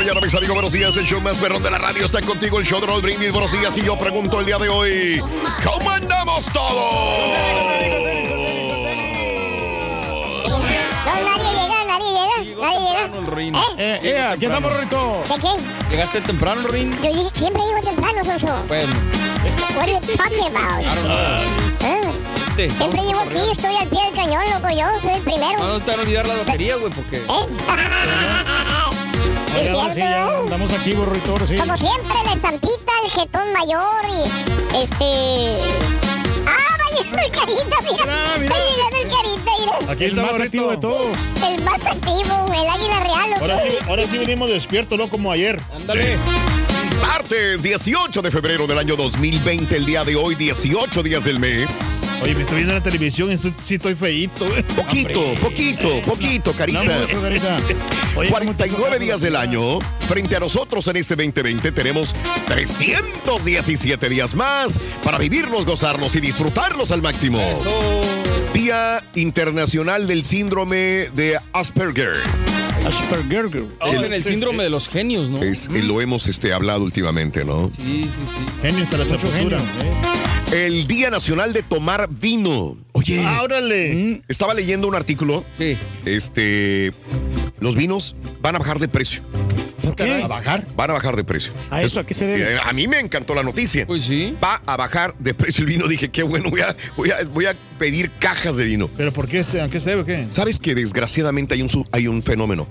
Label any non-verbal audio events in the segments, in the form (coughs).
Mañana, mis amigos, buenos días. El show más perrón de la radio está contigo, el show de Roll Brindis. Buenos días. Y yo pregunto el día de hoy: ¿Cómo andamos todos? Nadie llega, nadie llega. ¿Eh? Eh, eh, aquí estamos, Rorrito. ¿De quién? ¿Llegaste temprano, Rin? Yo llegué- siempre llego temprano, Soso. Bueno, What are you talking about? ¿Eh? Siempre llego aquí, estoy al pie del cañón, loco, yo soy el primero. No, no te van a olvidar las baterías, güey, porque. ¿Eh? (laughs) Es cierto, ¿eh? Andamos aquí, burrito, sí. Como siempre, la estampita, el jetón mayor y este. ¡Ah, va llegando el carita, mira! Ah, mira. Va llegando el carita, mira. Aquí el más activo de todos. El más activo, el águila real. Ahora sí, ahora sí venimos despiertos, no como ayer. Ándale. Martes 18 de febrero del año 2020, el día de hoy, 18 días del mes. Oye, me estoy viendo en la televisión y estoy, sí estoy feíto. eh. Poquito, poquito, poquito, carita. No, eso, carita. Oye, ¿cómo te 49 hizo días del año. Frente a nosotros en este 2020 tenemos 317 días más para vivirlos, gozarlos y disfrutarlos al máximo. Día Internacional del Síndrome de Asperger. Asperger. Es en el síndrome de los genios, ¿no? Es, eh, lo hemos este, hablado últimamente, ¿no? Sí, sí, sí. Genio hasta la sepultura. ¿eh? El Día Nacional de Tomar Vino. Oye, Ah, órale. estaba leyendo un artículo. Sí. Este, los vinos van a bajar de precio. ¿Por qué? ¿A bajar? Van a bajar de precio. ¿A eso a qué se debe? Eh, A mí me encantó la noticia. Pues sí. Va a bajar de precio el vino. Dije, qué bueno, voy a, voy a, voy a pedir cajas de vino. ¿Pero por qué? ¿A qué se debe o qué? ¿Sabes que desgraciadamente hay un, su- hay un fenómeno?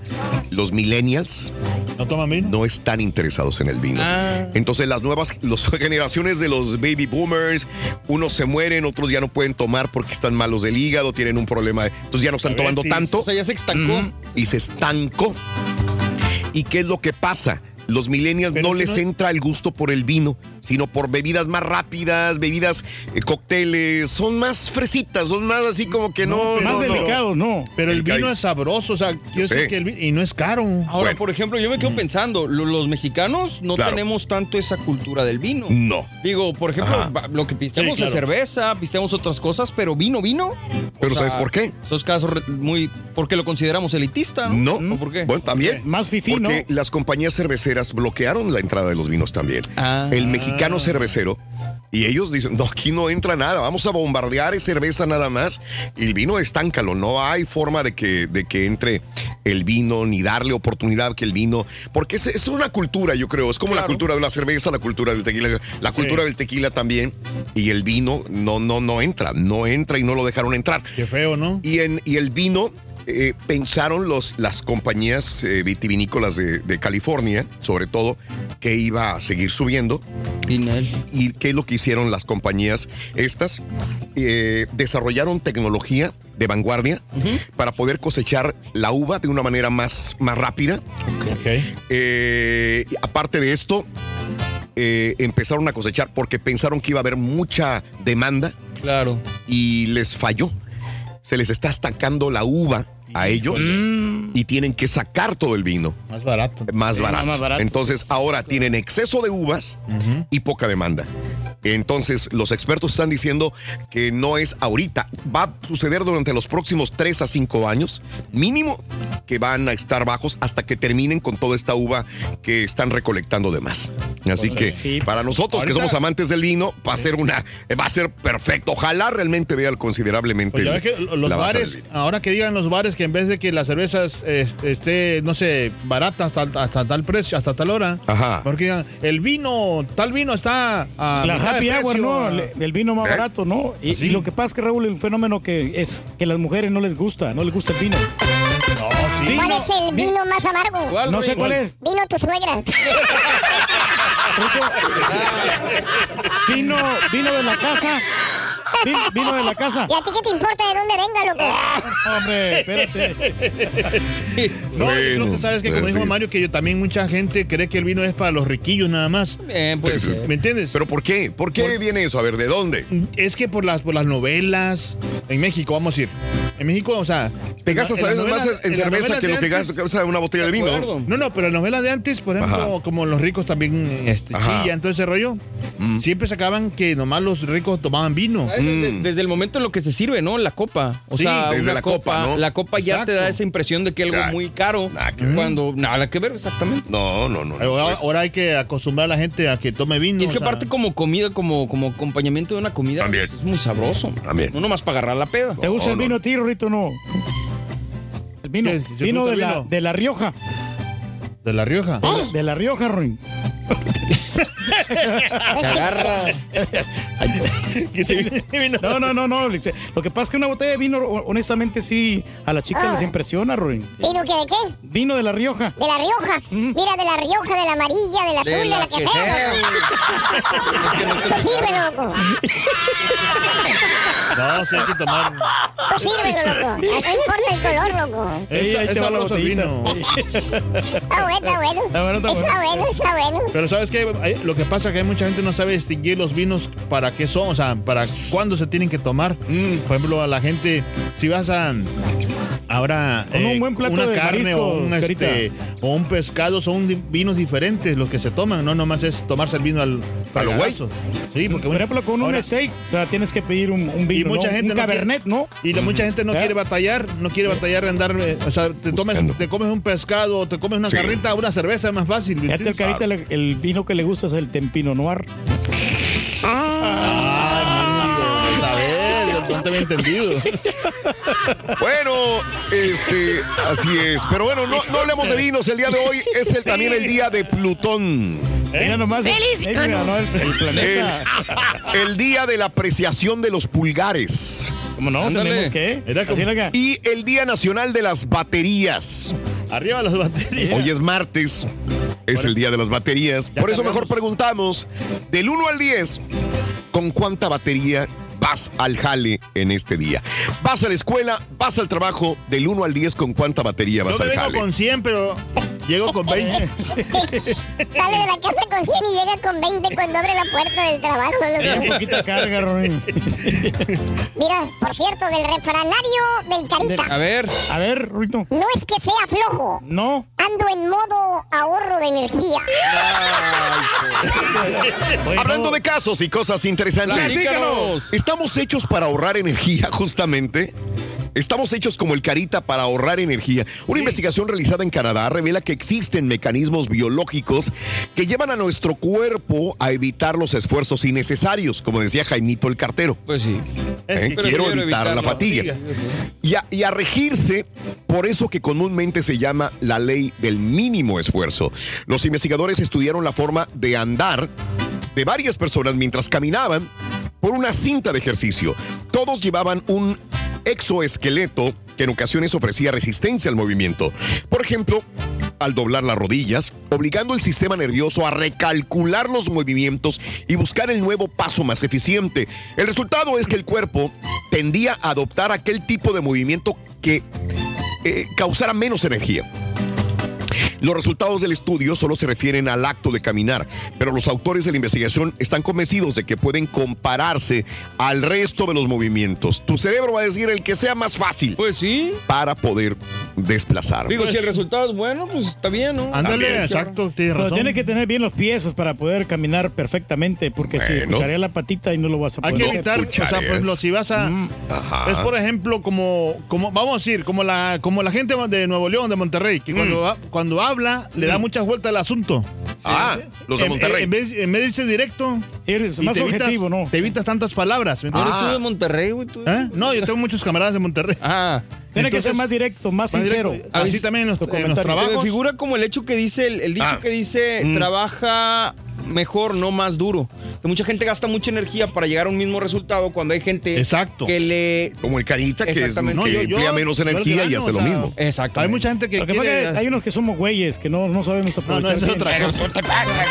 Los millennials ¿No toman vino? no están interesados en el vino. Ah. Entonces las nuevas las (laughs) generaciones de los baby boomers, unos se mueren, otros ya no pueden tomar porque están malos del hígado, tienen un problema, de- entonces ya no están tomando tanto O sea, ya se estancó. y se estancó. ¿Y qué es lo que pasa? Los millennials Pero no les no- entra el gusto por el vino, sino por bebidas más rápidas, bebidas, eh, cócteles, son más fresitas, son más así como que no... Más no, no. delicados, no. Pero el vino es sabroso, o sea, quiero sé. decir que el vino... Y no es caro. Ahora, Bueno. por ejemplo, yo me quedo pensando, lo- los mexicanos no Claro. tenemos tanto esa cultura del vino. No. Digo, por ejemplo, Ajá. lo que pisteamos Sí, es cerveza, pisteamos otras cosas, pero vino, vino. Pero O sea, ¿sabes por qué? Esos casos muy. porque lo consideramos elitista, ¿no? No. ¿O por qué? Bueno, también. Más fifí, ¿no? Porque las compañías cerveceras bloquearon la entrada de los vinos también. Ah. El mexicano cervecero. Y ellos dicen, no, aquí no entra nada, vamos a bombardear es cerveza nada más. Y el vino estáncalo, no hay forma de que, de que entre el vino, ni darle oportunidad que el vino, porque es, es una cultura, yo creo, es como la cultura de la cerveza, la cultura del tequila, la cultura del tequila también, y el vino no, no, no entra, no entra y no lo dejaron entrar. Qué feo, ¿no? Y, en, y el vino eh, pensaron los, las compañías eh, vitivinícolas de, de California, sobre todo, que iba a seguir subiendo. ¿Y qué es lo que hicieron las compañías estas? Eh, desarrollaron tecnología de vanguardia para poder cosechar la uva de una manera más, más rápida. Eh, aparte de esto, eh, empezaron a cosechar porque pensaron que iba a haber mucha demanda. Claro. Y les falló. Se les está estancando la uva a ellos y tienen que sacar todo el vino. Más barato. Más Sí, barato. más barato. Entonces ahora tienen exceso de uvas y poca demanda. Entonces los expertos están diciendo que no es ahorita, va a suceder durante los próximos 3 a 5 años, mínimo que van a estar bajos hasta que terminen con toda esta uva que están recolectando de más. Así Pues, que sí. para nosotros que somos amantes del vino, va a ser una, va a ser perfecto. Ojalá realmente vea considerablemente Pues ya el- que los la baja del bares, vino. ahora que digan los bares que en vez de que las cervezas esté, no sé, barata hasta, hasta tal precio, hasta tal hora, Ajá. porque digan, el vino, tal vino está a La mitad de happy hour, precio, ¿no? a- Le- El vino más ¿Eh? barato, ¿no? Y, Sí. y lo que pasa es que, Raúl, el fenómeno que es que a las mujeres no les gusta, no les gusta el vino. No, ¿Cuál es el vino más amargo? No sé cuál es. Vino tu suegra. (laughs) Vino, vino de la casa. Vino, vino de la casa. ¿Y a ti qué te importa de dónde venga, loco? Hombre, espérate. No, yo creo Bueno, que sabes que como pues dijo. Mario, que yo, también mucha gente cree que el vino es para los riquillos nada más. puede ser. ¿Me entiendes? ¿Pero por qué? ¿Por qué viene eso? A ver, ¿de dónde? Es que por las, por las novelas, en México, vamos a ir. En México, o sea... Te gastas a más en cerveza que lo que gastas gasta una botella de vino. No, no, pero en las novelas de antes, por ejemplo, Ajá. como los ricos también este, chillan, todo ese rollo, siempre sacaban que nomás los ricos tomaban vino. Desde, desde el momento en lo que se sirve, ¿no? La copa. O Sí, sea, desde la copa, ¿no? La copa ya te da esa impresión de que algo muy caro. nada que ver. Cuando nada que ver, exactamente. No, no, no. no. Ahora, ahora hay que acostumbrar a la gente a que tome vino. Y es que sea, aparte como comida, como, como acompañamiento de una comida, También. es muy sabroso. También. No nomás para agarrar la peda. ¿Te gusta el no. vino a ti, Rito, no? El vino, ¿Qué? ¿Se vino de el la, vino? de la Rioja. ¿De La Rioja? De la Rioja, Ruin. (laughs) Te agarra. Se. No, no, no, no. Lo que pasa es que una botella de vino, honestamente, sí, a las chicas Ah. les impresiona, Ruin. ¿Vino que de qué? Vino de la Rioja. De la Rioja. Mira, de la Rioja, de la amarilla, de la azul, de la, que, sea. Tú (laughs) sírvelo, loco. No, sí hay que tomar. Sírvelo, loco. No importa el color, loco. (laughs) Ey, Es, ahí te va la vino. Está bueno, está bueno. Está bueno, está Está bueno, está bueno. Pero sabes que lo que pasa es que hay mucha gente no sabe distinguir los vinos para qué son, o sea, para cuándo se tienen que tomar. Mm. Por ejemplo, a la gente, si vas a ahora Con un buen plato una de carne marisco, o, un, este, o un pescado, son vinos diferentes los que se toman, no nomás es tomarse el vino al ¿A lo güey? Sí, porque Por ejemplo, con un steak, o sea, tienes que pedir un, un y vino, mucha ¿no? gente un no cabernet, quiere, ¿no? Y la, mucha gente no ¿Eh? quiere batallar, no quiere batallar en andar, eh, o sea, te, tomes, Buscando. te comes un pescado, te comes una Sí. carrita, una cerveza es más fácil. Fíjate, el carita, el, el vino que le gusta es el Tempino Noir. Ver, yo no te había entendido. Bueno, este, así es. Pero bueno, no, no hablemos de vinos. El día de hoy es el, también el día de Plutón. Mira nomás. ¡Feliz! el, Ah, no. el- el planeta. El, el día de la apreciación de los pulgares. ¿Cómo no? Ándale. Tenemos que. Era como- Así era acá. Y el Día Nacional de las Baterías. Arriba las baterías. Hoy es martes. Es el día de las baterías. Ya Por eso mejor preguntamos, del 1 al 10, ¿con cuánta batería vas al jale en este día? Vas a la escuela, vas al trabajo, del 1 al 10, ¿con cuánta batería Yo vas me al vengo jale? con 100, pero llego con 20. (laughs) Sale de la casa con 100 y llega con 20 cuando abre la puerta del trabajo. Loco. poquita carga, Ruin. Mira, por cierto, del refranario del Carita. A ver. A ver, Ruito. No es que sea flojo. No. Ando en modo ahorro de energía. (laughs) Bueno, Hablando de casos y cosas interesantes. Platícanos. ¿Estamos hechos para ahorrar energía (laughs) justamente? Estamos hechos como el carita para ahorrar energía. Una investigación realizada en Canadá revela que existen mecanismos biológicos que llevan a nuestro cuerpo a evitar los esfuerzos innecesarios, como decía Jaimito el cartero. Pues sí. ¿eh? Quiero quiero evitar la evitar la fatiga. fatiga. Y a, y a regirse por eso que comúnmente se llama la ley del mínimo esfuerzo. Los investigadores estudiaron la forma de andar de varias personas mientras caminaban por una cinta de ejercicio. Todos llevaban un exoesqueleto que en ocasiones ofrecía resistencia al movimiento. Por ejemplo, al doblar las rodillas, obligando el sistema nervioso a recalcular los movimientos y buscar el nuevo paso más eficiente. El resultado es que el cuerpo tendía a adoptar aquel tipo de movimiento que eh, causara menos energía. Los resultados del estudio solo se refieren al acto de caminar, pero los autores de la investigación están convencidos de que pueden compararse al resto de los movimientos. Tu cerebro va a decir el que sea más fácil. Pues sí. Para poder desplazar. Digo, si el resultado es bueno, pues está bien, ¿no? Ándale, También, exacto, tienes Pero razón. tiene que tener bien los pies para poder caminar perfectamente, porque si Bueno. escucharía la patita y no lo vas a Hay poder que hacer. evitar, o sea, por ejemplo, si vas a... Ajá. Es por ejemplo como, como, vamos a decir, como la, como la gente de Nuevo León, de Monterrey, que cuando, ha- cuando habla le da muchas vueltas al asunto. Ah, los de En- Monterrey. En, vez, en vez de irse directo, Eres y más te, evitas, objetivo, ¿no? te evitas tantas palabras. ¿me ¿Eres entiendes? tú de Monterrey, güey? tú? ¿Eh? No, yo tengo muchos camaradas de Monterrey. Ah. Tiene que ser más directo, más más sincero. directo. Así Ahí- también en los, en los. Se me trabajos. figura como el hecho que dice, el, el dicho Ah. que dice, trabaja mejor, no más duro. Que mucha gente gasta mucha energía para llegar a un mismo resultado cuando hay gente Exacto. que le... Como el carita que, es, Exactamente. que No, yo- yo- emplea menos yo energía y grano, hace o lo sea, mismo. Exacto. Hay mucha gente que Lo quiere... es que hay unos que somos güeyes, que no, no sabemos No, aprovechar. no, esa es bien. otra cosa. te pasa,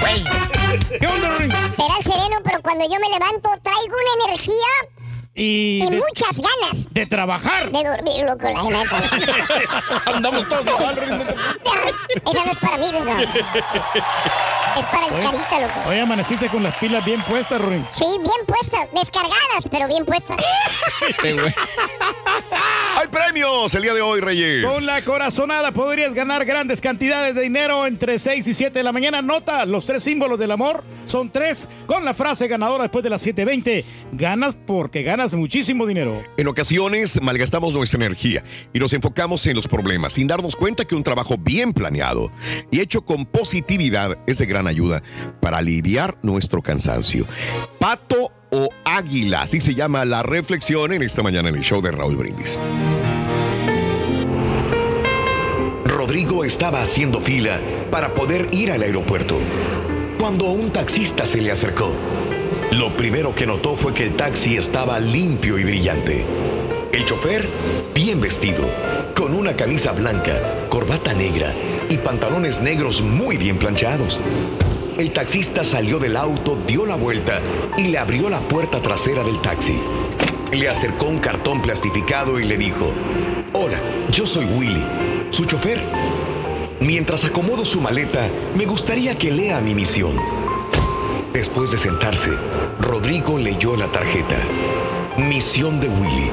güey? ¿Qué onda? Será sereno, pero cuando yo me levanto traigo una energía Y y de, muchas ganas de trabajar. de dormir, loco, la neta. (laughs) Andamos todos igual. (laughs) Esa no es para mí, Ringo. Es para el carita, loco. Hoy amaneciste con las pilas bien puestas, Ring. Sí, bien puestas, descargadas, pero bien puestas. (laughs) Hay premios el día de hoy, Reyes. Con la corazonada podrías ganar grandes cantidades de dinero entre 6 y 7 de la mañana. Nota, los tres símbolos del amor son tres. Con la frase ganadora después de las 7.20, ganas porque ganas muchísimo dinero. En ocasiones malgastamos nuestra energía y nos enfocamos en los problemas sin darnos cuenta que un trabajo bien planeado y hecho con positividad es de gran ayuda para aliviar nuestro cansancio. Pato o águila, así se llama la reflexión en esta mañana en el show de Raúl Brindis. Rodrigo estaba haciendo fila para poder ir al aeropuerto cuando un taxista se le acercó. Lo primero que notó fue que el taxi estaba limpio y brillante. El chofer, bien vestido, con una camisa blanca, corbata negra y pantalones negros muy bien planchados. El taxista salió del auto, dio la vuelta y le abrió la puerta trasera del taxi. Le acercó un cartón plastificado y le dijo, Hola, yo soy Willy, su chofer. Mientras acomodo su maleta, me gustaría que lea mi misión. Después de sentarse, Rodrigo leyó la tarjeta. Misión de Willy.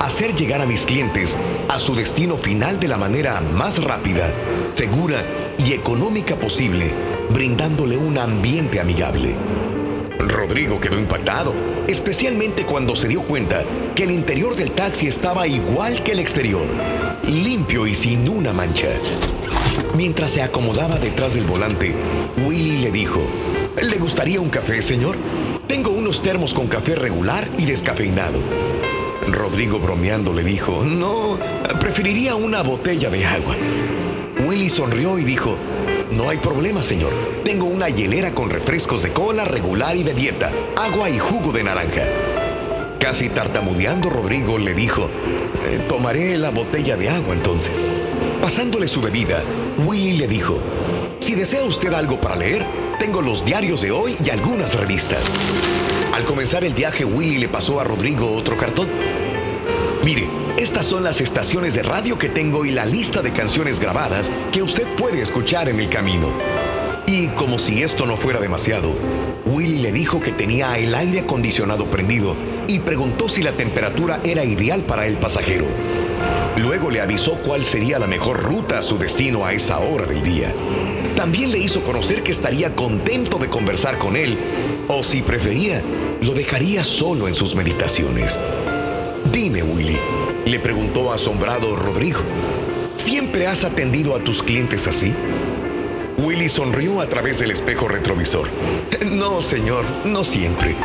Hacer llegar a mis clientes a su destino final de la manera más rápida, segura y económica posible, brindándole un ambiente amigable. Rodrigo quedó impactado, especialmente cuando se dio cuenta que el interior del taxi estaba igual que el exterior, limpio y sin una mancha. Mientras se acomodaba detrás del volante, Willy le dijo, ¿le gustaría un café, señor? Tengo unos termos con café regular y descafeinado. Rodrigo bromeando le dijo, no, preferiría una botella de agua. Willy sonrió y dijo, no hay problema, señor. Tengo una hielera con refrescos de cola regular y de dieta, agua y jugo de naranja. Casi tartamudeando, Rodrigo le dijo, "Eh, tomaré la botella de agua entonces. Pasándole su bebida, Willy le dijo, si desea usted algo para leer, tengo los diarios de hoy y algunas revistas. Al comenzar el viaje, Willy le pasó a Rodrigo otro cartón. Mire, estas son las estaciones de radio que tengo y la lista de canciones grabadas que usted puede escuchar en el camino. Y como si esto no fuera demasiado, Willy le dijo que tenía el aire acondicionado prendido y preguntó si la temperatura era ideal para el pasajero. Luego le avisó cuál sería la mejor ruta a su destino a esa hora del día. También le hizo conocer que estaría contento de conversar con él, o si prefería, lo dejaría solo en sus meditaciones. Dime, Willy, le preguntó asombrado Rodrigo, ¿siempre has atendido a tus clientes así? Willy sonrió a través del espejo retrovisor. No, señor, no siempre.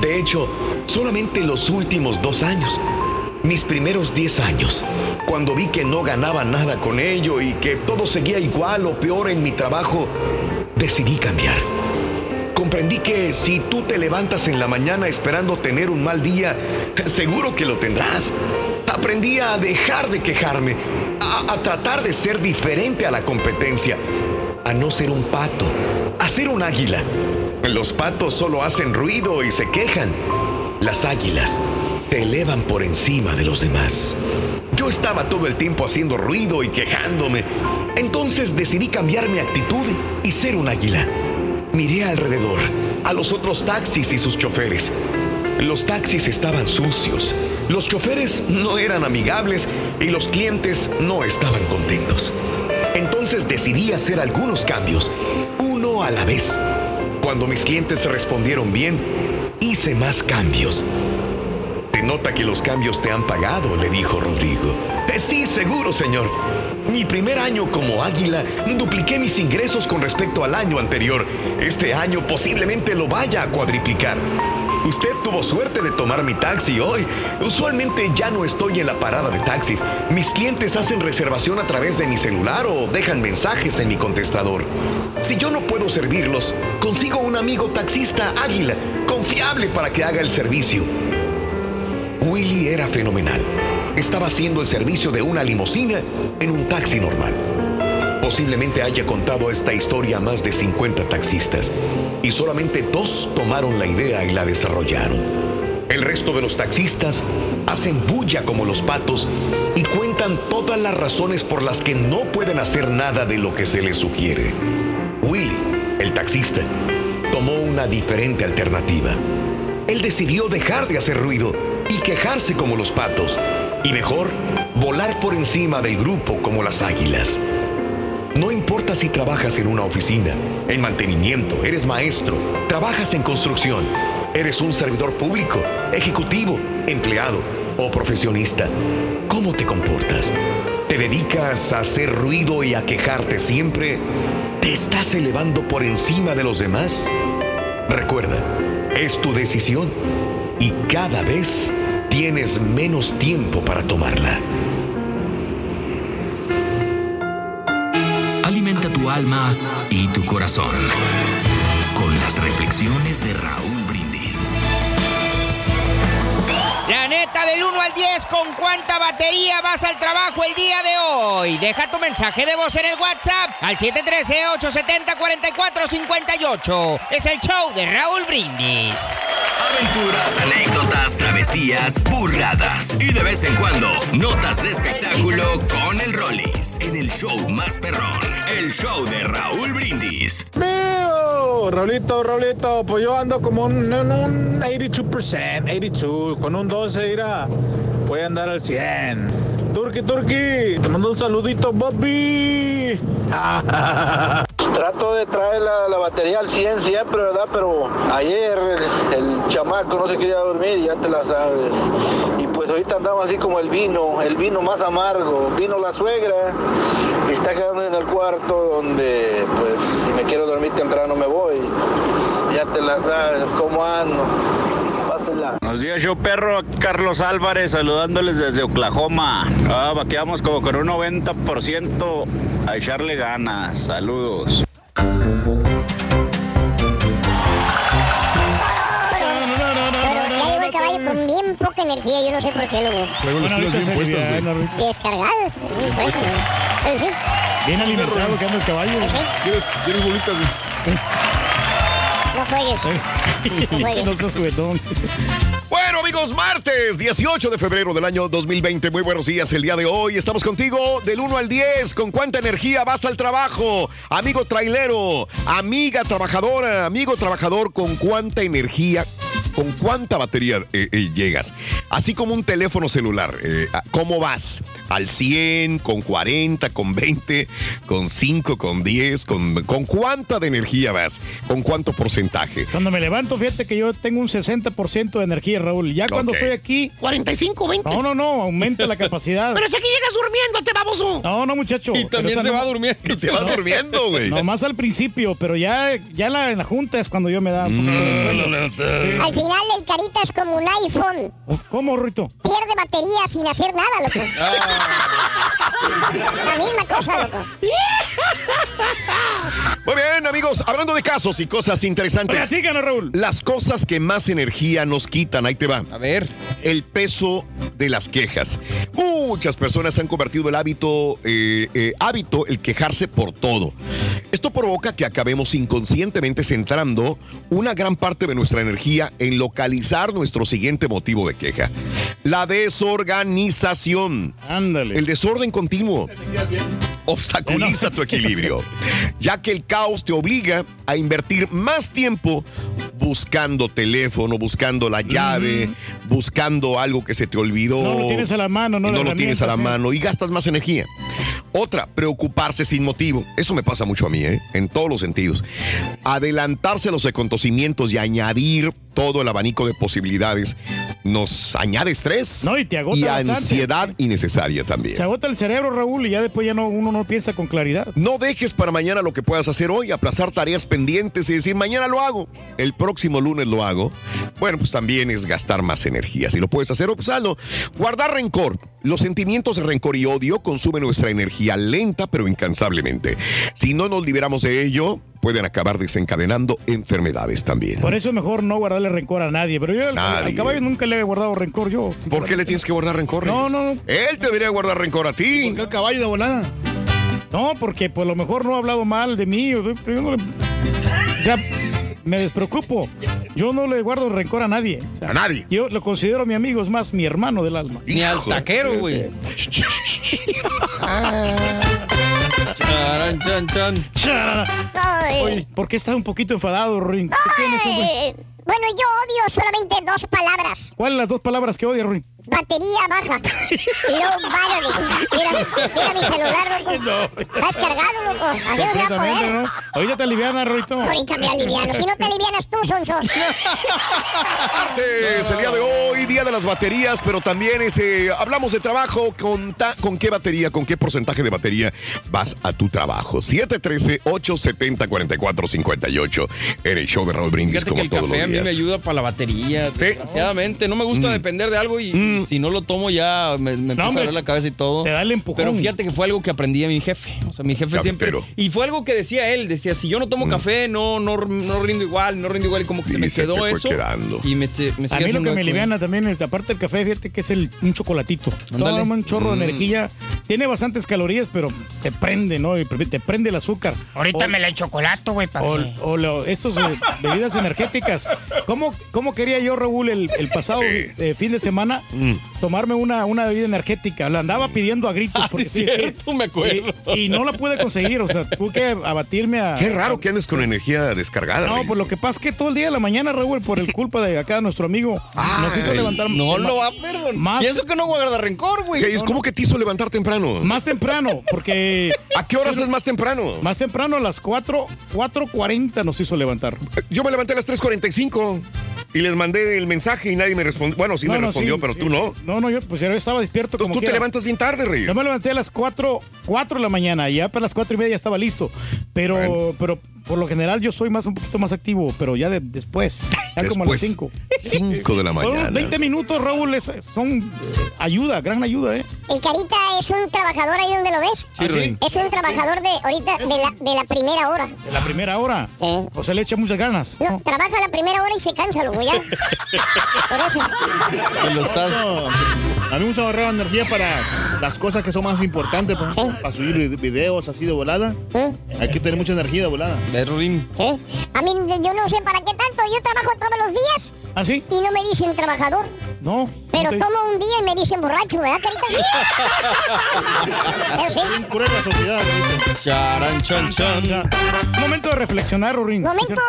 De hecho, solamente los últimos dos años. Mis primeros diez años, cuando vi que no ganaba nada con ello y que todo seguía igual o peor en mi trabajo, decidí cambiar. Comprendí que si tú te levantas en la mañana esperando tener un mal día, seguro que lo tendrás. Aprendí a dejar de quejarme, a, tratar de ser diferente a la competencia, a no ser un pato, a ser un águila. Los patos solo hacen ruido y se quejan. Las águilas se elevan por encima de los demás. Yo estaba todo el tiempo haciendo ruido y quejándome. Entonces decidí cambiar mi actitud y ser un águila. Miré alrededor, a los otros taxis y sus choferes. Los taxis estaban sucios, los choferes no eran amigables y los clientes no estaban contentos. Entonces decidí hacer algunos cambios, uno a la vez. Cuando mis clientes respondieron bien, hice más cambios. Se nota que los cambios te han pagado, le dijo Rodrigo. "Eh, sí, seguro, señor. Mi primer año como águila, dupliqué mis ingresos con respecto al año anterior. Este año posiblemente lo vaya a cuadriplicar. Usted tuvo suerte de tomar mi taxi hoy. Usualmente ya no estoy en la parada de taxis. Mis clientes hacen reservación a través de mi celular o dejan mensajes en mi contestador. Si yo no puedo servirlos, consigo un amigo taxista águila, confiable para que haga el servicio. Willy era fenomenal. Estaba haciendo el servicio de una limusina en un taxi normal. Posiblemente haya contado esta historia a más de 50 taxistas y solamente dos tomaron la idea y la desarrollaron. El resto de los taxistas hacen bulla como los patos y cuentan todas las razones por las que no pueden hacer nada de lo que se les sugiere. Willy, el taxista, tomó una diferente alternativa. Él decidió dejar de hacer ruido y quejarse como los patos, y mejor, volar por encima del grupo como las águilas. No importa si trabajas en una oficina, en mantenimiento, eres maestro, trabajas en construcción, eres un servidor público, ejecutivo, empleado o profesionista. ¿Cómo te comportas? ¿Te dedicas a hacer ruido y a quejarte siempre? ¿Te estás elevando por encima de los demás? Recuerda, es tu decisión y cada vez tienes menos tiempo para tomarla. Alimenta tu alma y tu corazón con las reflexiones de Raúl Brindis. La neta, del 1 al 10, ¿con cuánta batería vas al trabajo el día de hoy? Deja tu mensaje de voz en el WhatsApp al 713-870-4458. Es el show de Raúl Brindis. Aventuras, anécdotas, travesías, burradas y de vez en cuando notas de espectáculo con el Rollis en el show más perrón, el show de Raúl Brindis. ¡Mío! Raulito, Raulito, pues yo ando como un, en un 82%, 82, con un 12, mira, voy a andar al 100. Turki, Turki, te mando un saludito, Bobby. (laughs) Trato de traer la, la batería al 100 siempre, ¿verdad? Pero ayer el, el chamaco no se quería dormir, ya te la sabes. Y pues ahorita andamos así como el vino, el vino más amargo. Vino la suegra y está quedando en el cuarto donde, pues, si me quiero dormir temprano me voy. Ya te la sabes, ¿cómo ando? Pásela. Buenos días, yo perro, Carlos Álvarez, saludándoles desde Oklahoma. Ah, vaqueamos como con un 90% a echarle ganas. Saludos. Pero ya llegó el caballo con bien poca energía, yo no sé por qué, loco. Luego los pilas bien puestas, güey. Descargados, bien puestos. Bien alimentado que anda el caballo. ¿Quieres, ¿Quieres bolitas, güey? (laughs) juegues. (laughs) No juegues. No seas juguetón. Bueno, amigos, martes 18 de febrero del año 2020. Muy buenos días el día de hoy. Estamos contigo del 1 al 10. ¿Con cuánta energía vas al trabajo? Amigo trailero, amiga trabajadora, amigo trabajador, ¿con cuánta energía? ¿Con cuánta batería eh, eh, llegas? Así como un teléfono celular. eh, ¿Cómo vas? ¿Al 100? ¿Con 40? ¿Con 20? ¿Con 5? ¿Con 10? ¿Con, ¿Con cuánta de energía vas? ¿Con cuánto porcentaje? Cuando me levanto, fíjate que yo tengo un 60% de energía, Raúl. Ya cuando Ok. estoy aquí. 45, 20. No, no, no, aumenta la capacidad. (laughs) Pero si aquí llegas durmiéndote, baboso. No, no, muchacho. (laughs) Y también se no- va durmiendo. Y te vas durmiendo, güey. Nomás al principio, pero ya, ya en la, en la junta es cuando yo me da poquito de sueño. Al final el carita es como un iPhone. ¿Cómo, Rito? Pierde batería sin hacer nada, loco. La misma cosa, loco. Muy bien, amigos, hablando de casos y cosas interesantes. Platícanos, Raúl. Las cosas que más energía nos quitan, ahí te va. A ver. El peso de las quejas. Muchas personas han convertido el hábito, eh, eh, hábito el quejarse por todo. Esto provoca que acabemos inconscientemente centrando una gran parte de nuestra energía en localizar nuestro siguiente motivo de queja. La desorganización. Ándale. El desorden continuo obstaculiza tu (laughs) equilibrio, ya que el caos te obliga a invertir más tiempo buscando teléfono, buscando la llave, buscando algo que se te olvidó. No lo tienes a la mano, no no lo tienes a la sí. mano y gastas más energía. Otra, preocuparse sin motivo. Eso me pasa mucho a mí, ¿eh? en todos los sentidos. Adelantarse a los acontecimientos y añadir todo el abanico de posibilidades nos añade estrés No, y te agota ansiedad innecesaria también. Se agota el cerebro, Raúl, y ya después ya no, uno no piensa con claridad. No dejes para mañana lo que puedas hacer hoy, aplazar tareas pendientes y decir mañana lo hago, el próximo lunes lo hago. Bueno, pues también es gastar más energía. Si lo puedes hacer, pues hazlo. Guardar rencor. Los sentimientos de rencor y odio consumen nuestra energía lenta pero incansablemente. Si no nos liberamos de ello, pueden acabar desencadenando enfermedades también. Por eso es mejor no guardarle rencor a nadie. Pero yo al, caballo nunca le he guardado rencor yo. ¿Por qué le tienes que guardar rencor? No, no, no. Él debería guardar rencor a ti. ¿Por qué el caballo de volada? No, porque pues a lo mejor no ha hablado mal de mí. o- yo no le- o sea, me despreocupo. Yo no le guardo rencor a nadie. O sea, A nadie. Yo lo considero mi amigo, es más, mi hermano del alma. Ni al taquero, güey. Charan, chan, chan. Ay. Oye, ¿por qué estás un poquito enfadado. Ay, bueno, yo odio solamente dos palabras. ¿Cuáles las dos palabras que odias, Ring? Batería baja. Low battery. Mira, mira mi celular, loco. No. Está descargado, loco. Así no se va a Completamente, poder. ¿no? Ahorita te aliviana, Roito. Ahorita me aliviano. Si no te alivianas tú, Sonso. Es el día de hoy, día de las baterías, pero también ese, hablamos de trabajo. Con, ta- ¿Con qué batería, con qué porcentaje de batería vas a tu trabajo? 713-870-4458 en el show de Raúl Brindis, Fíjate que como el todos café los a mí días. me ayuda para la batería. Desgraciadamente, no me gusta Mm. depender de algo y si no lo tomo ya me, me empieza hombre, a doler la cabeza y todo. te da el empujón. Pero fíjate que fue algo que aprendí a mi jefe. O sea, mi jefe siempre. Y fue algo que decía él: decía, si yo no tomo café, no, no, no rindo igual, no rindo igual. Y como que se me quedó eso. quedando. Y me, me A mí lo que me eco. aliviana también es, aparte del café, fíjate que es el, un chocolatito. Ándale. Toma un chorro Mm. de energía. Tiene bastantes calorías, pero te prende, ¿no? Y te prende el azúcar. Ahorita O- me la el chocolato, güey, para O, o lo- estos eh, bebidas energéticas. ¿Cómo, ¿Cómo quería yo, Raúl, el, el pasado eh, fin de semana Mm. Tomarme una, una bebida energética? La andaba pidiendo a gritos. Ah, sí, cierto, me acuerdo. Y, y no la pude conseguir. O sea, tuve que abatirme a. Qué raro que andes con energía descargada. No, Reyes. por lo que pasa es que todo el día de la mañana, Raúl, por el culpa de acá nuestro amigo, nos hizo levantar. No lo va a perdonar. Más, Y eso que no guarda rencor, güey. ¿Qué es? ¿Cómo que te hizo levantar temprano? más temprano, porque ¿A qué horas es más temprano? más temprano a las 4, 4.40 nos hizo levantar. Yo me levanté a las 3.45 y les mandé el mensaje y nadie me respondió. Bueno, sí No, me no, respondió, sí, pero sí. tú no. No, no, yo pues yo estaba despierto Entonces como tú te levantas bien tarde, Reyes. Yo me levanté a las 4, 4 de la mañana y ya para las 4 y media ya estaba listo. Pero, Bueno. pero por lo general yo soy más un poquito más activo, pero ya de- después, ya como a las Después, 5. 5 de la mañana. 20 minutos, Raúl, es- son eh, ayuda, gran ayuda, ¿eh? El Carita es un trabajador ahí donde lo ves. Sí, Ruin. Es un trabajador de ahorita de la, de la primera hora. De la primera hora. Sí. O sea, le echa muchas ganas. No, ¿no? trabaja la primera hora y se cansa, loco, ya. Por eso. Lo estás. A mí me gusta ahorrar energía para las cosas que son más importantes, por ejemplo, para subir videos así de volada. ¿Eh? Hay que tener mucha energía de volada. De Ruin. ¿Eh? A mí yo no sé para qué tanto. Yo trabajo todos los días ¿Ah, sí? y no me dicen trabajador. No. Pero tomo un día y me dicen borracho, ¿verdad, Carita? (laughs) Pero sí. Bien cruel la sociedad. Charan, chan, chan. Momento de reflexionar, Rurín. Momento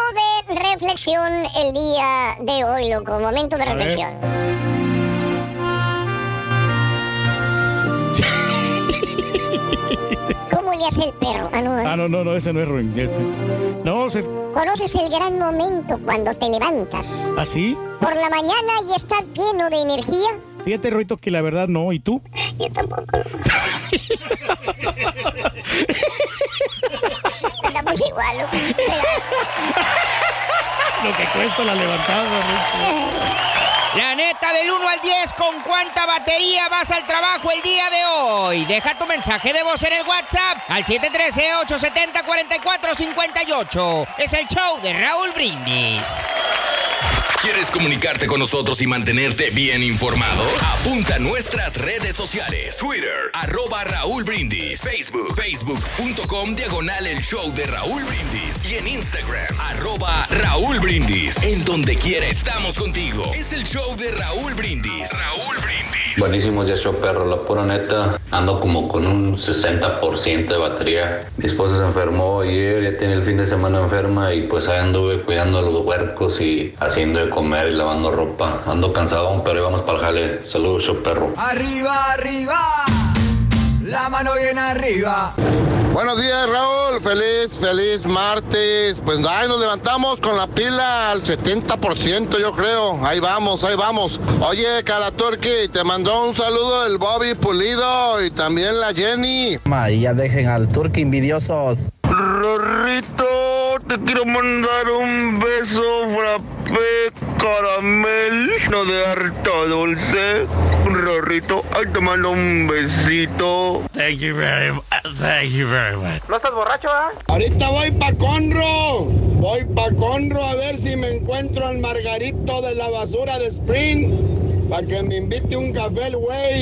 de reflexión el día de hoy, loco. Momento de reflexión. (laughs) ¿Cómo le hace el perro? Ah, no. Ah, no, no, no, ese no es Rurín. ese. No, se... ¿Conoces el gran momento cuando te levantas ¿así? por la mañana y estás lleno de energía? Fíjate, Ruito, que la verdad no. ¿Y tú? Yo tampoco. (laughs) Andamos igual, loco. (laughs) Lo que cuesta la levantada. La neta, del 1 al 10, ¿con cuánta batería vas al trabajo el día de hoy? Deja tu mensaje de voz en el WhatsApp al 713-870-4458. Es el show de Raúl Brindis. ¿Quieres comunicarte con nosotros y mantenerte bien informado? Apunta a nuestras redes sociales. Twitter, arroba Raúl Brindis. Facebook, facebook.com, diagonal el show de Raúl Brindis. Y en Instagram, arroba Raúl Brindis. En donde quiera estamos contigo. Es el show de Raúl Brindis. Raúl Brindis. Buenísimos días, show perro. La pura neta, ando como con un 60% de batería. Mi esposa se enfermó ayer, ya tiene el fin de semana enferma y pues ahí anduve cuidando a los huercos y haciendo de comer y lavando ropa. Ando cansado, pero íbamos para el jale. Saludos, show perro. Arriba, arriba, la mano bien arriba. Buenos días, Raúl. Feliz, feliz martes. Pues ahí nos levantamos con la pila al 70%, yo creo. Ahí vamos, ahí vamos. Oye, Calaturki, te mandó un saludo el Bobby Pulido y también la Jenny. Y ya dejen al turque envidiosos. Rorrito, te quiero mandar un beso frappé caramel, no de harta dulce. Rorrito, ahí te mando un besito. Thank you very much. Thank you very much. ¿No estás borracho, ah? Ahorita voy pa' Conro. Voy pa' Conro a ver si me encuentro al Margarito de la basura de Spring. Para que me invite un café el güey.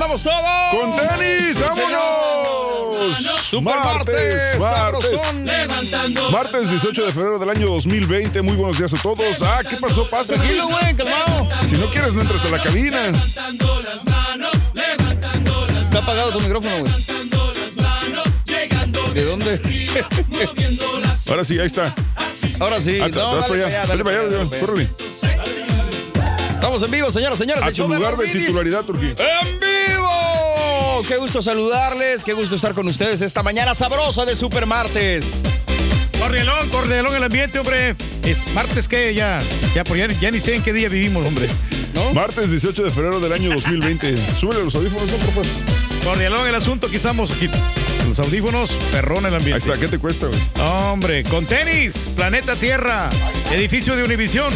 Andamos todos? ¡Con tenis! ¡Vámonos! Super martes, sabrosón. Martes 18 de febrero del año 2020. Muy buenos días a todos. Ah, ¿qué pasó? Pasa. Tranquilo, güey, calmado. Si no quieres, no entres a la cabina. Está apagado tu micrófono, güey. ¿De dónde? Ahora sí, ahí está. Ahora sí. Ah, No, dale para allá. dale Dale para allá. Estamos en vivo, señoras, señores. A tu lugar de titularidad, Turquí. ¡En vivo! Qué gusto saludarles, qué gusto estar con ustedes esta mañana sabrosa de Super Martes. Cordialón, cordialón el ambiente, hombre. Es martes que ya, ya, por ya, ya ni sé en qué día vivimos, hombre. Martes 18 de febrero del año 2020. Súbele los audífonos, no, por favor. Cordialón el asunto, aquí estamos, aquí. Los audífonos, perrón el ambiente. Ahí está, ¿qué te cuesta, güey? Hombre, con tenis, Planeta Tierra, edificio de Univisión.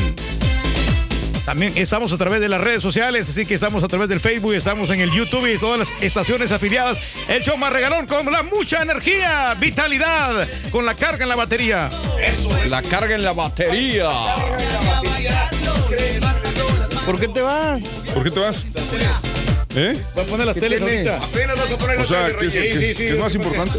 También estamos a través de las redes sociales, así que estamos a través del Facebook, estamos en el YouTube y todas las estaciones afiliadas. El show más regalón con la mucha energía, vitalidad, con la carga en la batería. La carga en la batería. ¿Por qué te vas? ¿Por qué te vas? ¿Eh? Voy a poner las ¿Qué teles ahorita. Apenas vas a poner O la sea, tele, ¿qué es, más importante?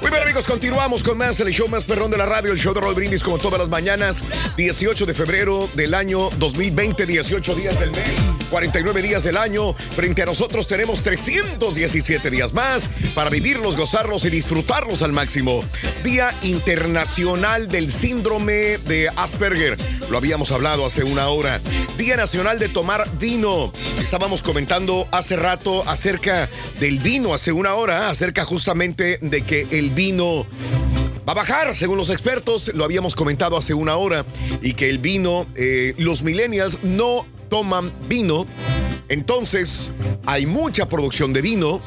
Muy bien, amigos, continuamos con más el show más perrón de la radio, el show de Roll Brindis, como todas las mañanas. 18 de febrero del año 2020, 18 días del mes, 49 días del año. Frente a nosotros tenemos 317 días más para vivirlos, gozarlos y disfrutarlos al máximo. Día Internacional del Síndrome de Asperger. Lo habíamos hablado hace una hora. Día Nacional de Tomar Vino. Estábamos comentando hace rato acerca del vino, hace una hora, acerca justamente de que el vino va a bajar, según los expertos, lo habíamos comentado hace una hora, y que el vino, eh, los millennials no toman vino, entonces hay mucha producción de vino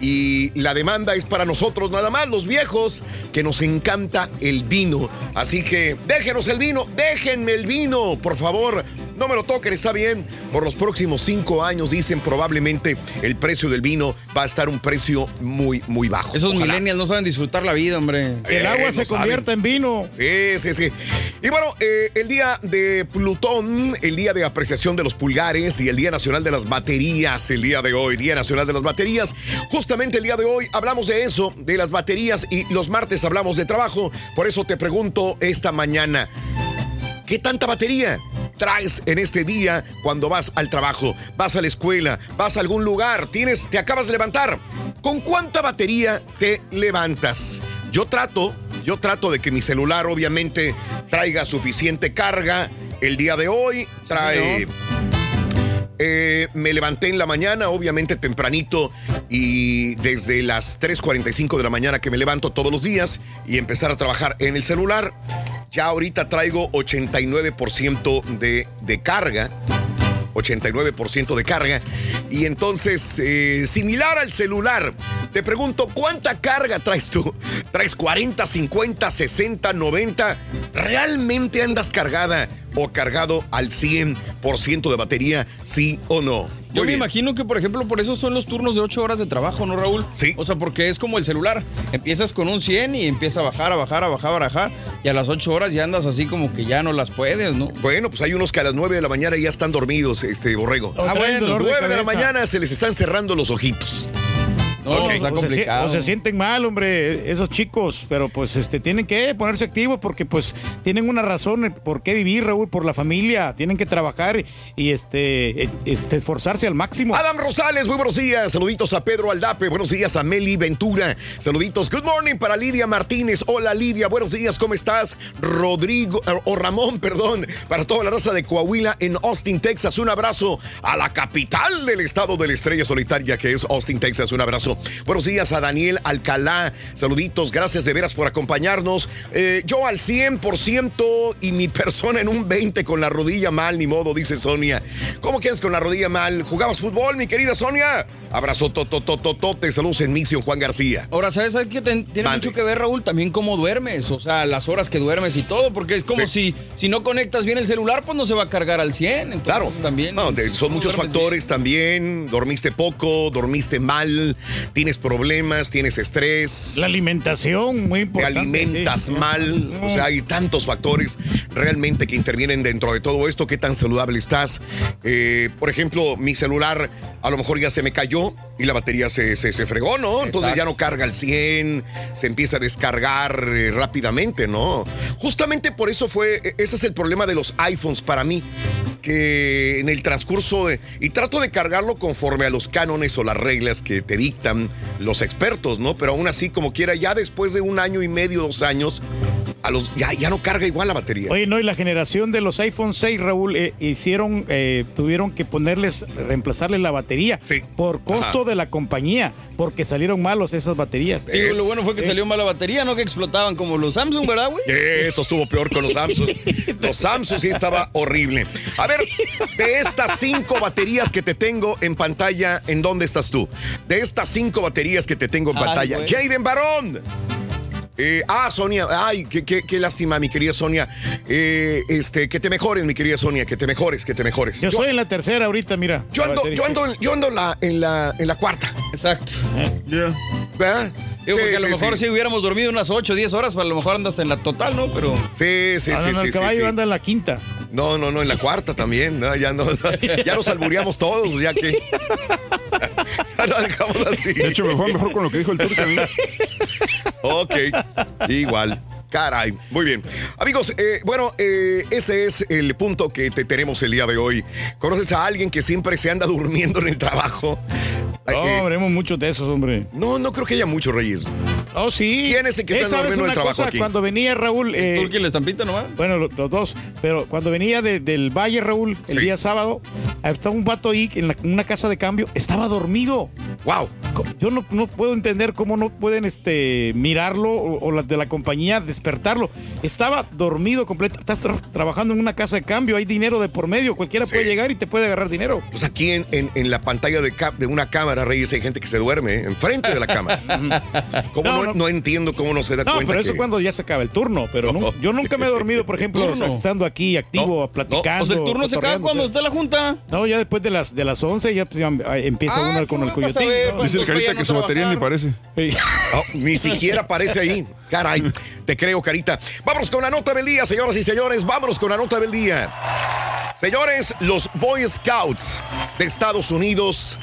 y la demanda es para nosotros nada más, los viejos, que nos encanta el vino. Así que déjenos el vino, déjenme el vino, por favor. No me lo toquen, está bien. Por los próximos cinco años, dicen probablemente el precio del vino va a estar un precio muy, muy bajo. Esos Ojalá. millennials no saben disfrutar la vida, hombre. El agua Eh, se no saben. convierte en vino. Sí, sí, sí. Y bueno, eh, el día de Plutón, el día de apreciación de los pulgares y el Día Nacional de las Baterías, el día de hoy, Día Nacional de las Baterías. Justamente el día de hoy hablamos de eso, de las baterías y los martes hablamos de trabajo. Por eso te pregunto esta mañana, ¿qué tanta batería? traes en este día cuando vas al trabajo, vas a la escuela, vas a algún lugar, tienes, te acabas de levantar. ¿Con cuánta batería te levantas? yo trato, yo trato de que mi celular obviamente traiga suficiente carga. El día de hoy trae... Eh, me levanté en la mañana, obviamente tempranito, y desde las 3.45 de la mañana que me levanto todos los días y empezar a trabajar en el celular, ya ahorita traigo 89% de, de carga. 89% de carga. Y entonces, eh, similar al celular, te pregunto, ¿cuánta carga traes tú? ¿Traes 40, 50, 60, 90? ¿Realmente andas cargada o cargado al 100% de batería, sí o no? Yo me bien. imagino que, por ejemplo, por eso son los turnos de 8 horas de trabajo, ¿no, Raúl? Sí. O sea, porque es como el celular. Empiezas con un 100 y empieza a bajar, a bajar, a bajar, a bajar. Y a las 8 horas ya andas así como que ya no las puedes, ¿no? Bueno, pues hay unos que a las 9 de la mañana ya están dormidos, este borrego. Ah, bueno. dolor de 9 de la mañana se les están cerrando los ojitos. No, o, se, sie- o se sienten mal, hombre, esos chicos, pero pues este tienen que ponerse activos porque pues tienen una razón por qué vivir, Raúl, por la familia, tienen que trabajar y este, eh, este esforzarse al máximo. Adam Rosales, muy buenos días. Saluditos a Pedro Aldape, buenos días a Meli Ventura. Saluditos, good morning para Lidia Martínez. Hola Lidia, buenos días, ¿cómo estás? Rodrigo, eh, o Ramón, perdón, para toda la raza de Coahuila en Austin, Texas. Un abrazo a la capital del estado de la estrella solitaria que es Austin, Texas. Un abrazo. Buenos días a Daniel Alcalá. Saluditos, gracias de veras por acompañarnos. Eh, yo al 100% y mi persona en un 20 con la rodilla mal, ni modo, dice Sonia. ¿Cómo quedas con la rodilla mal? ¿Jugabas fútbol, mi querida Sonia? Abrazo, totototote. Saludos en Mission, Juan García. Ahora, ¿sabes. Ten- tiene mucho que ver, Raúl, también cómo duermes, o sea, las horas que duermes y todo, porque es como si, si no conectas bien el celular, pues no se va a cargar al 100. Entonces, Claro, también. No, son muchos factores también. Dormiste poco, dormiste mal, tienes problemas, tienes estrés. La alimentación, muy Te importante. alimentas sí. mal. O sea, hay tantos factores realmente que intervienen dentro de todo esto. ¿Qué tan saludable estás? Eh, por ejemplo, mi celular a lo mejor ya se me cayó y la batería se, se, se fregó, ¿no? Entonces ya no carga al 100, se empieza a descargar eh, rápidamente, ¿no? Justamente por eso fue, e- ese es el problema de los iPhones para mí, que en el transcurso de, y trato de cargarlo conforme a los cánones o las reglas que te dictan los expertos, ¿no? Pero aún así, como quiera, ya después de un año y medio, dos años, a los, ya, ya no carga igual la batería. Oye, no, y la generación de los iPhone 6, Raúl, eh, hicieron, eh, tuvieron que ponerles, reemplazarles la batería por costo Ajá. de la compañía, porque salieron malos esas baterías. Digo, lo bueno fue que salió mal la batería, no que explotaban como los Samsung, ¿verdad, güey? Eso estuvo peor con los Samsung. (laughs) Los Samsung sí estaba horrible. A ver, de estas cinco baterías que te tengo en pantalla, ¿en dónde estás tú? De estas cinco baterías que te tengo en Ay, pantalla. güey. Jaden Barón. Eh, ah, Sonia, ay, qué, qué- qué lástima, mi querida Sonia. Eh, este, que te mejores, mi querida Sonia, que te mejores, que te mejores. Yo, soy en la tercera ahorita, mira. yo ando, yo ando, yo ando en la, en la, en la cuarta. Exacto. ¿Verdad? Digo, porque Sí, a lo sí, mejor sí. si hubiéramos dormido unas 8 o 10 horas, pues a lo mejor andas en la total, ¿no? Pero. Sí, sí, Ah, sí, no, no, sí, el sí, caballo sí. anda en la quinta. No, no, no, en la cuarta también. ¿no? Ya, no, (laughs) ya nos albureamos todos, ya que. (laughs) Ya lo dejamos así. De hecho, me fue mejor con lo que dijo el turco. (laughs) Ok, igual. Caray, muy bien. Amigos, eh, bueno, eh, ese es el punto que te tenemos el día de hoy. ¿Conoces a alguien que siempre se anda durmiendo en el trabajo? No, Eh, hombre, hemos muchos de esos, hombre. no, no creo que haya muchos, Reyes. Oh, sí. ¿Quién es el que está ¿sabes durmiendo en el una trabajo cosa? aquí? Cuando venía Raúl. eh, ¿Turqui la estampita nomás? Bueno, lo- los dos. Pero cuando venía de- del Valle, Raúl, el Sí. día sábado, estaba un vato ahí en, la- en una casa de cambio, estaba dormido. ¡Wow! Yo no, no puedo entender cómo no pueden este, mirarlo o, o las de la compañía despertarlo. Estaba dormido completo. Estás tra- trabajando en una casa de cambio, hay dinero de por medio. Cualquiera puede llegar y te puede agarrar dinero. Pues aquí en, en- en la pantalla de, cap- de una cámara, Reyes, hay gente que se duerme ¿eh? enfrente de la cámara. (laughs) ¿Cómo no, No, no. no entiendo cómo no se da No, cuenta pero eso que- cuando ya se acaba el turno. Pero yo nunca me he dormido, por ejemplo, estando aquí activo, platicando. O sea, el turno se acaba cuando está la junta. No, ya después de las, de las 11 ya, pues, ya, empieza Ah, uno con ¿cómo el coyotín. Dice el carita que su batería ni parece. (laughs) Oh, ni siquiera aparece ahí. Caray, te creo, Carita. Vámonos con la nota del día, señoras y señores. Vámonos con la nota del día. Señores, los Boy Scouts de Estados Unidos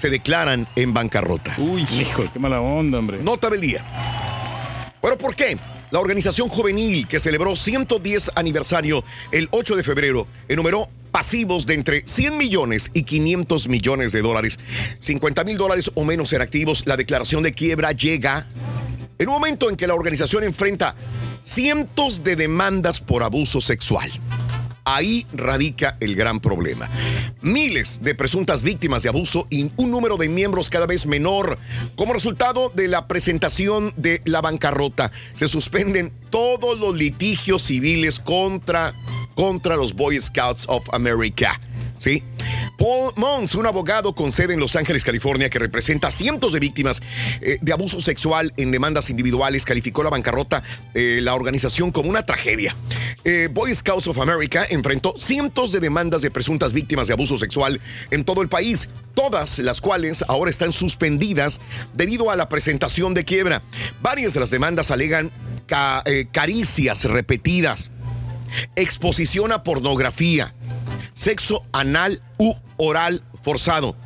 se declaran en bancarrota. Uy, hijo, qué mala onda, hombre. Nota del día. Bueno, ¿por qué? La organización juvenil que celebró 110 aniversario el 8 de febrero enumeró pasivos de entre 100 millones y 500 millones de dólares. 50 mil dólares o menos en activos. La declaración de quiebra llega en un momento en que la organización enfrenta cientos de demandas por abuso sexual. Ahí radica el gran problema. Miles de presuntas víctimas de abuso y un número de miembros cada vez menor. Como resultado de la presentación de la bancarrota, se suspenden todos los litigios civiles contra, contra los Boy Scouts of America. ¿Sí? Paul Mons, un abogado con sede en Los Ángeles, California, que representa a cientos de víctimas eh, de abuso sexual en demandas individuales, calificó la bancarrota eh, la organización como una tragedia. Eh, Boy Scouts of America enfrentó cientos de demandas de presuntas víctimas de abuso sexual en todo el país, todas las cuales ahora están suspendidas debido a la presentación de quiebra. Varias de las demandas alegan eh, caricias repetidas, exposición a pornografía, sexo anal u oral forzado.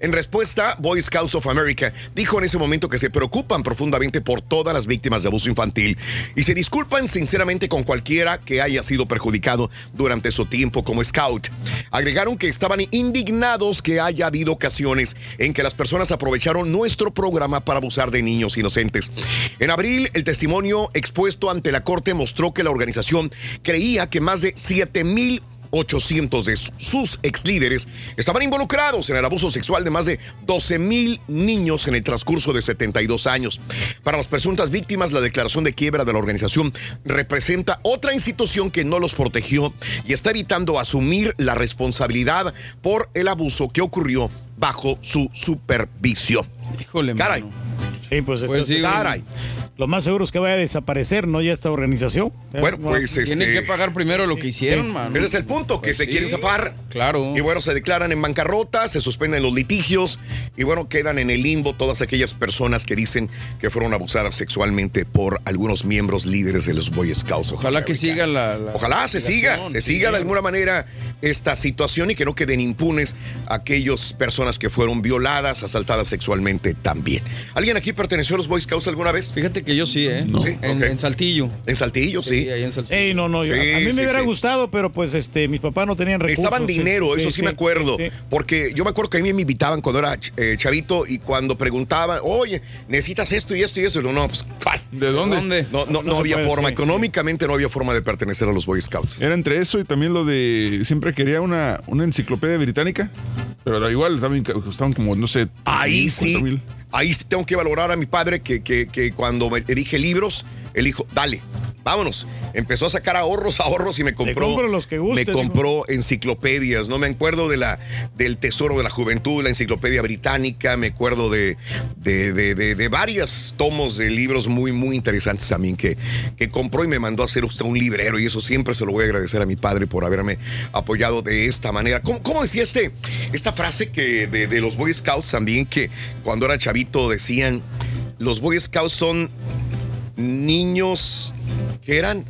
En respuesta, Boy Scouts of America dijo en ese momento que se preocupan profundamente por todas las víctimas de abuso infantil y se disculpan sinceramente con cualquiera que haya sido perjudicado durante su tiempo como scout. Agregaron que estaban indignados que haya habido ocasiones en que las personas aprovecharon nuestro programa para abusar de niños inocentes. En abril, el testimonio expuesto ante la corte mostró que la organización creía que más de 7 mil 800 de su- sus ex líderes estaban involucrados en el abuso sexual de más de 12 mil niños en el transcurso de 72 años. Para las presuntas víctimas, la declaración de quiebra de la organización representa otra institución que no los protegió y está evitando asumir la responsabilidad por el abuso que ocurrió bajo su supervisión. Híjole, Caray. Sí, pues, Pues sí, Caray. Lo más seguro es que vaya a desaparecer, ¿no? Ya esta organización. Bueno, pues Tienen este, que pagar primero lo que hicieron, mano. Ese es el punto, que Pues se sí, quieren zafar. Claro. Y bueno, se declaran en bancarrota, se suspenden los litigios y bueno, quedan en el limbo todas aquellas personas que dicen que fueron abusadas sexualmente por algunos miembros líderes de los Boy Scouts. of Ojalá que siga la. la Ojalá se siga, se sí. siga de alguna manera esta situación y que no queden impunes aquellas personas que fueron violadas, asaltadas sexualmente también. ¿Alguien aquí perteneció a los Boy Scouts alguna vez? Fíjate que yo sí, ¿eh? Sí, En, Saltillo. En Saltillo, sí. ahí en Saltillo. Ey, no, no, yo- Sí, a mí me sí, hubiera sí. gustado, pero pues este, mis papás no tenían recursos. Necesitaban dinero, eso sí, me acuerdo. sí. Porque yo me acuerdo que a mí me invitaban cuando era eh, chavito y cuando preguntaban, oye, necesitas esto y esto y eso. Y yo, no, pues, ¿cuál? ¿De dónde? No, no, no, había puede, forma, sí, económicamente no había forma de pertenecer a los Boy Scouts. Era entre eso y también lo de. Siempre quería una, una enciclopedia británica. Pero da igual, también costaban como, no sé. Ahí 50 sí. Ahí tengo que valorar a mi padre que, que- cuando me dije libros, él dijo, dale, vámonos. Empezó a sacar ahorros, (laughs) ahorros y me compró. los que gustes, me compró enciclopedias, ¿no? Me acuerdo de la, del Tesoro de la Juventud, la enciclopedia británica, me acuerdo de, de, de, de, de varios tomos de libros muy, muy interesantes también que, que compró y me mandó a hacer usted un librero y eso siempre se lo voy a agradecer a mi padre por haberme apoyado de esta manera. ¿Cómo, cómo decía este, esta frase que de, de los Boy Scouts también que cuando era chavito decían, los Boy Scouts son niños que eran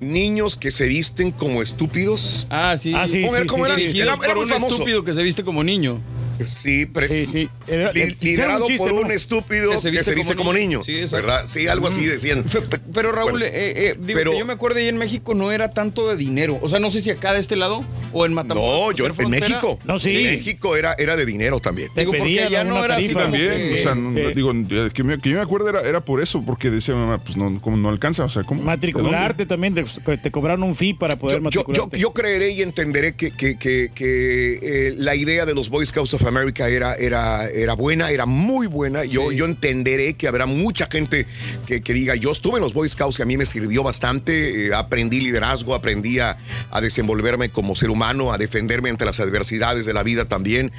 niños que se visten como estúpidos. Ah, sí. Ah, sí, ¿Cómo era? sí, ¿Cómo sí, era? sí, sí. Era- era por muy un famoso. estúpido que se viste como niño. Sí, pre- Sí, sí. Era- li- hicieron un liderado chiste, por ¿no? un estúpido que se viste, como, niño. Sí, exacto. ¿Verdad? Sí, algo así decían. Pero Raúl, Bueno, eh, eh, digo pero- que yo me acuerdo ahí en México no era tanto de dinero. O sea, no sé si acá de este lado o en Matamoros. No, yo en frontera. México. No, sí. En México era, era de dinero también. Te Digo, porque ya no era así También, que- o sea, no- sí. digo, eh, que, me, que yo me acuerdo era, era por eso, porque decía mamá, pues no, como no alcanza, o sea, ¿cómo? Matricularte también, te, te cobraron un fee para poder Yo, yo, yo, matricularte. yo creeré y entenderé que, que- que- que, eh, la idea de los Boy Scouts of America era, era, era buena, era muy buena. Yo, Sí. yo entenderé que habrá mucha gente que, que diga, yo estuve en los Boy Scouts que a mí me sirvió bastante, eh, aprendí liderazgo, aprendí a, a desenvolverme como ser humano, a defenderme ante las adversidades de la vida también.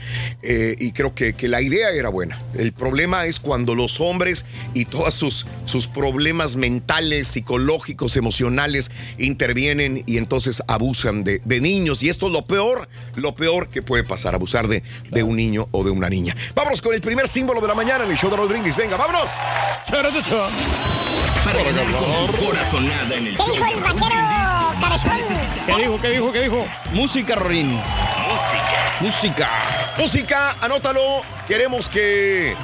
eh, y creo que, que la idea era buena. El problema es cuando los hombres y todos sus, sus problemas mentales, psicológicos, emocionales intervienen y entonces abusan de, de niños. Y esto es lo peor, lo peor que puede pasar, abusar de, de un niño o de una niña. Vámonos con el primer símbolo de la mañana en el show de Raúl Brindis. Venga, vámonos. Para ganar con tu corazonada en el ¿Qué show dijo de el vaquero cabezón? ¿Qué dijo? ¿Qué dijo? ¿Qué dijo? Música, Rorín. música. Música. Música, anótalo. Queremos que,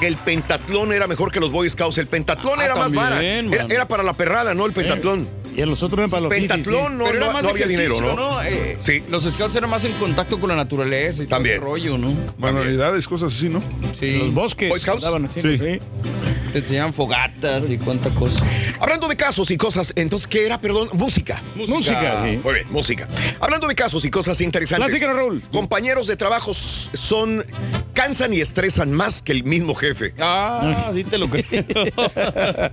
que el pentatlón era mejor que los Boy Scouts. El pentatlón Ah, era más vara. Era, para la perrada, no el pentatlón. Y a los otros eran para los Pentatlón no, Pero era no- más no había dinero, ¿no? Eh, Sí. Los scouts eran más en contacto con la naturaleza y También. todo ese rollo, ¿no? Manualidades, cosas así, ¿no? Sí. Los bosques. Boy Scouts. haciendo, Sí. sí. Te enseñan fogatas y cuánta cosa. Hablando de casos y cosas, entonces, ¿qué era? Perdón, música. Música, sí. Muy bien, música. Hablando de casos y cosas interesantes. Platícanos, Raúl. Compañeros de trabajo son, cansan y estresan más que el mismo jefe. Ah, sí te lo creo. (laughs)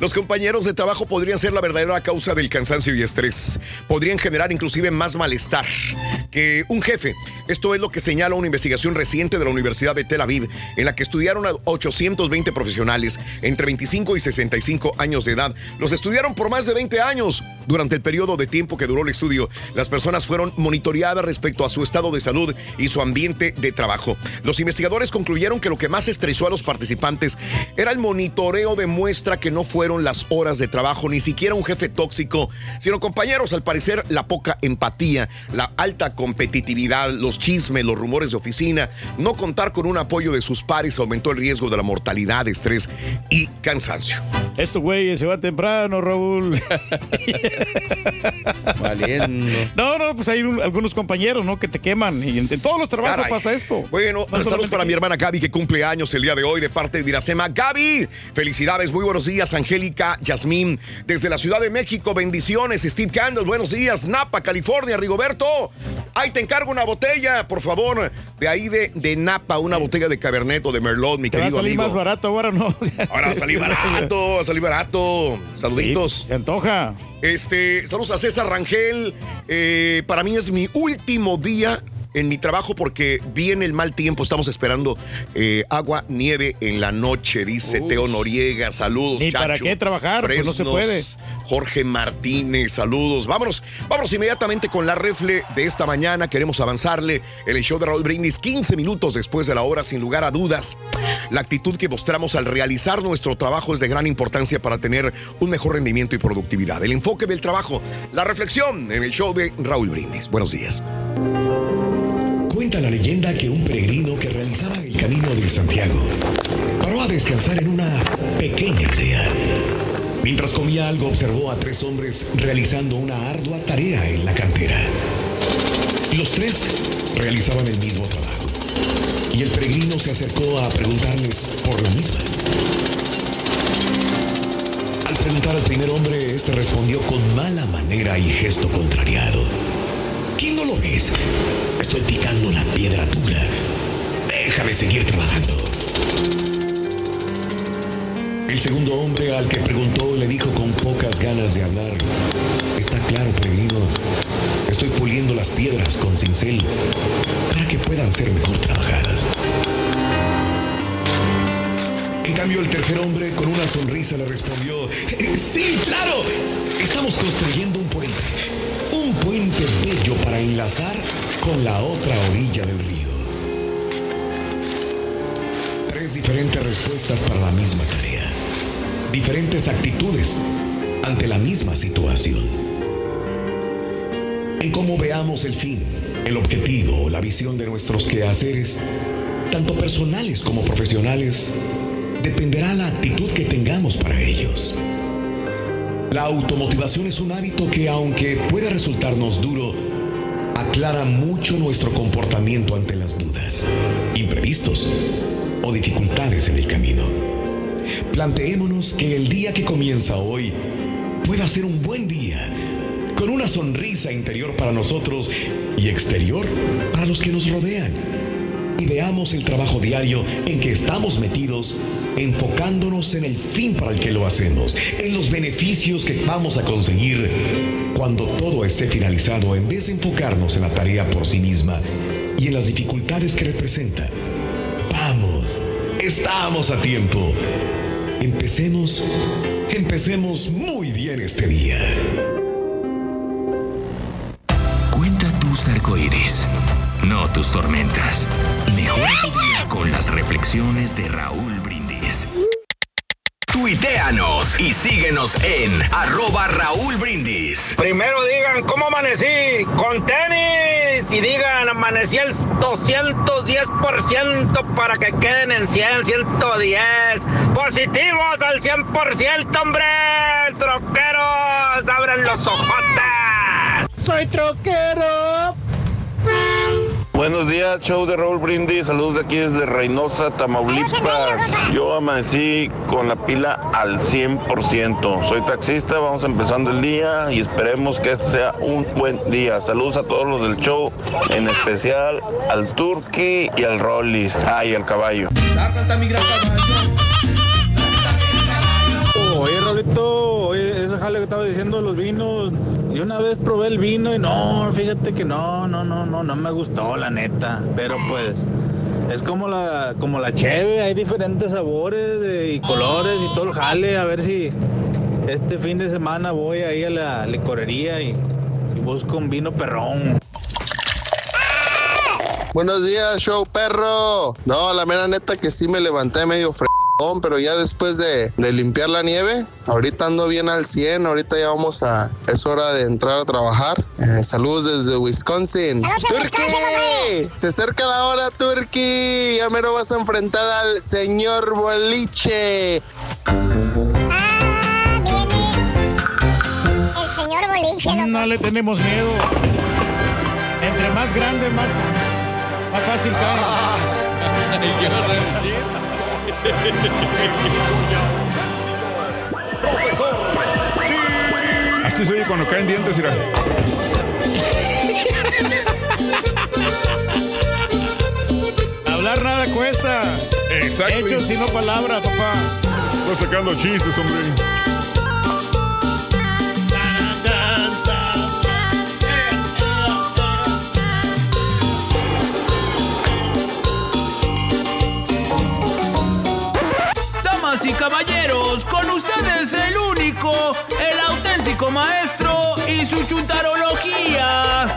Los compañeros de trabajo podrían ser la verdadera causa del cansancio y estrés. Podrían generar inclusive más malestar que un jefe. Esto es lo que señala una investigación reciente de la Universidad de Tel Aviv, en la que estudiaron a 820 profesionales entre 25 y 65 años de edad. Los estudiaron por más de 20 años. Durante el periodo de tiempo que duró el estudio, las personas fueron monitoreadas respecto a su estado de salud y su ambiente de trabajo. Los investigadores concluyeron que lo que más estresó a los participantes era el monitoreo de muestra que no fueron las horas de trabajo, ni siquiera un jefe tóxico, sino compañeros, al parecer, la poca empatía, la alta competitividad, los chismes, los rumores de oficina, no contar con un apoyo de sus pares aumentó el riesgo de la mortalidad, estrés y cansancio. Estos güeyes se van temprano, Raúl. (laughs) Valiendo. No, no, pues hay un- algunos compañeros, ¿no? Que te queman. Y en, en todos los trabajos Caray. pasa esto. Bueno, No saludos para mi hermana Gaby que cumple años el día de hoy de parte de Viracema. Gaby, felicidades, muy buenos días, Angélica, Yasmín, desde la Ciudad de México, bendiciones, Steve Candle, buenos días, Napa, California, Rigoberto, ahí te encargo una botella, por favor, de ahí de, de Napa, una botella de Cabernet o de Merlot, mi Te va a querido salir amigo. más barato ahora, ¿no? (laughs) Ahora va a salir barato, va a salir barato. Saluditos. se antoja. Este, saludos a César Rangel. Eh, para mí es mi último día en mi trabajo porque viene el mal tiempo. Estamos esperando eh, agua, nieve en la noche, dice. Teo Noriega. Saludos, Ni para qué trabajar, pues no se Fresnos, puede. Jorge Martínez, saludos. Vámonos, vámonos inmediatamente con la refle de esta mañana. Queremos avanzarle en el show de Raúl Brindis 15 minutos después de la hora, sin lugar a dudas. La actitud que mostramos al realizar nuestro trabajo es de gran importancia para tener un mejor rendimiento y productividad. El enfoque del trabajo, la reflexión en el show de Raúl Brindis. Buenos días. Cuenta la leyenda que un peregrino que realizaba el camino de Santiago paró a descansar en una pequeña aldea. Mientras comía algo observó a tres hombres realizando una ardua tarea en la cantera. Los tres realizaban el mismo trabajo y el peregrino se acercó a preguntarles por lo mismo. Al preguntar al primer hombre, este respondió con mala manera y gesto contrariado. ¿Quién no lo ves? Estoy picando la piedra dura. Déjame seguir trabajando. El segundo hombre al que preguntó le dijo con pocas ganas de hablar. Está claro, peregrino. Estoy puliendo las piedras con cincel para que puedan ser mejor trabajadas. En cambio, el tercer hombre con una sonrisa le respondió, "Eh, sí, claro, estamos construyendo un puente. Un puente bello para enlazar con la otra orilla del río. Tres diferentes respuestas para la misma tarea. Diferentes actitudes ante la misma situación. En cómo veamos el fin, el objetivo o la visión de nuestros quehaceres, tanto personales como profesionales, dependerá la actitud que tengamos para ellos. La automotivación es un hábito que, aunque puede resultarnos duro, aclara mucho nuestro comportamiento ante las dudas, imprevistos o dificultades en el camino. Planteémonos que el día que comienza hoy pueda ser un buen día, con una sonrisa interior para nosotros y exterior para los que nos rodean. Y veamos el trabajo diario en que estamos metidos, enfocándonos en el fin para el que lo hacemos, en los beneficios que vamos a conseguir cuando todo esté finalizado, en vez de enfocarnos en la tarea por sí misma y en las dificultades que representa. Vamos, estamos a tiempo. Empecemos, empecemos muy bien este día. Cuenta tus arcoíris, no tus tormentas. Mejora tu día con las reflexiones de Raúl. Tuiteanos y síguenos en arroba Raúl Brindis. Primero digan cómo amanecí con tenis y digan amanecí al 210% para que queden en 100, 110. Positivos al 100%, hombre. Troqueros, abran los ojotes. Soy troquero. Buenos días, show de Raúl Brindis. Saludos de aquí desde Reynosa, Tamaulipas. Yo amanecí con la pila al 100%. Soy taxista, vamos empezando el día y esperemos que este sea un buen día. Saludos a todos los del show, en especial al Turkey y al Rollis. Ah, y al caballo. Oye, Raulito, oye, ese jale que estaba diciendo los vinos. Yo una vez probé el vino y no, fíjate que no, no, no, no, no me gustó, la neta. Pero pues, es como la, como la cheve, hay diferentes sabores y colores y todo el jale. A ver si este fin de semana voy ahí a la licorería y, busco un vino perrón. Buenos días, show perro. No, la mera neta que sí me levanté medio fregón, pero ya después de, de limpiar la nieve, ahorita ando bien al 100, ahorita ya vamos a... Es hora de entrar a trabajar. Eh, saludos desde Wisconsin. ¡Turkey! Se acerca la hora, Turkey. Ya mero vas a enfrentar al señor Boliche. El señor Boliche, loco. No le tenemos miedo. Entre más grande, más, más fácil cae. (laughs) Así se oye cuando caen dientes, mira. Hablar nada cuesta. Exacto. Hechos y no palabras, papá. Estoy sacando chistes, hombre. Y caballeros, con ustedes el único, el auténtico maestro y su chuntarología.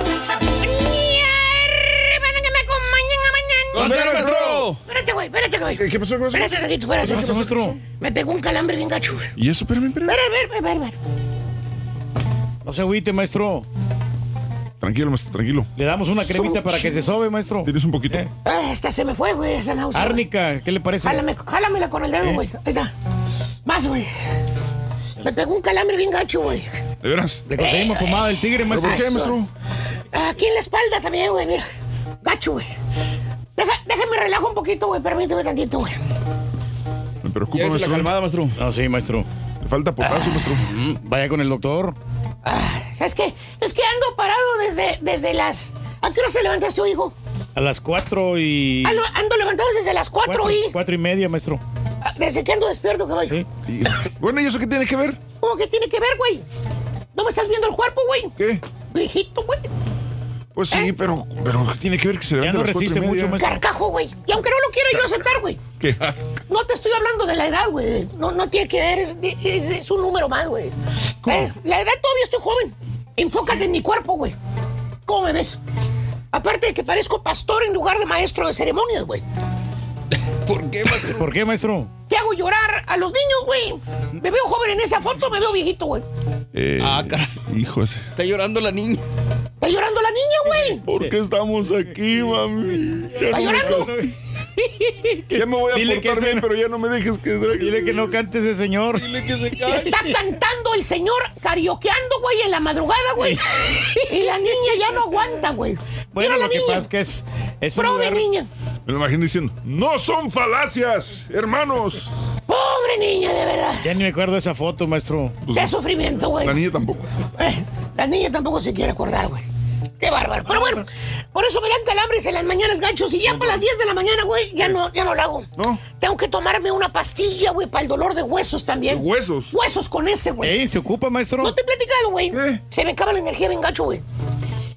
¿Dónde maestro? Espérate, güey, espérate, güey. ¿Qué, pasó, qué pasó? Espérate, tantito, espérate. ¿Qué pasó, maestro? Me pegó un calambre bien gacho. ¿Y eso? Espérame, espérame. Espera, espera, espera, espera. No se agüite, maestro. Tranquilo, maestro, tranquilo. Le damos una cremita para que se sobe, maestro. Tienes un poquito. Ah, esta se me fue, güey, esa náusea. Árnica, ¿qué le parece? Jálame, jálamela con el dedo, ¿Eh? güey. Ahí está. Más, güey. Me pegó un calambre bien gacho, güey. ¿De veras? Le conseguimos pomada del tigre, ¿Pero maestro. por qué, maestro? Aquí en la espalda también, güey, mira. Gacho, güey. Deja, déjame relajo un poquito, güey. Permíteme tantito, güey. Me preocupa, Llévese la maestro. calmada, maestro. No, sí, maestro. Le falta potasio, maestro. Mm, Vaya con el doctor. ¿Sabes qué? Es que ando parado desde, desde las... ¿A qué hora se levantaste tu hijo? A las cuatro y. Ando, ando levantado desde las cuatro y... Cuatro y media, maestro. Ah, Desde que ando despierto, caballo. (laughs) Bueno, ¿y eso qué tiene que ver? ¿Cómo que tiene que ver, güey? ¿No me estás viendo el cuerpo, güey? ¿Qué? Viejito, güey. Pues sí, pero, pero ¿qué tiene que ver que se levante no a las cuatro y resiste media? mucho, maestro. Carcajo, güey. Y aunque no lo quiera yo aceptar, güey. ¿Qué? No te estoy hablando de la edad, güey. No, no tiene que ver, es, es- es un número más, güey. Eh, la edad todavía estoy joven. Enfócate en mi cuerpo, güey. ¿Cómo me ves? Aparte de que parezco pastor en lugar de maestro de ceremonias, güey. (laughs) ¿Por qué, maestro? ¿Por qué, maestro? Te hago llorar a los niños, güey. Me veo joven en esa foto, me veo viejito, güey. Eh, Ah, caray. Hijos. Está llorando la niña. Está llorando la niña, güey. ¿Por qué estamos aquí, mami? Ya ¿Está no me llorando? castigue. Ya me voy a Dile portar bien, pero ya no me dejes que drague. Dile que no cante ese señor. Dile que se calle. Está cantando el señor carioqueando, güey, en la madrugada, güey. Y la niña ya no aguanta, güey. Bueno, Mira la lo que niña. pasa es que es, es un Prove, lugar- niña. Me lo imagino diciendo, no son falacias, hermanos. Pobre niña, de verdad. Ya ni me acuerdo de esa foto, maestro. Qué sufrimiento, güey. La niña tampoco. Eh, la niña tampoco se quiere acordar, güey. Qué bárbaro. Pero bueno, por eso me dan calambres en las mañanas gachos y ya para las 10 de la mañana, güey, ya no, ya no lo hago. ¿No? Tengo que tomarme una pastilla, güey, para el dolor de huesos también. ¿Huesos? Huesos con ese, güey. Ey, ¿se ocupa, maestro? No te he platicado, güey. Se me acaba la energía bien gacho, güey.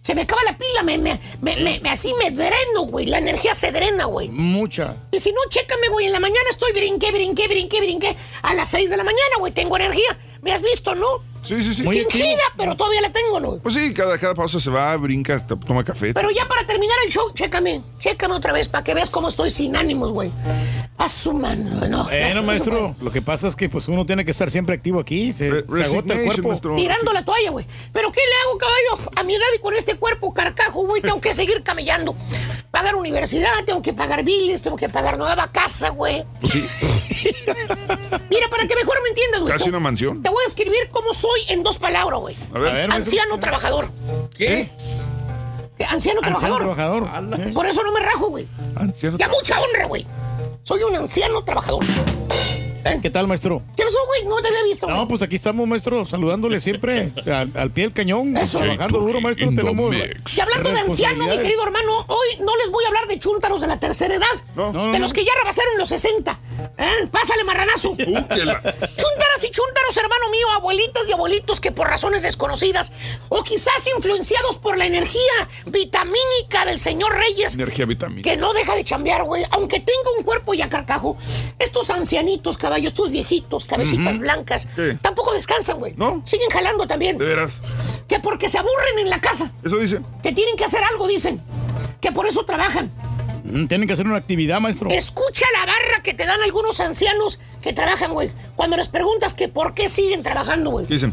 Se me acaba la pila, me, me, me, me- me- así me dreno, güey. La energía se drena, güey. Mucha. Y si no, chécame, güey. En la mañana estoy brinqué, brinqué, brinqué, brinqué. A las 6 de la mañana, güey, tengo energía. ¿Me has visto, no? Sí, sí, sí. Fingida, pero todavía la tengo, ¿no? Pues sí, cada, cada pausa se va, brinca, toma café. Pero ya para terminar el show, chécame. Chécame otra vez para que veas cómo estoy sin ánimos, güey. A su mano, no. Bueno, maestro, lo que pasa es que pues uno tiene que estar siempre activo aquí. Se, Re- se agota el cuerpo. maestro. Tirando la toalla, güey. ¿Pero qué le hago, caballo? A mi edad y con este cuerpo carcajo, güey, tengo que seguir camellando. Pagar universidad, tengo que pagar biles, tengo que pagar nueva casa, güey. Pues sí, (laughs) Mira, para que mejor me entiendas, güey. casi una mansión. Te voy a escribir cómo soy en dos palabras, güey. A ver. A ver. Anciano trabajador. ¿Qué? Eh, Anciano, Anciano trabajador. trabajador. Por eso no me rajo, güey. Anciano. Ya mucha honra, güey. Soy un anciano trabajador. ¿Qué tal, maestro? ¿Qué pasó, güey? No te había visto. No, pues aquí estamos, maestro, saludándole siempre (laughs) al, al pie del cañón. Eso. Trabajando duro, maestro. Tenemos. Y hablando de anciano, mi querido hermano, hoy no les voy a hablar de chúntaros de la tercera edad. No, no, de no. los que ya rebasaron los 60. ¿Eh? Pásale, marranazo. (laughs) Chúntaras y chúntaros, hermano mío, abuelitas y abuelitos que por razones desconocidas o quizás influenciados por la energía vitamínica del señor Reyes, Energía vitamina. que no deja de chambear, güey. Aunque tenga un cuerpo ya carcajo, estos ancianitos, caballos, estos viejitos, cabecitas blancas, ¿Qué? tampoco descansan, güey. ¿No? Siguen jalando también. De veras. Que porque se aburren en la casa, Eso dicen. que tienen que hacer algo, dicen. Que por eso trabajan. Mm, Tienen que hacer una actividad, maestro. Escucha la barra que te dan algunos ancianos que trabajan, güey. Cuando les preguntas que por qué siguen trabajando, güey. ¿Qué dicen?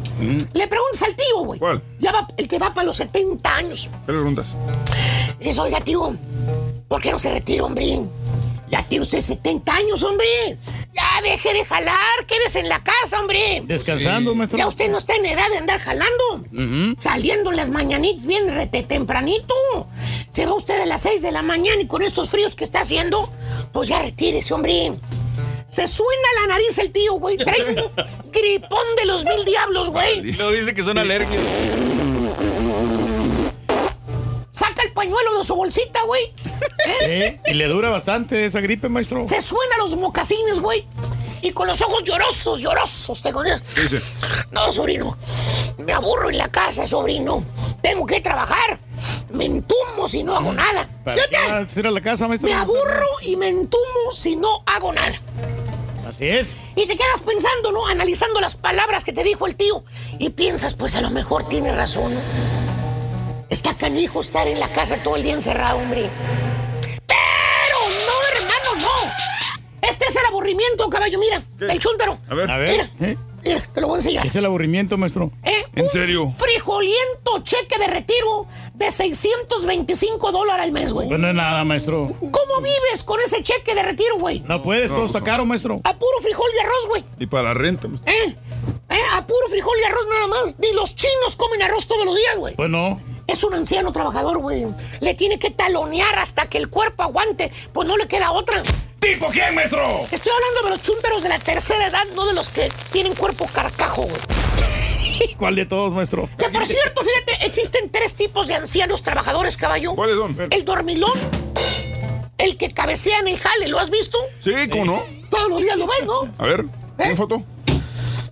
Le preguntas al tío, güey. ¿Cuál? Ya va, el que va para los 70 años. ¿Qué le preguntas? Dices, oiga, tío, ¿por qué no se retira, hombre? Ya tiene usted 70 años, hombre. Ya deje de jalar, quédese en la casa, hombre. Descansando, maestro. Ya usted no está en edad de andar jalando. Saliendo en las mañanitas bien rete tempranito. Se va usted a las 6 de la mañana y con estos fríos que está haciendo, pues ya retírese, hombre. Se suena la nariz el tío, güey. Trae un (laughs) gripón de los mil diablos, güey. Luego dice que son alérgicos. Saca el pañuelo de su bolsita, güey. Sí, y le dura bastante esa gripe, maestro. Se suena los mocasines, güey. Y con los ojos llorosos, llorosos. Te conté. ¿Qué dice? No, sobrino. Me aburro en la casa, sobrino. Tengo que trabajar. Me entumo si no hago nada. ¿Para qué a la casa, maestro? Me aburro y me entumo si no hago nada. Así es. Y te quedas pensando, ¿no? Analizando las palabras que te dijo el tío. Y piensas, pues a lo mejor tiene razón. ¿no? Está canijo estar en la casa todo el día encerrado, hombre. Pero no, hermano, no. Este es el aburrimiento, caballo, mira. Del chúntaro. A ver. A ver. Mira, ¿eh? mira, te lo voy a enseñar. Es el aburrimiento, maestro. ¿Eh? ¿En Un serio? Frijoliento cheque de retiro de 625 dólares al mes, güey. Pues no es nada, maestro. ¿Cómo vives con ese cheque de retiro, güey? No puedes, todo está caro, maestro. A puro frijol y arroz, güey. Y para la renta. pues. ¿Eh? ¿Eh? A puro frijol y arroz nada más. Ni los chinos comen arroz todos los días, güey. Pues no. Es un anciano trabajador, güey. Le tiene que talonear hasta que el cuerpo aguante. Pues no le queda otra. ¿Tipo quién, maestro? Estoy hablando de los chúntaros de la tercera edad, no de los que tienen cuerpo carcajo, güey. ¿Cuál de todos, maestro? Que por cierto, fíjate, existen tres tipos de ancianos trabajadores, caballo. ¿Cuáles son? El dormilón, el que cabecea en el jale, ¿lo has visto? Sí, ¿cómo no? Todos los días lo ves, ¿no? A ver, ¿tiene foto?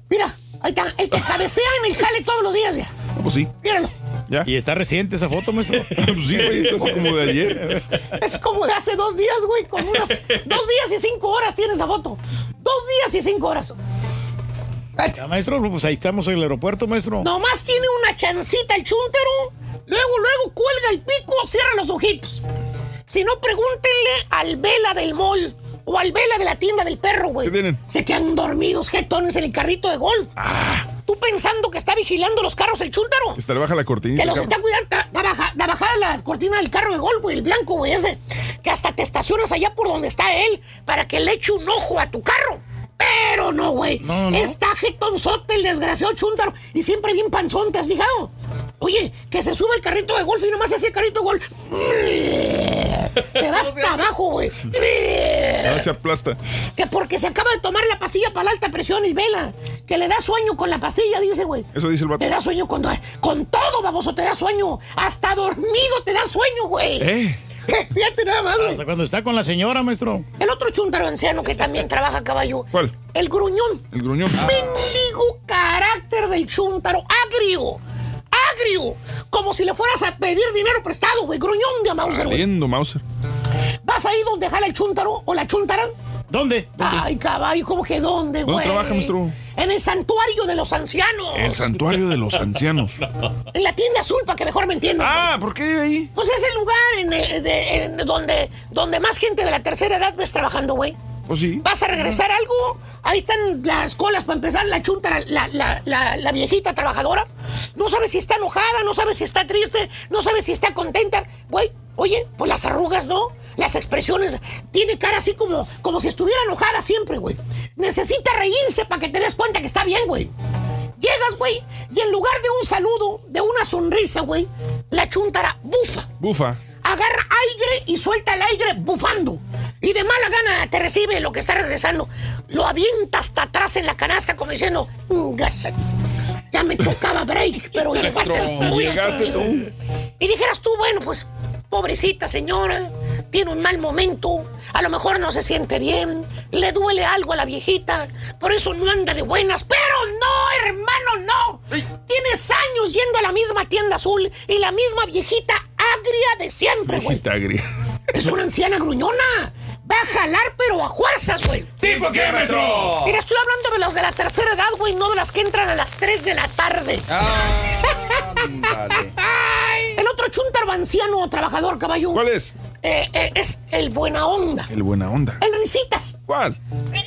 Mira, ahí está, el que cabecea en el jale todos los días, mira. No, pues sí. Míralo. ¿Ya? Y está reciente esa foto, maestro. (laughs) Pues sí, güey, así como de ayer. Es como de hace dos días, güey, con unas dos días y cinco horas tiene esa foto. Dos días y cinco horas. Ya, maestro, pues ahí estamos en el aeropuerto, maestro. Nomás tiene una chancita el chúntaro. Luego, luego cuelga el pico, cierra los ojitos. Si no, pregúntenle al vela del mall o al vela de la tienda del perro, güey. ¿Qué tienen? Se quedan dormidos, jetones en el carrito de golf. Tú pensando que está vigilando los carros el chúntaro. Está le baja la cortinita. Que los está cuidando. Está, está baja- está bajada la cortina del carro de golf, güey, el blanco, güey, ese. Que hasta te estacionas allá por donde está él para que le eche un ojo a tu carro. Pero no, güey. No, no. Está jetonzote el desgraciado chúntaro. Y siempre bien panzón, ¿te has fijado? Oye, que se sube el carrito de golf y nomás ese carrito de golf. Se va (laughs) hasta abajo, güey. (laughs) Ah, se aplasta. Que porque se acaba de tomar la pastilla para la alta presión y vela. Que le da sueño con la pastilla, dice, güey. Eso dice el vato. Te da sueño con, con todo, baboso, te da sueño. Hasta dormido te da sueño, güey. ¿Eh? (laughs) Fíjate nada más, güey. Hasta cuando está con la señora, maestro. El otro chuntaro anciano que también trabaja a caballo. ¿Cuál? El gruñón. El gruñón. Mendigo carácter del chuntaro. Agrio. Agrio. Como si le fueras a pedir dinero prestado, güey. Gruñón de Mauser, güey. Mauser. ¿Vas ahí donde jala el chuntaro o la chuntara? ¿Dónde? Ay, caballo, ¿cómo que dónde, güey? ¿Dónde trabaja, maestro? En el santuario de los ancianos. El santuario de los ancianos. (laughs) En la tienda azul, para que mejor me entiendan. Ah, ¿por qué ahí? Pues es el lugar en, eh, de- en donde, donde más gente de la tercera edad ves trabajando, güey. Pues sí. ¿Vas a regresar algo? Ahí están las colas para empezar, la chunta, la, la, la, la viejita trabajadora. No sabes si está enojada, no sabes si está triste, no sabes si está contenta. Güey, oye, pues las arrugas, ¿no? Las expresiones. Tiene cara así como, como si estuviera enojada siempre, güey. Necesita reírse para que te des cuenta que está bien, güey. Llegas, güey, y en lugar de un saludo, de una sonrisa, güey, la chuntara bufa. Bufa. Agarra aire y suelta el aire bufando. Y de mala gana te recibe lo que está regresando. Lo avienta hasta atrás en la canasta como diciendo, "Ngase, ya me tocaba break, pero (laughs) llegaste esto". tú. Y dijeras tú, bueno, pues, pobrecita señora, tiene un mal momento, a lo mejor no se siente bien, le duele algo a la viejita, por eso no anda de buenas, pero no, hermano, no. Tienes años yendo a la misma tienda azul y la misma viejita agria de siempre, güey. Agria. Es una anciana gruñona. Va a jalar, pero a fuerzas, güey. ¿Tipo qué, maestro? Mira, estoy hablando de los de la tercera edad, güey, no de las que entran a las 3 de la tarde. (laughs) El otro chuntar anciano trabajador, caballo. ¿Cuál es? Eh, eh, es el buena onda. El buena onda. El risitas. ¿Cuál?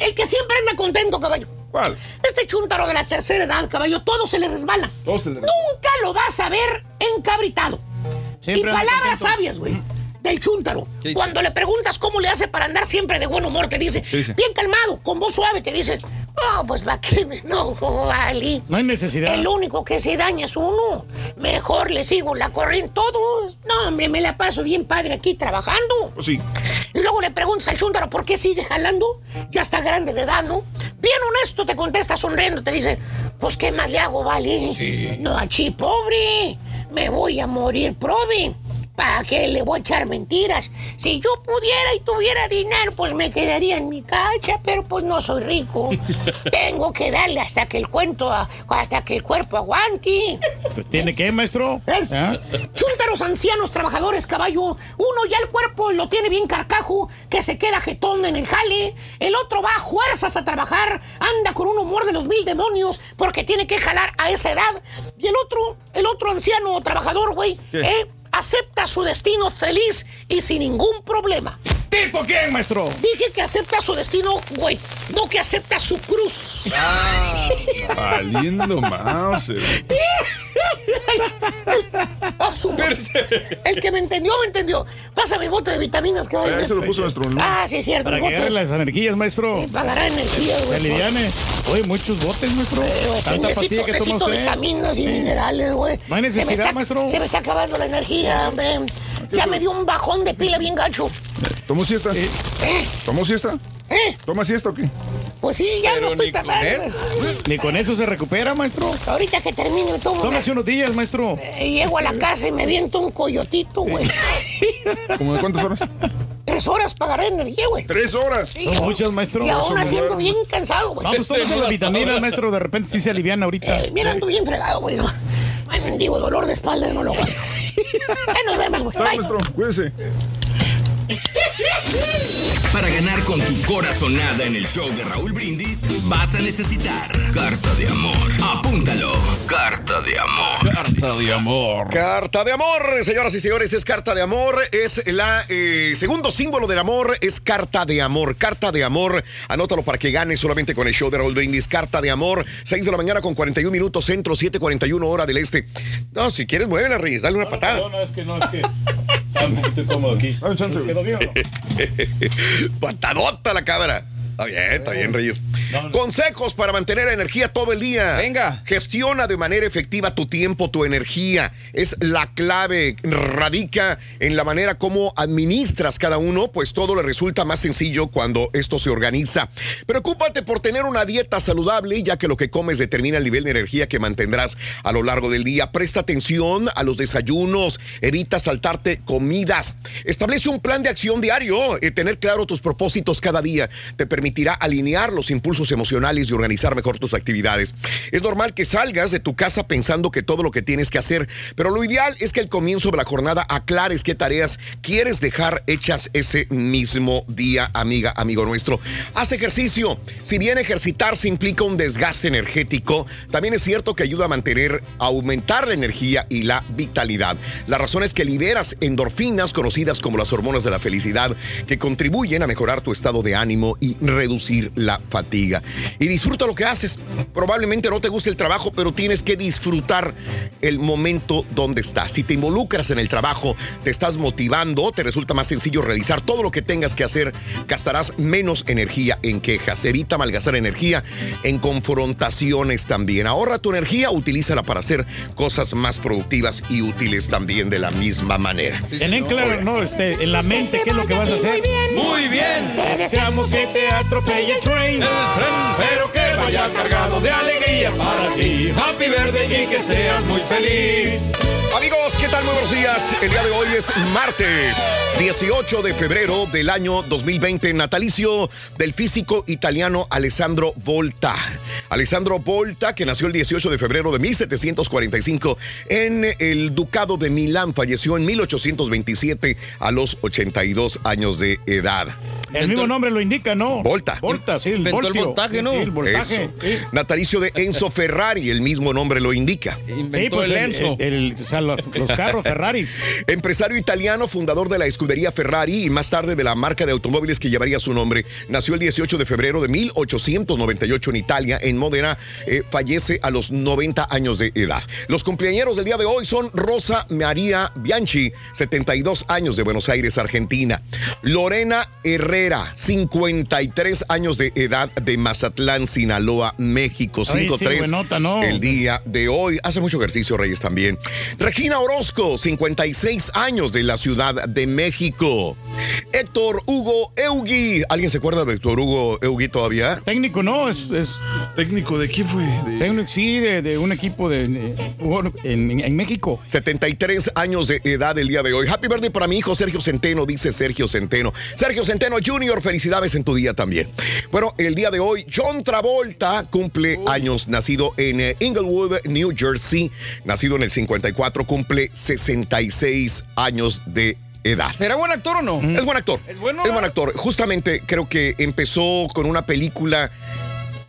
El que siempre anda contento, caballo. ¿Cuál? Este chuntaro de la tercera edad, caballo, todo se le resbala. Todo se le Nunca lo vas a ver encabritado. Siempre y palabras sabias, güey. Del chúntaro. Cuando le preguntas cómo le hace para andar siempre de buen humor, te dice, bien calmado, con voz suave, te dice, oh, pues va que me enojo, vale. No hay necesidad. El único que se daña es uno. Mejor le sigo la corriente todo. No, hombre, me la paso bien padre aquí trabajando. Pues sí. Y luego le preguntas al chúntaro por qué sigue jalando. Ya está grande de edad, ¿no? Bien honesto te contesta sonriendo. Te dice, pues qué más le hago, vale. Sí. No, achí, pobre. Me voy a morir, prove. ¿Para qué le voy a echar mentiras? Si yo pudiera y tuviera dinero, pues me quedaría en mi cacha, pero pues no soy rico. (laughs) Tengo que darle hasta que el cuento, hasta que el cuerpo aguante. Pues tiene que, maestro. ¿Ah? Chúntaros ancianos trabajadores, caballo. Uno ya el cuerpo lo tiene bien carcajo, que se queda jetón en el jale. El otro va a fuerzas a trabajar, anda con un humor de los mil demonios, porque tiene que jalar a esa edad. Y el otro, el otro anciano trabajador, güey. ¿eh? Acepta su destino feliz y sin ningún problema. ¿Tipo quién, maestro? Dije que acepta su destino, güey, no que acepta su cruz. Valiendo mouse. (laughs) (laughs) A El que me entendió, me entendió. Pásame el bote de vitaminas que Ah, ese lo puso nuestro, ¿no? Ah, sí, es cierto. Para el que bote. agarre las energías, maestro. Para agarrar energía, Se güey. aliviane. Oye, muchos botes, maestro. Tanta Necesito, pastilla que toma necesito usted. vitaminas y Sí. minerales, güey. No hay Se me necesidad, está- maestro. Se me está acabando la energía, hombre. Ya me dio un bajón de pila bien gacho. ¿Tomó siesta? ¿Eh? ¿Tomó siesta? ¿Eh? ¿Toma siesta o qué? Pues sí, ya no estoy tan mal. Ni con eso se recupera, maestro. Ahorita que termine, tomo. Tómese unos días, maestro. Eh, Llego a la casa y me viento un coyotito, güey. (laughs) ¿Cómo de cuántas horas? Tres horas para agarrar energía, güey. ¿Tres horas? Sí, Son muchas, maestro. Y aún haciendo duermes. bien cansado, güey. No, pues tómese las vitaminas, maestro. De repente sí se alivian ahorita. Eh, mira, ando bien fregado, güey. Ay, mendigo, dolor de espalda, no lo aguanto. (laughs) Ahí nos vemos, güey. Chao, Bye. maestro. Cuídese. (laughs) Para ganar con tu corazonada en el show de Raúl Brindis, vas a necesitar carta de amor. Apúntalo. Carta de amor. Carta de amor. Carta de amor, señoras y señores, es carta de amor. Es la eh, segundo símbolo del amor, es carta de amor. Carta de amor, anótalo para que ganes solamente con el show de Raúl Brindis. Carta de amor, 6 de la mañana con 41 minutos centro, 7:41 hora del este. No, si quieres, muévela, Reyes, dale una patada. No, no, es que no, es que un poquito incómodo aquí. Dame chance, güey. ¿Quedó bien o no? (laughs) Patadota la cámara. Está bien, está bien, Reyes. Consejos para mantener la energía todo el día. Venga. Gestiona de manera efectiva tu tiempo, tu energía. Es la clave. Radica en la manera como administras cada uno, pues todo le resulta más sencillo cuando esto se organiza. Preocúpate por tener una dieta saludable, ya que lo que comes determina el nivel de energía que mantendrás a lo largo del día. Presta atención a los desayunos. Evita saltarte comidas. Establece un plan de acción diario. Eh, tener claro tus propósitos cada día te permitirá alinear los impulsos emocionales y organizar mejor tus actividades. Es normal que salgas de tu casa pensando que todo lo que tienes que hacer, pero lo ideal es que al comienzo de la jornada aclares qué tareas quieres dejar hechas ese mismo día, amiga, amigo nuestro. Haz ejercicio. Si bien ejercitarse implica un desgaste energético, también es cierto que ayuda a mantener, a aumentar la energía y la vitalidad. La razón es que liberas endorfinas conocidas como las hormonas de la felicidad que contribuyen a mejorar tu estado de ánimo y reducir la fatiga. Y disfruta lo que haces. Probablemente no te guste el trabajo, pero tienes que disfrutar el momento donde estás. Si te involucras en el trabajo, te estás motivando, te resulta más sencillo realizar todo lo que tengas que hacer, gastarás menos energía en quejas. Evita malgastar energía en confrontaciones también. Ahorra tu energía, utilízala para hacer cosas más productivas y útiles también de la misma manera. Tienen claro, no, este, en la mente, ¿qué es lo que vas a hacer? Muy bien. Te deseamos que te atropelle el train. Pero que vaya cargado de alegría para ti. Happy Verde y que seas muy feliz. Amigos, ¿qué tal? Muy buenos días. El día de hoy es martes 18 de febrero del año 2020, natalicio del físico italiano Alessandro Volta. Alessandro Volta, que nació el 18 de febrero de 1745 en el Ducado de Milán, falleció en 1827 a los 82 años de edad. El mismo nombre lo indica, ¿no? Volta. Volta, sí, el voltaje, ¿no? Sí, el voltaje. Eso. sí. Natalicio de Enzo Ferrari, el mismo nombre lo indica. Inventó pues el el- Enzo. el- los, los carros Ferraris. (laughs) Empresario italiano, fundador de la escudería Ferrari y más tarde de la marca de automóviles que llevaría su nombre. Nació el 18 de febrero de 1898 en Italia, en Módena. Eh, fallece a los 90 años de edad. Los cumpleaños del día de hoy son Rosa María Bianchi, 72 años de Buenos Aires, Argentina. Lorena Herrera, 53 años de edad de Mazatlán, Sinaloa, México. Ay, sí, 5-3 buenota, ¿no? el día de hoy. Hace mucho ejercicio, Reyes, también. Regina Orozco, 56 años de la Ciudad de México. Héctor Hugo Eugui. ¿Alguien se acuerda de Héctor Hugo Eugui todavía? Técnico, no, es, es ¿Técnico de quién fue? De- técnico, sí, de, de un equipo de, de- bueno, en, en México. 73 años de edad el día de hoy. Happy birthday para mi hijo Sergio Centeno, dice Sergio Centeno. Sergio Centeno Jr., felicidades en tu día también. Bueno, el día de hoy, John Travolta cumple años, nacido en eh, Inglewood, New Jersey, nacido en el 54, cumple 66 años de edad. ¿Será buen actor o no? Es buen actor. ¿Es bueno? Es buen actor. Justamente creo que empezó con una película.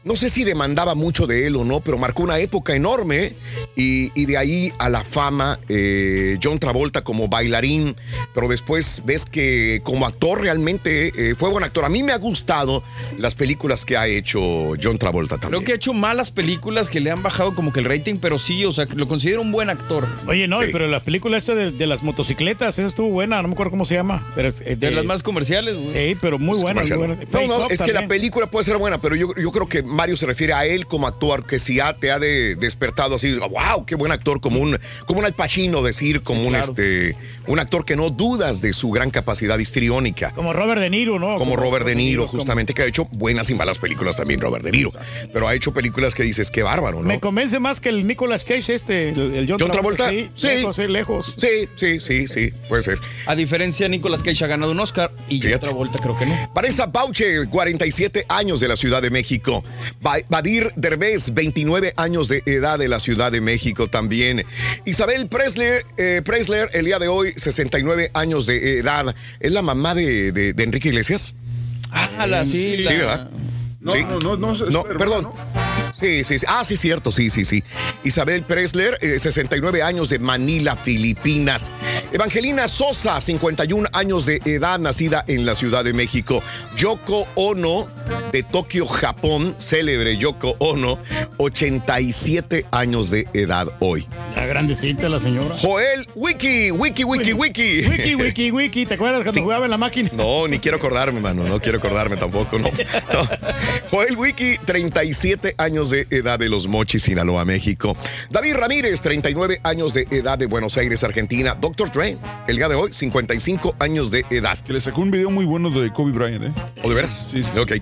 No sé si demandaba mucho de él o no, pero marcó una época enorme y, y de ahí a la fama, eh, John Travolta como bailarín, pero después ves que como actor realmente eh, fue buen actor. A mí me ha gustado las películas que ha hecho John Travolta también. Creo que ha hecho malas películas que le han bajado como que el rating, pero sí, o sea, que lo considero un buen actor. Oye, no, Sí. pero la película esta de, de las motocicletas, esa estuvo buena, no me acuerdo cómo se llama. Pero es, eh, De las más comerciales, güey. Sí, pero muy buena, muy buena. No, no, es que la película puede ser buena, pero yo, yo creo que Mario se refiere a él como actor, que si ha, te ha de- despertado así, wow, qué buen actor, como un, como un Al Pacino decir, como un, claro. este, un actor que no dudas de su gran capacidad histriónica. Como Robert De Niro, ¿no? Como Robert De Niro, como- justamente, que ha hecho buenas y malas películas también, Robert De Niro. Pero ha hecho películas que dices, qué bárbaro, ¿no? Me convence más que el Nicolas Cage este, el, el John, John Travolta, Sí, sí. lejos, sí, lejos. Sí, sí, sí, sí, puede ser. A diferencia, Nicolas Cage ha ganado un Oscar y Fíjate. otra vuelta creo que no. Vanessa Bauche, 47 años de la Ciudad de México. Ba- Badir Derbez, 29 años de edad de la Ciudad de México también. Isabel Presler, eh, Presler, el día de hoy, 69 años de edad. ¿Es la mamá de, de- de Enrique Iglesias? Ah, la sí. Sí, la- ¿verdad? No, Sí. no, no, perdón. ¿no? Sí, sí, sí. Ah, sí, cierto, sí, sí, sí. Isabel Presler, eh, 69 años de Manila, Filipinas. Evangelina Sosa, 51 años de edad, nacida en la Ciudad de México. Yoko Ono, de Tokio, Japón, célebre Yoko Ono, 87 años de edad hoy. La grandecita la señora. Joel Wiki, Wiki, Wiki, Wiki. Wiki, wiki, wiki. ¿Te acuerdas cuando Sí. jugaba en la máquina? No, ni quiero acordarme, mano. No quiero acordarme tampoco, no. No. Joel Wiki, 37 años de edad de Los Mochis, Sinaloa, México. David Ramírez, 39 años de edad de Buenos Aires, Argentina. Doctor Dre, el día de hoy, 55 años de edad. Que le sacó un video muy bueno de Kobe Bryant, ¿eh? ¿O de veras? Sí, sí, sí. Ok.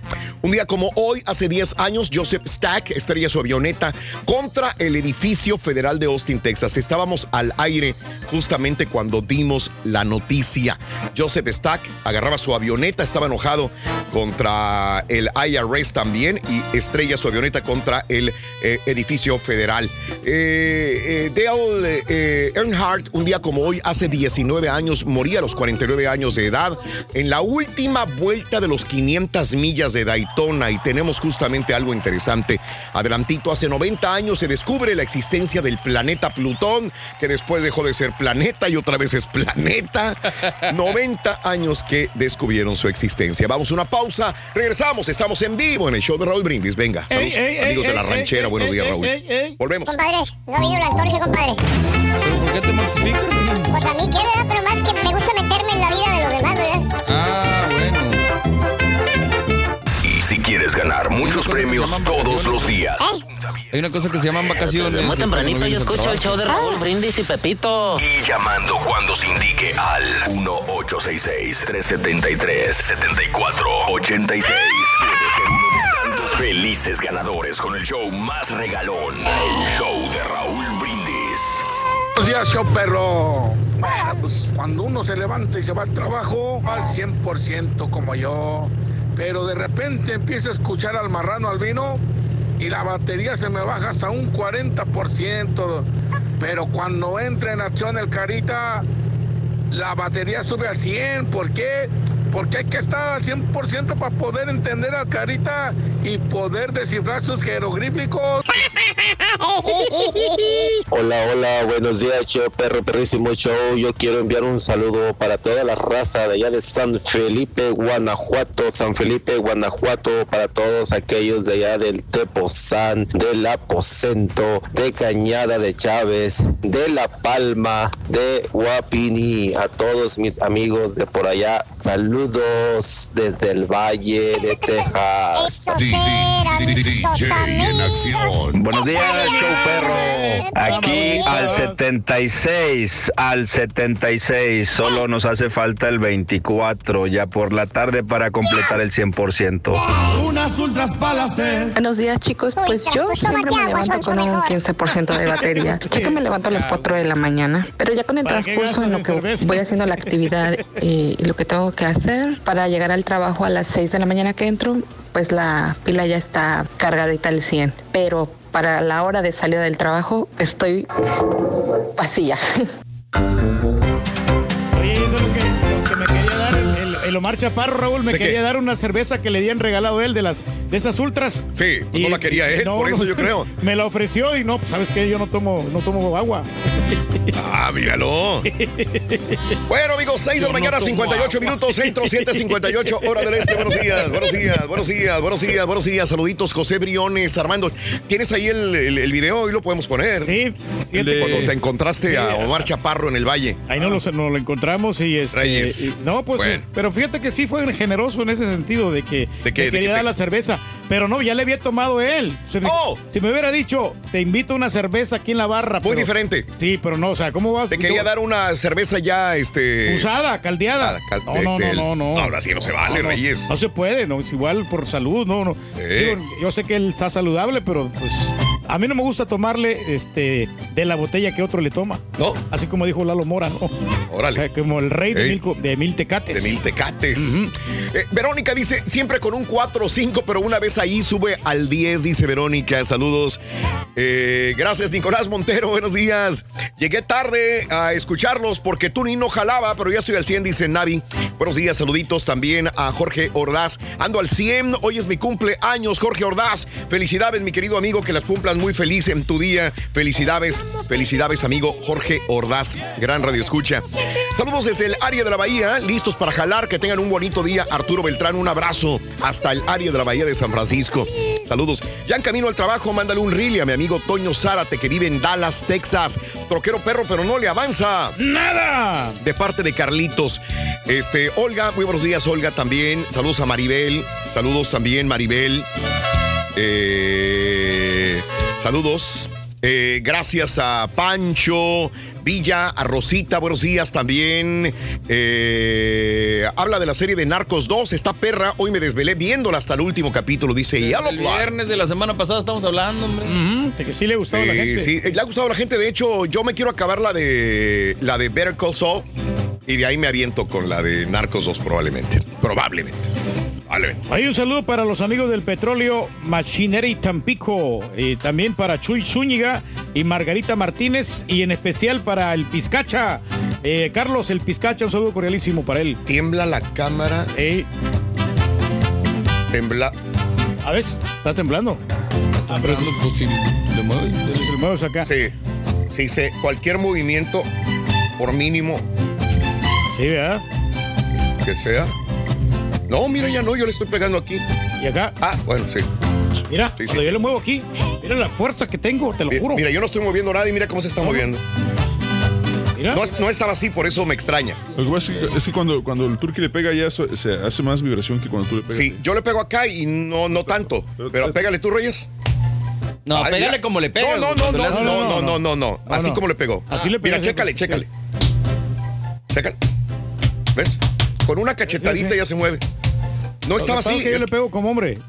Un día como hoy, hace 10 años, Joseph Stack estrella su avioneta contra el edificio federal de Austin, Texas. Estábamos al aire justamente cuando dimos la noticia. Joseph Stack agarraba su avioneta, estaba enojado contra el IRS también y estrella su avioneta contra el eh, edificio federal. Eh, eh, Dale eh, Earnhardt, un día como hoy, hace 19 años, moría a los 49 años de edad en la última vuelta de los 500 millas de Daytona y tenemos justamente algo interesante. Adelantito, hace 90 años se descubre la existencia del planeta Plutón, que después dejó de ser planeta y otra vez es planeta. (laughs) 90 años que descubrieron su existencia. Vamos a una pausa, regresamos, estamos en vivo en el show de Raúl Brindis. Venga, Ey, saludos, ey, ey, amigos de la ranchera, ey, buenos días, Raúl. ey, ey. Volvemos. Compadre, no vino la antorcha, compadre. ¿Por qué te mortificas? Pues a mí qué, ¿verdad? Pero más que me gusta meterme en la vida de los demás, ¿verdad? Ah, bueno. Y si quieres ganar muchos premios todos los días. Hay una cosa que se llaman vacaciones. Desde muy tempranito yo escucho el show de Raúl Ah. Brindis y Pepito. Y llamando cuando se indique al 1-866-373-7486. Puede ser uno de tantos felices ganadores con el show más regalón. El show de Raúl Brindis. Buenos días, show perro. Bueno, pues cuando uno se levanta y se va al trabajo, al 100% como yo. Pero de repente empiezo a escuchar al marrano al vino y la batería se me baja hasta un 40%. Pero cuando entra en acción el carita, la batería sube al 100. ¿Por qué? Porque hay que estar al 100% para poder entender al carita y poder descifrar sus jeroglíficos. (laughs) Hola, hola, buenos días, show, perro, perrísimo show. Yo quiero enviar un saludo para toda la raza de allá de San Felipe, Guanajuato, San Felipe, Guanajuato, para todos aquellos de allá del Tepozán, del Aposento, de Cañada de Chávez, de La Palma, de Guapini, a todos mis amigos de por allá, saludos desde el Valle de Texas. en acción. Buenos días, show perro. Aquí al 76, al 76. Solo nos hace falta el 24 ya por la tarde para completar el 100%. Unas ultras balacer. Buenos días chicos, pues yo siempre me levanto con un 15% de batería, (laughs) ya que me levanto a las 4 de la mañana, pero ya con el ¿Para qué transcurso en lo que voy haciendo la actividad y, y lo que tengo que hacer para llegar al trabajo a las 6 de la mañana que entro, pues la pila ya está cargadita al 100, pero para la hora de salida del trabajo estoy vacía. (laughs) el, Omar Chaparro, Raúl, me ¿De qué? quería dar una cerveza que le habían regalado él de las de esas ultras. Sí, pues no la quería él, por eso yo creo. (laughs) Me la ofreció y no, pues sabes que yo no tomo, no tomo agua. Ah, míralo. Bueno, amigos, 6 de la no mañana, tomo 58 agua. minutos, centro 758, hora del este. Buenos días, buenos días, buenos días, buenos días, buenos días. Saluditos, José Briones, Armando. ¿Tienes ahí el, el- el video? Hoy lo podemos poner. Sí, fíjate. Cuando te encontraste Sí. a Omar Chaparro en el Valle. Ahí no lo, no lo encontramos y este, Reyes. y- no, pues, Bueno. pero fíjate que sí fue generoso en ese sentido de que ¿De qué? me ¿De quería dar te- la cerveza, pero no, ya le había tomado él. Si me, si me hubiera dicho, te invito a una cerveza aquí en la barra. Muy diferente. Sí, pero no, o sea, ¿cómo vas? Te quería Yo- dar una cerveza ya, este. Usada, caldeada. Ah, cal- no, no, no, del- no, no. No, ahora sí no se vale, No. Reyes. No se puede, no, es igual por salud, no, no. Digo, yo sé que él está saludable, pero pues a mí no me gusta tomarle este de la botella que otro le toma. No. Así como dijo Lalo Mora, ¿no? Órale. O sea, como el rey de Ey. mil, co- de mil tecates. De mil tecates. Eh, Verónica dice, siempre con un 4 o 5, pero una vez ahí sube al 10, dice Verónica. Saludos. Eh, gracias, Nicolás Montero. Buenos días. Llegué tarde a escucharlos porque tú ni no jalaba, pero ya estoy al 100, dice Navi. Buenos días, saluditos también a Jorge Ordaz. Ando al 100, hoy es mi cumpleaños, Jorge Ordaz. Felicidades, mi querido amigo, que las cumplas muy feliz en tu día. Felicidades, felicidades, amigo Jorge Ordaz. Gran radio escucha. Saludos desde el área de la Bahía, listos para jalar, que tengan un bonito día. Arturo Beltrán, un abrazo hasta el área de la Bahía de San Francisco. Saludos. Ya en camino al trabajo, mándale un rille a mi amigo Toño Zárate, que vive en Dallas, Texas. Troquero perro, pero no le avanza. ¡Nada! De parte de Carlitos. Este, Olga, muy buenos días, Olga, también. Saludos a Maribel. Saludos también, Maribel. Eh, saludos. Eh, gracias a Pancho Villa, a Rosita, buenos días también. Eh, habla de la serie de Narcos 2, está perra. Hoy me desvelé viéndola hasta el último capítulo. Dice Yellow El viernes de la semana pasada estamos hablando, hombre. de que sí le gustaba Sí, a la gente. sí, eh, le ha gustado a la gente. De hecho, yo me quiero acabar la de la de Better Call Saul y de ahí me aviento con la de Narcos 2 probablemente. Probablemente. Hay un saludo para los amigos del petróleo Machinery Tampico, y también para Chuy Zúñiga y Margarita Martínez, y en especial para el Pizcacha. Eh, Carlos, el Pizcacha, un saludo cordialísimo para él. Tiembla la cámara. Eh, Tembla. A ver, está temblando. Pero Temblando, pues si le mueves. si se lo mueves acá. Sí. Sí, sí, cualquier movimiento, por mínimo Sí, ¿verdad? que sea. No, mira, ya no, yo le estoy pegando aquí. Y acá. Ah, bueno, sí. Mira, Sí, yo le muevo aquí, mira la fuerza que tengo, te lo juro. Mira, yo no estoy moviendo nada y mira cómo se está moviendo. Mira. No, no estaba así, por eso me extraña. Lo que pasa es que, es que cuando, cuando el turqui le pega ya eso- se hace más vibración que cuando tú le pegas. Sí, yo le pego acá y no, no tanto. Pero pégale tú, Reyes. No, Ay, pégale mira. como le pegas. No, no, no, no, no, así. no, no, no, no. Así no. como le pegó. Así le Mira, pegas, chécale, chécale. Chécale. ¿Ves? Con una cachetadita Sí, sí. ya se mueve. No estaba así. que yo es- le pego como hombre.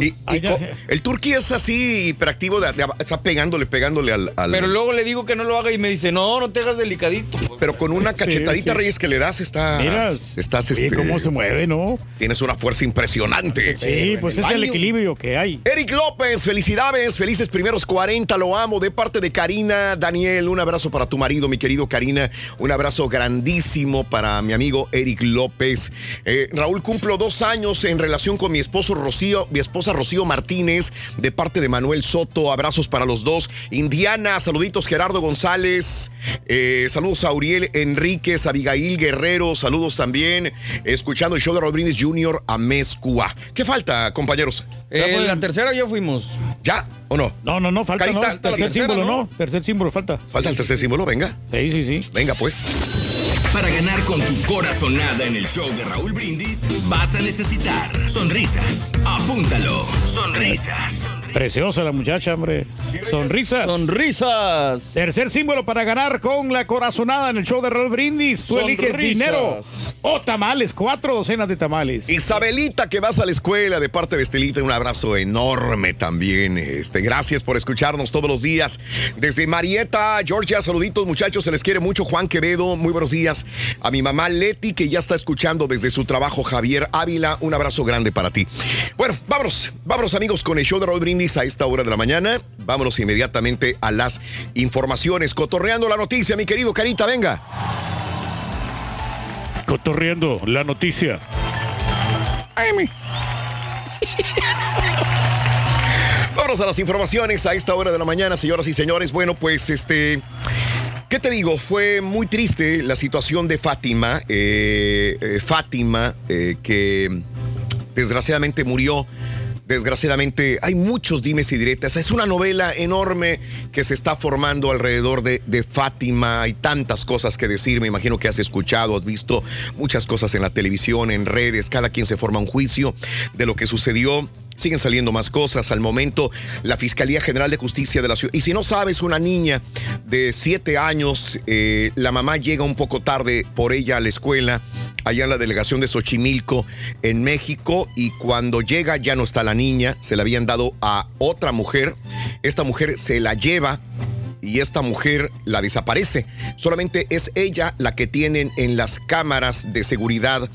Y- y Ay, ya. co- el turqui es así hiperactivo, de- de- está pegándole, pegándole al. al- Pero luego le digo que no lo haga y me dice, no, no te hagas delicadito. pero con una cachetadita, sí. Reyes, que le das, estás. Mira, estás oye, este, cómo se mueve, ¿no? Tienes una fuerza impresionante. Sí, pues es el baño. equilibrio que hay. Eric López, felicidades, felices primeros 40, lo amo, de parte de Karina, Daniel, un abrazo para tu marido, mi querido Karina, un abrazo grandísimo para mi amigo Eric López. Eh, Raúl, cumplo dos años en relación con mi esposo Rocío, mi esposa Rocío Martínez, de parte de Manuel Soto, abrazos para los dos. Indiana, saluditos Gerardo González, eh, saludos a Uriel Enríquez, Abigail Guerrero, saludos también, escuchando el show de Rodríguez Jr. a Mezcua. ¿Qué falta, compañeros? Eh, la tercera ya fuimos. ¿Ya o no? No, no, no, falta Carita, no. Tercer tercera, símbolo, ¿no? ¿no? Tercer símbolo, falta. Falta el tercer símbolo, venga. Sí, sí, sí. Venga, pues. Para ganar con tu corazonada en el show de Raúl Brindis, vas a necesitar sonrisas. Apúntalo. Sonrisas. Preciosa la muchacha, hombre. Sonrisas. Sonrisas. Tercer símbolo para ganar con la corazonada en el show de Raúl Brindis. Tú eliges dinero o tamales, cuatro docenas de tamales. Isabelita, que vas a la escuela de parte de Estelita, un abrazo enorme también. Este, gracias por escucharnos todos los días. Desde Marieta, Georgia, saluditos muchachos, se les quiere mucho. Juan Quevedo, muy buenos días. A mi mamá Leti, que ya está escuchando desde su trabajo, Javier Ávila, un abrazo grande para ti. Bueno, vámonos, vámonos amigos con el show de Raúl Brindis a esta hora de la mañana. Vámonos inmediatamente a las informaciones. Cotorreando la noticia, mi querido Carita, venga. Cotorreando la noticia. Vámonos a las informaciones a esta hora de la mañana, señoras y señores. Bueno, pues este. ¿Qué te digo? Fue muy triste la situación de Fátima. eh, eh, Fátima, eh, que desgraciadamente murió. Desgraciadamente, hay muchos dimes y diretas. Es una novela enorme que se está formando alrededor de, de Fátima. Hay tantas cosas que decir. Me imagino que has escuchado, has visto muchas cosas en la televisión, en redes. Cada quien se forma un juicio de lo que sucedió. Siguen saliendo más cosas. Al momento, la Fiscalía General de Justicia de la Ciudad. Y si no sabes, una niña de siete años, eh, la mamá llega un poco tarde por ella a la escuela, allá en la delegación de Xochimilco, en México. Y cuando llega, ya no está la niña. Se la habían dado a otra mujer. Esta mujer se la lleva y esta mujer la desaparece. Solamente es ella la que tienen en las cámaras de seguridad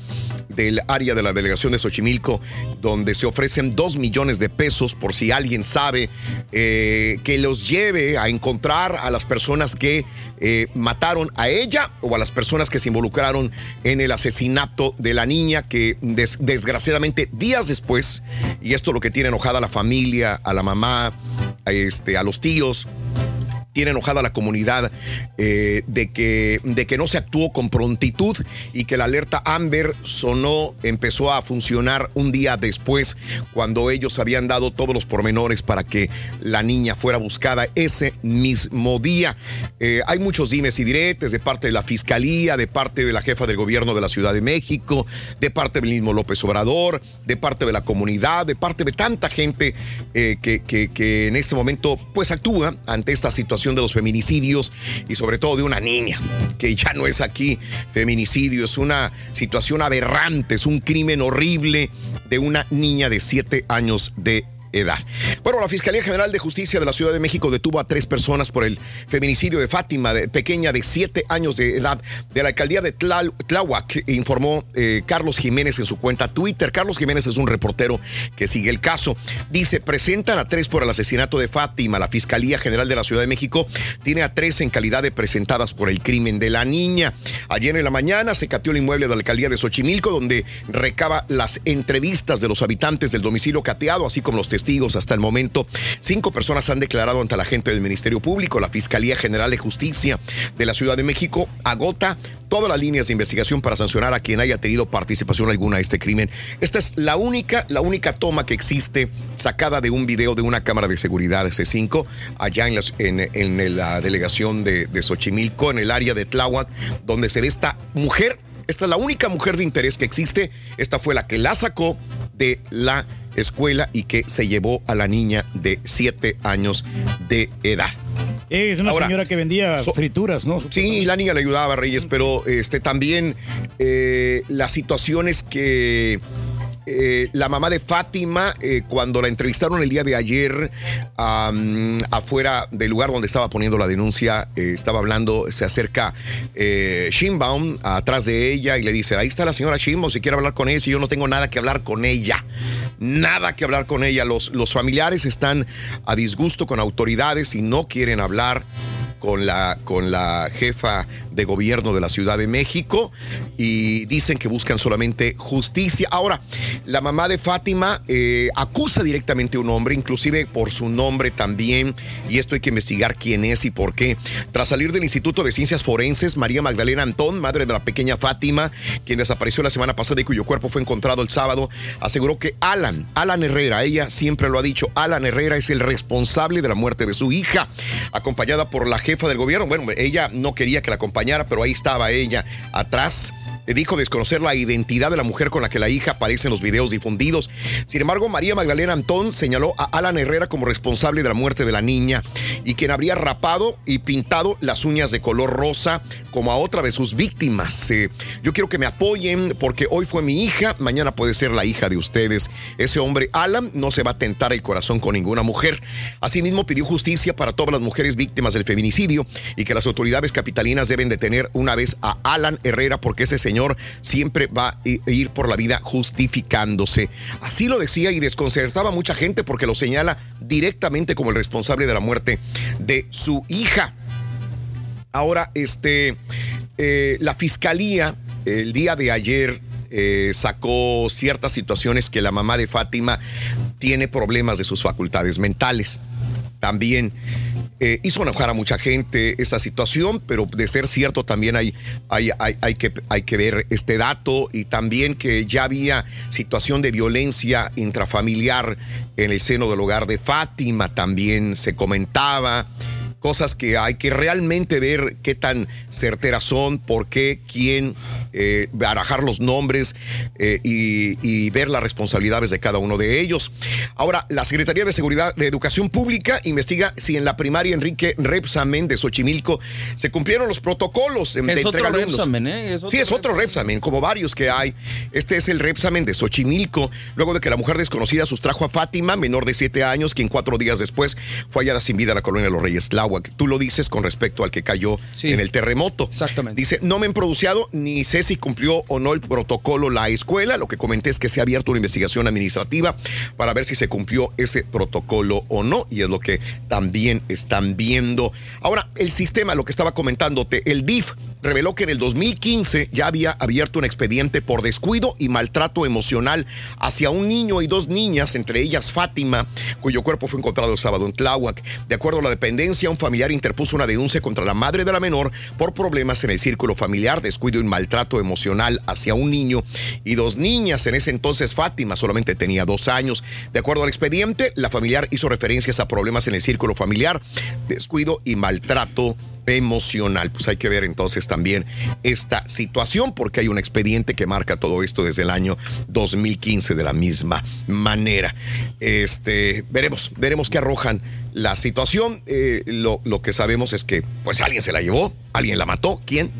del área de la delegación de Xochimilco, donde se ofrecen dos millones de pesos por si alguien sabe eh, que los lleve a encontrar a las personas que eh, mataron a ella o a las personas que se involucraron en el asesinato de la niña que des- desgraciadamente días después, y esto es lo que tiene enojada a la familia, a la mamá, a, este, a los tíos, tiene enojada a la comunidad eh, de, que, de que no se actuó con prontitud y que la alerta Amber sonó, empezó a funcionar un día después, cuando ellos habían dado todos los pormenores para que la niña fuera buscada ese mismo día. Eh, hay muchos dimes y diretes de parte de la fiscalía, de parte de la jefa del gobierno de la Ciudad de México, de parte del mismo López Obrador, de parte de la comunidad, de parte de tanta gente eh, que, que- que en este momento pues actúa ante esta situación de los feminicidios y sobre todo de una niña, que ya no es aquí feminicidio, es una situación aberrante, es un crimen horrible de una niña de siete años de edad. Bueno, la Fiscalía General de Justicia de la Ciudad de México detuvo a tres personas por el feminicidio de Fátima, pequeña de siete años de edad, de la alcaldía de Tláhuac, informó eh, Carlos Jiménez en su cuenta Twitter. Carlos Jiménez es un reportero que sigue el caso. Dice, presentan a tres por el asesinato de Fátima. La Fiscalía General de la Ciudad de México tiene a tres en calidad de presentadas por el crimen de la niña. Ayer en la mañana se cateó el inmueble de la alcaldía de Xochimilco, donde recaba las entrevistas de los habitantes del domicilio cateado, así como los testigos. Hasta el momento, cinco personas han declarado ante la gente del Ministerio Público. La Fiscalía General de Justicia de la Ciudad de México agota todas las líneas de investigación para sancionar a quien haya tenido participación alguna a este crimen. Esta es la única, la única toma que existe sacada de un video de una cámara de seguridad C5 allá en, en- en la delegación de, de Xochimilco, en el área de Tláhuac, donde se ve esta mujer. Esta es la única mujer de interés que existe. Esta fue la que la sacó de la escuela y que se llevó a la niña de siete años de edad. Es una Ahora, señora que vendía so- frituras, ¿no? Sí, la niña le ayudaba a Reyes, pero este también eh, las situaciones que eh, la mamá de Fátima, eh, cuando la entrevistaron el día de ayer afuera del lugar donde estaba poniendo la denuncia, eh, estaba hablando, se acerca Sheinbaum atrás de ella y le dice, ahí está la señora Sheinbaum, si quiere hablar con ella, si yo no tengo nada que hablar con ella. Nada que hablar con ella. Los, los familiares están a disgusto con autoridades y no quieren hablar con la, con la jefa de gobierno de la Ciudad de México y dicen que buscan solamente justicia. Ahora, la mamá de Fátima eh, acusa directamente a un hombre, inclusive por su nombre también, y esto hay que investigar quién es y por qué. Tras salir del Instituto de Ciencias Forenses, María Magdalena Antón, madre de la pequeña Fátima, quien desapareció la semana pasada y cuyo cuerpo fue encontrado el sábado, aseguró que Alan, Alan Herrera, ella siempre lo ha dicho, Alan Herrera es el responsable de la muerte de su hija, acompañada por la jefa del gobierno. Bueno, ella no quería que la acompañara, pero ahí estaba ella atrás. Dijo desconocer la identidad de la mujer con la que la hija aparece en los videos difundidos. Sin embargo, María Magdalena Antón señaló a Alan Herrera como responsable de la muerte de la niña y quien habría rapado y pintado las uñas de color rosa como a otra de sus víctimas. Eh, yo quiero que me apoyen porque hoy fue mi hija, mañana puede ser la hija de ustedes. Ese hombre, Alan, no se va a tentar el corazón con ninguna mujer. Asimismo, pidió justicia para todas las mujeres víctimas del feminicidio y que las autoridades capitalinas deben detener una vez a Alan Herrera porque ese señor siempre va a ir por la vida justificándose. Así lo decía y desconcertaba a mucha gente porque lo señala directamente como el responsable de la muerte de su hija. Ahora, este, eh, la fiscalía el día de ayer eh, sacó ciertas situaciones que la mamá de Fátima tiene problemas de sus facultades mentales. También eh, hizo enojar a mucha gente esta situación, pero de ser cierto también hay, hay, hay, hay que, hay que ver este dato y también que ya había situación de violencia intrafamiliar en el seno del hogar de Fátima, también se comentaba cosas que hay que realmente ver qué tan certeras son, por qué, quién, eh, barajar los nombres eh, y, y ver las responsabilidades de cada uno de ellos. Ahora, la Secretaría de Seguridad de Educación Pública investiga si en la primaria Enrique Repsamen de Xochimilco se cumplieron los protocolos de, Es de otro entrega de alumnos. Repsamen, ¿eh? Es sí, es otro Repsamen, como varios que hay. Este es el Repsamen de Xochimilco, luego de que la mujer desconocida sustrajo a Fátima, menor de siete años, quien cuatro días después fue hallada sin vida en la colonia de los Reyes Tláhuac. Tú lo dices con respecto al que cayó en el terremoto. Exactamente. Dice, no me han producido ni sé si cumplió o no el protocolo la escuela. Lo que comenté es que se ha abierto una investigación administrativa para ver si se cumplió ese protocolo o no. Y es lo que también están viendo. Ahora, el sistema, lo que estaba comentándote, el DIF reveló que en el 2015 ya había abierto un expediente por descuido y maltrato emocional hacia un niño y dos niñas, entre ellas Fátima, cuyo cuerpo fue encontrado el sábado en Tláhuac. De acuerdo a la dependencia, un familiar interpuso una denuncia contra la madre de la menor por problemas en el círculo familiar, descuido y maltrato emocional hacia un niño y dos niñas. En ese entonces Fátima solamente tenía dos años. De acuerdo al expediente, la familiar hizo referencias a problemas en el círculo familiar, descuido y maltrato emocional. Pues hay que ver entonces también esta situación porque hay un expediente que marca todo esto desde el año 2015 de la misma manera. Este, veremos, veremos qué arrojan la situación. Eh, lo, lo que sabemos es que pues alguien se la llevó, alguien la mató, ¿quién?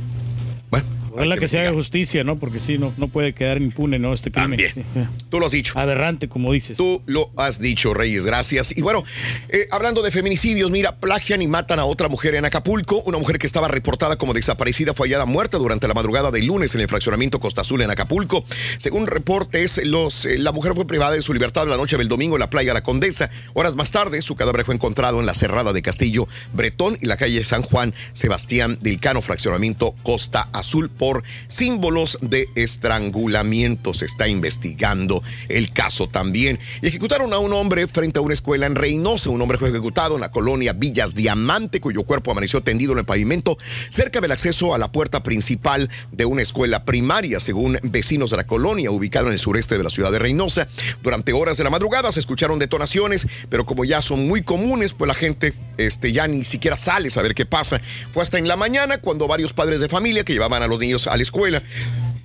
Bueno, Ojalá que, se haga justicia, ¿no? Porque sí, no, no puede quedar impune, ¿no? Este crimen. También. Tú lo has dicho. Aberrante, como dices. Tú lo has dicho, Reyes, gracias. Y bueno, eh, hablando de feminicidios, mira, plagian y matan a otra mujer en Acapulco. Una mujer que estaba reportada como desaparecida fue hallada muerta durante la madrugada del lunes en el fraccionamiento Costa Azul en Acapulco. Según reportes, los, eh, la mujer fue privada de su libertad la noche del domingo en la playa La Condesa. Horas más tarde, su cadáver fue encontrado en la cerrada de Castillo Bretón y la calle San Juan Sebastián del Cano, fraccionamiento Costa Azul, símbolos de estrangulamiento. Se está investigando el caso también. Y ejecutaron a un hombre frente a una escuela en Reynosa. Un hombre fue ejecutado en la colonia Villas Diamante, cuyo cuerpo amaneció tendido en el pavimento cerca del acceso a la puerta principal de una escuela primaria, según vecinos de la colonia, ubicado en el sureste de la ciudad de Reynosa. Durante horas de la madrugada se escucharon detonaciones, pero como ya son muy comunes, pues la gente este, ya ni siquiera sale a saber qué pasa. Fue hasta en la mañana cuando varios padres de familia que llevaban a los niños a la escuela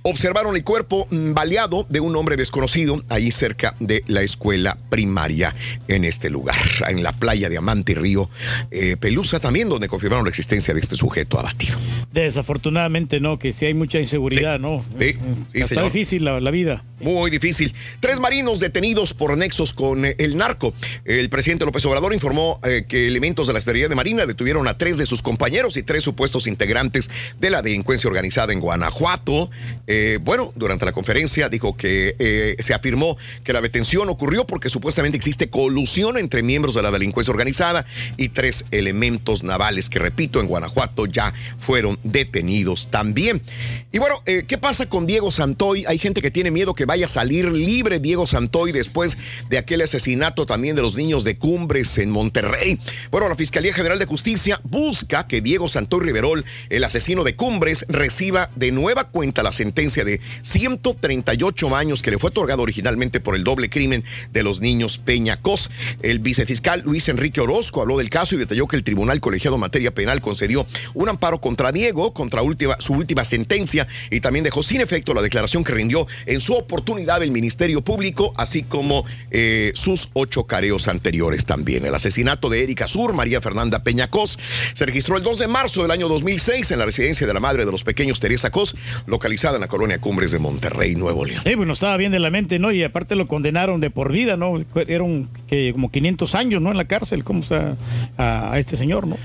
observaron el cuerpo mm, baleado de un hombre desconocido ahí cerca de la escuela primaria en este lugar, en la playa de Amante y Río eh, Pelusa también, donde confirmaron la existencia de este sujeto abatido. Desafortunadamente, no, que sí hay mucha inseguridad, ¿no? Sí, sí, Está señor. difícil la, la vida. Muy difícil. Tres marinos detenidos por nexos con eh, el narco. El presidente López Obrador informó eh, que elementos de la Secretaría de Marina detuvieron a tres de sus compañeros y tres supuestos integrantes de la delincuencia organizada en Guanajuato. Eh, bueno, durante la conferencia dijo que eh, se afirmó que la detención ocurrió porque supuestamente existe colusión entre miembros de la delincuencia organizada y tres elementos navales que, repito, en Guanajuato ya fueron detenidos también. Y bueno, eh, ¿qué pasa con Diego Santoy? Hay gente que tiene miedo que vaya a salir libre Diego Santoy después de aquel asesinato también de los niños de Cumbres en Monterrey. Bueno, la Fiscalía General de Justicia busca que Diego Santoy Riverol, el asesino de Cumbres, reciba de nueva cuenta la sentencia de 138 años que le fue otorgado originalmente por el doble crimen de los niños Peñacos. El vicefiscal Luis Enrique Orozco habló del caso y detalló que el Tribunal Colegiado en Materia Penal concedió un amparo contra Diego, contra última, su última sentencia, y también dejó sin efecto la declaración que rindió en su oportunidad el Ministerio Público, así como eh, sus ocho careos anteriores también. El asesinato de Erika Sur, María Fernanda Peñacos, se registró el 2 de marzo del año 2006 en la residencia de la madre de los pequeños Teresa Cos, localizada en la colonia Cumbres de Monterrey, Nuevo León. Sí, bueno, estaba bien de la mente, ¿no? Y aparte lo condenaron de por vida, ¿no? Eran que como 500 años, ¿no? En la cárcel, ¿cómo está a, a este señor, ¿no?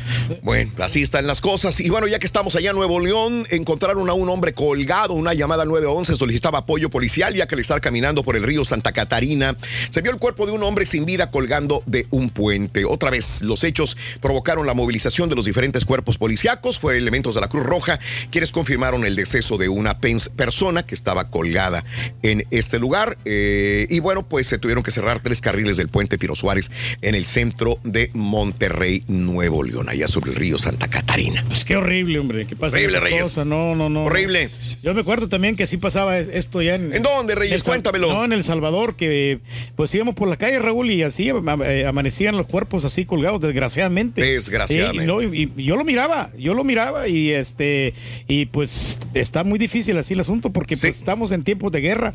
Bueno, así están las cosas. Y bueno, ya que estamos allá en Nuevo León, encontraron a un hombre colgado. Una llamada al 911 solicitaba apoyo policial, ya que al estar caminando por el río Santa Catarina, se vio el cuerpo de un hombre sin vida colgando de un puente. Otra vez, los hechos provocaron la movilización de los diferentes cuerpos policíacos. Fueron elementos de la Cruz Roja quienes confirmaron el deceso de una pens- persona que estaba colgada en este lugar. Eh, y bueno, pues se tuvieron que cerrar tres carriles del puente Piro Suárez en el centro de Monterrey, Nuevo León, allá sobre el río Santa Catarina. Pues qué horrible, hombre. ¿Qué pasa? Horrible, Reyes. cosa, No, no, no. Horrible. Yo me acuerdo también que así pasaba esto ya en. ¿En dónde, Reyes? El Cuéntamelo. No, en El Salvador, que pues íbamos por la calle, Raúl, y así eh, amanecían los cuerpos así colgados, desgraciadamente. Desgraciadamente. Y, no, y- y yo lo miraba, yo lo miraba, y este, y pues está muy difícil así el asunto, porque pues estamos en tiempos de guerra.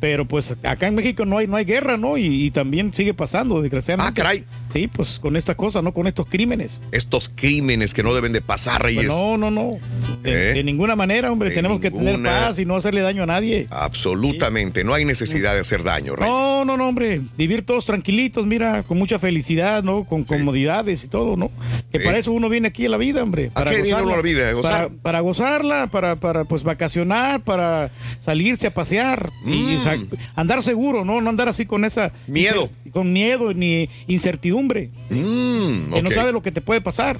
Pero pues acá en México no hay, no hay guerra, ¿no? Y, y también sigue pasando, desgraciadamente. Ah, caray. Sí, pues con estas cosas, ¿no? Con estos crímenes. Estos crímenes que no deben de pasar, Pues Reyes. no, no, no. De, ¿Eh? de ninguna manera, hombre. De Tenemos que tener paz y no hacerle daño a nadie. Absolutamente. No hay necesidad de hacer daño, Reyes. No, no, no, hombre. Vivir todos tranquilitos, mira, con mucha felicidad, ¿no? Con comodidades y todo, ¿no? Que para eso uno viene aquí a la vida, hombre. ¿A Para qué viene uno a la vida? Para, para gozarla, para, para, pues, vacacionar, para salirse a pasear y o sea, andar seguro, ¿no? No andar así con esa... Mm. Miedo. Con miedo ni incertidumbre. Mm, Que no sabe lo que te puede pasar.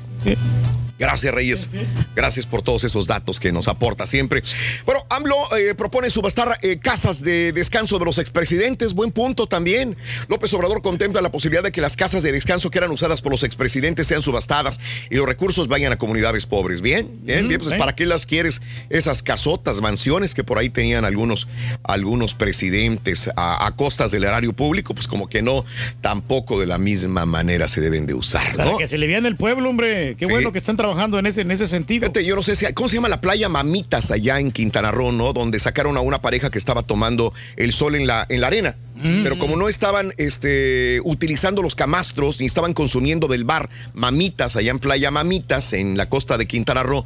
Gracias, Reyes. Gracias por todos esos datos que nos aporta siempre. Bueno, AMLO eh, propone subastar eh, casas de descanso de los expresidentes. Buen punto también. López Obrador contempla la posibilidad de que las casas de descanso que eran usadas por los expresidentes sean subastadas y los recursos vayan a comunidades pobres. Bien, bien, bien. Pues. ¿para qué las quieres? Esas casotas, mansiones que por ahí tenían algunos, algunos presidentes a, a costas del erario público, pues como que no, tampoco de la misma manera se deben de usar, Para ¿no? que se le vean el pueblo, hombre. Qué Sí. bueno que están trabajando en ese, en ese sentido. Fíjate, yo no sé si, ¿cómo se llama la playa Mamitas allá en Quintana Roo, ¿no? Donde sacaron a una pareja que estaba tomando el sol en la, en la arena. Mm. Pero como no estaban este, utilizando los camastros ni estaban consumiendo del bar Mamitas allá en playa Mamitas, en la costa de Quintana Roo,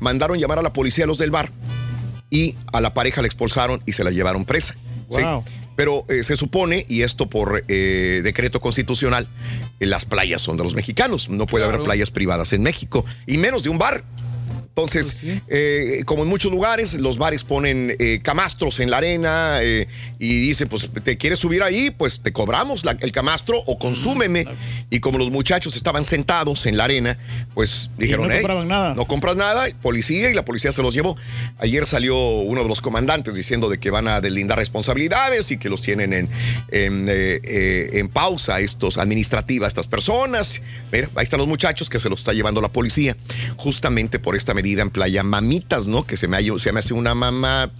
mandaron llamar a la policía a los del bar. y a la pareja la expulsaron y se la llevaron presa. ¿sí? Pero eh, se supone, y esto por eh, decreto constitucional, las playas son de los mexicanos. No puede haber playas privadas en México, y menos de un bar. Entonces, eh, como en muchos lugares, los bares ponen eh, camastros en la arena eh, y dicen, pues, ¿te quieres subir ahí? Pues te cobramos la- el camastro o consúmeme. Y como los muchachos estaban sentados en la arena, pues dijeron, no "Hey, compraban nada". no compras nada, policía y la policía se los llevó. Ayer salió uno de los comandantes diciendo de que van a deslindar responsabilidades y que los tienen en, en, en pausa estos administrativa estas personas. Mira, ahí están los muchachos que se los está llevando la policía justamente por esta medida en Playa Mamitas, ¿no? Que se me, ha- se me hace una mamá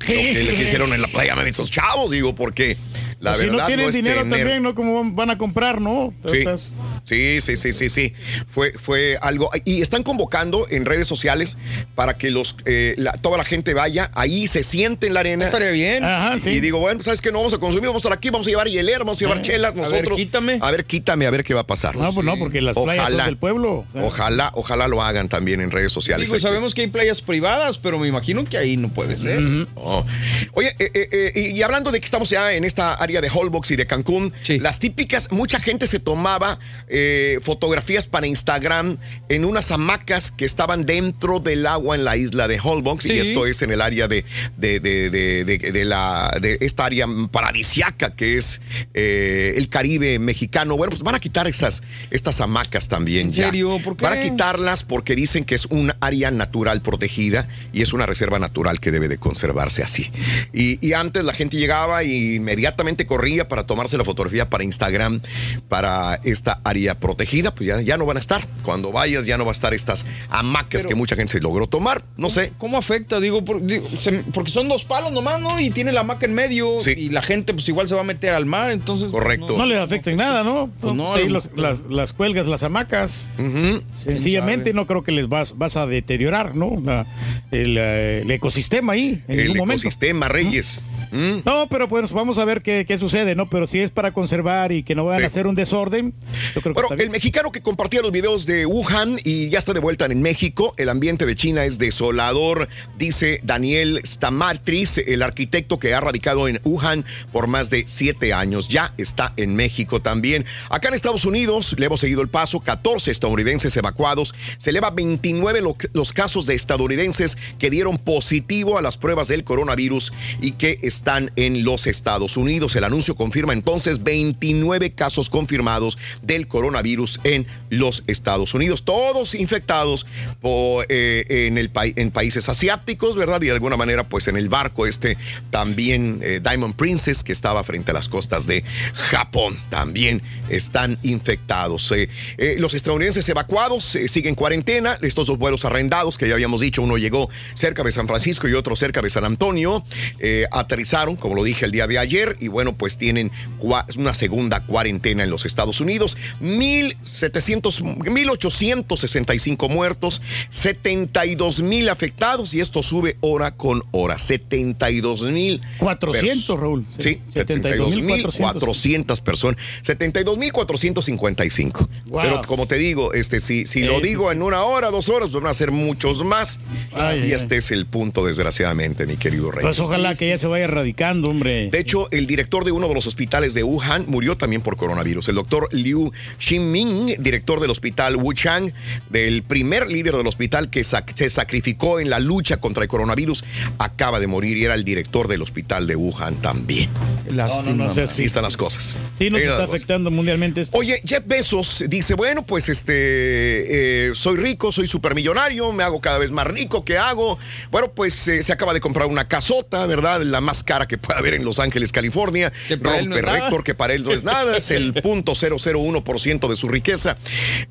lo que le (laughs) hicieron en la Playa Mamitas, chavos, digo, porque la Pues si verdad no tienen dinero tener- también, ¿no? ¿Cómo van- a comprar, no? Sí. Sí, sí, sí, sí, sí. Fue, fue algo. Y están convocando en redes sociales para que los eh, la- toda la gente vaya ahí, se siente en la arena. Estaría bien. Ajá, sí. Y digo, bueno, ¿sabes qué? No vamos a consumir, vamos a estar aquí, vamos a llevar hielera, vamos a llevar Eh. chelas A ver, nosotros. quítame. A ver, quítame, a ver qué va a pasar. No, pues no, porque las playas son del pueblo. Ojalá, ojalá lo hagan también en redes sociales. Digo, sabemos que hay playas privadas, pero me imagino que ahí no puede ser. Oh. Oye, eh, eh, eh, y hablando de que estamos ya en esta área de Holbox y de Cancún, las típicas, mucha gente se tomaba eh, fotografías para Instagram en unas hamacas que estaban dentro del agua en la isla de Holbox, Sí. y esto es en el área de, de, de- la, de esta área paradisiaca que es eh, el Caribe mexicano. Bueno, pues van a quitar estas, estas hamacas también. ¿En ya. serio? ¿Por qué? Van a quitarlas porque dicen que es un área natural protegida y es una reserva natural que debe de conservarse así. Y, y antes la gente llegaba y inmediatamente corría para tomarse la fotografía para Instagram para esta área protegida, pues ya, ya no van a estar. Cuando vayas ya no va a estar estas hamacas que mucha gente se logró tomar. No sé. ¿Cómo afecta? Digo, por- digo, se- porque son dos palos nomás, ¿no? Y tiene la hamaca en medio y la gente pues igual se va a meter al mar, entonces... Correcto. No les afecta en nada, ¿no? Pues no, Pues los- mejor- las, las cuelgas, las hamacas. Sencillamente no creo que les vas, vas a deteriorar, ¿no? La- el, eh, el ecosistema ahí en El ningún momento. ecosistema, Reyes. No, pero pues vamos a ver qué, qué sucede, ¿no? Pero si es para conservar y que no vayan a hacer un desorden, yo creo que Bueno, el mexicano que compartía los videos de Wuhan y ya está de vuelta en México. El ambiente de China es desolador, dice Daniel Stamatris, el arquitecto que ha radicado en Wuhan por más de siete años. Ya está en México también. Acá en Estados Unidos le hemos seguido el paso. 14 estadounidenses evacuados. Se eleva 29 lo- los casos de estadounidenses que dieron positivo a las pruebas del coronavirus y que están en los Estados Unidos. El anuncio confirma entonces 29 casos confirmados del coronavirus en los Estados Unidos, todos infectados eh, en, países asiáticos, ¿verdad? Y de alguna manera, pues en el barco este también eh, Diamond Princess, que estaba frente a las costas de Japón, también están infectados. Eh, los estadounidenses evacuados siguen cuarentena, estos dos vuelos arrendados que ya habíamos dicho, uno llegó cerca de San Francisco y otro cerca de San Antonio, eh, como lo dije el día de ayer, y bueno, pues tienen una segunda cuarentena en los Estados Unidos. 1,700, 1,865 muertos, 72 mil afectados, y esto sube hora con hora. 72 mil. 400, Raúl. Sí, 72 mil 400 personas. 72 mil 455. Wow. Pero como te digo, este, si, si lo digo en una hora, dos horas, van a ser muchos más. Ay, y ay, este es el punto, desgraciadamente, mi querido Rey. Pues ojalá que ya se vaya erradicando, hombre. De hecho, el director de uno de los hospitales de Wuhan murió también por coronavirus. El doctor Liu Xinming, director del hospital Wuchang, del primer líder del hospital que sac- se sacrificó en la lucha contra el coronavirus, acaba de morir y era el director del hospital de Wuhan también. Lástima. No, no, no sé, Así sí. están las cosas. Sí, nos está afectando mundialmente esto. Oye, Jeff Bezos dice, bueno, pues este, eh, soy rico, soy supermillonario, me hago cada vez más rico, ¿qué hago? Bueno, pues eh, se acaba de comprar una casota, ¿verdad? La más cara que puede haber en Los Ángeles, California. no Rompe récord, que para él no es nada, es el (laughs) punto 001% de su riqueza.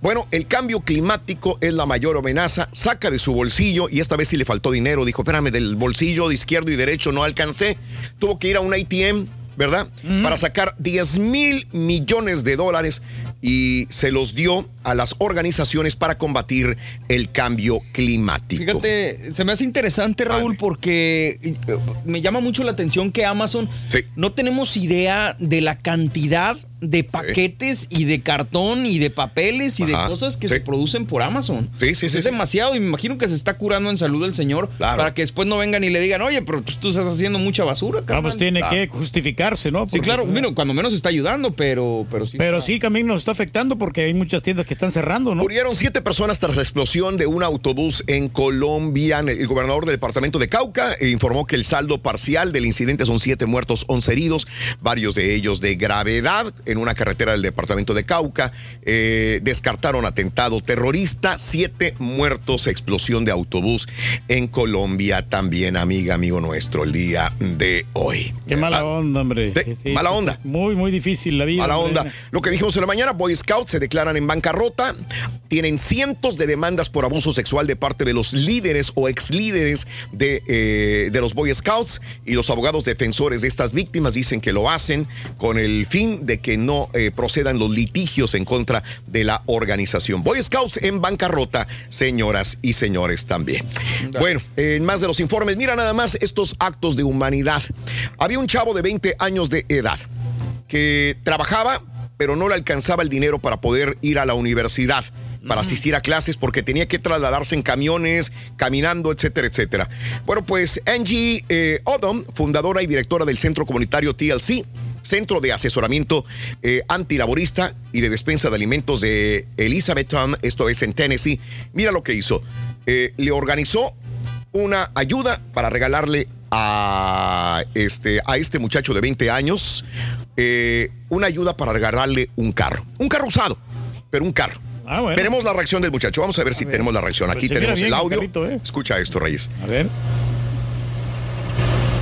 Bueno, el cambio climático es la mayor amenaza, saca de su bolsillo y esta vez sí le faltó dinero, dijo, espérame, del bolsillo de izquierdo y derecho no alcancé, tuvo que ir a un ATM. ¿Verdad? Para sacar 10 mil millones de dólares y se los dio a las organizaciones para combatir el cambio climático. Fíjate, se me hace interesante, Raúl, porque eh, me llama mucho la atención que Amazon no tenemos idea de la cantidad de paquetes y de cartón y de papeles y de cosas que sí. se producen por Amazon. Sí, sí, Pues sí, Es sí. demasiado y me imagino que se está curando en salud el señor para que después no vengan y le digan, oye, pero pues, tú estás haciendo mucha basura. Pues tiene Claro. que justificarse, ¿no? Sí, claro, bueno, cuando menos está ayudando, pero, pero sí. Pero está- sí, también nos está afectando porque hay muchas tiendas que están cerrando, ¿no? Murieron siete personas tras la explosión de un autobús en Colombia. El gobernador del departamento de Cauca informó que el saldo parcial del incidente son siete muertos, once heridos, varios de ellos de gravedad en una carretera del departamento de Cauca. Eh, descartaron atentado terrorista, siete muertos, explosión de autobús en Colombia también, amiga, amigo nuestro, el día de hoy. Qué mala onda, hombre. Sí, mala onda. Muy, muy difícil la vida. Mala hombre. onda. Lo que dijimos en la mañana, Boy Scouts se declaran en bancarrota, tienen cientos de demandas por abuso sexual de parte de los líderes o ex líderes de, eh, de los Boy Scouts y los abogados defensores de estas víctimas dicen que lo hacen con el fin de que no eh, procedan los litigios en contra de la organización. Boy Scouts en bancarrota, señoras y señores también. Bueno, en más de los informes, mira nada más estos actos de humanidad. Había un chavo de 20 años de edad que trabajaba, pero no le alcanzaba el dinero para poder ir a la universidad, para asistir a clases, porque tenía que trasladarse en camiones, caminando, etcétera, etcétera. Bueno, pues Angie eh, Odom, fundadora y directora del Centro Comunitario TLC, Centro de Asesoramiento eh, Antilaborista y de Despensa de Alimentos de Elizabethtown, esto es en Tennessee, mira lo que hizo. Eh, le organizó una ayuda para regalarle a este, a este muchacho de 20 años eh, una ayuda para regalarle un carro. Un carro usado, pero un carro. bueno. Veremos la reacción del muchacho. Vamos a ver si tenemos la reacción. Aquí tenemos bien el el audio. carrito, ¿eh? Escucha esto, Reyes. A ver.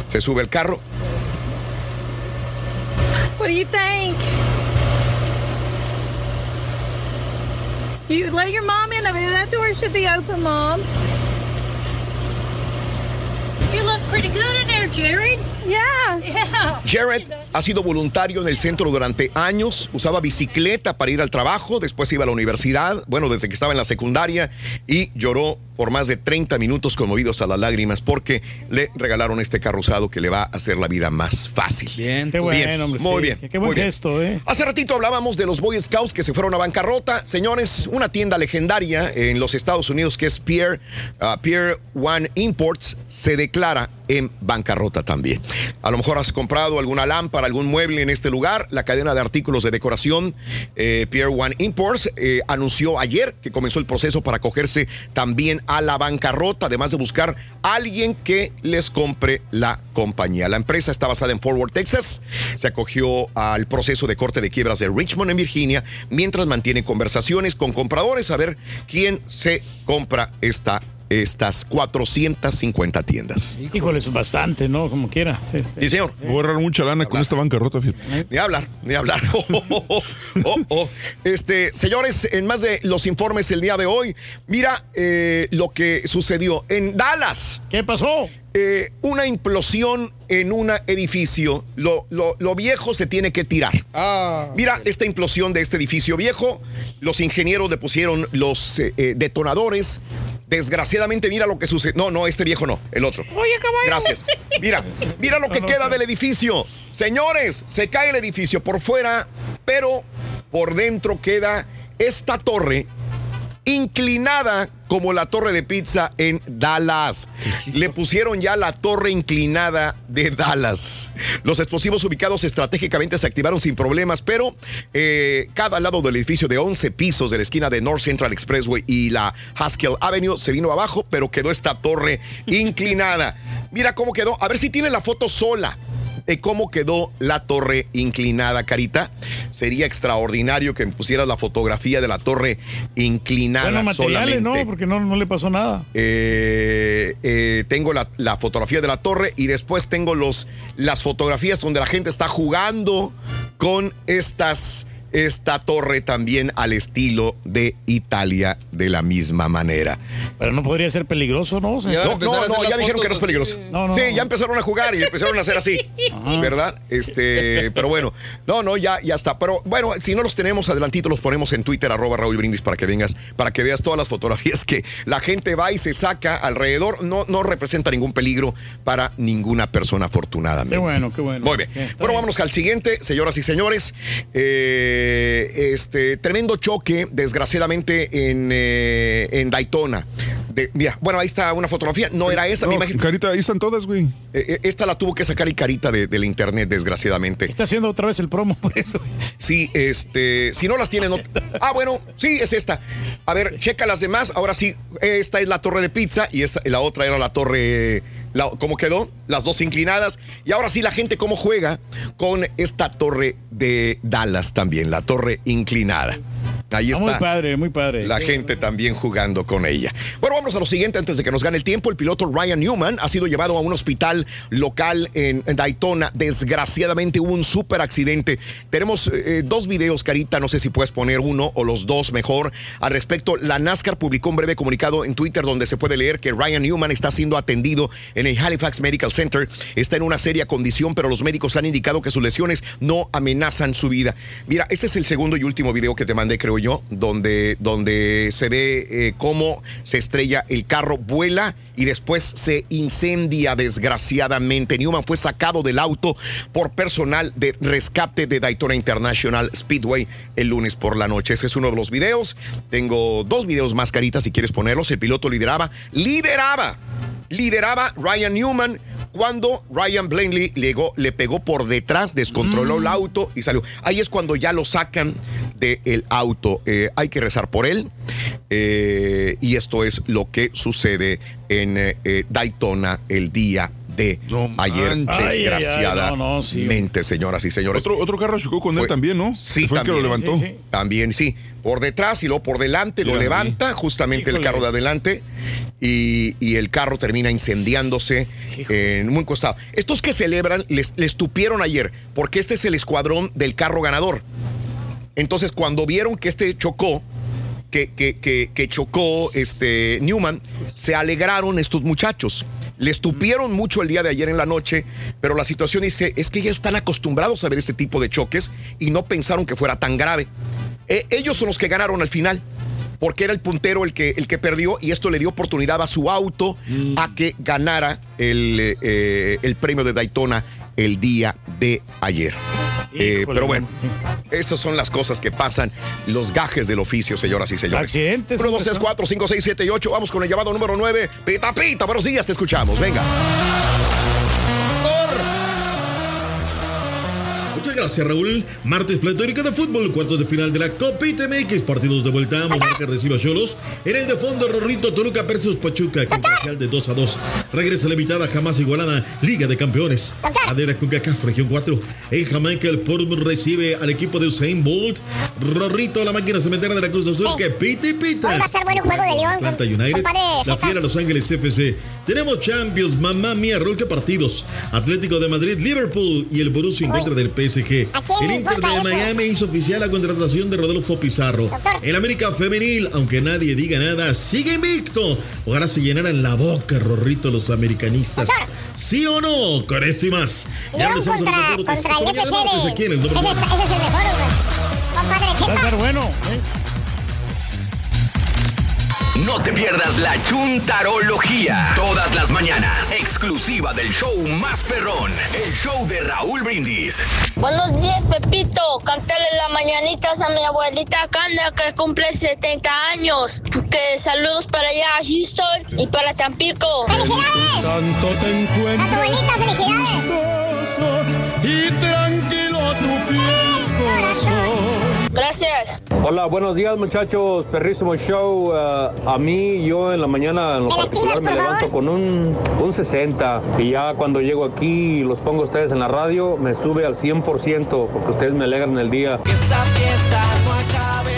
Se sube el carro. What do you think? You let your mom in. I mean, that door should be open, Mom. You look pretty good in there, Jared. Yeah. Yeah. Jared ha sido voluntario en el centro durante años, usaba bicicleta para ir al trabajo, después iba a la universidad, bueno, desde que estaba en la secundaria y lloró por más de 30 minutos conmovido hasta las lágrimas porque le regalaron este carro usado que le va a hacer la vida más fácil. Bien, Qué bueno, hombre, muy sí. bien. Qué- qué buen muy bien. gesto, ¿eh? Hace ratito hablábamos de los Boy Scouts que se fueron a bancarrota. Señores, una tienda legendaria en los Estados Unidos que es Pier, ah, Pier One Imports se declara en bancarrota también. A lo mejor has comprado alguna lámpara, algún mueble en este lugar. La cadena de artículos de decoración eh, Pier One Imports eh, anunció ayer que comenzó el proceso para acogerse también a la bancarrota, además de buscar a alguien que les compre la compañía. La empresa está basada en Fort Worth, Texas. Se acogió al proceso de corte de quiebras de Richmond en Virginia, mientras mantiene conversaciones con compradores a ver quién se compra esta estas 450 tiendas. Híjole, es bastante, ¿no? Como quiera. Sí, sí. Sí, señor. Voy a ahorrar mucha lana con esta bancarrota, fíjate. Ni hablar, ni hablar. (laughs) Oh, oh, oh, oh, oh. Este, señores, en más de los informes el día de hoy, mira eh, lo que sucedió en Dallas. ¿Qué pasó? Eh, una implosión en un edificio. Lo, lo- lo viejo se tiene que tirar. Mira esta implosión de este edificio viejo. Los ingenieros le pusieron los eh, eh, detonadores. Desgraciadamente, mira lo que sucede. No, no, este viejo no, el otro. Oye, caballo. Gracias. Mira, mira lo que queda del edificio. Señores, se cae el edificio por fuera, pero por dentro queda esta torre inclinada como la torre de pizza en Dallas. Le pusieron ya la torre inclinada de Dallas. Los explosivos ubicados estratégicamente se activaron sin problemas, pero eh, cada lado del edificio de 11 pisos de la esquina de North Central Expressway y la Haskell Avenue se vino abajo, pero quedó esta torre (laughs) inclinada. Mira cómo quedó. A ver si tiene la foto sola de cómo quedó la torre inclinada, Carita. Sería extraordinario que me pusieras la fotografía de la torre inclinada materiales, solamente. ¿no? Porque no, no le pasó nada. Eh, eh, tengo la, la fotografía de la torre y después tengo los, las fotografías donde la gente está jugando con estas esta torre también al estilo de Italia de la misma manera. Pero no podría ser peligroso, ¿no? O sea, No, no, no, ya dijeron que no es peligroso. No, no, sí, no. ya empezaron a jugar y empezaron a hacer así, ¿verdad? Este, pero bueno, no, no, ya, ya está. Pero bueno, si no los tenemos adelantito, los ponemos en Twitter, arroba Raúl Brindis, para que vengas, para que veas todas las fotografías que la gente va y se saca alrededor. No, no representa ningún peligro para ninguna persona, afortunadamente. Qué bueno, qué bueno. Muy bien. Sí, bueno, bien. vámonos al siguiente, señoras y señores. Eh, este tremendo choque, desgraciadamente, en, eh, en Daytona. De- mira, bueno, ahí está una fotografía. No era esa, me No, imagino. Carita, ahí están todas, güey. Eh, eh, esta la tuvo que sacar y carita de, del internet, desgraciadamente. Está haciendo otra vez el promo (laughs) por eso. Sí, este, si no las tienen, no- ah, bueno, sí, es esta. A ver, checa las demás. Ahora sí, esta es la torre de pizza y esta, la otra era la torre, ¿cómo quedó? Las dos inclinadas. Y ahora sí, la gente cómo juega con esta torre de Dallas también, la torre inclinada. Ahí Ah, está. muy padre, muy padre. La gente también jugando con ella. Bueno, vamos a lo siguiente antes de que nos gane el tiempo. El piloto Ryan Newman ha sido llevado a un hospital local en Daytona. Desgraciadamente hubo un súper accidente. Tenemos eh, dos videos, Carita. No sé si puedes poner uno o los dos mejor. Al respecto, la NASCAR publicó un breve comunicado en Twitter donde se puede leer que Ryan Newman está siendo atendido en el Halifax Medical Center. Está en una seria condición, pero los médicos han indicado que sus lesiones no amenazan su vida. Mira, este es el segundo y último video que te mandé, creo yo, donde, donde se ve eh, cómo se estrella el carro, vuela y después se incendia desgraciadamente. Newman fue sacado del auto por personal de rescate de Daytona International Speedway el lunes por la noche. Ese es uno de los videos. Tengo dos videos más caritas si quieres ponerlos. El piloto lideraba, lideraba, lideraba Ryan Newman cuando Ryan Blaney llegó, le pegó por detrás, descontroló el auto y salió. Ahí es cuando ya lo sacan del auto. Eh, hay que rezar por él. Eh, y esto es lo que sucede en eh, Daytona el día de ayer, manches. Desgraciadamente, no, no, señoras y señores. Otro, otro carro chocó con él también, ¿no? Sí, fue el que también. lo levantó. También, sí. Por detrás y luego por delante lo levanta, justamente el carro de adelante, y, y el carro termina incendiándose en un costado. Estos que celebran les, les tupieron ayer, porque este es el escuadrón del carro ganador. Entonces, cuando vieron que este chocó, que, que- que- que chocó este Newman, se alegraron estos muchachos. Les tupieron mucho el día de ayer en la noche, pero la situación dice, es que ellos están acostumbrados a ver este tipo de choques y no pensaron que fuera tan grave. Eh, ellos son los que ganaron al final, porque era el puntero el que, el que perdió y esto le dio oportunidad a su auto a que ganara el, eh, eh, el premio de Daytona el día de ayer. Eh, Híjole, pero bueno, esas son las cosas que pasan, los gajes del oficio, señoras y señores. Accidentes. 1, 2, 3, 4, 5, 6, 7 y 8. Vamos con el llamado número 9. Pita, pita, buenos días, te escuchamos. Venga. Muchas gracias, Raúl. Martes pletórica de fútbol, cuartos de final de la Copa ITMX, partidos de vuelta, Monarca recibe a Cholos. En el de fondo, Rorrito, Toluca versus Pachuca, con parcial de 2 a 2. Regresa la invitada jamás igualada, Liga de Campeones. Adera CONCACAF, región 4. En Jamaica, el Portsmouth recibe al equipo de Usain Bolt. Rorrito, la máquina cementera de la Cruz Sur, que pita y pita. Hoy va a estar bueno el juego de León. Atlanta United, Compadre, la Zeta. Fiera Los Ángeles FC. Tenemos Champions, mamá mía, Raúl, qué partidos. Atlético de Madrid, Liverpool y el Borussia en contra del PSG. El Inter de eso? Miami hizo oficial la contratación de Rodolfo Pizarro. El América Femenil, aunque nadie diga nada, sigue invicto. Ojalá se llenaran la boca, Rorrito, los americanistas. ¿Sí o no? Con esto y más. Ya León contra, contra el FC de... ese, es- ese es el mejor, güey. Compadre, Va a estar bueno. ¿eh? No te pierdas la chuntarología. Todas las mañanas. Exclusiva del show más perrón. El show de Raúl Brindis. Buenos días, Pepito. Cántale las mañanitas a mi abuelita Canda que cumple 70 años. Que saludos para allá a Houston y para Tampico. Santo te encuentro. Y Gracias. Hola, buenos días muchachos, perrísimo show. Uh, a mí, yo en la mañana en lo particular me levanto con un, un 60 y ya cuando llego aquí y los pongo a ustedes en la radio, me sube al 100% porque ustedes me alegran el día. Esta fiesta no acabe,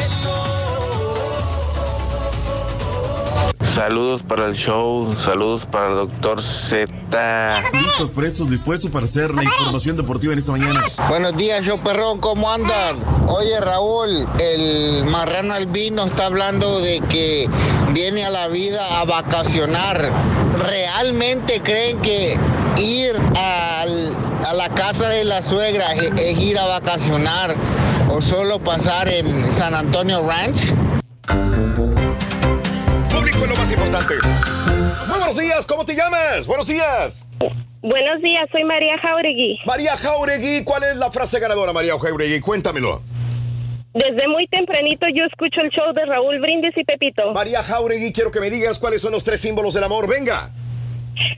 Saludos para el show, saludos para el doctor Z. Listos, prestos, dispuestos para hacer la información deportiva en esta mañana. Buenos días, yo perrón, ¿cómo andan? Oye, Raúl, el marrano albino está hablando de que viene a la vida a vacacionar. ¿Realmente creen que ir al- a la casa de la suegra es, es ir a vacacionar o solo pasar en San Antonio Ranch? Más importante. Muy buenos días, ¿cómo te llamas? Buenos días. Buenos días, soy María Jauregui. María Jauregui, ¿cuál es la frase ganadora, María Jauregui? Cuéntamelo. Desde muy tempranito yo escucho el show de Raúl Brindis y Pepito. María Jauregui, quiero que me digas cuáles son los tres símbolos del amor. Venga.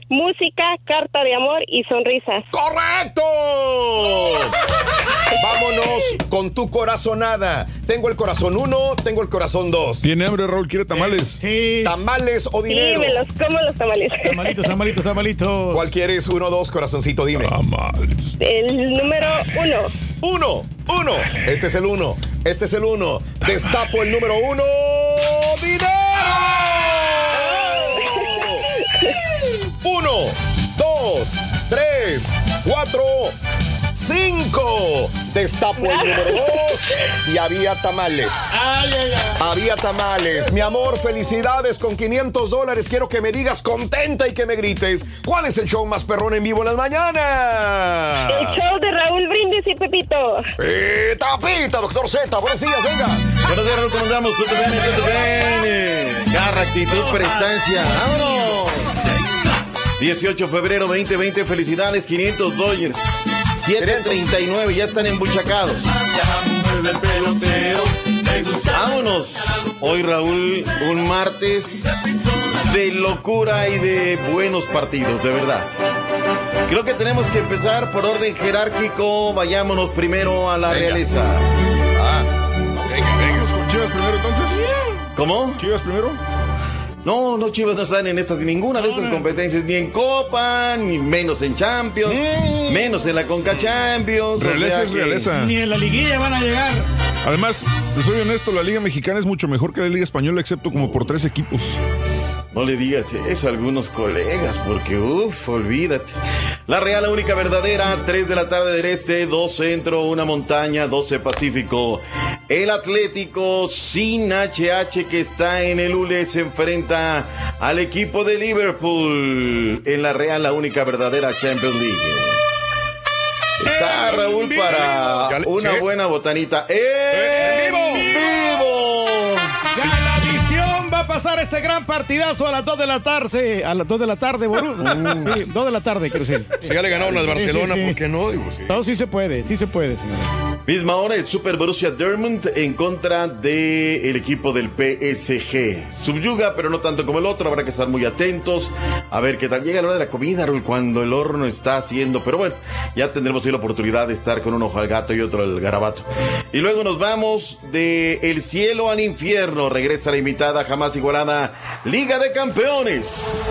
Música, carta de amor y sonrisas. ¡Correcto! Vámonos con tu corazonada. Tengo el corazón uno, tengo el corazón dos. Tiene hambre, Raúl, quiere tamales. Sí. ¿Tamales o dinero? Sí, me los como los tamales. Tamalitos, tamalitos, tamalitos. ¿Cuál quieres? Uno, dos, corazoncito, dime. Tamales. El número uno. Uno, uno. Este es el uno. Este es el uno. Destapo el número uno. Dos, tres, cuatro, cinco. Destapo el número (laughs) dos. Y había tamales. Había tamales. Mi amor, felicidades con 500 dólares. Quiero que me digas contenta y que me grites. ¿Cuál es el show más perrón en vivo en las mañanas? El show de Raúl Brindis y Pepito. Pita, pita, doctor Z. Buenos días, venga. Buenos días, Raúl, ¿cómo andamos? Garra, actitud, prestancia. ¡Vámonos! 18 de febrero 2020, felicidades, 500 dólares. 7.39, ya están embuchacados. Vámonos. Hoy, Raúl, un martes de locura y de buenos partidos, de verdad. Creo que tenemos que empezar por orden jerárquico. Vayámonos primero a la realeza. Venga, venga. ¿Vamos con Chivas primero entonces? ¿Cómo? ¿Chivas primero? No, no, Chivas no están en estas, ninguna de estas competencias, ni en Copa, ni menos en Champions, menos en la Conca Champions. o Realeza sea es que- realeza. Ni en la liguilla van a llegar. Además, te soy honesto, la Liga Mexicana es mucho mejor que la Liga Española, excepto como por tres equipos. No le digas eso a algunos colegas, porque uff, olvídate. La Real, la única verdadera, 3 de la tarde del Este, 2 Centro, una montaña, 12 Pacífico. El Atlético sin HH que está en el ULE se enfrenta al equipo de Liverpool. En la Real, la única verdadera Champions League. Está Raúl para una buena botanita. ¡En vivo! A pasar este gran partidazo a las 2 de la tarde. A las 2 de la tarde, boludo. (laughs) Sí, 2 de la tarde, quiero decir. Si ya le ganaron al Sí, sí, Barcelona, sí. ¿por qué no? Digo, sí. No, sí se puede, sí se puede, señores. Misma hora, el Super Borussia Dortmund en contra del equipo del PSG. Subyuga, pero no tanto como el otro. Habrá que estar muy atentos. A ver qué tal. Llega la hora de la comida, Raúl, cuando el horno está haciendo. Pero bueno, ya tendremos ahí la oportunidad de estar con un ojo al gato y otro al garabato. Y luego nos vamos de el cielo al infierno. Regresa la invitada jamás igualada Liga de Campeones.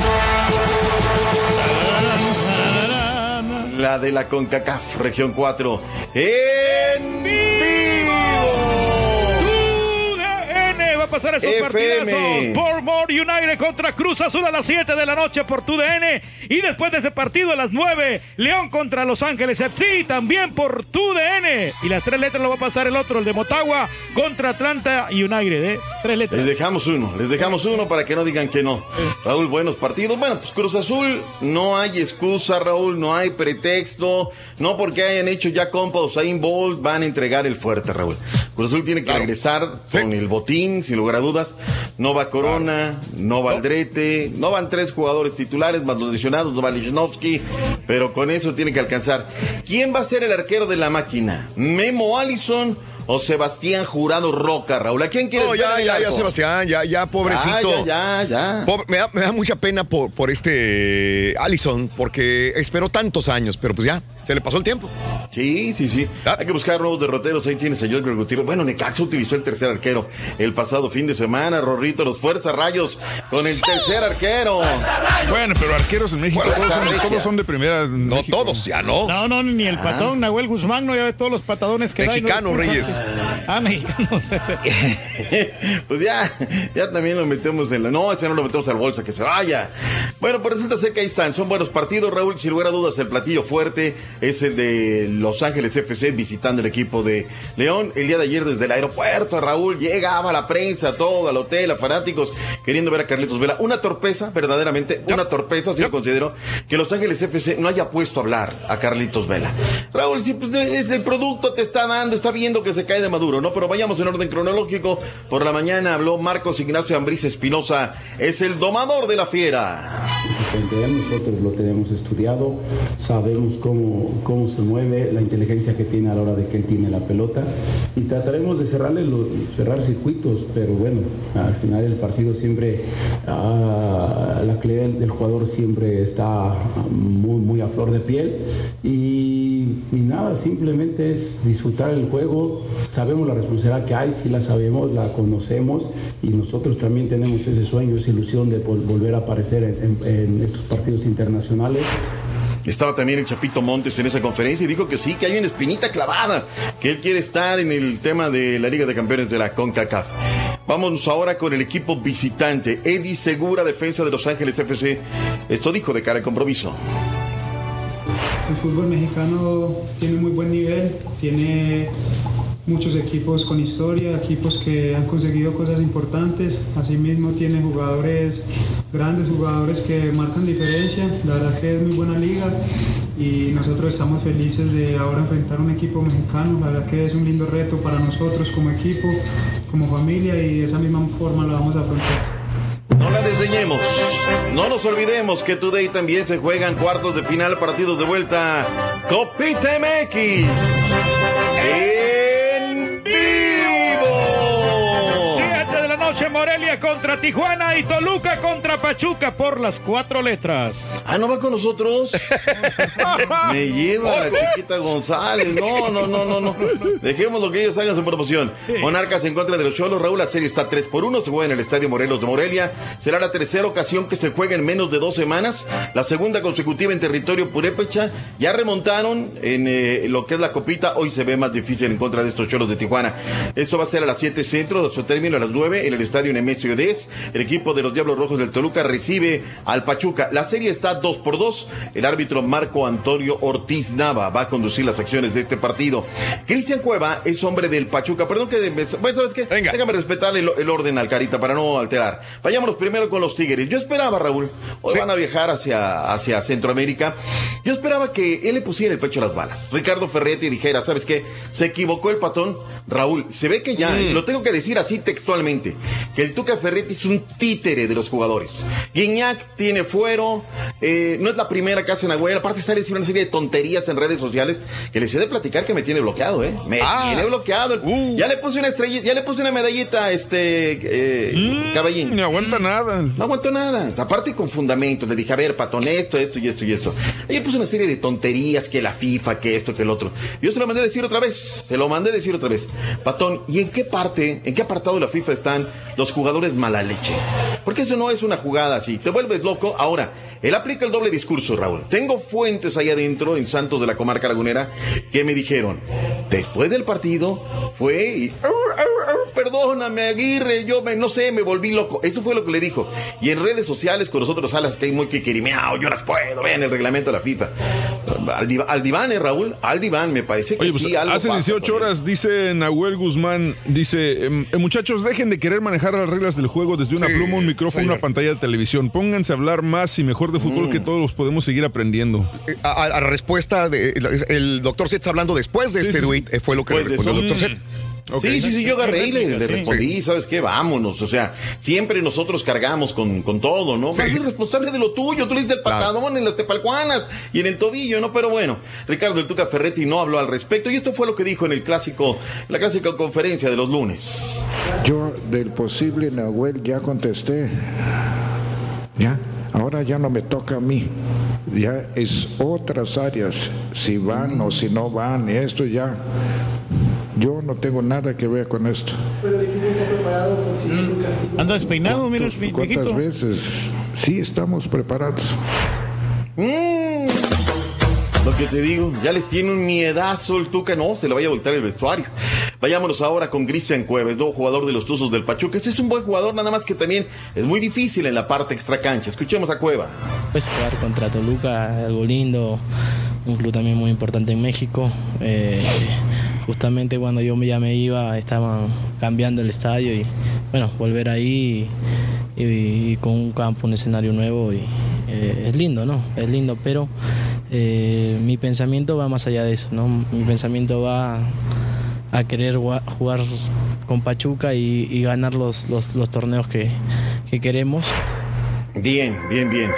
La de la CONCACAF, región 4. En vivo. Pasar esos FM. partidazos. Bournemouth United contra Cruz Azul a las 7 de la noche por TUDN. Y después de ese partido a las 9, León contra Los Ángeles FC también por TUDN. Y las tres letras lo va a pasar el otro, el de Motagua contra Atlanta United. ¿eh? Tres letras. Les dejamos uno, les dejamos uno para que no digan que no. Raúl, buenos partidos. Bueno, pues Cruz Azul, no hay excusa, Raúl, no hay pretexto. No porque hayan hecho ya compa Usain Bolt, van a entregar el fuerte, Raúl. Cruz Azul tiene que regresar con el botín, sin lugar a dudas. No va Corona, no va Aldrete, no van tres jugadores titulares, más los lesionados, no va Lichnowsky, pero con eso tiene que alcanzar. ¿Quién va a ser el arquero de la máquina? ¿Memo Allison o Sebastián Jurado Roca, Raúl? ¿A quién quieres No, ya, ya, ya? Sebastián, ya, ya, pobrecito. Ya, ya, ya. Pobre- me, da, me da mucha pena por, por este Allison, porque esperó tantos años, pero pues ya, se le pasó el tiempo. Sí, sí, sí. Hay que buscar nuevos derroteros. Ahí tienes a Joel Gutiérrez. Bueno, Necaxa utilizó el tercer arquero el pasado fin de semana. Rorrito, los Fuerza Rayos con el tercer arquero. Bueno, pero arqueros en México todos son, Regia. todos son de primera. No todos, ya no. No, no, ni el Ah. patón, Nahuel Guzmán, no ya ve todos los patadones que da y no Mexicano, Ah, mexicanos. (laughs) pues ya, ya también lo metemos en la. No, ese no lo metemos al bolsa, que se vaya. Bueno, pues resulta ser que ahí están. Son buenos partidos, Raúl. Sin lugar a dudas, el platillo fuerte es el de Los Ángeles FC visitando el equipo de León. El día de ayer, desde el aeropuerto, Raúl llegaba la prensa, todo, al hotel, a fanáticos, queriendo ver a Carlitos Vela. Una torpeza, verdaderamente, una torpeza, así lo considero, que Los Ángeles FC no haya puesto a hablar a Carlitos Vela. Raúl, si pues, es el producto te está dando, está viendo que se cae de maduro, ¿no? Pero vayamos en orden cronológico. Por la mañana habló Marcos Ignacio Ambriz Espinosa, es el domador de la fiera. Nosotros lo tenemos estudiado, sabemos cómo, cómo se mueve, la inteligencia que tiene a la hora de que él tiene la pelota y trataremos de cerrarle lo- cerrar circuitos, pero bueno, al final el partido siempre, ah, la calidad del, del jugador siempre está muy, muy a flor de piel y, y nada, simplemente es disfrutar el juego, sabemos la responsabilidad que hay, sí la sabemos, la conocemos y nosotros también tenemos ese sueño, esa ilusión de vol- volver a aparecer en- en- en estos partidos internacionales. Estaba también el Chapito Montes en esa conferencia y dijo que sí, que hay una espinita clavada, que él quiere estar en el tema de la Liga de Campeones de la CONCACAF. Vamos ahora con el equipo visitante. Eddie Segura, defensa de Los Ángeles FC. Esto dijo de cara al compromiso. El fútbol mexicano tiene muy buen nivel, tiene muchos equipos con historia, equipos que han conseguido cosas importantes, asimismo tiene jugadores, grandes jugadores que marcan diferencia, la verdad que es muy buena liga y nosotros estamos felices de ahora enfrentar un equipo mexicano, la verdad que es un lindo reto para nosotros como equipo, como familia y de esa misma forma lo vamos a afrontar. No la desdeñemos. No nos olvidemos que today también se juegan cuartos de final, partidos de vuelta. Copita MX. Noche, Morelia contra Tijuana y Toluca contra Pachuca por las cuatro letras. Ah, ¿no va con nosotros? (laughs) Me lleva la chiquita González. No, no, no, no, no. Dejemos lo que ellos hagan su promoción. Monarcas en contra de los Cholos. Raúl, la serie está 3 por 1. Se juega en el Estadio Morelos de Morelia. Será la tercera ocasión que se juega en menos de dos semanas. La segunda consecutiva en territorio purépecha. Ya remontaron en eh, lo que es la copita. Hoy se ve más difícil en contra de estos Cholos de Tijuana. Esto va a ser a las 7 centro. Su término a las 9 en el Estadio Nemesio Dez. El equipo de los Diablos Rojos del Toluca recibe al Pachuca. La serie está 2 por 2. El árbitro Marco Antonio Ortiz Nava va a conducir las acciones de este partido. Cristian Cueva es hombre del Pachuca. Perdón que... Bueno, ¿sabes qué? Déjame respetarle el, el orden al Carita para no alterar. Vayámonos primero con los Tigres. Yo esperaba, Raúl, hoy van a viajar hacia, hacia Centroamérica. Yo esperaba que él le pusiera el pecho a las balas. Ricardo Ferretti dijera, ¿sabes qué? Se equivocó el patón. Raúl, se ve que ya, Mm. lo tengo que decir así textualmente, que el Tuca Ferretti es un títere de los jugadores. Guiñac tiene fuero, eh, no es la primera que hace Nahuel, aparte sale una serie de tonterías en redes sociales que les he de platicar que me tiene bloqueado, ¿eh? Me Ah. tiene bloqueado. Ya le puse una estrellita, ya le puse una medallita a este eh, caballín. No aguanta nada. No aguantó nada. Aparte con fundamentos. Le dije, a ver, patón, esto, esto y esto y esto. Ayer puse una serie de tonterías, que la FIFA, que esto, que el otro. Yo se lo mandé a decir otra vez. Se lo mandé a decir otra vez. Patón, ¿y en qué parte, en qué apartado de la FIFA están los jugadores mala leche? Porque eso no es una jugada así. Te vuelves loco. Ahora, él aplica el doble discurso, Raúl. Tengo fuentes ahí adentro, en Santos de la Comarca Lagunera, que me dijeron, después del partido, fue y... Perdóname, Aguirre, yo me, no sé, me volví loco. Eso fue lo que le dijo. Y en redes sociales con nosotros alas que hay muy kikirimeao, yo las puedo, vean el reglamento de la FIFA. Al, diván, eh, Raúl, al diván, me parece que Oye, pues sí, algo hace pasa 18 con él. horas, dice Nahuel Guzmán, dice, em, eh, muchachos, dejen de querer manejar las reglas del juego desde una Sí, pluma, un micrófono, señor. una pantalla de televisión. Pónganse a hablar más y mejor de fútbol Mm. que todos podemos seguir aprendiendo. Eh, A, a- respuesta de el, doctor Seth hablando después de Sí, este tweet, eh, fue lo que de respondió el doctor Seth. Sí, sí, sí, yo agarré y le, le Sí. respondí, ¿sabes qué? Vámonos, o sea, siempre nosotros cargamos con, con todo, ¿no? Sí. Vas a ser responsable de lo tuyo, tú le dices el patadón en las tepalcuanas y en el tobillo, ¿no? Pero bueno, Ricardo el Tuca Ferretti no habló al respecto y esto fue lo que dijo en el clásico, la clásica conferencia de los lunes. Yo del posible Nahuel ya contesté. Ya, ahora ya no me toca a mí. Ya es otras áreas, si van o si no van, y esto ya. Yo no tengo nada que ver con esto. Anda despeinado, mira el ¿Cuántas viejito. veces? Sí, estamos preparados. Mm. Lo que te digo, ya les tiene un miedazo el Tuca, no, se le vaya a voltar el vestuario. Vayámonos ahora con Cristian Cueves, nuevo jugador de los Tuzos del Pachuca. Este es un buen jugador, nada más que también es muy difícil en la parte extra cancha. Escuchemos a Cueva. Pues jugar contra Toluca, algo lindo, un club también muy importante en México. Eh, justamente cuando yo ya me iba estaban cambiando el estadio y bueno, volver ahí y, con un campo, un escenario nuevo y eh, es lindo, ¿no? Es lindo, pero eh, mi pensamiento va más allá de eso, ¿no? Mi pensamiento va a querer jugar con Pachuca y, y ganar los, los, los torneos que, que queremos. Bien, bien, bien.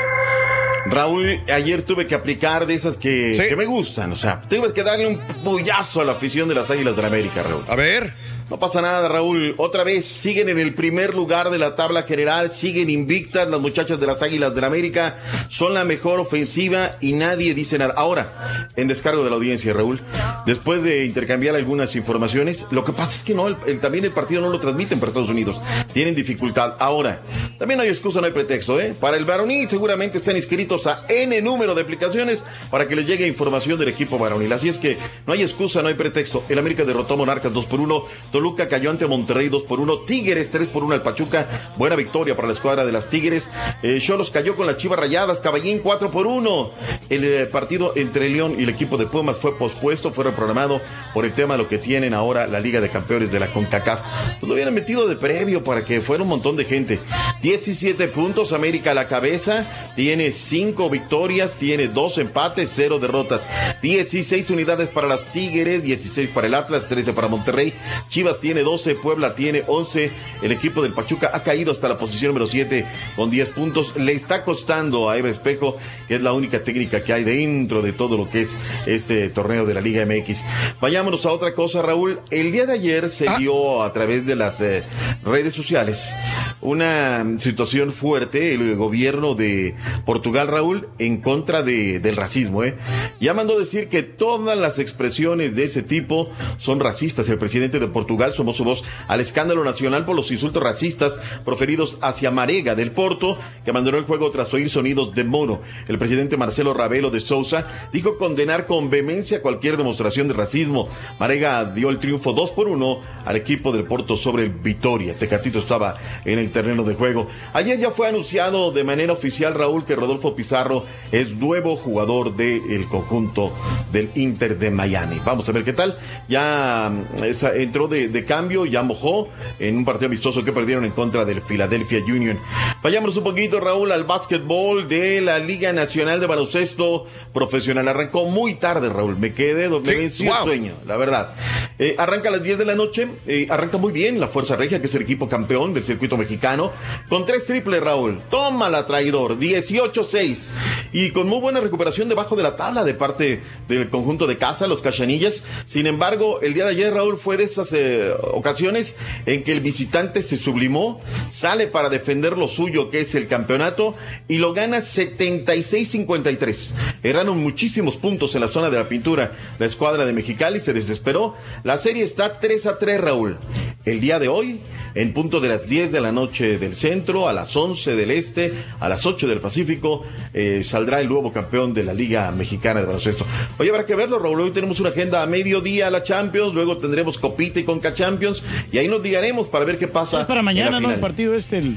Raúl, ayer tuve que aplicar de esas que, que me gustan. O sea, tuve que darle un puyazo a la afición de las Águilas de la América, Raúl. A ver. No pasa nada, Raúl. Otra vez siguen en el primer lugar de la tabla general, siguen invictas las muchachas de las Águilas de la América, son la mejor ofensiva y nadie dice nada. Ahora, en descargo de la audiencia, Raúl, después de intercambiar algunas informaciones, lo que pasa es que no, el- también el partido no lo transmiten para Estados Unidos, tienen dificultad. Ahora, también no hay excusa, no hay pretexto, ¿eh? Para el varonil seguramente están inscritos a N número de aplicaciones para que les llegue información del equipo varonil. Así es que no hay excusa, no hay pretexto. El América derrotó a Monarcas 2 por 1, Toluca cayó ante Monterrey 2 por 1, Tigres 3 por 1 al Pachuca, buena victoria para la escuadra de las Tigres. Eh, Cholos cayó con las Chivas Rayadas, Caballín 4 por 1. El eh, partido entre León y el equipo de Pumas fue pospuesto, fue reprogramado por el tema de lo que tienen ahora la Liga de Campeones de la CONCACAF. Pues lo hubieran metido de previo para que fuera un montón de gente. 17 puntos, América a la cabeza, tiene 5 victorias, tiene 2 empates, 0 derrotas. 16 unidades para las Tigres, 16 para el Atlas, 13 para Monterrey. Chivas tiene 12, Puebla tiene 11. El equipo del Pachuca ha caído hasta la posición número 7 con 10 puntos. Le está costando a Eva Espejo, que es la única técnica que hay dentro de todo lo que es este torneo de la Liga MX. Vayámonos a otra cosa, Raúl. El día de ayer se dio a través de las eh, redes sociales una situación fuerte, el gobierno de Portugal, Raúl, en contra de- del racismo. ¿eh? Ya mandó decir que todas las expresiones de ese tipo son racistas. El presidente de Portugal sumó su voz al escándalo nacional por los insultos racistas proferidos hacia Marega del Porto, que abandonó el juego tras oír sonidos de mono. El presidente Marcelo Ravelo de Sousa dijo condenar con vehemencia cualquier demostración de racismo. Marega dio el triunfo 2 por 1 al equipo del Porto sobre el Vitoria. Tecatito estaba en el terreno de juego. Ayer ya fue anunciado de manera oficial, Raúl, que Rodolfo Pizarro es nuevo jugador del conjunto del Inter de Miami. Vamos a ver qué tal. Ya mm, entró de, de cambio, ya mojó en un partido amistoso que perdieron en contra del Philadelphia Union. Vayámonos un poquito, Raúl, al básquetbol de la Liga Nacional de Baloncesto Profesional. Arrancó muy tarde, Raúl. Me quedé, me Sí, el sueño, la verdad. Eh, arranca a las 10 de la noche, eh, arranca muy bien la Fuerza Regia, que es el equipo campeón del circuito mexicano, con tres triples, Raúl. Toma la traidor, 18-6. Y con muy buena recuperación debajo de la tabla de parte del conjunto de casa, los Cachanillas. Sin embargo, el día de ayer, Raúl, fue de esas eh, ocasiones en que el visitante se sublimó, sale para defender lo suyo, que es el campeonato, y lo gana 76-53. Erraron muchísimos puntos en la zona de la pintura. La escuadra de Mexicali se desesperó. La serie está 3 a 3, Raúl. El día de hoy, en punto de las 10 de la noche del centro, a las 11 del este, a las 8 del Pacífico, eh, saldrá el nuevo campeón de la Liga Mexicana de Baloncesto. Hoy habrá que verlo, Raúl. Hoy tenemos una agenda a mediodía la Champions, luego tendremos Copita y Conca Champions, y ahí nos ligaremos para ver qué pasa. Es para la mañana, ¿no? El partido este, el-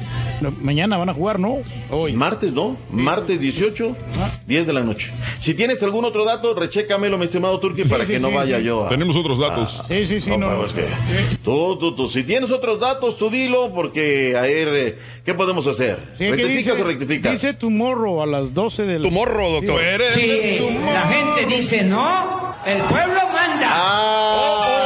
mañana van a jugar, ¿no? Hoy. Martes, ¿no? Martes 18, 10 de la noche. Si tienes algún otro dato, rechécamelo, mi estimado Turki, para sí, que no sí, vaya sí. yo a... Tenemos otros datos. a- Sí, sí, sí, no, no. pero es que- Tú, tú, tú. Si tienes otros datos, tú dilo, porque a ver, eh, ¿qué podemos hacer? Sí, ¿qué ¿Rectificas dice, o rectificas? dice tomorrow a las 12 del... Tomorrow, doctor. Si la gente dice no, el pueblo manda. Ah.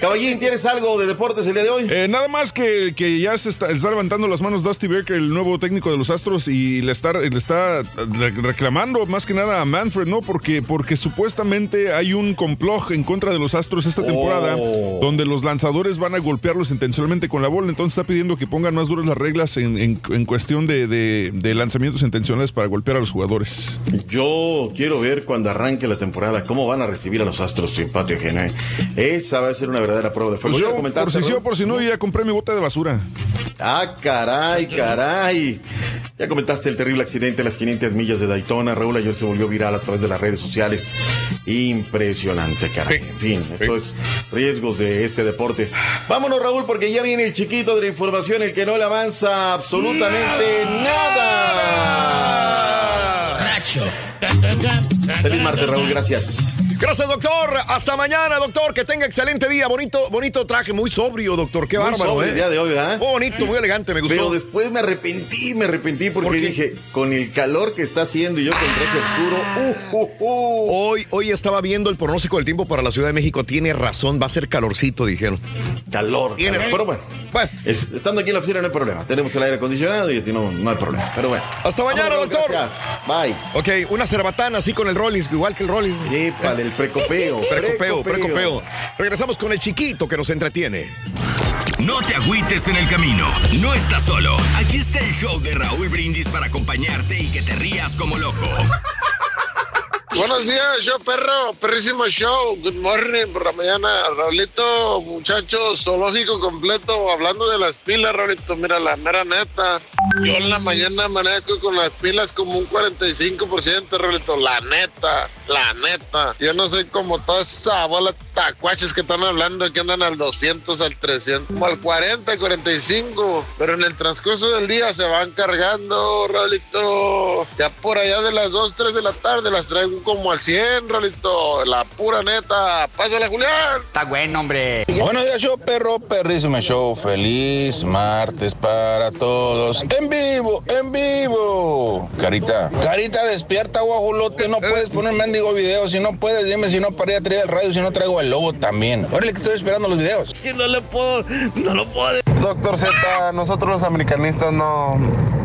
Caballín, ¿tienes algo de deportes el día de hoy? Eh, nada más que, que ya se está, está levantando las manos Dusty Baker, el nuevo técnico de los Astros, y le está, le está re- reclamando más que nada a Manfred, ¿no? Porque, porque supuestamente hay un complot en contra de los Astros esta temporada, Oh. donde los lanzadores van a golpearlos intencionalmente con la bola. Entonces está pidiendo que pongan más duras las reglas en, en- en cuestión de, de- de lanzamientos intencionales para golpear a los jugadores. Yo quiero ver cuando arranque la temporada cómo van a recibir a los Astros sin patio ajeno, ¿eh? Esa va a ser una verdadera prueba de fuego. Pues ¿Ya yo, comentaste, por si sí o por si no, ya compré mi bote de basura. Ah, caray, caray. Ya comentaste el terrible accidente a las 500 millas de Daytona. Raúl ayer se volvió viral a través de las redes sociales. impresionante, caray. En fin, esto es riesgos de este deporte. Vámonos, Raúl, porque ya viene el chiquito de la información, el que no le avanza absolutamente nada. Feliz martes, Raúl, gracias. Gracias, doctor. Hasta mañana, doctor. Que tenga excelente día. Bonito, bonito traje, muy sobrio, doctor. Qué Muy bárbaro, sobrio ¿eh? el día de hoy, ¿verdad? Muy bonito, muy elegante, me gustó. Pero después me arrepentí, me arrepentí porque dije, con el calor que está haciendo y yo con traje oscuro, uh, uh, uh. Hoy, hoy estaba viendo el pronóstico del tiempo para la Ciudad de México. Tiene razón, va a ser calorcito, dijeron. calor. Tiene calor. razón. Pero bueno, es- estando aquí en la oficina no hay problema. Tenemos el aire acondicionado y no, no hay problema. Pero bueno. Hasta mañana, doctor. Gracias. Bye. Ok, una cerbatana así con el Rollins, igual que el Rollins. Épale, el (laughs) precopeo. Precopeo, precopeo. Regresamos con el chiquito que nos entretiene. No te agüites en el camino. No estás solo. Aquí está el show de Raúl Brindis para acompañarte y que te rías como loco. Buenos días, show perro, perrísimo show. Good morning por la mañana. Raulito, muchachos, zoológico completo. Hablando de las pilas, Raulito, mira, la mera neta. Yo en la mañana amanezco con las pilas como un 45%, Raulito. La neta, la neta. Yo no soy como toda esa bola tacuaches que están hablando que andan al 200, al 300, como al 40, 45. Pero en el transcurso del día se van cargando, Raulito. Ya por allá de las 2, 3 de la tarde las traigo como al 100, Raulito. La pura neta. Pásale, Julián. Está bueno, hombre. Buenos días, show perro, perrísimo show. Feliz martes para todos. En vivo, en vivo. Carita, Carita, despierta, guajulote. No puedes poner mendigo video. Si no puedes, dime si no para ir a traer el radio. Si no traigo el logo también. Órale, que estoy esperando los videos. Que no le puedo, no lo puedo. Doctor Z, nosotros los americanistas no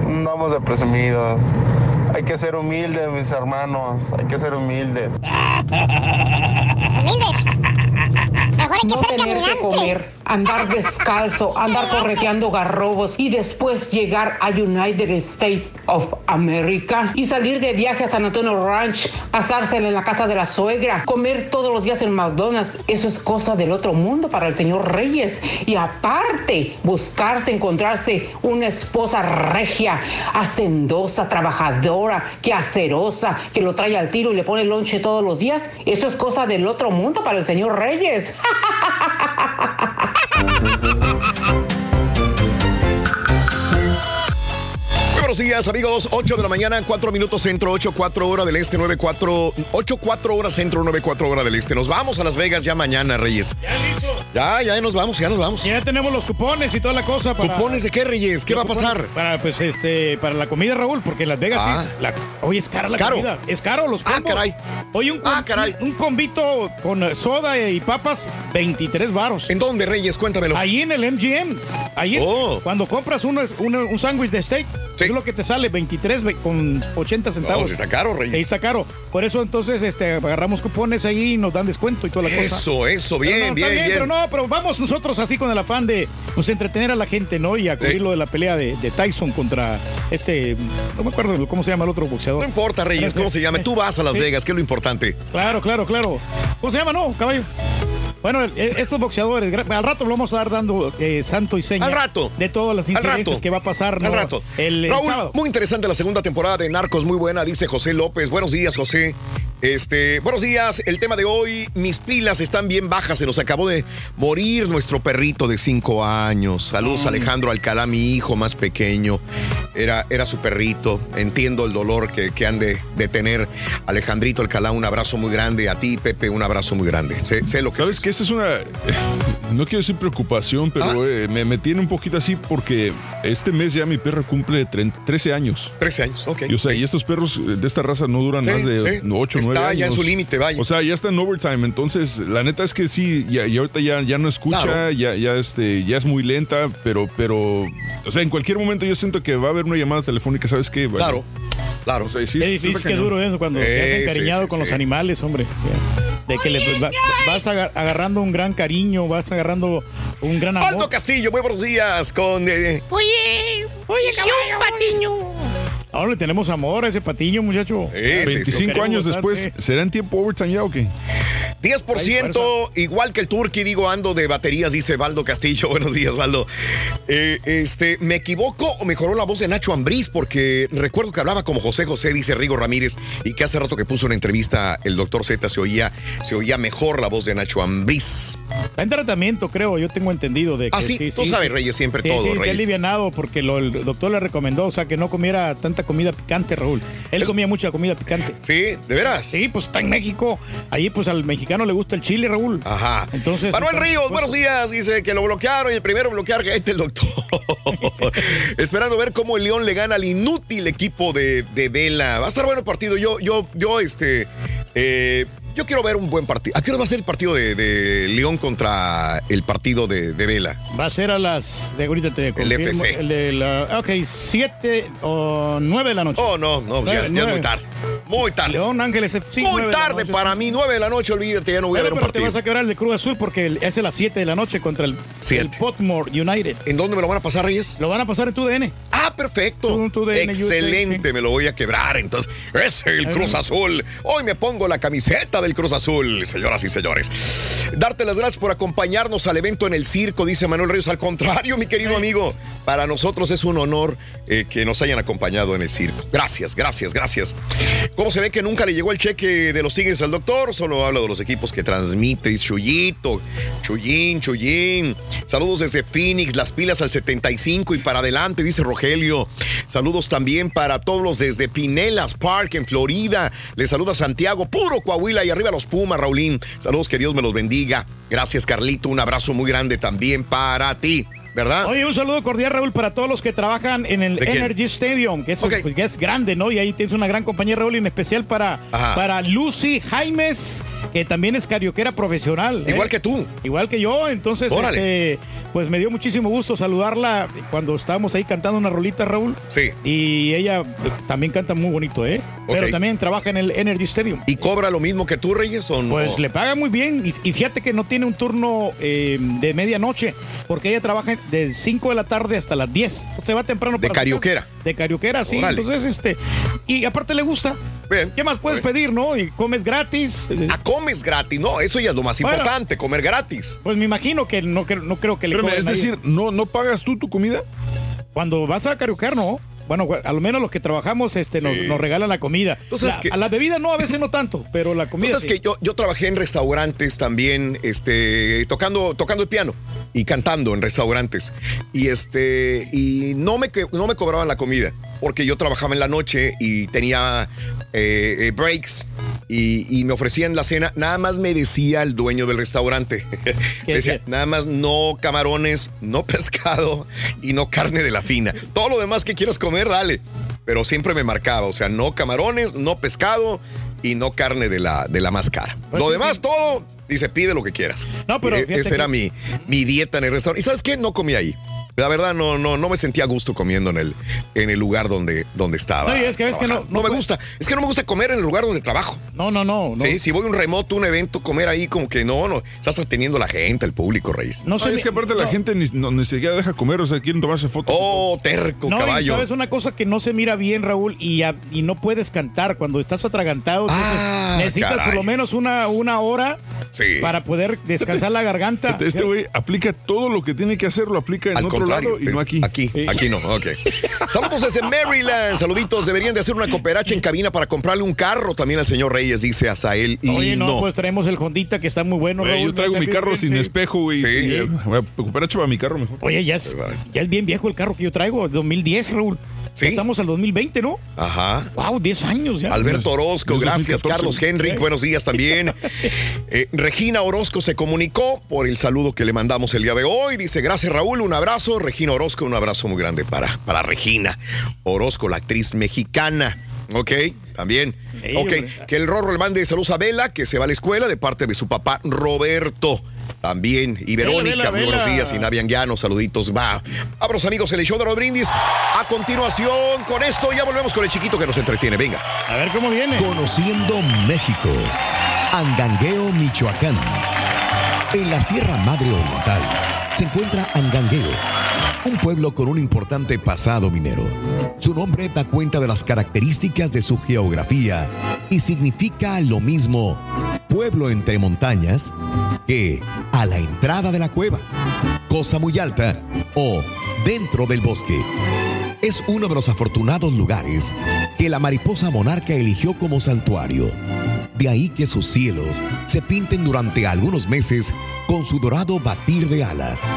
andamos de presumidos. Hay que ser humildes, mis hermanos. Hay que ser humildes. Humildes. Mejor hay que no ser tener que caminante. comer, andar descalzo, andar correteando garrobos y después llegar a United States of America y salir de viaje a San Antonio Ranch, pasársela en la casa de la suegra, comer todos los días en McDonald's. Eso es cosa del otro mundo para el señor Reyes. Y aparte, buscarse, encontrarse una esposa regia, hacendosa, trabajadora, que acerosa, que lo trae al tiro y le pone lonche todos los días. Eso es cosa del otro mundo para el señor Reyes. (laughs) buenos días, amigos. 8 de la mañana, 4 minutos centro, 8, 4 hora del este, 9, 4, 8, 4 horas centro, 9, 4 hora del este. Nos vamos a Las Vegas ya mañana, Reyes. Ya, ya nos vamos, ya nos vamos. Ya tenemos los cupones y toda la cosa para. ¿Cupones de qué, Reyes? ¿Qué va a pasar? Para, pues, este, para la comida, Raúl, porque en Las Vegas Ah. sí. La, oye, es cara ¿Es la caro? comida. Es caro los combos. Ah, caray. Oye, un, com- un, un combito con soda y papas, 23 varos. ¿En dónde, Reyes? Cuéntamelo. Ahí en el MGM. Ahí, Oh. cuando compras uno, uno- un sándwich de steak, es lo que te sale, 23 ve- con 80 centavos. No, está caro, Reyes. Ahí está caro. Por eso entonces este, agarramos cupones ahí y nos dan descuento y toda la cosa. Eso, eso, bien, no, bien. Pero no, pero vamos nosotros así con el afán de pues entretener a la gente, ¿no? Y a cubrir lo de la pelea de, de Tyson contra este, no me acuerdo cómo se llama el otro boxeador. No importa, Reyes, cómo se llame. Tú vas a Las. Vegas, que es lo importante. Claro, claro, claro. ¿Cómo se llama, no, caballo? Bueno, el- estos boxeadores, al rato lo vamos a dar dando eh, santo y seña. Al rato. De todas las incidencias que va a pasar. ¿no? Al rato. El, el Raúl, sábado. muy interesante la segunda temporada de Narcos, muy buena, dice José López. Buenos días, José. Este, buenos días. El tema de hoy, mis pilas están bien bajas. Se nos acabó de morir nuestro perrito de cinco años. Saludos, Mm. Alejandro Alcalá, mi hijo más pequeño. Era, era su perrito. Entiendo el dolor que, que han de, de tener. Alejandrito Alcalá, un abrazo muy grande. A ti, Pepe, un abrazo muy grande. Sé, sé lo que ¿Sabes que Esa es una. (laughs) No quiero decir preocupación, pero Ah. eh, me, me tiene un poquito así porque este mes ya mi perra cumple 30 13 años. 13 años, ok. Y, o sea, y estos perros eh, de esta raza no duran Sí, más de sí. 8 o 9 Está años. ya en su límite, vaya. O sea, ya está en overtime. Entonces, la neta es que sí, ya, y ahorita ya, ya no escucha, Claro. ya, ya, este, ya es muy lenta, pero, pero, o sea, en cualquier momento yo siento que va a haber una llamada telefónica, ¿sabes qué? Bueno, Claro, claro. O sea, sí, sí, difícil, qué duro eso cuando te has Sí, encariñado sí, sí, con los sí. animales, hombre. De que le va- vas aga- agarrando un gran cariño, vas agarrando un gran amor. Aldo Castillo, muy buenos días con... eh, Oye, oye, caballo, patiño. Ahora le tenemos amor a ese patiño, muchacho. Eh, 25 años después, ¿será en tiempo overtime ya o qué? 10%, igual que el Turqui, digo, ando de baterías, dice Valdo Castillo. (laughs) Buenos días, Valdo. Eh, este, ¿me equivoco o mejoró la voz de Nacho Ambriz? Porque recuerdo que hablaba como José José, dice Rigo Ramírez, y que hace rato que puso una entrevista el doctor Z se oía, se oía mejor la voz de Nacho Ambriz. Está en tratamiento, creo, yo tengo entendido de que Ah, sí, tú sabes, Reyes, siempre sí, todo, Sí, se ha Reyes. alivianado porque lo- el doctor le recomendó, o sea, que no comiera tanta comida picante, Raúl. Él comía mucha comida picante. Sí, ¿de veras? Sí, pues está en México. Allí, pues al mexicano le gusta el chile, Raúl. Ajá. Entonces. Manuel Ríos, buenos días. Dice que lo bloquearon y el primero bloquear que este el doctor. (laughs) Esperando ver cómo el León le gana al inútil equipo de, de Vela. Va a estar bueno el partido. Yo, yo, yo, este. eh, yo quiero ver un buen partido. ¿A qué hora va a ser el partido de, de León contra el partido de, de Vela? Va a ser a las. De ahorita te confirmo, FC. El de la. Ok, 7 o 9 de la noche. Oh, no, no, ya, ya es muy tarde. Muy tarde. León Ángeles FC. Muy tarde noche, para sí. mí, 9 de la noche, olvídate, ya no voy a ver un pero te partido. vas a quebrar el de Cruz Azul porque el- es a las 7 de la noche contra el, el Potmore United. ¿En dónde me lo van a pasar, Reyes? Lo van a pasar en tu DN. Ah, perfecto. Excelente, me lo voy a quebrar. Entonces, es el Cruz Azul. Hoy me pongo la camiseta del Cruz Azul, señoras y señores. Darte las gracias por acompañarnos al evento en el circo, dice Manuel Ríos. Al contrario, mi querido amigo, para nosotros es un honor eh, que nos hayan acompañado en el circo. Gracias, gracias, gracias. ¿Cómo se ve que nunca le llegó el cheque de los Tigres al doctor? Solo habla de los equipos que transmite. Dice Chuyito, Chuyín, Chuyín. Saludos desde Phoenix, las pilas al 75 y para adelante, dice Rogelio. Saludos también para todos los desde Pinelas Park en Florida. Les saluda Santiago, puro Coahuila y arriba los Pumas, Raulín. Saludos, que Dios me los bendiga. Gracias, Carlito. Un abrazo muy grande también para ti. ¿Verdad? Oye, un saludo cordial, Raúl, para todos los que trabajan en el. Energy Stadium, que es, pues, que es grande, ¿no? Y ahí tienes una gran compañía, Raúl, y en especial para, Ajá. para Lucy Jaimes, que también es carioquera profesional. ¿eh? Igual que tú. Igual que yo, entonces, este, pues me dio muchísimo gusto saludarla cuando estábamos ahí cantando una rolita, Raúl. Sí. Y ella eh, también canta muy bonito, ¿eh? Pero también trabaja en el Energy Stadium. ¿Y cobra lo mismo que tú, Reyes? O no? Pues le paga muy bien y, y fíjate que no tiene un turno eh, de medianoche porque ella trabaja de 5 de la tarde hasta las 10. Se va temprano De para su carioquera. De carioquera, sí. Entonces, este. Y aparte le gusta. ¿Qué más puedes pedir, no? Y comes gratis. Ah, comes gratis. No, eso ya es lo más Bueno. importante, comer gratis. Pues me imagino que no, no creo que le cobre es nadie. decir, ¿no, ¿no pagas tú tu comida? Cuando vas a cariocar, no. Bueno, a lo menos los que trabajamos este, nos, Sí. nos regalan la comida. sabes La- que- A la bebida no, a veces no tanto, pero la comida. Sí. que yo, yo trabajé en restaurantes también, este, tocando, tocando el piano y cantando en restaurantes. Y este, y no me, que- no me cobraban la comida, porque yo trabajaba en la noche y tenía eh, eh, breaks. Y, y me ofrecían la cena, nada más me decía el dueño del restaurante. (laughs) Me decía, nada más no camarones, no (laughs) pescado y no carne de la fina. Todo lo demás que quieras comer, dale. Pero siempre me marcaba, o sea, no camarones, no pescado y no carne de la, de la más cara. Pues lo sí, demás, sí. todo, dice, pide lo que quieras. No, pero E- fíjate Esa que- era mi, mi dieta en el restaurante. ¿Y sabes qué? No comí ahí. La verdad, no, no, no me sentía a gusto comiendo en el, en el lugar donde, donde estaba. No, y es que ves que no- no me puede- gusta. Es que no me gusta comer en el lugar donde trabajo. No, no, no. no. Sí, si voy a un remoto, un evento, comer ahí como que no, no. Estás atendiendo a la gente, el público, Reyes. No No, es que aparte la gente ni, no, ni siquiera deja comer, o sea, quieren tomarse fotos. Oh, terco, No, y caballo. sabes una cosa que no se mira bien, Raúl, y, a- y no puedes cantar cuando estás atragantado. Ah, necesitas por lo menos una, una hora Sí. para poder descansar la garganta. Fíjate, Este güey aplica todo lo que tiene que hacer, lo aplica en Al otro contrario, lado y no aquí. Aquí, aquí no, ok. Saludos desde Maryland. Saluditos. Deberían de hacer una cooperacha en cabina para comprarle un carro también al señor Reyes, dice Azael Oye, no, pues traemos el Hondita que está muy bueno, Raúl. yo traigo mi carro bien, sin sí. espejo, güey. Sí. y, eh, voy a recuperar para mi carro mejor. Oye, ya es, ya es bien viejo el carro que yo traigo, 2010, Raúl. Sí. Estamos al 2020, ¿no? Ajá. Wow, 10 años ya. Alberto Orozco, gracias. 2014. Carlos Henrik, buenos días también. (laughs) Eh, Regina Orozco se comunicó por el saludo que le mandamos el día de hoy. Dice, gracias Raúl, un abrazo. Regina Orozco, un abrazo muy grande para, para Regina Orozco, la actriz mexicana. Ok, también. Ey, ok, hombre. que el Rorro le mande saludos a Vela, que se va a la escuela de parte de su papá Roberto. También. Y Vela, Verónica, Vela, muy buenos días. Y Navianguiano, saluditos. Va. Abros amigos, el show de los brindis. A continuación, con esto ya volvemos con el chiquito que nos entretiene. Venga. A ver cómo viene. Conociendo México. Angangueo, Michoacán. En la Sierra Madre Oriental se encuentra Angangueo, un pueblo con un importante pasado minero. Su nombre da cuenta de las características de su geografía y significa lo mismo pueblo entre montañas que a la entrada de la cueva, cosa muy alta o dentro del bosque. Es uno de los afortunados lugares que la mariposa monarca eligió como santuario. De ahí que sus cielos se pinten durante algunos meses con su dorado batir de alas.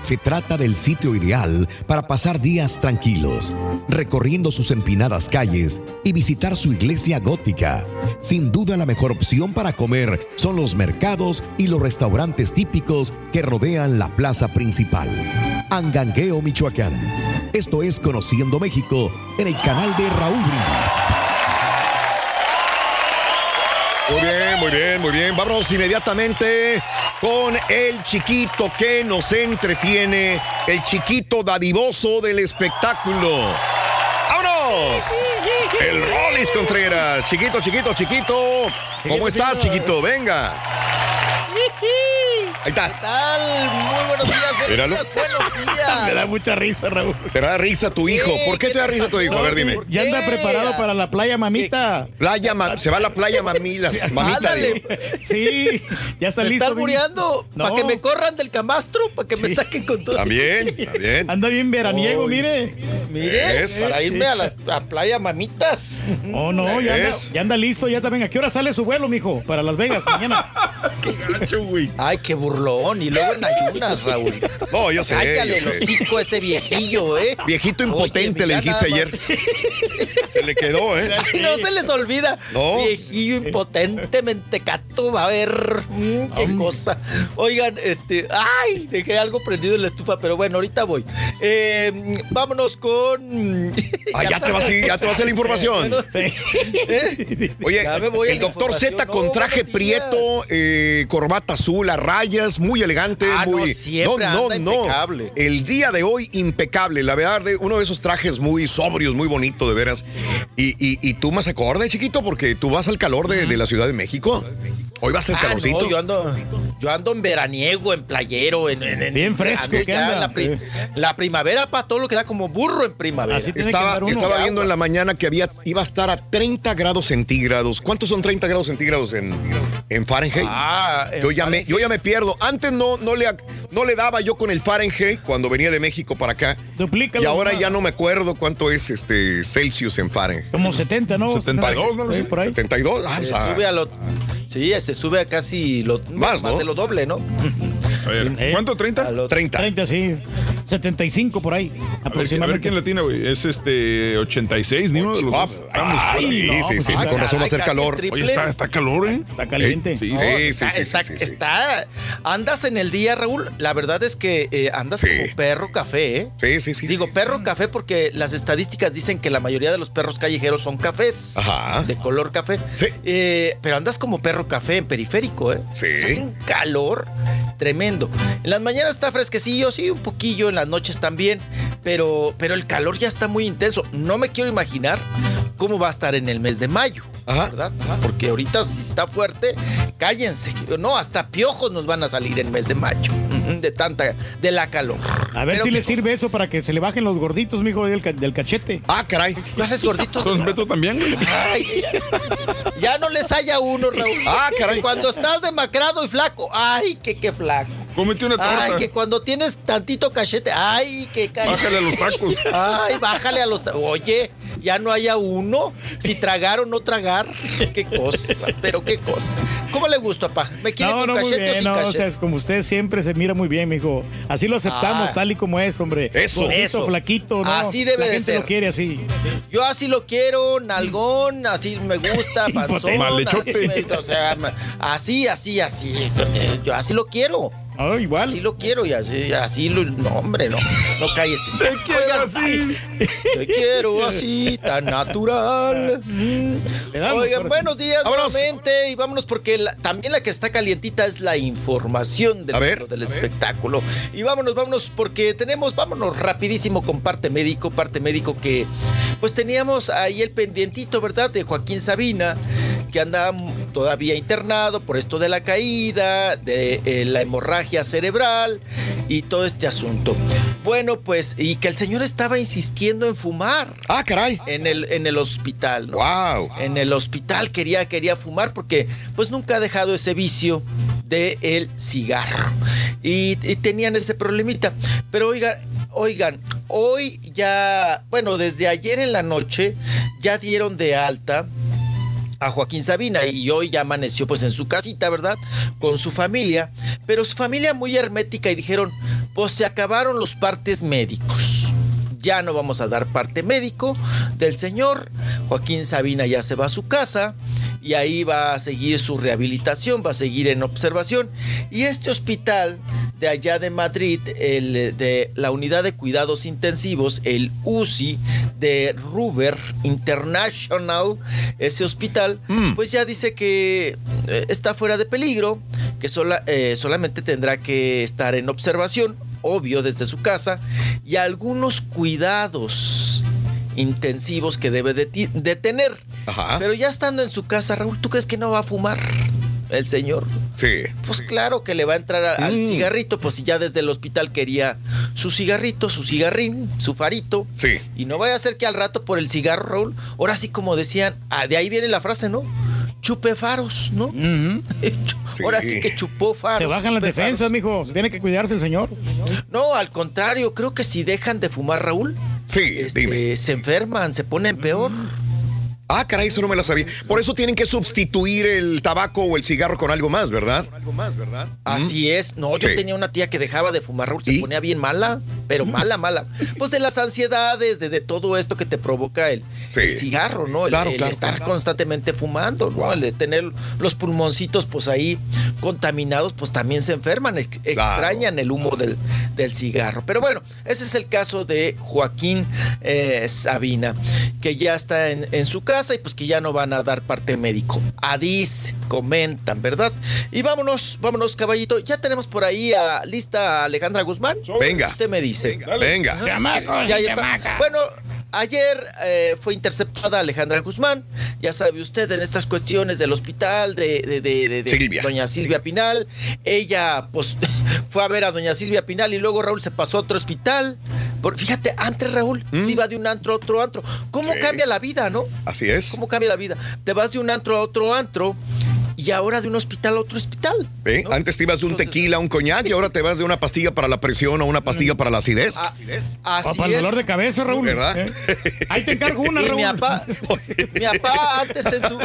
Se trata del sitio ideal para pasar días tranquilos, recorriendo sus empinadas calles y visitar su iglesia gótica. Sin duda la mejor opción para comer son los mercados y los restaurantes típicos que rodean la plaza principal. Angangueo, Michoacán. Esto es Conociendo México en el canal de Raúl Brindis. Muy bien, muy bien, muy bien. Vámonos inmediatamente con el chiquito que nos entretiene, el chiquito dadivoso del espectáculo. ¡Vámonos! El Rollis Contreras. Chiquito, chiquito, chiquito. ¿Cómo estás, chiquito? Venga. Ahí estás. ¿Qué tal? Muy buenos días, buenos Míralo. días, buenos días. (laughs) Me da mucha risa, Raúl. Te da risa tu hijo. ¿Por qué te da risa tu hijo? A ver, dime. Ya anda preparado para la playa, mamita. Playa, ma- se va a la playa, mamilas. Mamita. Ándale. Sí, ya está Me listo. está bien. albureando No. para que me corran del camastro, para que me saquen con todo. También, también. Anda bien veraniego, Ay. mire. Mire, Es. para irme a las a playa mamitas. Oh, no, ya anda, Es. ya anda listo, ya también. ¿A qué hora sale su vuelo, mijo? Para Las Vegas mañana. (laughs) Ay, qué burlón. Y luego en (laughs) ayunas, Raúl. No, yo sé. Cállale yo el sé. hocico a ese viejillo, ¿eh? Viejito impotente, Oye, le dijiste ayer. Se le quedó, ¿eh? (laughs) Y no se les olvida. No. Viejillo impotente, mentecato, va a ver. mm, qué cosa. Oigan, este. Ay, dejé algo prendido en la estufa, pero bueno, ahorita voy. Eh, vámonos con. Ah, ya te vas a ir, ya te vas a hacer la información. (laughs) Bueno, ¿eh? Oye, el doctor Z con traje prieto, eh, corbata azul a rayas, muy elegante, Ah, no, muy. siempre anda impecable. El día de hoy, impecable. La verdad, de uno de esos trajes muy sobrios, muy bonito, de veras. Y, y, y tú más acorde, chiquito, porque tú vas al calor de, de la Ciudad de México. Hoy va a ser Ah, calorcito. no, yo ando, yo ando en veraniego, en playero, en, en- en- Bien fresco que anda, La, pri- la primavera para todo lo que da como burro en primavera. Así Estaba, estaba viendo en la mañana que había, iba a estar a 30 grados centígrados. ¿Cuántos son 30 grados centígrados en, en Fahrenheit? Ah, en yo, ya me, yo ya me pierdo. Antes no, no, le, no le daba yo con el Fahrenheit cuando venía de México para acá. Duplícalo. Y ahora ya no me acuerdo cuánto es este Celsius en Fahrenheit. Como 70, ¿no? 72, ¿no? Sí, por ahí. 72. Ah, o Se sea, sube a lo, sí, se sube a casi lo, Más, más, ¿no? de lo doble, ¿no? (laughs) A ver, Eh. ¿cuánto? ¿30? A lo- 30. 30, sí. 75 por ahí, A ver, a ver aproximadamente. quién latina, güey. Es este 86, ni uno de los Ah, dos. ah, sí, no, sí, pues, sí, sí, ah, con razón va a el calor. triple. Oye, está, está calor, ¿eh? Está caliente. Sí, No, Sí, está, sí, sí, está- sí, sí, sí. está- andas en el día, Raúl. La verdad es que eh, andas Sí. como perro café, ¿eh? Sí, sí, sí. Digo sí. perro café porque las estadísticas dicen que la mayoría de los perros callejeros son cafés. Ajá. De color café. Sí. Eh, pero andas como perro café en periférico, ¿eh? Sí. O sea, hace un calor tremendo. En las mañanas está fresquecillo, sí, un poquillo, en las noches también. Pero, pero el calor ya está muy intenso. No me quiero imaginar cómo va a estar en el mes de mayo. Ajá. ¿Verdad? Porque ahorita si está fuerte, cállense. No, hasta piojos nos van a salir en el mes de mayo. (laughs) De tanta, de la calor. A ver Pero si qué le sirve eso para que se le bajen los gorditos, mijo, del, ca- del cachete. Ah, caray. ¿Cuáles gorditos? Entonces, Beto también, güey. Ay, ya, ya no les haya uno, Raúl. Ah, caray. Cuando estás demacrado y flaco, ay, que qué flaco. Cómete una torta. Ay, que cuando tienes tantito cachete, ay, qué cachete. Bájale a los tacos. Ay, bájale a los tacos. Oye, ya no haya uno. Si tragar o no tragar. Qué cosa, pero qué cosa. ¿Cómo le gusta, papá? ¿Me quiere No, con no, muy cachete o bien, sin no, o sea, es como usted siempre se mira muy bien, mijo. Así lo aceptamos, Ah. tal y como es, hombre. Eso. Eso. flaquito, ¿no? Así debe La de gente ser. lo quiere así. Yo así lo quiero, nalgón, así me gusta, (laughs) panzón, así me- o sea, así, así, así. eh, Yo así lo quiero. Oh, igual. Así lo quiero y así, así lo. No, hombre, no. No calles. (laughs) Te quiero Oigan, así. Te (laughs) quiero así, tan natural. Damos, Oigan, buenos días Vámonos. nuevamente y vámonos porque la- también la que está calientita es la información del, ver, del espectáculo. Y vámonos, vámonos porque tenemos, vámonos rapidísimo con parte médico, parte médico que pues teníamos ahí el pendientito, ¿verdad? De Joaquín Sabina, que anda todavía internado por esto de la caída, de eh, la hemorragia cerebral y todo este asunto. Bueno, pues, y que el señor estaba insistiendo en fumar. Ah, caray. En el, en el hospital, ¿no? Wow. En el hospital quería, quería fumar porque pues nunca ha dejado ese vicio de el cigarro. Y, y tenían ese problemita. Pero oigan, oigan, hoy ya, bueno, desde ayer en la noche ya dieron de alta a Joaquín Sabina y hoy ya amaneció pues en su casita, ¿verdad? Con su familia, pero su familia muy hermética y dijeron, pues se acabaron los partes médicos. Ya no vamos a dar parte médico del señor. Joaquín Sabina ya se va a su casa y ahí va a seguir su rehabilitación, va a seguir en observación. Y este hospital de allá de Madrid, el de la unidad de cuidados intensivos, el UCI de Ruber International, ese hospital, pues ya dice que eh, está fuera de peligro, que sola- eh, solamente tendrá que estar en observación, obvio, desde su casa, y algunos cuidados intensivos que debe de, ti- de tener. Pero ya estando en su casa, Raúl, ¿tú crees que no va a fumar el señor? Sí. Pues claro que le va a entrar a- al Mm. cigarrito, pues si ya desde el hospital quería su cigarrito, su cigarrín, su farito. Sí. Y no vaya a ser que al rato por el cigarro, Raúl, ahora sí como decían, ah, de ahí viene la frase, ¿no? Chupe faros, ¿no? (laughs) Ahora sí que chupó faros. Se bajan las defensas, faros. mijo. Tiene que cuidarse el señor. No, al contrario, creo que si dejan de fumar, Raúl, este, se enferman, se ponen peor. Ah, caray, eso no me lo sabía. Por eso tienen que sustituir el tabaco o el cigarro con algo más, ¿verdad? Algo más, ¿verdad? Así es. No, yo Sí. tenía una tía que dejaba de fumar, Raúl, se ponía bien mala, pero mala, mala. Pues de las ansiedades, de, de todo esto que te provoca el, el cigarro, ¿no? El, Claro, el claro, estar claro. constantemente fumando, ¿no? El de tener los pulmoncitos, pues ahí contaminados, pues también se enferman, ex- extrañan el humo del, del cigarro. Pero bueno, ese es el caso de Joaquín eh, Sabina, que ya está en, en su casa y pues que ya no van a dar parte médico. Adis, comentan, ¿verdad? Y vámonos, vámonos, caballito. Ya tenemos por ahí a, lista a Alejandra Guzmán. Venga. Usted me dice. Venga. Chamacos, Ya, ya está. Bueno, ayer eh, fue interceptada Alejandra Guzmán. Ya sabe usted en estas cuestiones del hospital de, de- de- de- de Silvia. doña Silvia Pinal. Ella, pues, (laughs) fue a ver a doña Silvia Pinal y luego Raúl se pasó a otro hospital. Por- fíjate, antes Raúl se iba de un antro a otro antro. ¿Cómo Mm. Sí. cambia la vida, no? Así es. ¿Cómo cambia la vida? Te vas de un antro a otro antro y ahora de un hospital a otro hospital. ¿Eh? Antes te ibas de un tequila a un coñac y ahora te vas de una pastilla para la presión a una pastilla para la acidez. Ah, Así O para el dolor de cabeza, Raúl. ¿Verdad? ¿Eh? Ahí te encargo una, (laughs) Raúl. mi papá, mi papá antes en su.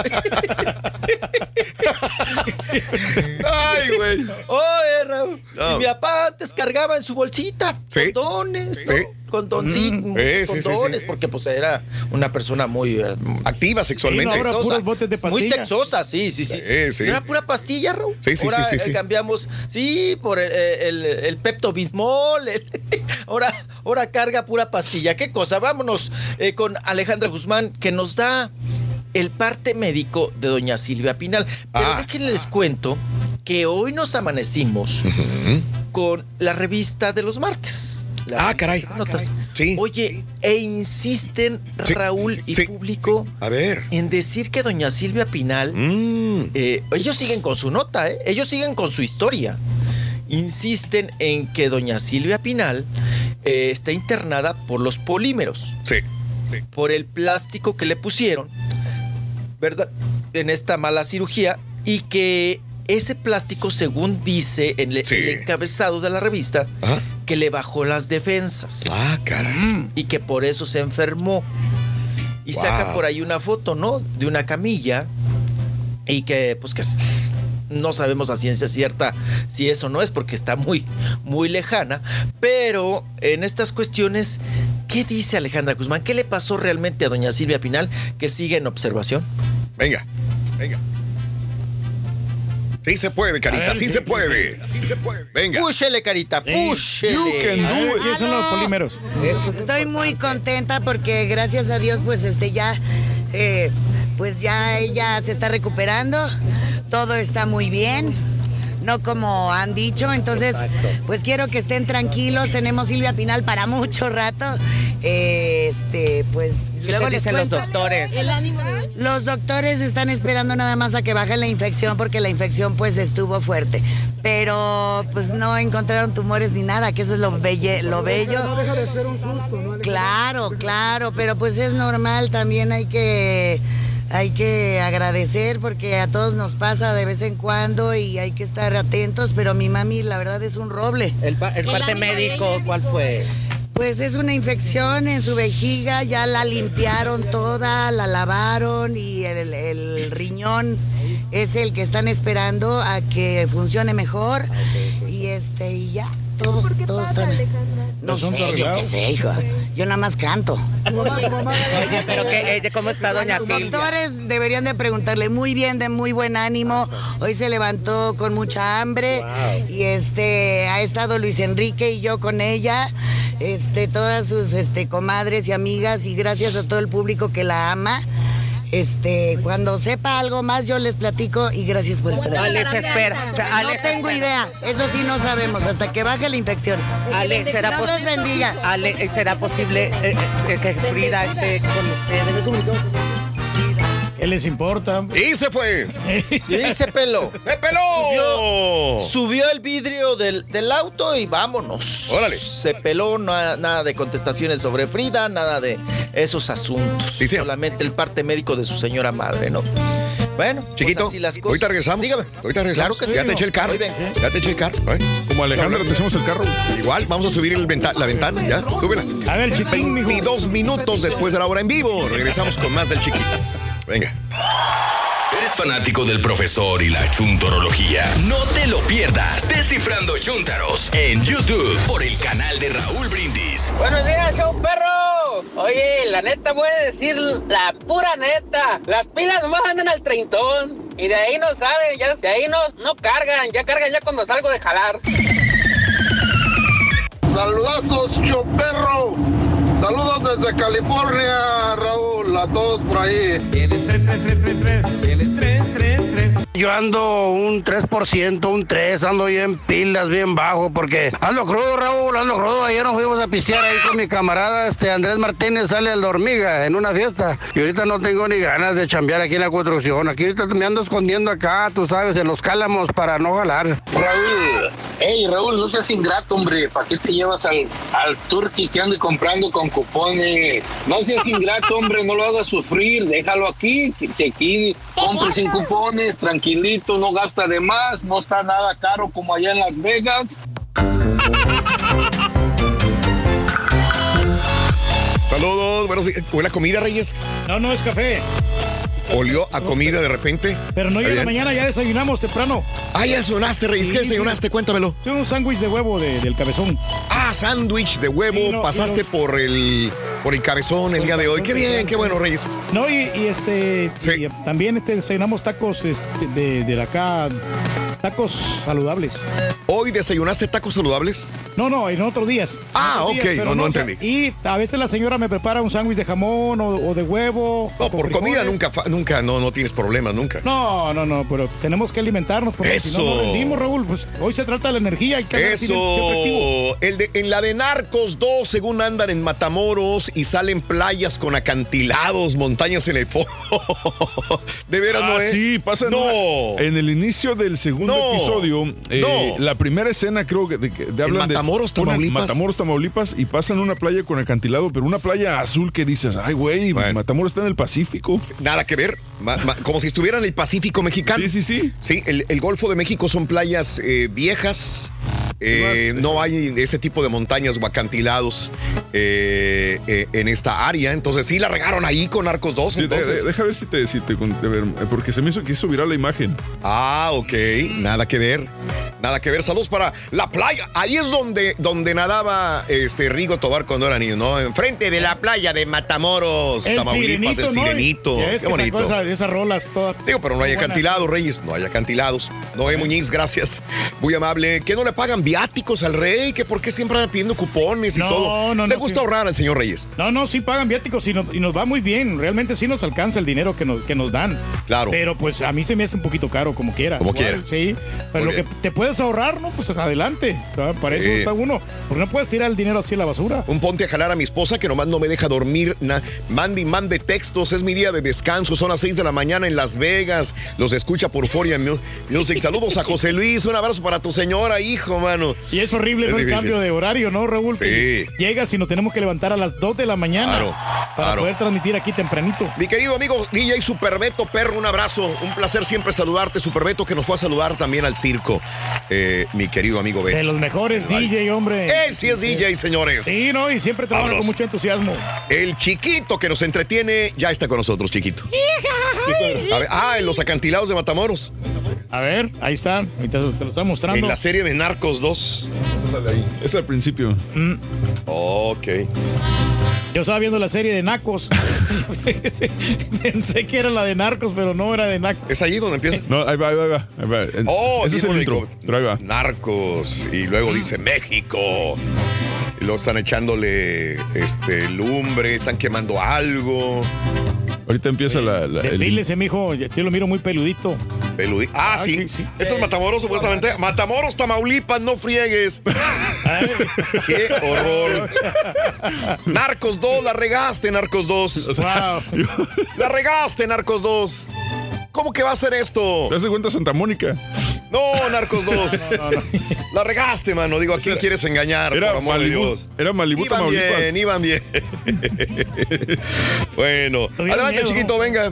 Ay, güey. Oye, Raúl. No. Y mi papá antes cargaba en su bolsita Sí. condones, ¿no? Condoncitos, Mm. Sí, sí, sí, condones, sí. porque pues era una persona muy eh, Activa sexualmente. Sí, no, ahora puros botes de Muy sexosa, sí, sí, sí. Era pura pastilla, Raúl. Sí, sí, ahora sí, sí, eh, cambiamos, sí, por el, el, el Pepto Bismol. el- (laughs) ahora, ahora carga pura pastilla. ¿Qué cosa? Vámonos eh, con Alejandra Guzmán, que nos da el parte médico de doña Silvia Pinal. Pero Ah. déjenme les cuento que hoy nos amanecimos con la revista de los martes. La Ah, caray. Notas. Sí. Oye, e insisten Sí, Raúl y sí, público A ver. en decir que doña Silvia Pinal, Mm. eh, ellos siguen con su nota, ¿eh? ellos siguen con su historia. Insisten en que doña Silvia Pinal eh, está internada por los polímeros, Sí. por el plástico que le pusieron, ¿verdad? En esta mala cirugía y que ese plástico, según dice en Sí. el encabezado de la revista, Ajá. Que le bajó las defensas Ah, caray. Mm. y que por eso se enfermó. Y Wow. saca por ahí una foto, ¿no? De una camilla y que, pues que no sabemos a ciencia cierta si eso no es porque está muy, muy lejana. Pero en estas cuestiones, ¿qué dice Alejandra Guzmán? ¿Qué le pasó realmente a doña Silvia Pinal que sigue en observación? Venga. Venga. Sí se puede, carita. Ver, sí sí, se sí, puede. Sí se puede. Venga. Púchele, carita, púchele. A ver, ¿Quiénes son los polímeros? Estoy muy contenta porque gracias a Dios pues este ya eh, pues ya ella se está recuperando, todo está muy bien. No como han dicho, entonces pues quiero que estén tranquilos, tenemos Silvia Pinal para mucho rato. Eh, este, pues Y luego ¿Qué les dicen los doctores? Los doctores están esperando nada más a que baje la infección porque la infección pues estuvo fuerte. Pero pues no encontraron tumores ni nada, que eso es lo, belle, lo bello. No deja de ser un susto, ¿no? Claro, claro, pero pues es normal, también hay que hay que agradecer porque a todos nos pasa de vez en cuando y hay que estar atentos, pero mi mami la verdad es un roble. El, pa- el parte médico, ¿cuál fue? Pues es una infección en su vejiga, ya la limpiaron toda, la lavaron y el, el riñón es el que están esperando a que funcione mejor. Y este y ya todo, todo está bien. No sé, yo qué sé, hijo. Yo nada más canto. (laughs) Oye, pero que, eh, ¿cómo está doña Los Silvia? doctores deberían de preguntarle muy bien, de muy buen ánimo. Hoy se levantó con mucha hambre y este ha estado Luis Enrique y yo con ella, este todas sus este comadres y amigas y gracias a todo el público que la ama. Este, cuando sepa algo más yo les platico y gracias por estar aquí. Alex, espera. O sea, No Alex, tengo idea, eso sí no sabemos hasta que baje la infección. Alex, ¿será, Dios bendiga. Alex, ¿será posible eh, eh, que Frida esté con ustedes? ¿Qué les importa? Y se fue. Y se peló. ¡Se peló! Subió, subió el vidrio del, del auto y vámonos. Órale. Se peló, na- nada de contestaciones sobre Frida, nada de esos asuntos. Solamente el parte médico de su señora madre, ¿no? Bueno, pues Chiquito, así las cosas. ahorita regresamos. Dígame. Ahorita regresamos. Claro que sí. ya te eché el carro. Ya te eché el carro. ¿eh? Como Alejandro, te echamos el carro. Igual, vamos a subir el venta- la ventana. Ya, súbela. A ver, chiquitín, mijo. 22 minutos después de la hora en vivo. Regresamos con más del chiquito. Venga. ¿Eres fanático del profesor y la chuntorología? No te lo pierdas. Descifrando Chúntaros en YouTube por el canal de Raúl Brindis. Buenos días, show perro. Oye, la neta voy a decir la pura neta. Las pilas nomás andan al treintón. Y de ahí no salen, ya, de ahí no, no cargan. Ya cargan ya cuando salgo de jalar. Saludazos, choperro. Saludos desde California, Raúl, a todos por ahí. Yo ando un 3%, un 3, ando bien pilas, bien bajo, porque ando crudo, Raúl, ando crudo. Ayer nos fuimos a pistear ahí con mi camarada, este Andrés Martínez, sale al de hormiga en una fiesta. Y ahorita no tengo ni ganas de chambear aquí en la construcción. Aquí ahorita me ando escondiendo acá, tú sabes, en los cálamos para no jalar. Raúl, hey Raúl, no seas ingrato, hombre. ¿Para qué te llevas al, al turqui que ande comprando con cupones? No seas ingrato, hombre, no lo hagas sufrir. Déjalo aquí, que, que aquí compre sin cupones, tranquilito, no gasta de más, no está nada caro como allá en Las Vegas. Saludos. Buenos días. ¿Huele a comida, Reyes? No, no es café. ¿Olió a comida de repente? Pero no llega bien. mañana, ya desayunamos temprano. Ah, ya desayunaste, Reyes. ¿Qué Sí, desayunaste? Cuéntamelo. Tengo un sándwich de huevo de- del cabezón. Ah, sándwich de huevo. Sí, no, Pasaste por el por el cabezón el día de hoy. Qué bien, qué bueno, Reyes. No, y, y este y también este desayunamos tacos este, de, de acá, tacos saludables. ¿Hoy desayunaste tacos saludables? No, no, en otros días. Ah, otros ok, días, no, no o sea, entendí. y a veces la señora me prepara un sándwich de jamón o, o de huevo. No, por comida nunca, nunca, no, no tienes problemas, nunca. No, no, no, pero tenemos que alimentarnos porque si no, no Eso. rendimos, Raúl. Pues hoy se trata de la energía, siempre activo. Eso. El de, en la de Narcos 2, según andan en Matamoros y salen playas con acantilados, montañas en el fondo. (laughs) de veras, Ah, no es. sí, pasa en, una- en el inicio del segundo No. episodio. eh, No. La primera escena creo que, de, que- de hablan de- Matamoros, ponen Tamaulipas? Matamoros, Tamaulipas y pasan una playa con acantilado, pero una playa azul que dices, ay güey, Matamoros está en el Pacífico. Nada que ver. ver Ma- ma- como si estuviera en el Pacífico mexicano. Sí, sí, sí. Sí, el, el Golfo de México son playas eh, viejas. eh, no hay ese tipo de montañas o acantilados eh, eh, en esta área. Entonces sí la regaron ahí con Arcos 2. Sí, entonces. de- deja ver si te, si te ver, porque se me hizo que hizo viral la imagen. Ah, ok. Nada que ver. Nada que ver. Saludos para la playa. Ahí es donde, donde nadaba este Rigo Tobar cuando era niño, ¿no? Enfrente de la playa de Matamoros, El Tamaulipas, el sirenito, ¿no? sirenito. Qué bonito. Esas rolas todas. Digo, pero no hay buenas. acantilados, Reyes. No hay acantilados. Noé Muñiz, gracias. Muy amable. ¿Qué no le pagan viáticos al rey, que por qué siempre anda pidiendo cupones y No, todo. no, Le no, gusta sí. ahorrar al señor Reyes. No, no, sí pagan viáticos y nos, y nos va muy bien. Realmente sí nos alcanza el dinero que nos, que nos dan. Claro. Pero pues a mí se me hace un poquito caro, como quiera. Como Igual, quiera. Sí. Pero Muy lo que te puedes ahorrar, ¿no? Pues adelante. ¿verdad? Para Sí. eso está uno. Porque no puedes tirar el dinero así a la basura. Un ponte a jalar a mi esposa que nomás no me deja dormir. Na, mande y mande textos. Es mi día de descanso. Son las 6 de la mañana en Las Vegas. Los escucha por Foria Mu- Music. Saludos a José Luis. Un abrazo para tu señora, hijo, mano. Y es horrible, Es ¿no? El cambio de horario, ¿no, Raúl? Que llegas y nos tenemos que levantar a las 2 de la mañana Claro, para claro. poder transmitir aquí tempranito. Mi querido amigo DJ Superbeto Perro, un abrazo. Un placer siempre saludarte, Superbeto, que nos fue a saludar también al circo. Eh, mi querido amigo Beto. De los mejores Vale. DJ, hombre. Él sí es DJ, señores. Sí, ¿no? Y siempre trabaja con mucho entusiasmo. El chiquito que nos entretiene ya está con nosotros, chiquito. A ver, ah, en los acantilados de Matamoros. A ver, ahí está. Ahorita te lo está mostrando. En la serie de Narcos 2. Es al principio. Ok. Yo estaba viendo la serie de Nacos. (laughs) Pensé que era la de Narcos, pero no era de Nacos. ¿Es ahí donde empieza? No, ahí va, ahí va, ahí va. ahí va. Oh, Ese es el intro. Pero ahí va. Narcos. Y luego dice México. Y luego están echándole este, lumbre, están quemando algo. Ahorita empieza la. la- el- Depílese, mijo. Yo lo miro muy peludito. Peludi- Ah, Ah, sí. sí, sí. Eso es Matamoros, supuestamente. Matamoros, Tamaulipas, no friegues. (laughs) Qué horror. Narcos 2, la regaste, Narcos 2. Wow. La regaste, Narcos 2. ¿Cómo que va a ser esto? ¿Te das cuenta Santa Mónica? No, Narcos 2. (laughs) La regaste, mano. Digo, ¿a quién quieres engañar? Era por amor de Malibú- Dios. era Malibú, Iban Tamaulipas. bien, iban bien. (laughs) bueno, adelante, miedo. chiquito, venga.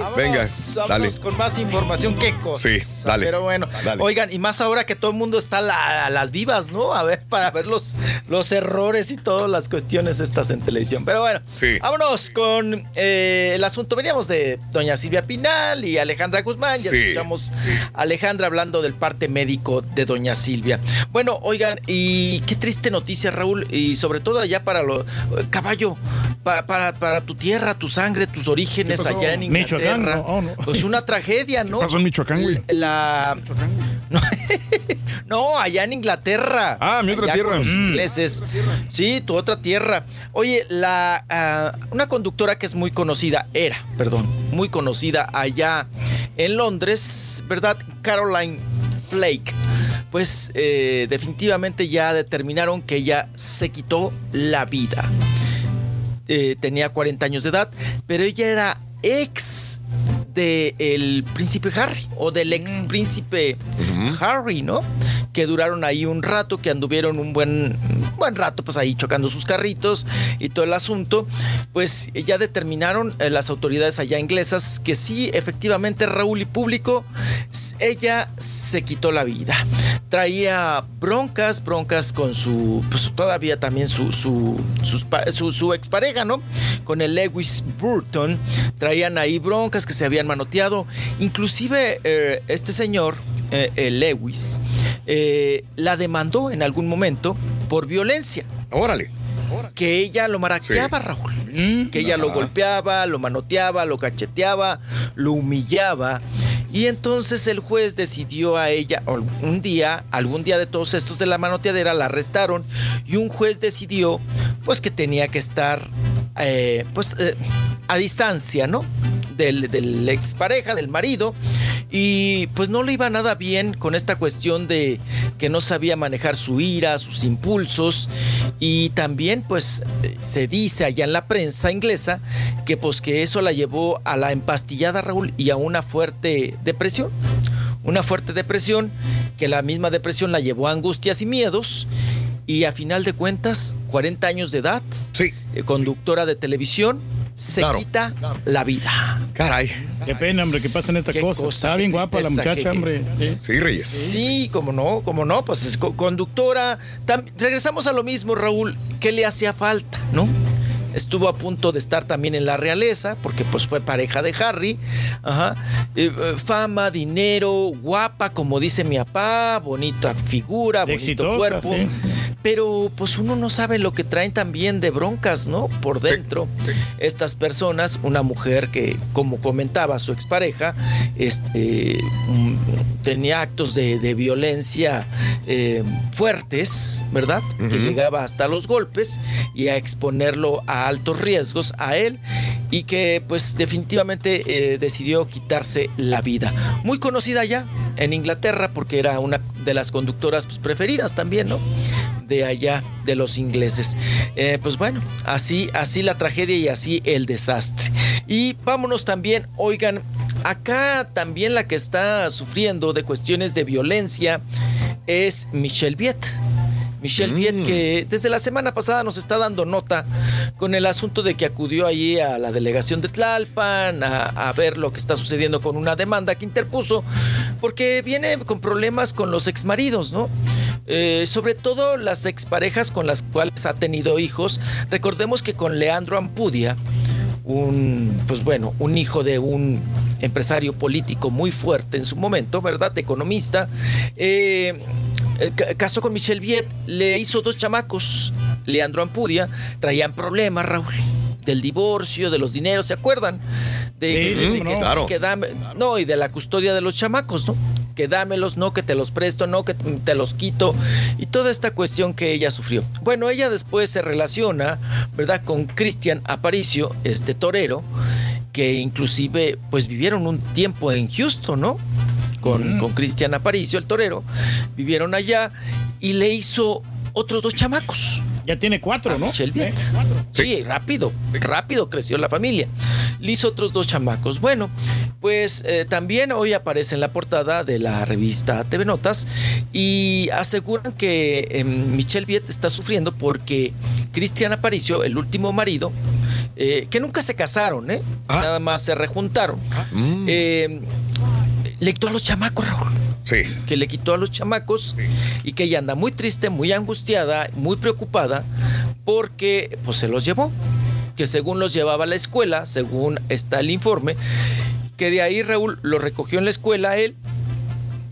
Vámonos, Venga, vámonos dale. con más información que cosas. Sí, dale. Pero bueno, Dale. oigan, y más ahora que todo el mundo está a, la- a las vivas, ¿no? A ver, para ver los, los errores y todas las cuestiones estas en televisión. Pero bueno, Sí. vámonos con eh, el asunto. Veníamos de doña Silvia Pinal y Alejandra Guzmán. Ya Sí. escuchamos a Alejandra hablando del parte médico de doña Silvia. Bueno, oigan, y qué triste noticia, Raúl, y sobre todo allá para lo caballo, pa- para, para tu tierra, tu sangre, tus orígenes allá en Michoacán, Inglaterra. no, oh, no. Pues una tragedia, ¿no? ¿Qué pasó en Michoacán, güey? La. No, (laughs) no, allá en Inglaterra. Ah, mi otra tierra. con los Mm. ingleses. Sí, tu otra tierra. Oye, la ah, una conductora que es muy conocida, era, perdón, muy conocida allá en Londres, ¿verdad? Caroline Flake. Pues eh, definitivamente ya determinaron que ella se quitó la vida eh, tenía 40 años de edad, pero ella era ex del príncipe Harry o del ex príncipe Harry, ¿no? Que duraron ahí un rato, que anduvieron un buen, buen rato, pues ahí chocando sus carritos y todo el asunto. Pues ya determinaron eh, las autoridades allá inglesas que sí, efectivamente, Raúl y público, ella se quitó la vida. Traía broncas, broncas con su, pues todavía también su, su, sus su, su expareja, ¿no? Con el Lewis Burton. Traían ahí broncas que se habían manoteado. Inclusive eh, este señor, eh, el Lewis, eh, la demandó en algún momento por violencia. Órale. Que ella lo maraqueaba, Raúl. Que ella lo Ajá. golpeaba, lo manoteaba, lo cacheteaba, lo humillaba. Y entonces el juez decidió a ella, o un día, algún día de todos estos de la manoteadera, la arrestaron y un juez decidió pues que tenía que estar eh, pues eh, a distancia, ¿no? Del, del expareja, del marido. Y pues no le iba nada bien con esta cuestión de que no sabía manejar su ira, sus impulsos. Y también pues eh, se dice allá en la prensa inglesa que pues que eso la llevó a la empastillada Raúl y a una fuerte depresión. Una fuerte depresión que la misma depresión la llevó a angustias y miedos. Y a final de cuentas, 40 años de edad, sí. conductora de televisión, se Claro. quita la vida. Caray. Qué pena, hombre, que pasen estas cosas. cosa, Está bien guapa la muchacha, hombre. Sí. Sí, Reyes. Sí, como no, como no, pues es co- conductora. Tam- regresamos a lo mismo, Raúl. ¿Qué le hacía falta, no? Estuvo a punto de estar también en la realeza, porque pues fue pareja de Harry. Ajá. Eh, eh, fama, dinero, guapa, como dice mi papá, bonita figura, bonito Exitosa, cuerpo. sí. Pero pues uno no sabe lo que traen también de broncas, ¿no? Por dentro. Estas personas, una mujer que, como comentaba su expareja, este, mm, tenía actos de, de violencia eh, fuertes, ¿verdad? Que llegaba hasta los golpes y a exponerlo a altos riesgos a él y que pues definitivamente eh, decidió quitarse la vida. Muy conocida ya en Inglaterra porque era una de las conductoras pues, preferidas también, ¿no? De allá de los ingleses. Eh, pues bueno, así, así la tragedia y así el desastre. Y vámonos también, oigan, acá también la que está sufriendo de cuestiones de violencia es Michelle Viet. Michelle Viet, que desde la semana pasada nos está dando nota con el asunto de que acudió allí a la delegación de Tlalpan a, a ver lo que está sucediendo con una demanda que interpuso, porque viene con problemas con los exmaridos, ¿no? Eh, sobre todo las exparejas con las cuales ha tenido hijos. Recordemos que con Leandro Ampudia, un, pues bueno, un hijo de un empresario político muy fuerte en su momento, ¿verdad? Economista. eh, casó con Michelle Viet, le hizo dos chamacos, Leandro Ampudia, traían problemas, Raúl, del divorcio, de los dineros, ¿se acuerdan? De, Sí, de sí, que no. sí, Claro. que dame- no, y de la custodia de los chamacos, ¿no? Que dámelos, no, que te los presto, no, que te los quito, y toda esta cuestión que ella sufrió. Bueno, ella después se relaciona, ¿verdad?, con Cristian Aparicio, este torero, que inclusive, pues vivieron un tiempo en Houston, ¿no? Con, con Cristian Aparicio, el torero, vivieron allá y le hizo otros dos chamacos. Ya tiene cuatro, ¿no? Michelle Viet. Sí, rápido, rápido creció la familia. Le hizo otros dos chamacos. Bueno, pues eh, también hoy aparece en la portada de la revista TV Notas y aseguran que eh, Michelle Viet está sufriendo porque Cristian Aparicio, el último marido, eh, que nunca se casaron, ¿eh? nada más se rejuntaron, eh, le quitó a los chamacos, Raúl. Sí. Que le quitó a los chamacos y que ella anda muy triste, muy angustiada, muy preocupada porque pues se los llevó. Que según los llevaba a la escuela, según está el informe, que de ahí Raúl lo recogió en la escuela él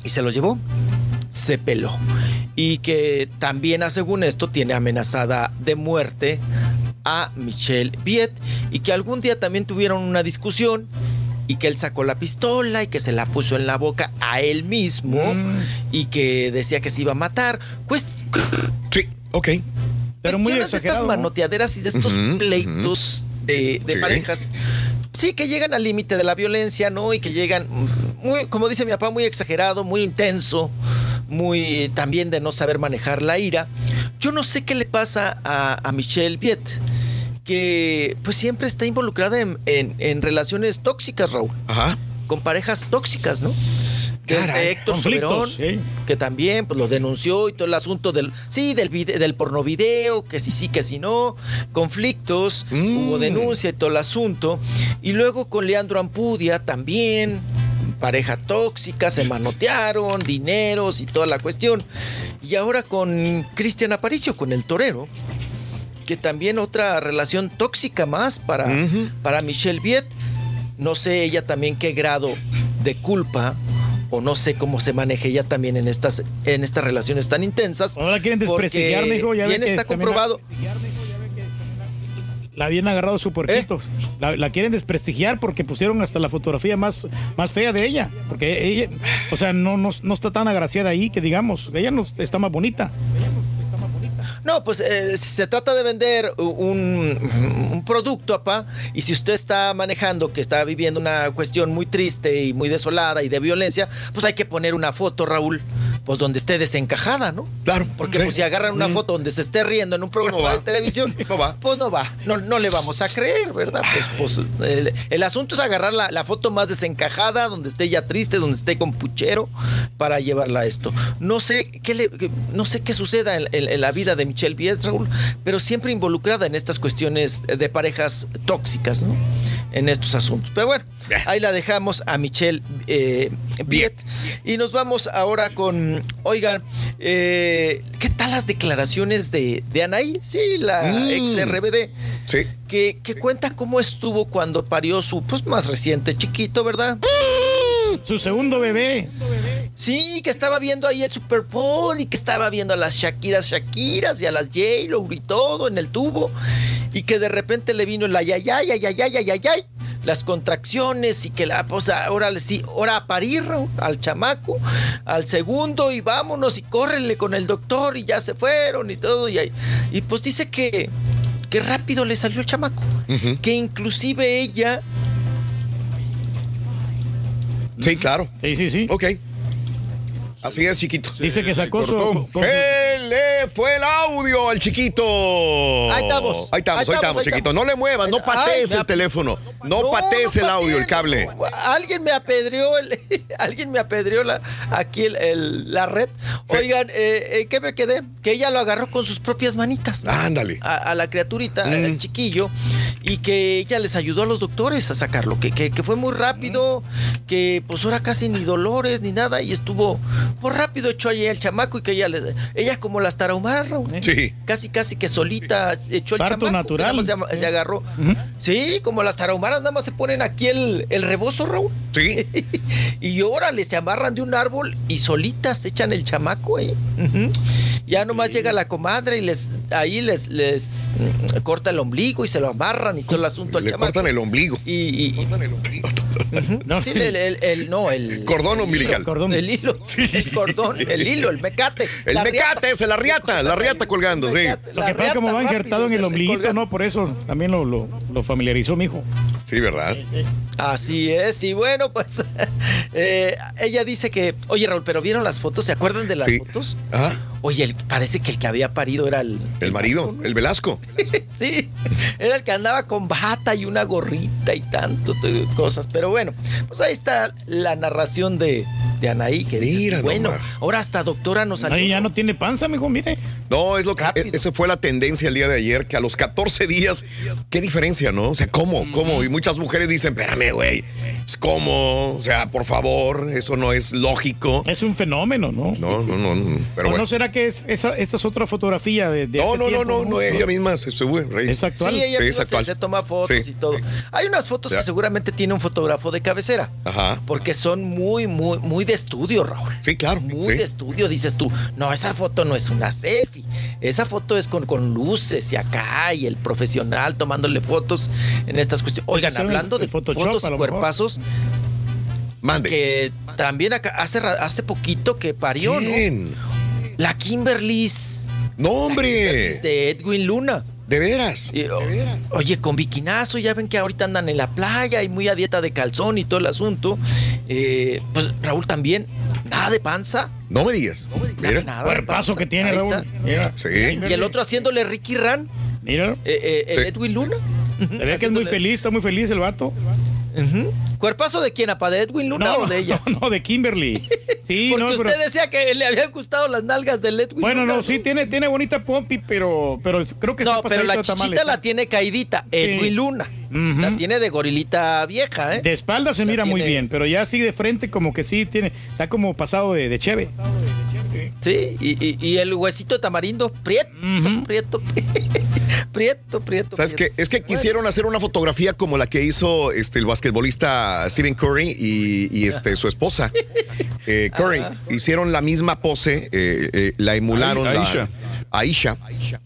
y se lo llevó. Se peló. Y que también, ah, según esto, tiene amenazada de muerte a Michelle Viet y que algún día también tuvieron una discusión y que él sacó la pistola y que se la puso en la boca a él mismo y que decía que se iba a matar. Pues, sí, ok. Pero muy de estas exagerado, ¿no? manoteaderas y de estos pleitos de, de Sí. parejas. Sí, que llegan al límite de la violencia, ¿no? Y que llegan, mm, muy, como dice mi papá, muy exagerado, muy intenso, muy también de no saber manejar la ira. Yo no sé qué le pasa a, a Michelle Viet, que pues siempre está involucrada en, en- en relaciones tóxicas, Raúl. Ajá. Con parejas tóxicas, ¿no? Desde Caray. Héctor Conflictos, Soberón, que también pues, lo denunció y todo el asunto del, sí, del, vide- del pornovideo, que sí, sí, que sí, no, conflictos, Mm. hubo denuncia y todo el asunto. Y luego con Leandro Ampudia también, pareja tóxica, se manotearon, dineros y toda la cuestión. Y ahora con Cristian Aparicio, con el torero, que también otra relación tóxica más para, para Michelle Viet. No sé ella también qué grado de culpa o no sé cómo se maneja ella también en estas, en estas relaciones tan intensas. Ahora quieren desprestigiar, mijo, ya ve bien que está comprobado. La habían agarrado su puerquito. La, la quieren desprestigiar porque pusieron hasta la fotografía más, más fea de ella. Porque ella, o sea, no, no, no está tan agraciada ahí que digamos. Ella no está más bonita. No, pues eh, se trata de vender un, producto, apá, y si usted está manejando que está viviendo una cuestión muy triste y muy desolada y de violencia, pues hay que poner una foto, Raúl, pues donde esté desencajada, ¿no? Claro. Porque pues si agarran una foto donde se esté riendo en un programa de televisión, pues no va, no, no le vamos a creer, ¿verdad? Pues, pues el, el asunto es agarrar la, la foto más desencajada, donde esté ya triste, donde esté con puchero, para llevarla a esto. No sé qué le, no sé qué suceda en, en- en la vida de Michelle Viet, Raúl, pero siempre involucrada en estas cuestiones de parejas tóxicas, ¿no? En estos asuntos. Pero bueno, ahí la dejamos a Michelle eh, Viet. Y nos vamos ahora con, oigan, eh, ¿qué tal las declaraciones de, de Anaí? Sí, la Mm. ex RBD. Sí. Que, que cuenta cómo estuvo cuando parió su pues, más reciente chiquito, ¿verdad? Su segundo bebé. Sí, que estaba viendo ahí el Super Bowl y que estaba viendo a las Shakiras Shakiras y a las J-Lo y todo en el tubo. Y que de repente le vino el ayayay, ayayay, ayayay, las contracciones y que la, pues ahora sí, ahora a parir al chamaco, al segundo y vámonos y córrenle con el doctor y ya se fueron y todo. Y, ahí- y pues dice que, que rápido le salió el chamaco. Que inclusive ella Sí, claro. Sí, sí, sí. Ok. Así es, chiquito. Dice que sacó su- Se le fue el audio al chiquito. Ahí estamos. Ahí estamos, Ahí estamos, chiquito. estamos. No le muevas, no patees el teléfono. No, No, patees no el audio, el cable. Alguien me apedreó el- (laughs) alguien me apedreó la, aquí el- el- la red. Oigan, eh, eh, ¿qué me quedé? Que ella lo agarró con sus propias manitas. Ándale. A, a la criaturita, Mm. el chiquillo, y que ella les ayudó a los doctores a sacarlo, que, que, que fue muy rápido, que pues ahora casi ni dolores ni nada, y estuvo por rápido echó ahí el chamaco y que ella les, ella como las tarahumaras, Raúl. Sí. Casi, casi que solita echó el Parto chamaco. natural. nada más se, agarró. Sí, como las tarahumaras nada más se ponen aquí el, el rebozo, Raúl. Sí. (laughs) y órale, se amarran de un árbol y solitas echan el chamaco ahí. Ujú. Ya nomás llega la comadre y les ahí les, les corta el ombligo y se lo amarran y todo el asunto al Le chamaco. cortan el ombligo. Y, y- y- No, sí, el, el- el- no, el Cordón umbilical. Cordón. el hilo, el cordón, el hilo, el mecate. El la mecate riata. ese, la riata, la riata colgando, sí. Lo que pasa es como va rápido, injertado en el ombliguito. ¿no? Por eso también lo, lo, lo familiarizó mi hijo. Sí, ¿verdad? Así es, y bueno, pues (laughs) eh, ella dice que, oye Raúl, pero ¿vieron las fotos? ¿Se acuerdan de las Sí. fotos? Ah, Oye, el- parece que el que había parido era el... el marido, el Velasco. (laughs) sí, era el que andaba con bata y una gorrita y tanto de cosas. Pero bueno, pues ahí está la narración de, de Anaí, que dice, Mira bueno, nomás. ahora hasta doctora nos salió. Ahí ya no tiene panza, mijo, mire. No, es lo que Rápido. esa fue la tendencia el día de ayer, que a los 14 días, qué diferencia, ¿no? O sea, ¿cómo? ¿Cómo? Y muchas mujeres dicen, espérame, güey, ¿cómo? O sea, por favor, eso no es lógico. Es un fenómeno, ¿no? No, no, no, no, pero ¿O bueno. no será que es esa, esta es otra fotografía de, de No, no, no, tiempo, no, no, ella misma se sube, Reyes. Es actual. Sí, ella Sí, misma es se, actual. se toma fotos Sí. y todo. Hay unas fotos Ya. que seguramente tiene un fotógrafo de cabecera. Ajá. Porque son muy, muy, muy de estudio, Raúl. Sí, claro. Muy sí. de estudio, dices tú. No, esa foto no es una selfie. Esa foto es con, con luces y acá y el profesional tomándole fotos en estas cuestiones. Oigan, hablando el de Photoshop, fotos y cuerpazos, Mande. que también acá, hace, hace poquito que parió, ¿Quién? ¿no? La Kimberly. No, hombre. De Edwin Luna. De veras. Y, o- Oye, con biquinazo, ya ven que ahorita andan en la playa y muy a dieta de calzón y todo el asunto. Eh, pues Raúl también, nada de panza. No me digas. Mira. Nada de Cuerpazo que tiene, Raúl. Mira. Sí. Y el otro haciéndole Ricky Ran, Mira. eh, eh, el Sí. Edwin Luna. Se ve que es muy feliz, está muy feliz el vato. ¿Cuerpazo de quién, apa? ¿De Edwin Luna No, o de ella? no, (laughs) no, de Kimberly. Sí, (laughs) Porque no, usted pero- decía que le habían gustado las nalgas del Edwin Bueno, Luna. no, sí tiene, tiene bonita pompi, pero, pero creo que No, pero la de chichita tamales, la ¿eh? tiene caidita, Edwin Luna. La tiene de gorilita vieja, ¿eh? De espalda se La mira muy bien, pero ya así de frente como que sí tiene, está como pasado de, de cheve. Sí, y, y- y el huesito de tamarindo, prieto, prieto, prieto, prieto. ¿Sabes. Es que quisieron hacer una fotografía como la que hizo este, el basquetbolista Stephen Curry y, y, este, su esposa. (laughs) eh, Curry. Hicieron la misma pose, eh, eh, la emularon. La- Aisha.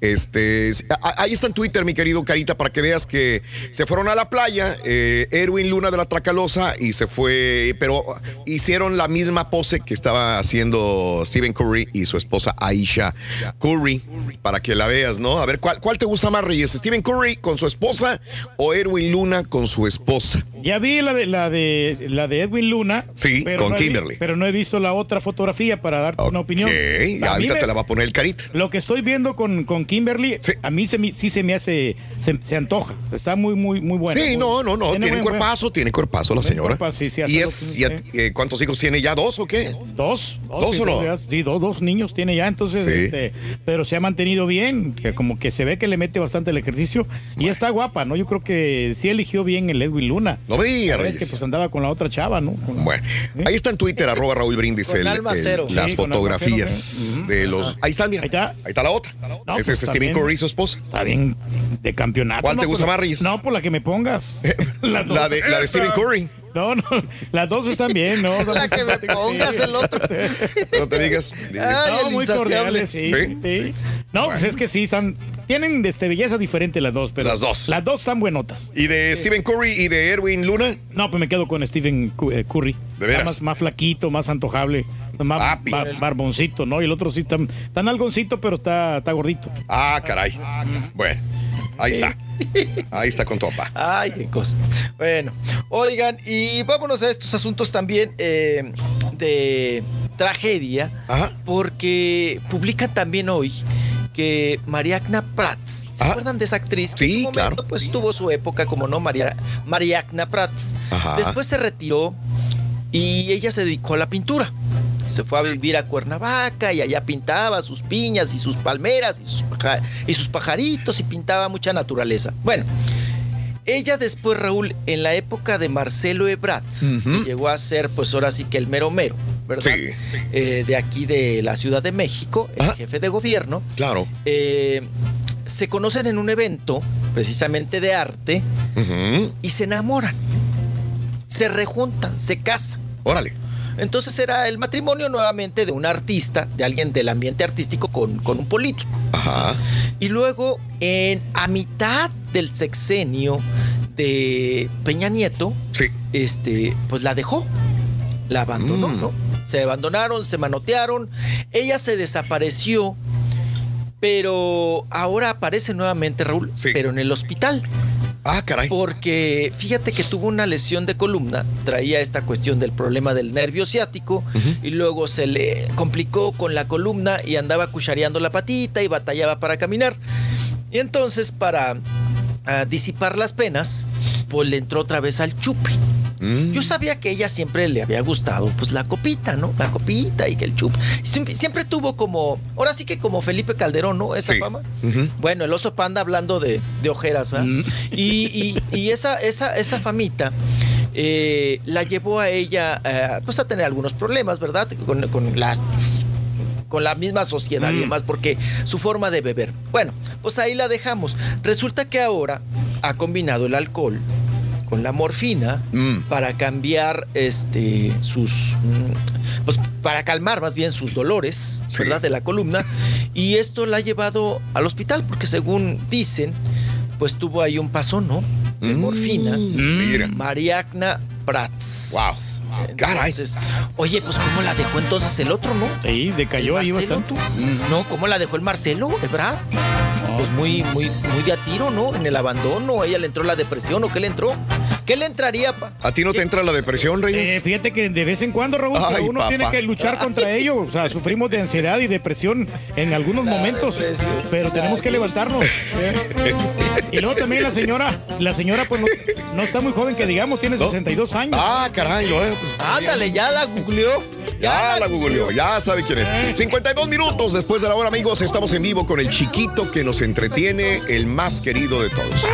Este, ahí está en Twitter, mi querido Carita, para que veas que se fueron a la playa, eh, Erwin Luna de la Tracalosa, y se fue, pero hicieron la misma pose que estaba haciendo Stephen Curry y su esposa Aisha Curry, para que la veas, ¿no? A ver, ¿cuál, cuál te gusta más, Reyes? ¿Stephen Curry con su esposa o Erwin Luna con su esposa? Ya vi la de la de la de Edwin Luna. Sí, pero con no he vi- Kimberly. pero no he visto la otra fotografía para darte una opinión. Ahorita me- te la va a poner el Carita. Lo que estoy viendo con, con Kimberly, a mí se me- sí se me hace, se, se antoja. Está muy, muy, muy bueno. Sí, Muy- no, no, no, tiene buen- cuerpazo, tiene cuerpazo la señora. sí, sí, ¿Y es, que- eh, cuántos hijos tiene ya? ¿Dos o qué? Dos, ¿Dos sí, o no? ya- Sí, dos, dos niños tiene ya, entonces, Sí. este, pero se ha mantenido bien, que como que se ve que le mete bastante el ejercicio y está guapa, ¿no? Yo creo que sí eligió bien el Edwin Luna. No me digas, Reyes. que pues andaba con la otra chava, ¿no? Con- Bueno, ahí está en Twitter, arroba Raúl Brindis, el- las fotografías de los. Ahí están, mira. Ahí está. La otra. No, Ese pues, es Stephen. Curry y su esposa. Está bien de campeonato. ¿Cuál te gusta la- más, Reyes? No, por la que me pongas. (laughs) La (laughs) de, la de Stephen Curry. No, no, las dos están bien, ¿no? (laughs) La que me pongas el otro. No te digas. Ay, no, muy cordiales, sí. ¿Sí? sí. No, pues es que sí, están, tienen este, belleza diferente las dos, pero Las dos. Las dos están buenotas. ¿Y de Stephen Curry y de Erwin Luna? No, pues me quedo con Stephen eh, Curry. ¿De veras? Está Más, más flaquito, más antojable, bar- barboncito, ¿no? Y el otro sí está tan algoncito, pero está, está gordito. Ah, caray. Bueno, ahí está. Ahí está con topa. Ay, qué cosa. Bueno, oigan, y vámonos a estos asuntos también eh, de tragedia, porque publican también hoy que Mariagna Prats, ¿se acuerdan de esa actriz? Que en su momento, Pues tuvo su época, como no, María, Mariagna Prats. Ajá. Después se retiró y ella se dedicó a la pintura. Se fue a vivir a Cuernavaca y allá pintaba sus piñas y sus palmeras y sus, paja- y sus pajaritos y pintaba mucha naturaleza. Bueno, ella después, Raúl, en la época de Marcelo Ebrard, que llegó a ser pues ahora sí que el mero mero, ¿verdad? Eh, de aquí de la Ciudad de México, el jefe de gobierno. Claro. Eh, se conocen en un evento, precisamente de arte, y se enamoran. Se rejuntan, se casan. Órale. Entonces era el matrimonio nuevamente de un artista, de alguien del ambiente artístico con, con un político. Ajá. Y luego, en, a mitad del sexenio de Peña Nieto, este, pues la dejó. La abandonó, Mm. ¿no? Se abandonaron, se manotearon. Ella se desapareció, pero ahora aparece nuevamente, Raúl, pero en el hospital. Ah, caray. Porque fíjate que tuvo una lesión de columna, traía esta cuestión del problema del nervio ciático y luego se le complicó con la columna y andaba cuchareando la patita y batallaba para caminar. Y entonces para ah, disipar las penas, pues le entró otra vez al chupe. Yo sabía que ella siempre le había gustado, pues la copita, ¿no? La copita y que el chup. Siempre, siempre tuvo como, ahora sí que como Felipe Calderón, ¿no? Esa fama. Bueno, el oso panda hablando de, de ojeras, ¿verdad? Y, y- y esa, esa, esa famita eh, la llevó a ella eh, pues a tener algunos problemas, ¿verdad? Con, con las con la misma sociedad y demás, porque su forma de beber. Bueno, pues ahí la dejamos. Resulta que ahora ha combinado el alcohol con la morfina para cambiar este sus mm, pues para calmar más bien sus dolores, ¿verdad? De la columna y esto la ha llevado al hospital porque según dicen, pues tuvo ahí un paso, ¿no? De morfina. Mira. Mariagna Prats. Wow. Entonces, oye, pues ¿cómo la dejó entonces el otro, no? Sí, decayó ¿El ahí bastante. tú? No, ¿cómo la dejó el Marcelo, Ebrard? Pues muy, muy, muy de a tiro, ¿no? En el abandono, ella le entró la depresión, ¿o qué le entró? ¿Qué le entraría, pa? ¿A ti no te entra la depresión, Eh, Reyes? fíjate que de vez en cuando, Raúl, Ay, uno papá. tiene que luchar contra ello. O sea, sufrimos de ansiedad y depresión en algunos momentos, pero tenemos que levantarnos. ¿eh? Y luego también la señora, la señora pues no, no está muy joven que digamos, tiene 62 años. Ah, caray, eh, pues, Ándale, ya la googleó. Ya la googleó, ya sabe quién es. 52 minutos después de la hora, amigos, estamos en vivo con el chiquito que nos entretiene, el más querido de todos.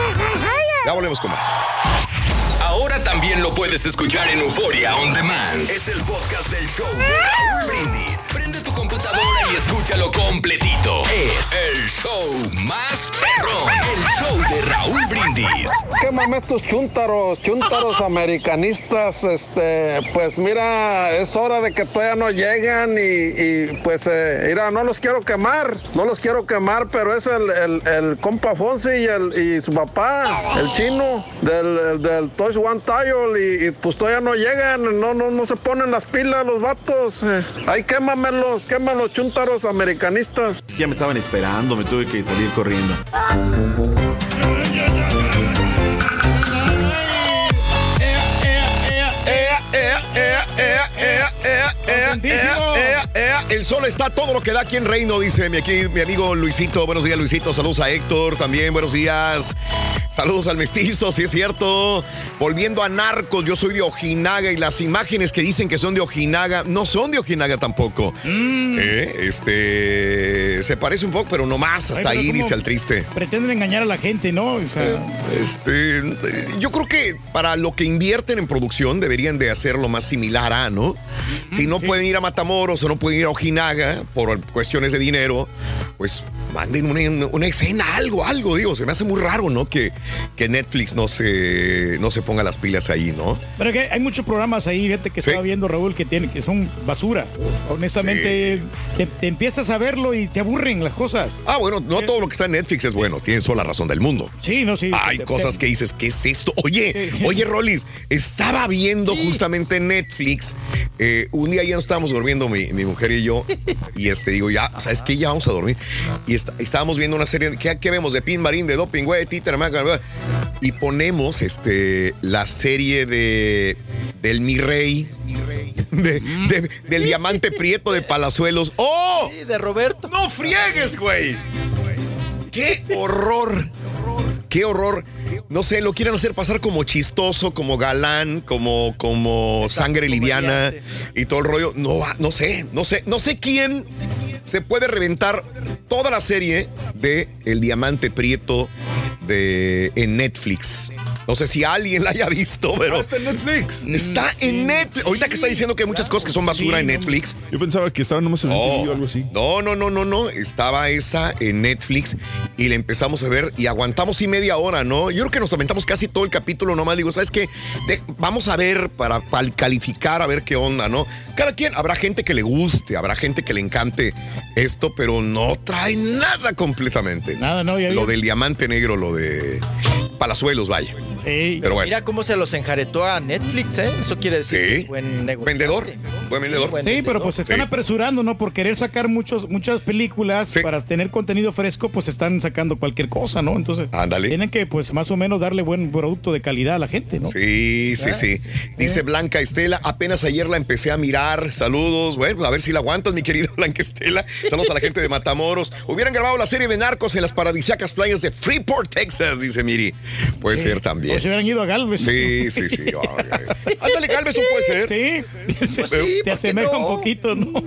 Ya volvemos con más. Ahora también lo puedes escuchar en Euforia On Demand. Es el podcast del show de Raúl Brindis. Prende tu computadora y escúchalo completito. Es el show más perrón. El show de Raúl Brindis. Quémame estos chúntaros, chúntaros americanistas, este, pues mira, es hora de que todavía no llegan y, pues, eh, mira, no los quiero quemar, no los quiero quemar, pero es el, el, compa Fonsi y, el, y su papá, el chino, del, el- del Toys One Tile y, pues todavía no llegan, no, no, no se ponen las pilas los vatos, ahí quémamelos, quémalos chúntaros americanistas. Ya me estaban esperando, me tuve que salir corriendo. Sol está todo lo que da aquí en Reino, dice mi, aquí, mi amigo Luisito. Buenos días, Luisito. Saludos a Héctor también. Buenos días. Saludos al mestizo, si es cierto. Volviendo a Narcos, yo soy de Ojinaga y las imágenes que dicen que son de Ojinaga no son de Ojinaga tampoco. Eh, Este se parece un poco, pero no más. Hasta Ay, ahí ¿cómo dice al triste. Pretenden engañar a la gente, ¿no? O sea, Este, yo creo que para lo que invierten en producción deberían de hacerlo más similar a, ¿no? Si no pueden ir a Matamoros o no pueden ir a Ojinaga por cuestiones de dinero, pues manden una, una escena, algo, algo, digo, se me hace muy raro, ¿no? Que, que Netflix no se, no se ponga las pilas ahí, ¿no? Pero que hay muchos programas ahí, fíjate que Sí. estaba viendo Raúl que tienen que son basura. Honestamente, te, te empiezas a verlo y te aburren las cosas. Ah, bueno, no todo lo que está en Netflix es bueno, tienes toda la razón del mundo. Sí, no, sí. Hay Te- cosas te- que dices, ¿qué es esto? Oye, (laughs) oye, Rolis, estaba viendo justamente en Netflix. eh, un día ya estábamos durmiendo mi, mi mujer y yo. Y este digo, ya, ¿sabes qué? Ya vamos a dormir. Y está- estábamos viendo una serie. ¿Qué, qué vemos? De Pin Marín, de Doping, güey, Títer. Y ponemos este, la serie de del Mi Rey. de- de- del diamante prieto de Palazuelos. ¡Oh! Sí, de Roberto. ¡No friegues, güey! ¡Qué horror! ¡Qué horror! No sé, lo quieren hacer pasar como chistoso, como galán, como, como sangre liviana y todo el rollo. No, no sé, no sé, no sé quién se puede reventar toda la serie de El Diamante Prieto de, en Netflix. No sé si alguien la haya visto, pero. está en Netflix. Está en Netflix. Ahorita que está diciendo que hay muchas cosas que son basura en Netflix. Yo pensaba que estaba nomás en el TV o algo así. No, no, no, no, no. Estaba esa en Netflix y la empezamos a ver y aguantamos y media hora, ¿no? Yo creo que nos aventamos casi todo el capítulo nomás. Digo, ¿sabes qué? De- vamos a ver para, para calificar, a ver qué onda, ¿no? Cada quien, habrá gente que le guste, habrá gente que le encante esto, pero no trae nada completamente. Nada, no, ya Lo del diamante negro, lo de Palazuelos, vaya. Pero bueno. Mira cómo se los enjaretó a Netflix, ¿eh? Eso quiere decir que es buen negocio. Vendedor. Buen vendedor. Sí, pero pues se están apresurando, ¿no? Por querer sacar muchos, muchas películas para tener contenido fresco, pues están sacando cualquier cosa, ¿no? Entonces, tienen que, pues, más o menos darle buen producto de calidad a la gente, ¿no? Sí, sí, sí. Dice Blanca Estela, apenas ayer la empecé a mirar. Saludos. Bueno, a ver si la aguantas, mi querida (laughs) Blanca Estela. Saludos a la gente de Matamoros. Hubieran grabado la serie de Narcos en las paradisíacas playas de Freeport, Texas, dice Miri. Puede Sí. ser también. Si hubieran ido a Galvez. Sí, sí, sí. (laughs) Ándale, Galvez, eso puede ser. Sí. Pues sí, se asemeja un poquito, ¿no? (laughs)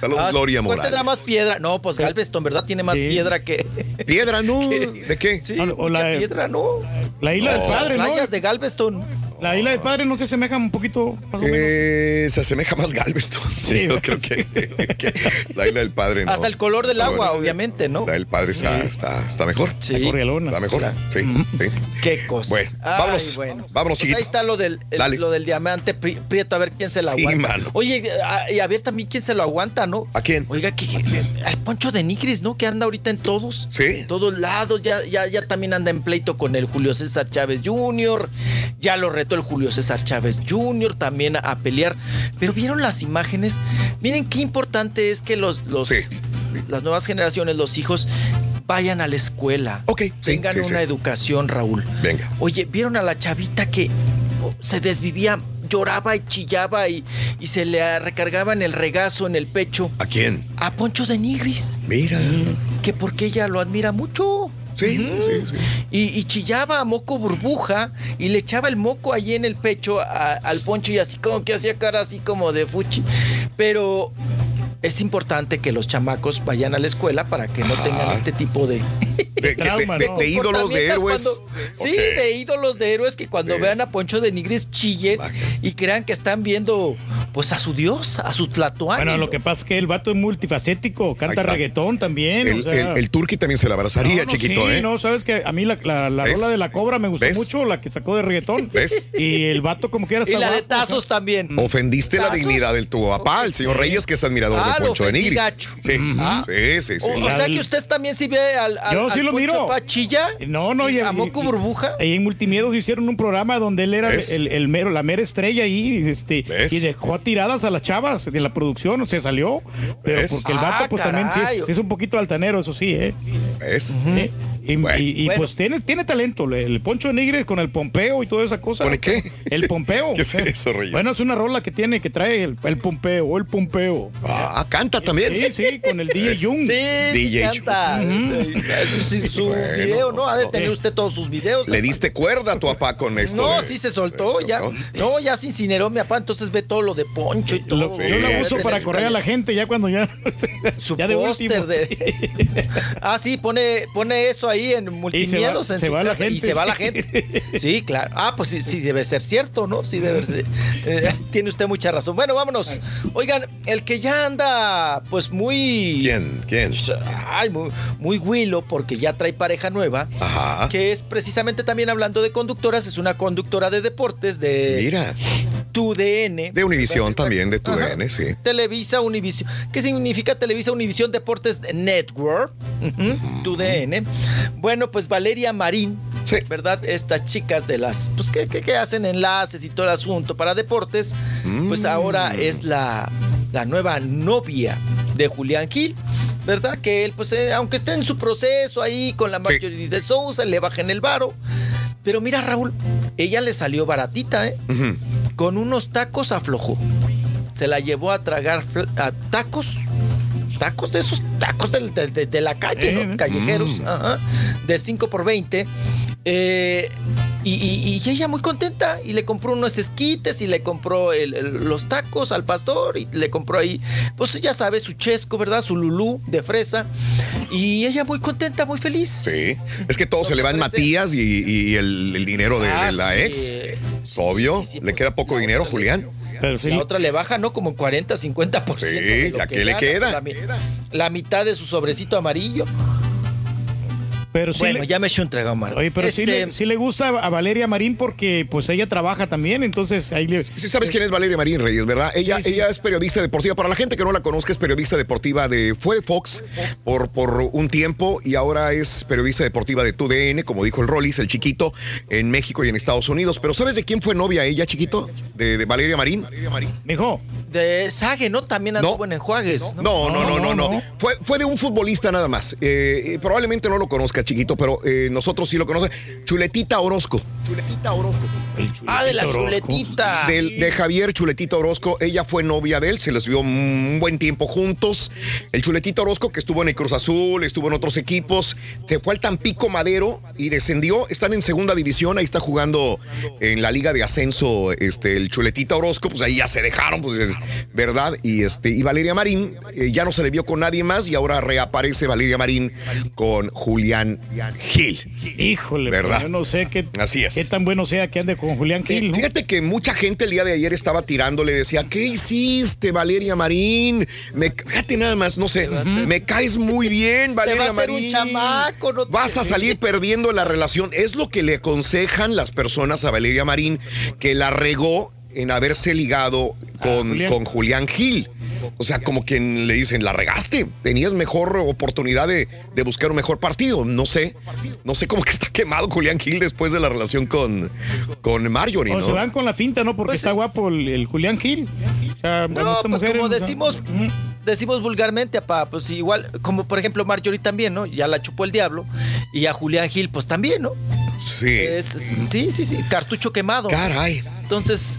Saludos, Ah, Gloria ¿Cuál tendrá más piedra? No, pues Galveston, ¿verdad? Tiene más Sí. piedra que. ¿Piedra, no? ¿De qué? Sí, o mucha la- piedra, ¿no? La isla No. del padre, ¿no? Playas de Galveston. La isla del padre no se asemeja un poquito, más o menos. Eh, se asemeja más Galveston. Sí, (laughs) yo creo que, que la isla del padre. no. Hasta el color del agua, bueno, obviamente, ¿no? La del padre está, está, está mejor. Sí. Está mejor. Sí, sí. Qué cosa. Bueno, Ay, vámonos. bueno. Vámonos, Pues ahí está lo del, el- lo del diamante pri- prieto, a ver quién se lo Sí, aguanta. mano. Oye, a- y a ver también quién se lo aguanta, ¿no? ¿A quién? Oiga, que, que- al Poncho de Nigris, ¿no? Que anda ahorita en todos. Sí. Todos lados, ya, ya, ya también anda en pleito con el Julio César Chávez Jr., ya lo el Julio César Chávez Jr. también a, a pelear. Pero vieron las imágenes, miren qué importante es que los, los las nuevas generaciones, los hijos, vayan a la escuela. Ok, tengan sí, una educación, Raúl. Venga. Oye, ¿vieron a la chavita que se desvivía, lloraba y chillaba y, y se le recargaba en el regazo, en el pecho? ¿A quién? A Poncho de Nigris. Mira. Que porque ella lo admira mucho. Sí, sí, sí. Y, y chillaba a moco burbuja y le echaba el moco allí en el pecho a- al Poncho y así como que hacía cara así como de fuchi. Pero es importante que los chamacos vayan a la escuela para que no tengan este tipo de, De, de- de- de ídolos, de héroes. cuando- sí, de ídolos de héroes que cuando vean a Poncho de Nigris chillen y crean que están viendo pues a su dios, a su tlatoani. Bueno, lo que pasa es que el vato es multifacético, canta reggaetón también. El, o sea, el, el turqui también se la abrazaría, no, no, chiquito, sí, ¿eh? no, sabes que a mí la, la, la rola de la cobra me gustó ¿Ves? mucho, la que sacó de reggaetón. (laughs) ¿Ves? Y el vato como quiera y la de tazos también. Ofendiste la dignidad del tu papá, el señor Reyes, que es admirador Ah, de lo Poncho de Nigris. gacho. Sí, Ah. sí, sí, sí. O, sea que usted también sí ve al, al, Yo sí al lo Miro. Pachilla. No, no, y, a y- moco y- burbuja. Y en Multimiedos hicieron un programa donde él era el, el mero, la mera estrella ahí, este, ¿Ves? y dejó tiradas a las chavas de la producción, se salió. Pero ¿Ves? porque el Ah, vato, pues también sí es, sí es un poquito altanero, eso sí, ¿eh? ¿Ves? ¿Eh? Y, Bueno. y- y, Bueno. pues tiene, tiene talento, el, Poncho Nigre con el Pompeo y toda esa cosa. ¿Con el qué? El Pompeo. (laughs) ¿Qué es eso, Reyes? Bueno, es una rola que tiene, que trae el, el Pompeo, el Pompeo. Ah, canta también. Sí, sí, con el DJ Jung. Sí, sí DJ canta. Sí, su Bueno, video, ¿no? Ha de tener usted todos sus videos. Le diste cuerda a tu papá con esto. No, de- sí se soltó, de- ya. No, ya se incineró mi papá, entonces ve todo lo de Poncho y todo. Lo- yo la uso para correr a la gente ya cuando ya. Su (laughs) ya de último. póster de. (laughs) ah, sí, pone, pone eso ahí en Multimiedos se en se su va la casa y se va la gente. Sí, claro. Ah, pues sí, sí debe ser cierto, ¿no? Sí debe ser. eh, tiene usted mucha razón. Bueno, vámonos. Oigan, el que ya anda, pues muy. ¿Quién? ¿Quién? Ay, muy, muy Willow, porque ya trae pareja nueva. Ajá. Que es precisamente también hablando de conductoras, es una conductora de deportes de. Mira. TUDN. De Univisión también, de tu Ajá. DN, sí. Televisa Univisión. ¿Qué significa Televisa Univisión Deportes Network? Ujú, TUDN. Bueno, pues Valeria Marín, ¿verdad? Estas chicas de las, pues que, que- que hacen enlaces y todo el asunto para deportes, pues ahora es la, la nueva novia de Julián Gil. ¿Verdad? Que él, pues, eh, aunque esté en su proceso ahí con la Marjorie de Sousa, le bajen el varo. Pero mira, Raúl, ella le salió baratita, ¿eh? Con unos tacos aflojó. Se la llevó a tragar a tacos. Tacos de esos tacos de, de- de la calle, Eh, ¿no? Callejeros. Ajá. De 5 por 20. Eh, y, y- y ella muy contenta. Y le compró unos esquites y le compró el- el- los tacos al pastor. Y le compró ahí, pues ya sabes, su chesco, ¿verdad? Su lulú de fresa. Y ella muy contenta, muy feliz. Sí. Es que todo se le va en Matías y, y el, el dinero de, Ah, de la sí. ex. Es obvio. le queda poco dinero, Julián. La otra le baja, ¿no? Como 40, 50%. Sí, de lo ¿ya que qué le gana, queda? La mitad de su sobrecito amarillo. Pero sí bueno, le- ya me eché un trago, Marco. Oye, pero sí, Este- le, sí le gusta a Valeria Marín porque pues ella trabaja también, entonces ahí le... Sí sabes quién es Valeria Marín Reyes, ¿verdad? Ella, ella es periodista deportiva. Para la gente que no la conozca, es periodista deportiva de... Fue Fox por, por un tiempo y ahora es periodista deportiva de TUDN, como dijo el Rollis, el chiquito, en México y en Estados Unidos. Pero ¿sabes de quién fue novia ella, chiquito? De, de Valeria Marín. Mijo. De Sage, ¿no? También anduvo en enjuagues. No, no, no, no, no. Fue, fue de un futbolista nada más. Eh, eh, probablemente no lo conozca, chiquito, pero eh, nosotros sí lo conocemos. Chuletita Orozco. Chuletita Orozco. Ah, de la chuletita. Del- de Javier Chuletita Orozco. Ella fue novia de él, se les vio un buen tiempo juntos. El Chuletita Orozco, que estuvo en el Cruz Azul, estuvo en otros equipos, se fue al Tampico Madero y descendió. Están en segunda división, ahí está jugando en la Liga de Ascenso este, el Chuletita Orozco, pues ahí ya se dejaron, pues es verdad. Y, este, y Valeria Marín eh, ya no se le vio con nadie más y ahora reaparece Valeria Marín con Julián Gil. Híjole, ¿Verdad? pues, yo no sé qué, Así es. qué tan bueno sea que ande con Julián Gil. ¿no? Fíjate que mucha gente el día de ayer estaba tirándole, decía, ¿qué hiciste, Valeria Marín? Me, fíjate nada más, no sé, me caes muy bien, Valeria va a hacer un Marín. chamaco, no te- Vas a salir perdiendo la relación. Es lo que le aconsejan las personas a Valeria Marín, que la regó en haberse ligado con, Julián. con Julián Gil. O sea, como quien le dicen, la regaste. Tenías mejor oportunidad de, de buscar un mejor partido. No sé. No sé cómo que está quemado Julián Gil después de la relación con, con Marjorie, O ¿no? se van con la finta, ¿no? Porque está guapo el, el Julián Gil. O sea, No, pues como decimos, decimos vulgarmente, papá, pues igual, como por ejemplo Marjorie también, ¿no? Ya la chupó el diablo. Y a Julián Gil, pues también, ¿no? Sí. Es- sí, sí, sí, cartucho quemado. Caray. Entonces,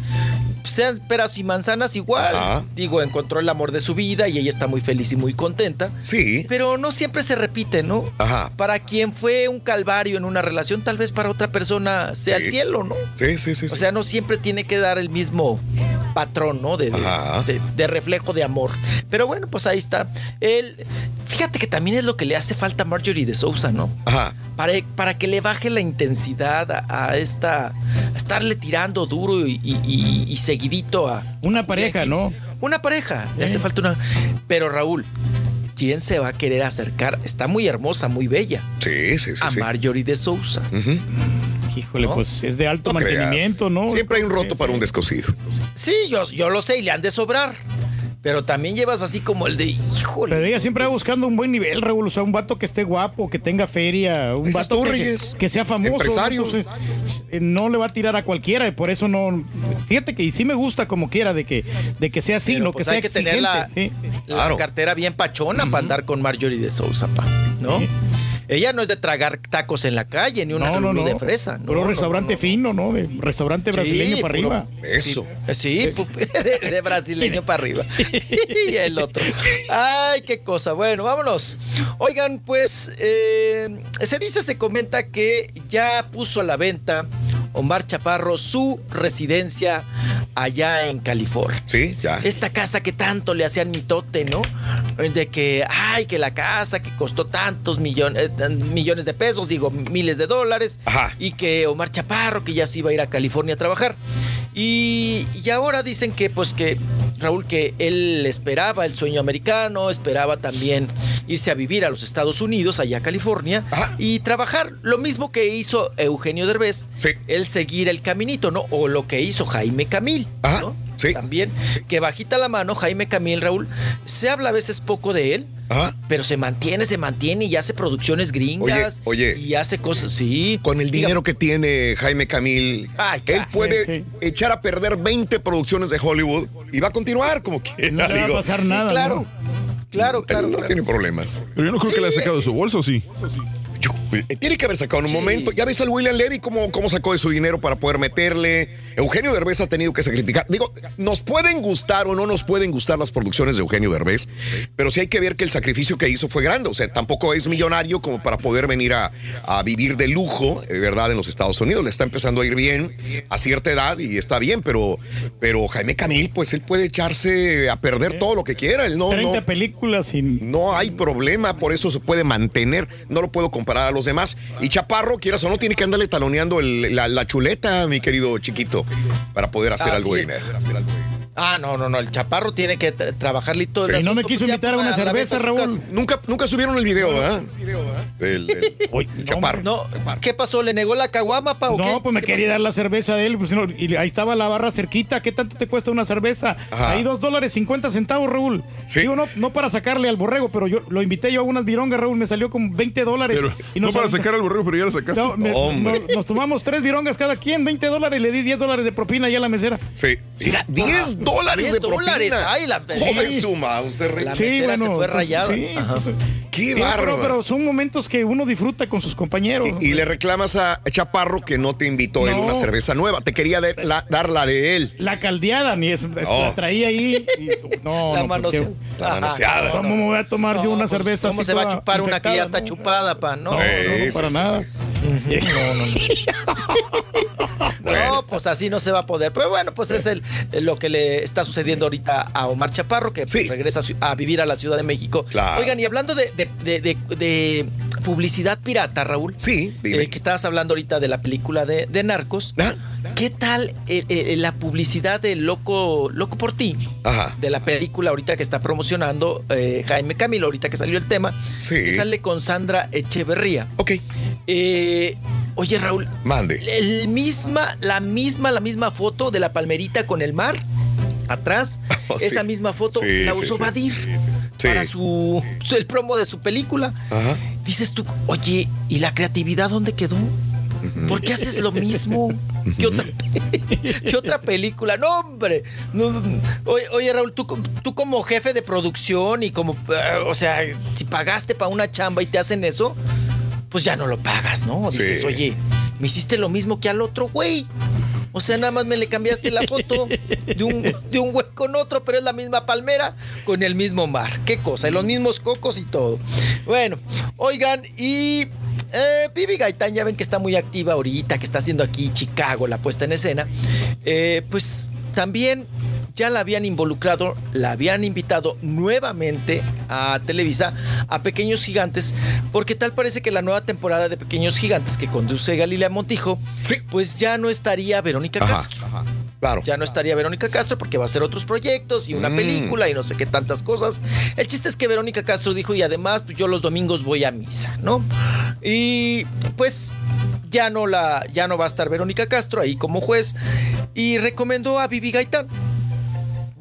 sean peras y manzanas igual. Ajá. Digo, encontró el amor de su vida y ella está muy feliz y muy contenta. Sí. Pero no siempre se repite, ¿no? Ajá. Para quien fue un calvario en una relación, tal vez para otra persona sea Sí. el cielo, ¿no? Sí, sí, sí. O sí. sea, no siempre tiene que dar el mismo patrón, ¿no? De, de- de reflejo de amor. Pero bueno, pues ahí está. Él, fíjate que también es lo que le hace falta a Marjorie de Sousa, ¿no? Ajá. Para, para que le baje la intensidad a, a esta. a estarle tirando duro y, y- y- y seguidito a. Una pareja, ¿no? Una pareja. Le hace falta una. Pero Raúl, ¿quién se va a querer acercar? Está muy hermosa, muy bella. Sí, sí, sí. A sí. Marjorie de Sousa. Híjole, pues es de alto No creas. mantenimiento, ¿no? Siempre hay un roto para un descosido. Sí, yo, yo lo sé y le han de sobrar. Pero también llevas así como el de híjole. Pero ella siempre va buscando un buen nivel, Raúl. O sea, un vato que esté guapo, que tenga feria, un vato tú, que, sea famoso. Empresario. ¿no? Entonces, eh, no le va a tirar a cualquiera y por eso no. Fíjate que y sí me gusta como quiera de que, de que sea así, Pero, no pues, que sea hay que tener la, sí. la Claro. cartera bien pachona para andar con Marjorie de Sousa, pa, ¿no? Ella no es de tragar tacos en la calle, ni una No, no, lulú no. de fresa. No, Puro no, restaurante no, no. fino, ¿no? De restaurante brasileño Sí, para arriba. Eso. Sí, (laughs) de brasileño para arriba. (laughs) Y el otro. Ay, qué cosa. Bueno, vámonos. Oigan, pues eh, se dice, se comenta que ya puso a la venta Omar Chaparro su residencia allá en California. Sí, ya. Esta casa que tanto le hacían mitote, ¿no? De que, ay, que la casa que costó tantos millones, eh, millones de pesos, digo, miles de dólares. Y que Omar Chaparro, que ya se iba a ir a California a trabajar. Y, y ahora dicen que, pues que, Raúl, que él esperaba el sueño americano, esperaba también irse a vivir a los Estados Unidos, allá a California, y trabajar lo mismo que hizo Eugenio Derbez, el seguir el caminito, ¿no? O lo que hizo Jaime Camil, ¿no? También, que bajita la mano, Jaime Camil, Raúl, se habla a veces poco de él, pero se mantiene, se mantiene y hace producciones gringas. Oye, Y hace cosas, sí. Con el dinero que tiene Jaime Camil, él puede echar a perder 20 producciones de Hollywood y va a continuar como quiera. No le va a pasar nada, claro. ¿no? Claro, Él claro. no claro. tiene problemas. Pero yo no creo que le haya sacado de su bolso, sí. Eh, Tiene que haber sacado en un momento. Ya ves al William Levy cómo, cómo sacó de su dinero para poder meterle. Eugenio Derbez ha tenido que sacrificar. Digo, nos pueden gustar o no nos pueden gustar las producciones de Eugenio Derbez, pero sí hay que ver que el sacrificio que hizo fue grande. O sea, tampoco es millonario como para poder venir a, a vivir de lujo, eh, ¿verdad? En los Estados Unidos. Le está empezando a ir bien a cierta edad y está bien, pero, pero Jaime Camil, pues él puede echarse a perder todo lo que quiera. Él no, 30 no, películas sin... no hay problema, por eso se puede mantener. No lo puedo comparar a los demás. Y Chaparro, quieras o no, tiene que andarle taloneando el- la, la chuleta, mi querido chiquito, para poder hacer Así algo de dinero. Ah, no, no, no. El chaparro tiene que tra- trabajarle todo el Sí. Y no me quiso pues, ya invitar a para una la cerveza, a Raúl. casa. Nunca, nunca subieron el video, ¿verdad? Del, (laughs) Chaparro. No, ¿qué pasó? ¿Le negó la caguama, pa, o qué? No, pues me quería dar la cerveza de él, pues, no, y ahí estaba la barra cerquita. ¿Qué tanto te cuesta una cerveza? Ajá. Ahí dos dólares 50 centavos, Raúl. Digo, no, no para sacarle al borrego, pero yo lo invité yo a unas virongas, Raúl, me salió con 20 dólares. Pero, y no para sacar al borrego, pero ya lo sacaste. No, me- Hombre. nos, nos tomamos tres virongas cada quien, 20 dólares, le di 10 dólares de propina ya a la mesera. Sí. Mira, 10 dólares de 10 dólares. Ay, la Joven Sí. suma, usted re- La mesera se fue pues, rayada. sí, Ajá. pues, Qué sí, pero, bárbaro. pero son momentos que uno disfruta con sus compañeros. Y le reclamas a Chaparro que no te invitó él No. una cerveza nueva. Te quería de- la- dar la de él. La caldeada, ni es, es- Oh. la traía ahí. y- (laughs) no, La no, pues, manosea- qué- La manoseada. ¿Cómo me voy a tomar yo una pues, cerveza ¿Cómo así se va a chupar una que ya está chupada, pa? No, No, no, no, Sí, para sí, nada. sí, (laughs) No, (laughs) pues así no se va a poder. Pero bueno, pues es el, lo que le está sucediendo ahorita a Omar Chaparro, que pues, regresa a, vivir a la Ciudad de México. Claro. Oigan, y hablando de, de- de- de- de publicidad pirata, Raúl. Sí, dime. eh, que estabas hablando ahorita de la película de, Narcos. Ah. ¿Qué tal eh, eh, la publicidad de Loco, Loco por ti? Ajá. De la película ahorita que está promocionando eh, Jaime Camilo, ahorita que salió el tema. Sí. Que sale con Sandra Echeverría. Ok. Oye, Raúl, Mande. el misma, la misma, la misma foto de la palmerita con el mar atrás. (laughs) Oh, sí. esa misma foto Sí, la usó sí. Badir para su el promo de su película. Ajá. Dices tú, oye, ¿y la creatividad dónde quedó? ¿Por qué haces lo mismo? ¿Qué otra, (laughs) qué otra película? No, hombre. No, oye, oye, Raúl, tú, tú como jefe de producción y como, eh, o sea, si pagaste para una chamba y te hacen eso, pues ya no lo pagas, ¿no? Dices, oye, me hiciste lo mismo que al otro güey. O sea, nada más me le cambiaste la foto de un, de un güey con otro, pero es la misma palmera con el mismo mar. Qué cosa, y los mismos cocos y todo. Bueno, oigan, y eh, Vivi Gaitán, ya ven que está muy activa ahorita, que está haciendo aquí Chicago la puesta en escena. Eh, pues también ya la habían involucrado, la habían invitado nuevamente a Televisa, a Pequeños Gigantes, porque tal parece que la nueva temporada de Pequeños Gigantes que conduce Galilea Montijo, pues ya no estaría Verónica Ajá. Castro. Claro. Ya no estaría Verónica Castro porque va a hacer otros proyectos y una Mm. película y no sé qué tantas cosas. El chiste es que Verónica Castro dijo y además pues yo los domingos voy a misa, ¿no? Y pues ya no la ya no va a estar Verónica Castro ahí como juez y recomendó a Vivi Gaitán.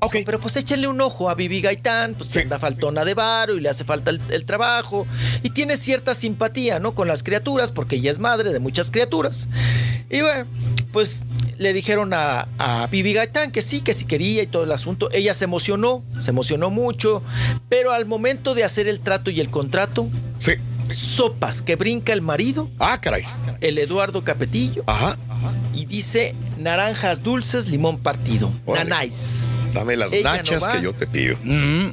Ok. Pero pues échenle un ojo a Vivi Gaitán, pues que anda faltona de varo y le hace falta el, el trabajo. Y tiene cierta simpatía, ¿no? Con las criaturas, porque ella es madre de muchas criaturas. Y bueno, pues le dijeron a, a Vivi Gaitán que sí, que sí quería y todo el asunto. Ella se emocionó, se emocionó mucho, pero al momento de hacer el trato y el contrato, Sí. Sopas que brinca el marido, Ah, caray. el Eduardo Capetillo, Ajá. y dice naranjas dulces, limón partido. Órale. Nanáis. Dame las Ella nachas que yo te pido.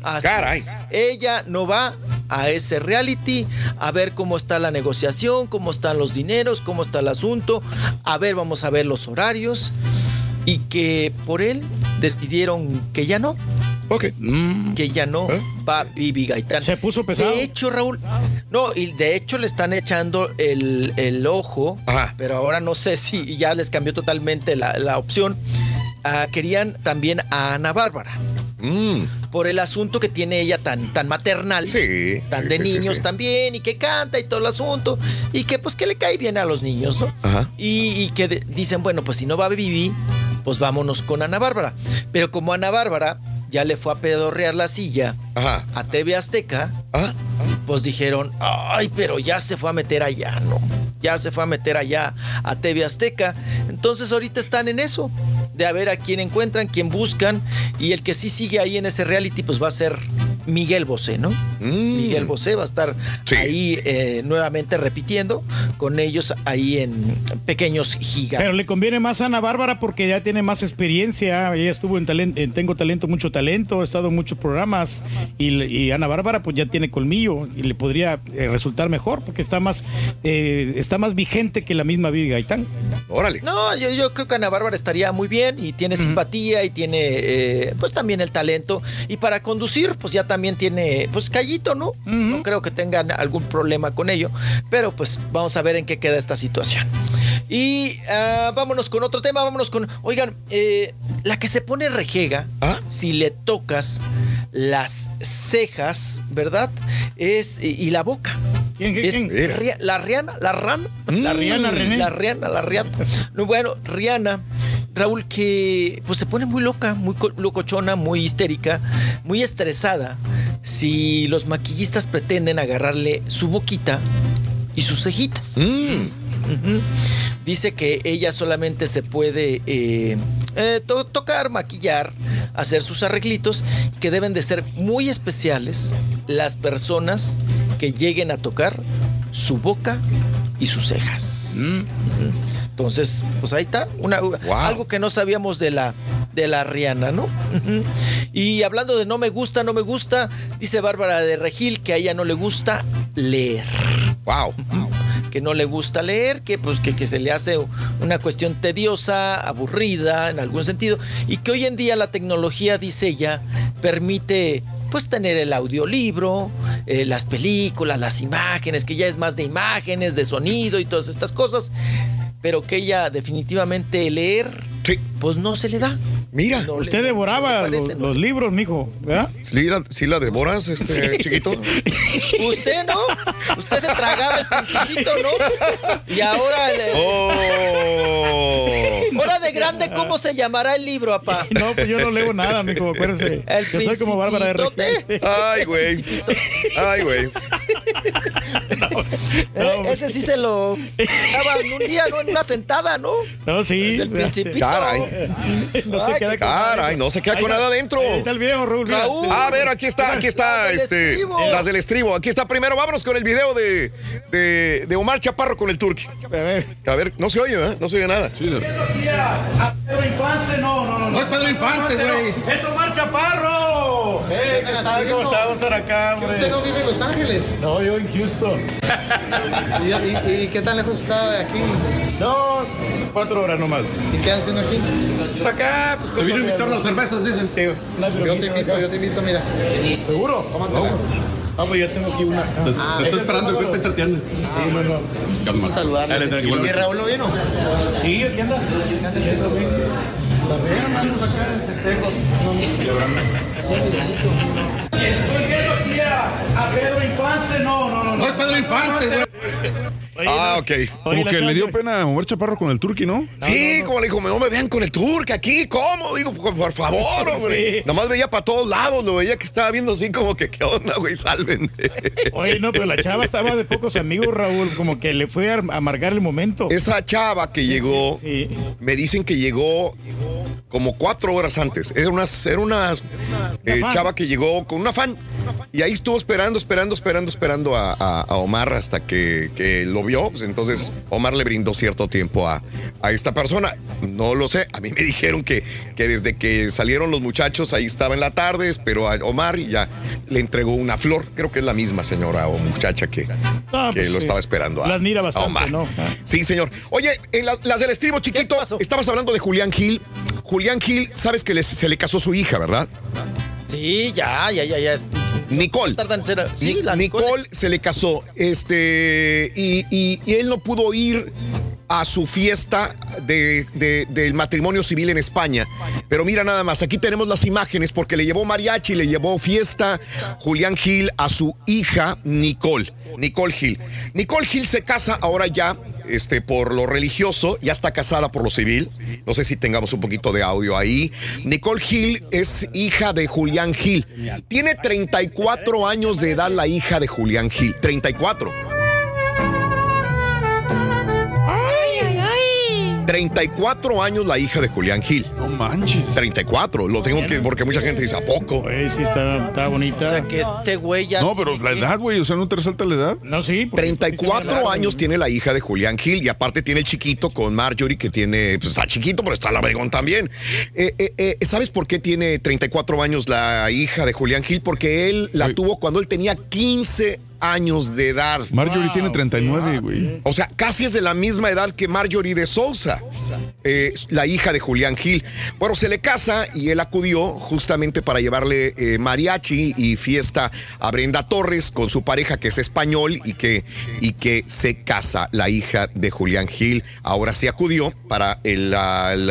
Así Caray. es. Ella no va a ese reality a ver cómo está la negociación, cómo están los dineros, cómo está el asunto. A ver, vamos a ver los horarios. y que por él decidieron que ya no. Ok. Que ya no va Bibi Gaitán. Se puso pesado. De hecho, Raúl, no, y de hecho le están echando el, el ojo, pero ahora no sé si ya les cambió totalmente la, la opción. Ah, querían también a Ana Bárbara. Mm. Por el asunto que tiene ella tan, tan maternal, tan sí, de sí, sí, niños sí. también, y que canta y todo el asunto, y que pues que le cae bien a los niños, ¿no? Ajá. Y, y que de- dicen, bueno, pues si no va a Vivi, pues vámonos con Ana Bárbara. Pero como Ana Bárbara ya le fue a pedorrear la silla a TV Azteca, pues dijeron, ay, pero ya se fue a meter allá, ¿no? Ya se fue a meter allá a TV Azteca. Entonces ahorita están en eso, de a ver a quién encuentran, quién buscan, y el que sí sigue ahí en ese reality, pues va a ser Miguel Bosé, ¿no? Miguel Bosé va a estar ahí eh, nuevamente repitiendo con ellos ahí en Pequeños Gigantes. Pero le conviene más a Ana Bárbara porque ya tiene más experiencia. Ella estuvo en, talen- en Tengo Talento, mucho talento, ha estado en muchos programas. Y, Ana Bárbara, pues ya tiene colmillo y le podría eh, resultar mejor porque está más, eh, está más vigente que la misma Vivi Gaitán. Órale. No, yo, yo creo que Ana Bárbara estaría muy bien y tiene simpatía y tiene eh, pues también el talento. Y para conducir, pues ya también tiene pues callito, ¿no? No creo que tengan algún problema con ello. Pero pues vamos a ver en qué queda esta situación. Y ah, vámonos con otro tema, vámonos con, oigan, eh, la que se pone rejega, si le tocas las cejas, ¿verdad? Es, y, y la boca. ¿Quién, quién, Es quién? Ria- la Rihanna, la Rana. La Rihanna, René. La Rihanna, la Rihanna. No, bueno, Rihanna, Raúl, que pues se pone muy loca, muy co- locochona, muy histérica, muy estresada si los maquillistas pretenden agarrarle su boquita y sus cejitas. Ujú. Dice que ella solamente se puede eh, eh, to- tocar, maquillar, hacer sus arreglitos, que deben de ser muy especiales las personas que lleguen a tocar su boca y sus cejas. Ujú. Entonces, pues ahí está, una, algo que no sabíamos de la, de la Rihanna, ¿no? (laughs) Y hablando de no me gusta, no me gusta, dice Bárbara de Regil que a ella no le gusta leer. Wow. (laughs) Que no le gusta leer, que pues que, que se le hace una cuestión tediosa, aburrida en algún sentido, y que hoy en día la tecnología, dice ella, permite pues tener el audiolibro, eh, las películas, las imágenes, que ya es más de imágenes, de sonido y todas estas cosas, pero que ella definitivamente leer, pues no se le da. Mira. No le- Usted no devoraba los, parece, ¿no? los libros, mijo, ¿verdad? ¿Sí la, sí la devoras, este Sí. chiquito? (laughs) Usted no, usted se tragaba el principito, ¿no? Y ahora, le- Oh. ahora de grande, ¿cómo se llamará el libro, papá? (laughs) No, pues yo no leo nada, mijo, acuérdese. El Yo soy como Bárbara de Regil. Ay, güey. Ay, güey. Eh, ese sí se lo daba en un día, ¿no? En una sentada, ¿no? No, sí. Del principito. Caray. (laughs) No se queda con Caray, no se queda con nada adentro. ahí está el video, Raúl. A ver, aquí está, aquí está, Las del este, estribo. las del estribo. Aquí está primero. Vámonos con el video de, de, de Omar Chaparro con el Turqui. A ver. A ver, no se oye, ¿eh? No se oye nada. A Pedro Infante, no, no, no. No es Pedro Infante, güey. ¡Es Omar Chaparro! ¿Qué tal? ¿Cómo estamos acá, hombre? ¿Usted no vive en Los Ángeles? No, yo en Houston. (laughs) ¿Y, y- y qué tan lejos está de aquí? No, cuatro horas nomás. ¿Y qué hacen aquí? Pues acá, pues Te vino a invitar las cervezas, dicen. Yo te invito, yo te invito, mira. ¿Seguro? Tómatela. Ah, pues yo tengo aquí una. Te, te estoy esperando que te entretiene. Sí, no, no. Vamos a saludarle. ¿Y Raúl no vino? Sí, aquí anda. Estoy viendo aquí a, Pedro Infante. No, no, no. No es Pedro Infante. Ah, ok. Como que le dio pena a Omar Chaparro con el Turqui, ¿no? Sí, como le dijo, no me vean con el Turqui aquí, ¿cómo? Digo, por, favor, (laughs) hombre. Sí. Nomás veía para todos lados, lo veía que estaba viendo así como que, ¿qué onda, güey? Salven. (laughs) Oye, no, pero la chava estaba de pocos amigos, Raúl, como que le fue a amargar el momento. Esa chava que llegó, Sí. me dicen que llegó como cuatro horas antes. Era una, era una eh, chava que llegó con una fan. Y ahí estuvo esperando, esperando, esperando, esperando a, a- a Omar hasta que, que lo vio. Pues entonces Omar le brindó cierto tiempo a, a esta persona. No lo sé. A mí me dijeron que, que desde que salieron los muchachos ahí estaba en la tarde, esperó a Omar y ya le entregó una flor. Creo que es la misma señora o muchacha que, Ah, que pues lo sí. estaba esperando a, La admira a bastante, Omar. ¿no? Ah. Sí, señor. Oye, en la- las del estribo chiquito, estabas hablando de Julián Gil. Julián Gil, sabes que les- se le casó su hija, ¿verdad? Sí, ya, ya, ya, ya. es- Nicole. Tardan ser- Sí, Ni- la Nicole, se le casó, este, y, y- y él no pudo ir a su fiesta de- de- del matrimonio civil en España. Pero mira nada más, aquí tenemos las imágenes porque le llevó mariachi, le llevó fiesta Julián Gil a su hija Nicole, Nicole Gil. Nicole Gil se casa ahora ya este, por lo religioso, ya está casada por lo civil. No sé si tengamos un poquito de audio ahí. Nicole Gil es hija de Julián Gil. Tiene 34 años de edad la hija de Julián Gil. 34. 34 años la hija de Julián Gil. No manches. 34. Lo tengo que, porque mucha gente dice, ¿a poco? Pues sí, está, está bonita. O sea, que este güey ya. No, pero la edad, güey, o sea, ¿no te resalta la edad? No, sí. porque- 34 años tiene la hija de Julián Gil y aparte tiene el chiquito con Marjorie que tiene, pues está chiquito, pero está labregón también. Eh, eh, eh, ¿Sabes por qué tiene 34 años la hija de Julián Gil? Porque él la Oye. tuvo cuando él tenía 15 años de edad. Marjorie Wow. tiene 39, güey. O sea, casi es de la misma edad que Marjorie de Sousa, eh, la hija de Julián Gil. Bueno, se le casa y él acudió justamente para llevarle eh, mariachi y fiesta a Brenda Torres con su pareja que es español y que, y que se casa, la hija de Julián Gil. Ahora sí acudió para el,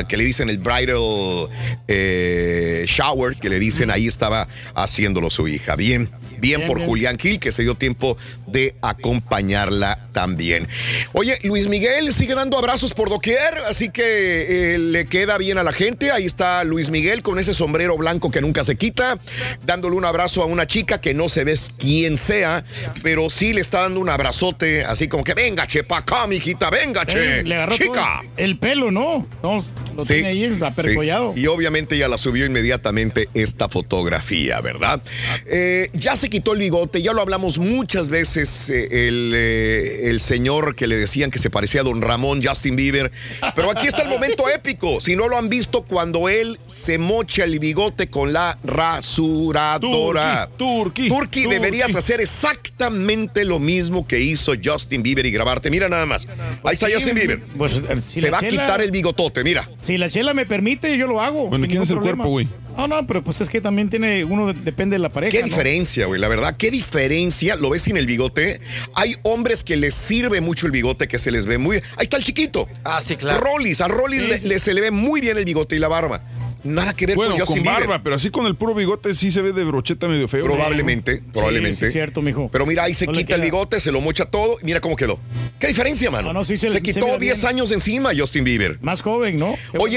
que le dicen el bridal eh, shower, que le dicen ahí estaba haciéndolo su hija. Bien. Bien, Bien, por bien. Julián Gil, que se dio tiempo de acompañarla también. Oye, Luis Miguel sigue dando abrazos por doquier, así que eh, le queda bien a la gente. Ahí está Luis Miguel con ese sombrero blanco que nunca se quita, dándole un abrazo a una chica que no se ve quién sea, pero sí le está dando un abrazote, así como que venga, che, pa' acá, mijita, venga, che, Eh, le agarró chica. el pelo, ¿no? No, lo Sí, tiene ahí apercollado. sí. Y obviamente ya la subió inmediatamente esta fotografía, ¿verdad? Eh, ya se quitó el bigote, ya lo hablamos muchas veces, eh, el, eh, el señor que le decían que se parecía a don Ramón Justin Bieber. Pero aquí está el momento (laughs) épico. Si no lo han visto, cuando él se mocha el bigote con la rasuradora. Turqui, Turki, Turqui. deberías hacer exactamente lo mismo que hizo Justin Bieber y grabarte. Mira nada más. Ahí está Justin Bieber. Pues, eh, si se va a quitar el bigotote, mira. Si la chela me permite, yo lo hago. Bueno, ¿quién es el cuerpo, güey? No, no, pero pues es que también tiene, uno de- depende de la pareja. Qué ¿no? diferencia, güey, la verdad, qué diferencia. ¿Lo ves sin el bigote? Hay hombres que les sirve mucho el bigote, que se les ve muy. Ahí está el chiquito. Ah, sí, claro. Rollis, a Rollis Sí, le, sí. le- se le ve muy bien el bigote y la barba. Nada que ver Bueno, con con Justin barba, Bieber. pero así con el puro bigote sí se ve de brocheta medio feo. Probablemente, probablemente. Sí, sí, cierto, mijo. Pero mira, ahí se No quita el bigote, se lo mocha todo. y Mira cómo quedó. ¿Qué diferencia, mano? No, no, sí se- se, se quitó ve 10 bien. años encima, Justin Bieber. Más joven, ¿no? Qué bueno.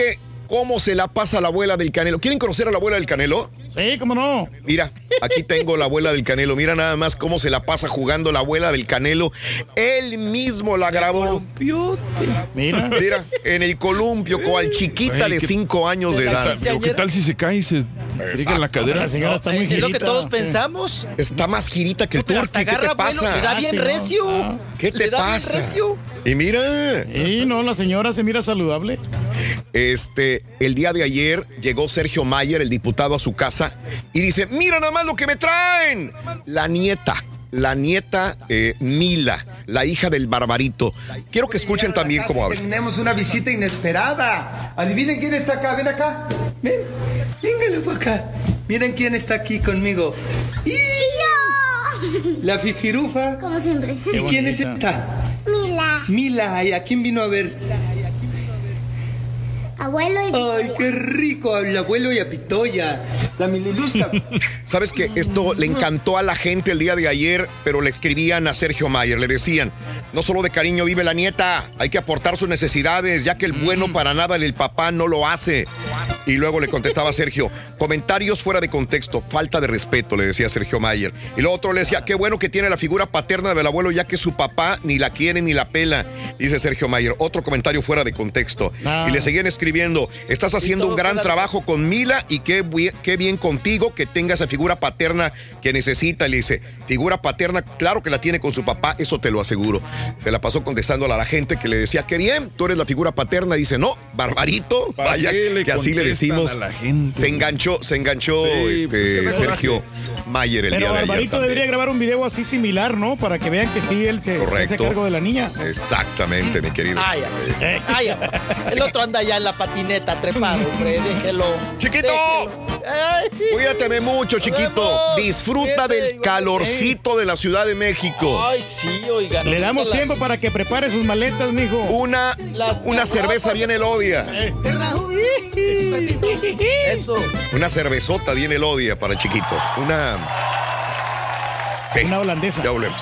¿Cómo se la pasa la abuela del Canelo? ¿Quieren conocer a la abuela del Canelo? Sí, cómo no. Mira, aquí (laughs) tengo la abuela del Canelo. Mira nada más cómo se la pasa jugando la abuela del Canelo. Él mismo la grabó. Mira. Mira, en el columpio, con al chiquita de 5 años de edad. Pero ¿qué tal si se cae y se friega en la cadera? La señora está muy es lo que todos pensamos. Está más girita que el hasta ¿Qué te agarra vuelo, pasa? le da bien recio. Ah. ¿Qué te le da pasa? bien recio. Y mira, Y no, la señora se mira saludable. este, el día de ayer llegó Sergio Mayer, el diputado, a su casa y dice: Mira nada más lo que me traen. La nieta. La nieta eh, Mila, la hija del barbarito. Quiero que escuchen también cómo habla. Tenemos una visita inesperada. Adivinen quién está acá. Ven acá. Ven. Véngale para acá. Miren quién está aquí conmigo. ¡Y! La fifirufa. Como siempre. ¿Y quién es esta? Mila, Mila. ¿Y a quién vino a ver? Abuelo y Ay, qué rico. Al abuelo y a Pitoya. La Mililusca. (laughs) Sabes que esto le encantó a la gente el día de ayer, pero le escribían a Sergio Mayer, le decían, no solo de cariño vive la nieta, hay que aportar sus necesidades, ya que el bueno para nada el papá no lo hace. Y luego le contestaba (laughs) Sergio, comentarios fuera de contexto, falta de respeto, le decía Sergio Mayer. Y luego otro le decía, qué bueno que tiene la figura paterna del abuelo, ya que su papá ni la quiere ni la pela, dice Sergio Mayer. Otro comentario fuera de contexto. Ah. Y le seguían escribiendo, estás haciendo un gran de trabajo con Mila y qué, qué bien contigo que tenga esa figura paterna que necesita. Le dice, figura paterna, claro que la tiene con su papá, eso te lo aseguro. Se la pasó contestándole a la gente que le decía, qué bien, tú eres la figura paterna. Dice, no, barbarito, ¿Para vaya, que así le decimos. a la gente. Se enganchó, se enganchó Sí, este, pues, qué mejor Sergio Mayer el Pero día de ayer. Barbarito también. debería grabar un video así similar, ¿no? Para que vean que sí, él se, se hace cargo de la niña. Exactamente, mi querido. Ay, ay, ay, ay. El otro anda ya en la patineta trepado, hombre. Déjelo. Chiquito. Déjelo. Ay. Cuídate mucho, chiquito. Disfruta del igual. calorcito de la Ciudad de México. Ay, sí, oigan. Le damos La- tiempo para que prepare sus maletas, mijo. Una, Las- una cerveza bien elodia. Eso. Una cervezota bien elodia para el chiquito. Una. Sí. Una holandesa. Ya volvemos.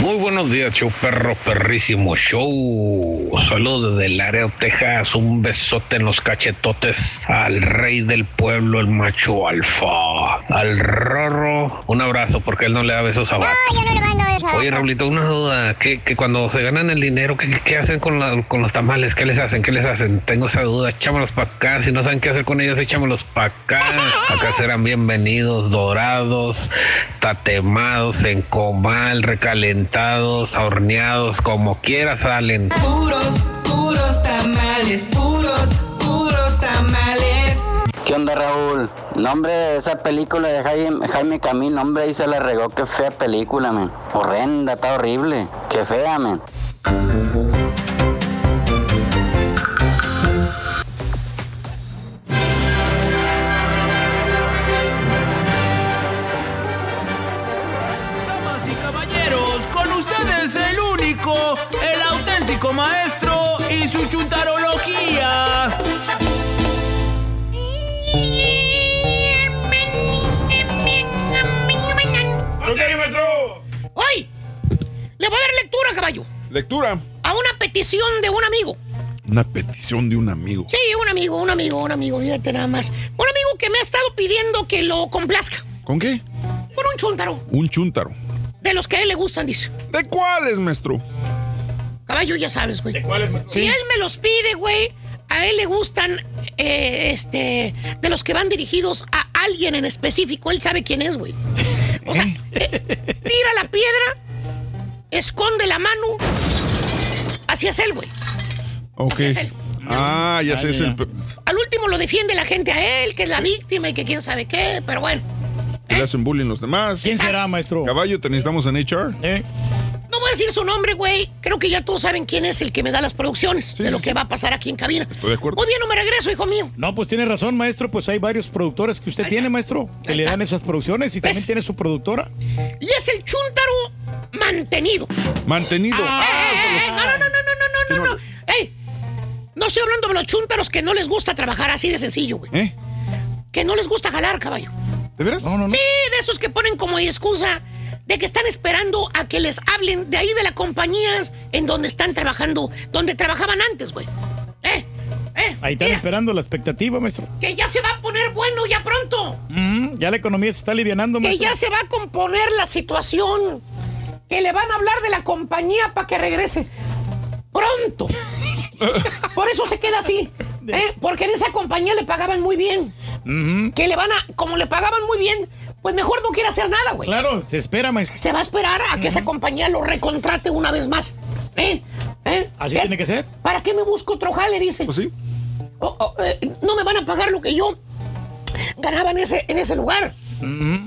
Muy buenos días, show perro, perrísimo show. Saludos desde Laredo, Texas. Un besote en los cachetotes al rey del pueblo, el macho alfa. Al rorro, un abrazo porque él no le da besos a. No, yo no le mando. Oye, Raulito, una duda. que que cuando se ganan el dinero, ¿qué, qué- qué hacen con, la- con los tamales? ¿Qué les hacen? ¿Qué les hacen? Tengo esa duda. Échamelos para acá. Si no saben qué hacer con ellos, échamelos para acá. (laughs) Acá serán bienvenidos, dorados, tatemados, en comal, recalentados, horneados, como quiera salen. Puros, puros tamales, puros, puros tamales. ¿Qué onda, Raúl? No, hombre, esa película de Jaime, Jaime Camino, hombre, ahí se la regó. Qué fea película, man. Horrenda, está horrible. Qué fea, man. Maestro y su chuntarología. maestro! ¡Hoy! Le voy a dar lectura, caballo, Lectura. a una petición de un amigo. Una petición de un amigo. Sí, un amigo, un amigo, un amigo, fíjate nada más. Un amigo que me ha estado pidiendo que lo complazca ¿Con qué? con un chúntaro. Un chúntaro. De los que a él le gustan, dice. ¿De cuáles, maestro? Caballo, ya sabes, güey. Si él me los pide, güey, a él le gustan, eh, este, de los que van dirigidos a alguien en específico. Él sabe quién es, güey. O sea, (laughs) eh, tira la piedra, esconde la mano, así es él, güey. Ok. Así es él. Ah, ya Ah, sé, es el. pe- Al último lo defiende la gente a él, que es la víctima y que quién sabe qué, pero bueno. que le hacen bullying los demás. ¿Quién será, maestro? Caballo, te necesitamos en HR. No voy a decir su nombre, güey. Creo que ya todos saben quién es el que me da las producciones de lo que va a pasar aquí en cabina. Estoy de acuerdo. Muy bien, no me regreso, hijo mío. No, pues tiene razón, maestro. Pues hay varios productores que usted tiene, maestro, que le dan esas producciones y también tiene su productora. Y es el chúntaro mantenido. Mantenido. Eh, eh, eh, no, no, no, no, no, no, no, no. Ey, no estoy hablando de los chúntaros que no les gusta trabajar así de sencillo, güey. ¿Eh? Que no les gusta jalar, caballo. ¿De veras? Sí, de esos que ponen como excusa de que están esperando a que les hablen de ahí de las compañías en donde están trabajando, donde trabajaban antes, güey. Eh, eh, Ahí están mira, esperando la expectativa, maestro. que ya se va a poner bueno ya pronto. Mm, ya la economía se está alivianando, Que maestro. ya se va a componer la situación. Que le van a hablar de la compañía para que regrese. Pronto. (laughs) Por eso se queda así. ¿eh? Porque en esa compañía le pagaban muy bien. Que le van a, como le pagaban muy bien, pues mejor no quiere hacer nada, güey. Claro, se espera, maestro. Se va a esperar a que esa compañía lo recontrate una vez más. ¿Eh? ¿Eh? Así ¿Eh? tiene que ser. ¿Para qué me busco otro jale? Dice. Pues sí. Oh, oh, eh, no me van a pagar lo que yo ganaba en ese, en ese lugar.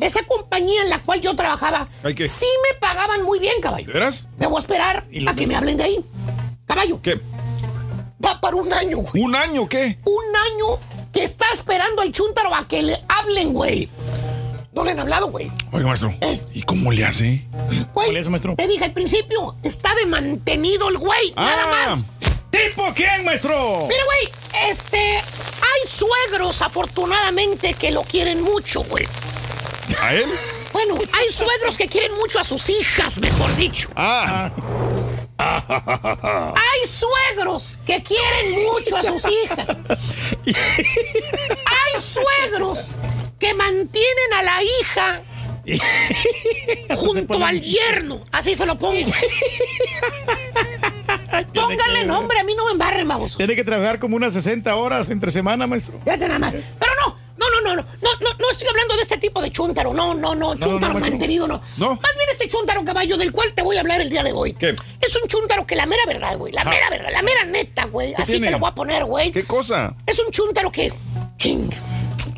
Esa compañía en la cual yo trabajaba, sí me pagaban muy bien, caballo. ¿De veras? Debo esperar ¿Y a que me hablen de ahí. Caballo. ¿Qué? Va para un año, güey. ¿Un año qué? Un año que está esperando al chúntaro a que le hablen, güey. No le han hablado, güey. Oiga, maestro. Eh. ¿Y cómo le hace? Güey, te dije al principio, está de mantenido el güey, nada Ah. más. ¿Tipo quién, maestro? Mira, güey, este, hay suegros, afortunadamente, que lo quieren mucho, güey. ¿A él? Bueno, hay suegros que quieren mucho a sus hijas, mejor dicho. Ah. (laughs) Hay suegros que quieren mucho a sus hijas. (laughs) Hay suegros que mantienen a la hija (laughs) junto al yerno. Así se lo pongo. (laughs) Póngale nombre, a mí no me embarren, babosos. Tiene que trabajar como unas 60 horas entre semana, maestro. Ya te nada más. Pero no, no, no, no, no, no, no estoy hablando de este tipo de chúntaro. No, no, no, chúntaro mantenido, no. no. Más bien este chúntaro caballo del cual te voy a hablar el día de hoy. ¿Qué? Es un chúntaro que la mera verdad, güey. La mera verdad, la mera neta, güey. Así te lo voy a poner, güey. ¿Qué cosa? Es un chúntaro que. Ching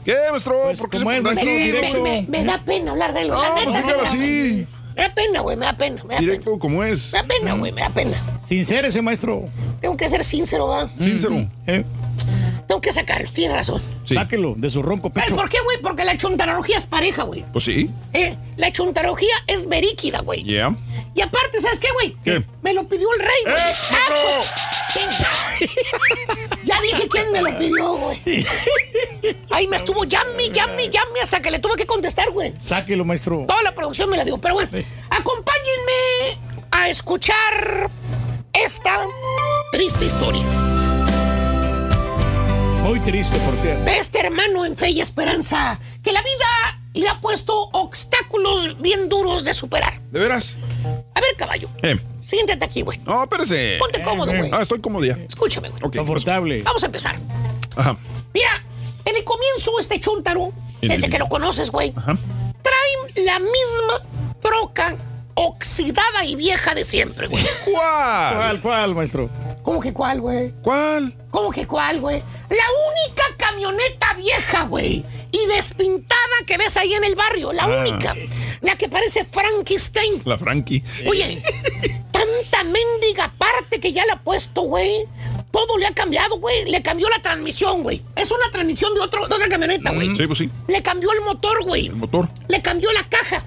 ¿Qué, maestro? ¿Por qué se ¿cómo es, pone maestro? me, me- da pena hablar de él, güey, la No, neta. pues dígalo así. Me da pena, güey, me da pena, me da pena. Directo como es. Me da pena, güey, me da pena. Sincérese, maestro. Tengo que ser sincero, va. Sincero. Eh, Tengo que sacarlo, tiene razón. Sí. Sáquelo de su ronco ¿Sabes pecho. por qué, güey? Porque la chuntarología es pareja, güey. Pues sí. Eh, la chuntarología es veríquida, güey. Yeah. Y aparte, ¿sabes qué, güey? ¿Qué? Me lo pidió el rey, güey. ¡Eh, ¡Ah, pues! Dije quién me lo pidió, güey. Ahí me estuvo llame, llame, llame hasta que le tuve que contestar, güey. Sáquelo, maestro. Toda la producción me la dio. Pero bueno, acompáñenme a escuchar esta triste historia Muy triste, por cierto. de este hermano en fe y esperanza que la vida le ha puesto obstáculos bien duros de superar. ¿De veras? A ver, caballo, Eh. siéntate aquí, güey. No, espérese. Ponte cómodo, güey. Ah, estoy cómodo ya. Escúchame, güey. Confortable. Vamos a empezar. Ajá. Mira, en el comienzo este chúntaro, En desde que lo conoces, güey, Ajá. traen la misma troca oxidada y vieja de siempre, güey. (laughs) ¿Cuál? ¿Cuál, cuál, maestro? ¿Cómo que cuál, güey? ¿Cuál? ¿Cómo que cuál, güey? La única camioneta vieja, güey. Y despintada que ves ahí en el barrio. La Ah. única. La que parece Frankenstein. La Frankie. Oye, tanta mendiga parte que ya le ha puesto, güey. Todo le ha cambiado, güey. Le cambió la transmisión, güey. Es una transmisión de, otro, de otra camioneta, güey. Sí, pues sí. Le cambió el motor, güey. El motor. Le cambió la caja.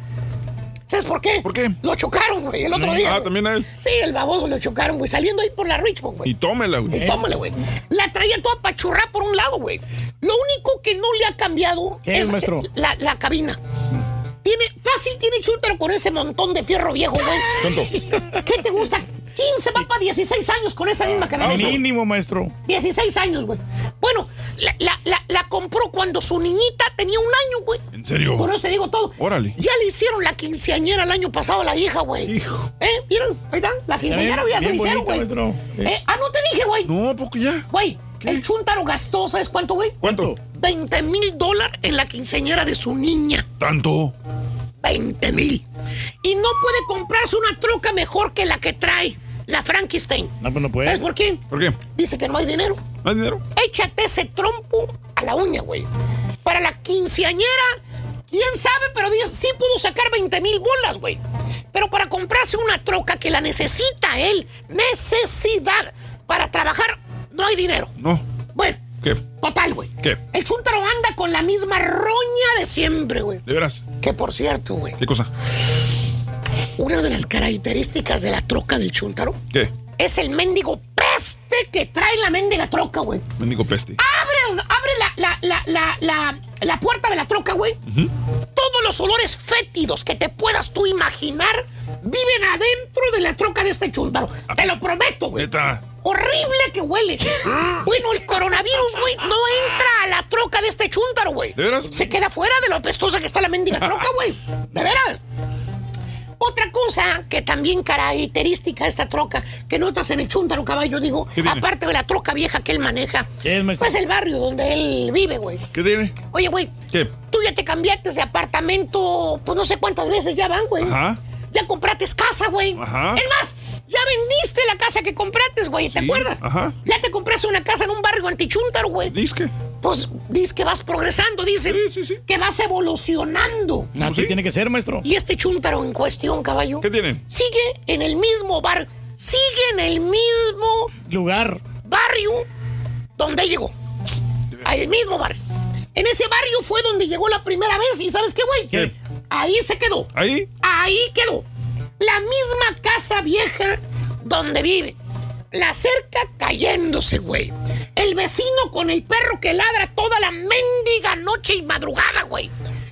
¿Sabes por qué? ¿Por qué? Lo chocaron, güey, el otro día. Ah, güey. también a él. Sí, el baboso lo chocaron, güey, saliendo ahí por la Richmond, güey. Y tómela, güey. Y tómala, güey. La traía toda pachurrada por un lado, güey. Lo único que no le ha cambiado ¿Qué es, maestro? la, la cabina. Tiene, fácil tiene chúntaro con ese montón de fierro viejo, güey. ¿Qué te gusta? 15 va para 16 años con esa misma camioneta. Mínimo, maestro. 16 años, güey. Bueno, la, la- la- la compró cuando su niñita tenía un año, güey. ¿En serio? Por eso te digo todo. Órale. Ya le hicieron la quinceañera el año pasado a la hija, güey. Hijo. ¿Eh? ¿Vieron? Ahí está. La quinceañera ya se la hicieron, güey. Eh, ah, no te dije, güey. No, ¿a poco ya? Güey, ¿Qué? el chúntaro gastó, ¿sabes cuánto, güey? ¿Cuánto? 20 mil dólares en la quinceañera de su niña. ¿Tanto? 20 mil. Y no puede comprarse una troca mejor que la que trae la Frankenstein. No, pues no ¿Sabes puede. por qué? ¿Por qué? Dice que no hay dinero. ¿No hay dinero? Échate ese trompo a la uña, güey. Para la quinceañera, quién sabe, pero dice, sí pudo sacar 20 mil bolas, güey. Pero para comprarse una troca que la necesita él, necesidad para trabajar, no hay dinero. No. Bueno, ¿Qué? total, güey. ¿Qué? El chúntaro anda con la misma roña de siempre, güey. ¿De veras? Que por cierto, güey, ¿Qué cosa? Una de las características de la troca del chúntaro ¿Qué? es el mendigo peste que trae la mendiga troca, güey. Mendigo peste. Abres, abre la, la, la, la, la, puerta de la troca, güey. Todos los olores fétidos que te puedas tú imaginar viven adentro de la troca de este chúntaro. Te lo prometo, güey. Neta. Horrible que huele. Bueno, el coronavirus, güey, no entra a la troca de este chúntaro, güey. ¿De veras? Se queda fuera de lo apestosa que está la mendiga troca, güey. De veras. Otra cosa que también característica de esta troca que notas en el chúntaro caballo, digo, aparte de la troca vieja que él maneja, ¿Qué es, pues el barrio donde él vive, güey. ¿Qué tiene? Oye, güey, ¿Qué? tú ya te cambiaste de apartamento, pues no sé cuántas veces ya van, güey. Ajá. Ya compraste casa, güey. Ajá. Es más, ya vendiste la casa que compraste, güey, ¿te Sí, acuerdas? ajá. Ya te compraste una casa en un barrio antichúntaro, güey. ¿Disque? Pues dices que vas progresando, dice. Sí, sí, sí. Que vas evolucionando. Así ¿Sí? tiene que ser, maestro. Y este chúntaro en cuestión, caballo, ¿Qué tienen? sigue en el mismo bar, sigue en el mismo Lugar. barrio donde llegó. Al mismo barrio. En ese barrio fue donde llegó la primera vez. ¿Y sabes qué, güey? ¿Qué? Ahí se quedó. ¿Ahí? Ahí quedó. La misma casa vieja donde vive. La cerca cayéndose, güey. El vecino con el perro que ladra toda la mendiga noche y madrugada, güey.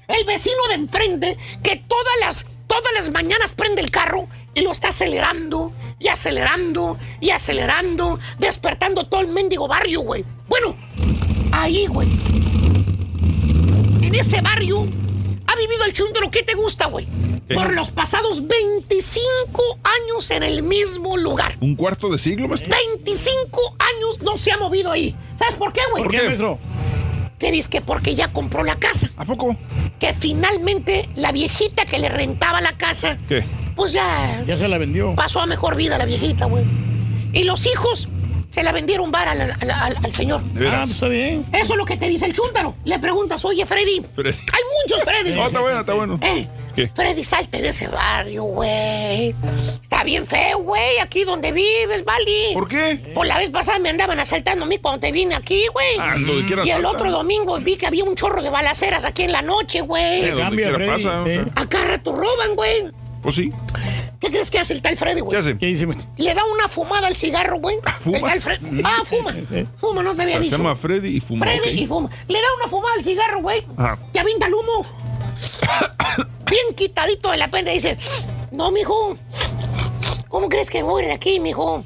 El vecino de enfrente que todas las, todas las mañanas prende el carro y lo está acelerando y acelerando y acelerando, despertando todo el mendigo barrio, güey. Bueno, ahí, güey. En ese barrio ha vivido el chúndaro. ¿Qué te gusta, güey? ¿Qué? Por los pasados 25 años en el mismo lugar. ¿Un cuarto de siglo, maestro? 25 años no se ha movido ahí. ¿Sabes por qué, güey? ¿Por qué, maestro? Que dice que porque ya compró la casa. ¿A poco? Que finalmente la viejita que le rentaba la casa, ¿Qué? pues ya Ya se la vendió. pasó a mejor vida la viejita, güey. Y los hijos se la vendieron bar al, al- al- al señor. ¿De veras? Ah, pues está bien. Eso es lo que te dice el chúntaro. Le preguntas, oye, Freddy. Freddy. Hay muchos Freddy. (laughs) No, está bueno, está bueno. Eh, ¿Qué? Freddy, salte de ese barrio, güey. Está bien feo, güey, aquí donde vives, ¿vale? ¿Por qué? Por la vez pasada me andaban asaltando a mí cuando te vine aquí, güey. Ah, donde quiera y el otro domingo vi que había un chorro de balaceras aquí en la noche, güey. Cambia, pasa. o sí. sea. A cada rato roban, güey. Pues sí. ¿Qué crees que hace el tal Freddy, ¿Qué güey? hace? ¿Qué dice? Le da una fumada al cigarro, güey. (laughs) ¿Fuma? El tal Freddy. Ah, fuma. (laughs) Fuma, no te había Se dicho. llama Freddy y fuma. Freddy y fuma. Le da una fumada al cigarro, güey. Te avienta el humo. (coughs) Bien quitadito de la pena dice, no, mijo. ¿Cómo crees que voy de aquí, mijo?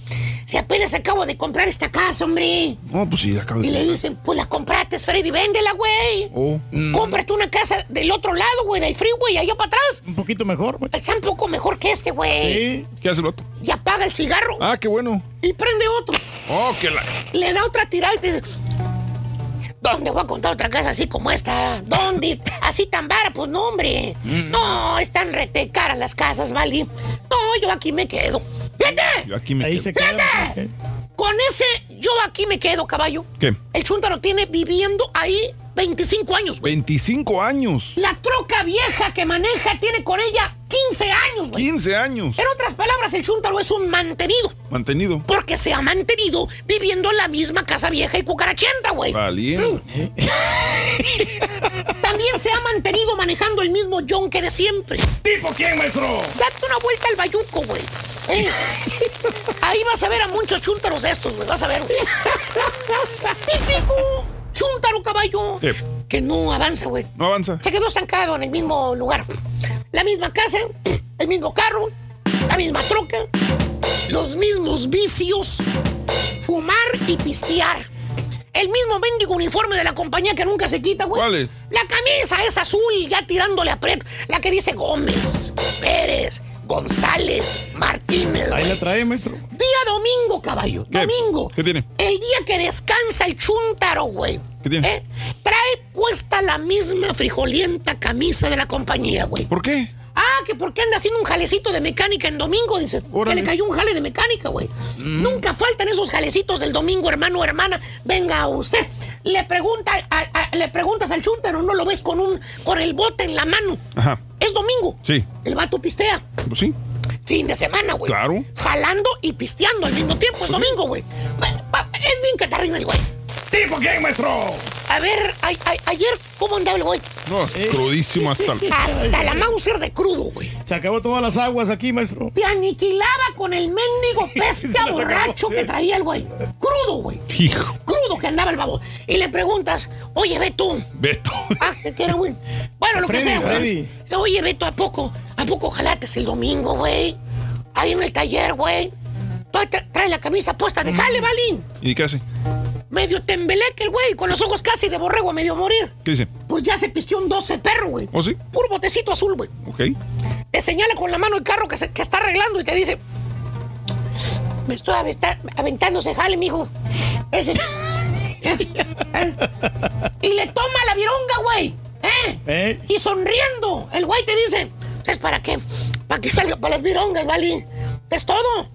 Si apenas acabo de comprar esta casa, hombre. No, pues sí, acabo Y le de. dicen, pues la compraste, Freddy, véndela, güey. Oh. Cómprate una casa del otro lado, güey, del freeway, allá para atrás. Un poquito mejor, güey. Está un poco mejor que este, güey. Sí. ¿Qué hace el otro? Y apaga el cigarro Ah, qué bueno. y prende otro. Oh, que la. Le da otra tirada y te dice, ¿dónde voy a contar otra casa así como esta? ¿Dónde? Así tan vara, pues no, hombre. Mm. No, están rete caras las casas, ¿vale? No, yo aquí me quedo. ¡Fíjate! Yo aquí me Ahí quedo. se. ¡Fíjate! Con ese, yo aquí me quedo, caballo. ¿Qué? El chúntaro tiene viviendo ahí 25 años, güey. 25 años. La troca vieja que maneja tiene con ella 15 años, güey. 15 años. En otras palabras, el chúntaro es un mantenido. Mantenido. Porque se ha mantenido viviendo en la misma casa vieja y cucarachenta, güey. Valiente. (laughs) También se ha mantenido manejando el mismo yonque de siempre. ¿Tipo quién, maestro? Date una vuelta al bayuco, güey. Eh, (laughs) Ahí vas a ver a muchos chúntaros de estos, güey. Vas a ver. güey. (laughs) Típico chúntaro caballo. ¿Qué? Que no avanza, güey. No avanza. Se quedó estancado en el mismo lugar. La misma casa, el mismo carro, la misma troca, los mismos vicios, fumar y pistear. El mismo mendigo uniforme de la compañía que nunca se quita, güey. ¿Cuál es? La camisa es azul, ya tirándole a Pret. La que dice Gómez, Pérez, González, Martínez. Ahí la trae, maestro. Día domingo, caballo. ¿Qué? Domingo. ¿Qué tiene? El día que descansa el chúntaro, güey. ¿Qué tiene? ¿Eh? Trae puesta la misma frijolienta camisa de la compañía, güey. ¿Por qué? Ah, que porque anda haciendo un jalecito de mecánica en domingo, dice. Órale. Que le cayó un jale de mecánica, güey. Nunca faltan esos jalecitos del domingo, hermano o hermana. Venga usted. Le pregunta, a- a- le preguntas al chúntaro, no lo ves con un, con el bote en la mano. Ajá. Es domingo. Sí. El vato pistea. Pues sí. Fin de semana, güey. Claro. Jalando y pisteando al mismo tiempo. Es domingo, güey. Es bien catarrina el güey. ¿Tipo quién, maestro? A ver, a- a- ayer, ¿cómo andaba el güey? No, es crudísimo (laughs) hasta el... Hasta la Mauser de crudo, güey. Se acabó todas las aguas aquí, maestro. Te aniquilaba con el mendigo (laughs) las borracho que traía el güey. Crudo, güey. Hijo. Crudo que andaba el babo. Y le preguntas, oye, Beto. Beto. Ah, que era güey. Bueno, lo que sea, güey. Oye, Beto, ¿a poco? ¿A poco jalates el domingo, güey? Ahí en el taller, güey. Tú tra- traes la camisa puesta de jale, Balín. ¿Y qué hace? Medio tembeleque el güey, con los ojos casi de borrego a medio morir. ¿Qué dice? Pues ya se pistió un 12 perro, güey. ¿Oh, sí? Puro botecito azul, güey. Ok. Te señala con la mano el carro que, se- que está arreglando y te dice: Me estoy aventando ese jale, mijo. Ese. (laughs) y le toma la vironga, güey. ¿Eh? ¿Eh? Y sonriendo, el güey te dice: ¿Sabes para qué? Para que salga para las virongas, ¿vale? Es todo.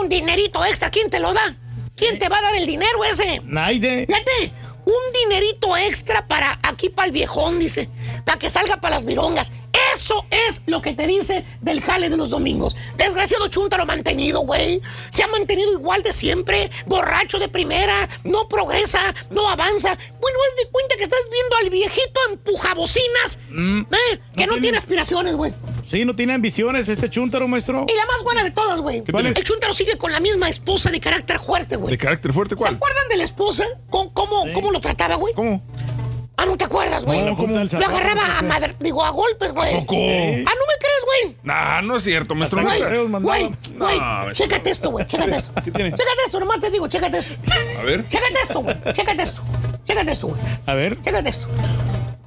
Un dinerito extra, ¿quién te lo da? ¿Quién te va a dar el dinero ese? Naide. Fíjate, un dinerito extra para aquí para el viejón, dice, para que salga para las virongas. Eso es lo que te dice del jale de los domingos. Desgraciado chúntaro mantenido, güey. Se ha mantenido igual de siempre, borracho de primera, no progresa, no avanza. Bueno, es de cuenta que estás viendo al viejito empujabocinas, ¿eh? que no, tiene- tiene aspiraciones, güey. Sí, no tiene ambiciones este chúntaro, maestro. Y la más buena de todas, güey. El chúntaro sigue con la misma esposa de carácter fuerte, güey. ¿De carácter fuerte ¿Se cuál? acuerdan de la esposa? ¿Cómo, cómo, cómo lo trataba, güey? ¿Cómo? Ah, ¿no te acuerdas, güey? No, Lo agarraba no a madre, digo, a golpes, güey. Ah, ¿no me crees, güey? Nah, no es cierto, maestro. No. Güey, güey, maestro. chécate esto, güey, chécate esto. ¿Qué tiene? Chécate esto, nomás te digo, chécate esto. A ver. Chécate esto, güey, chécate esto. Chécate esto, güey. A ver. Chécate esto.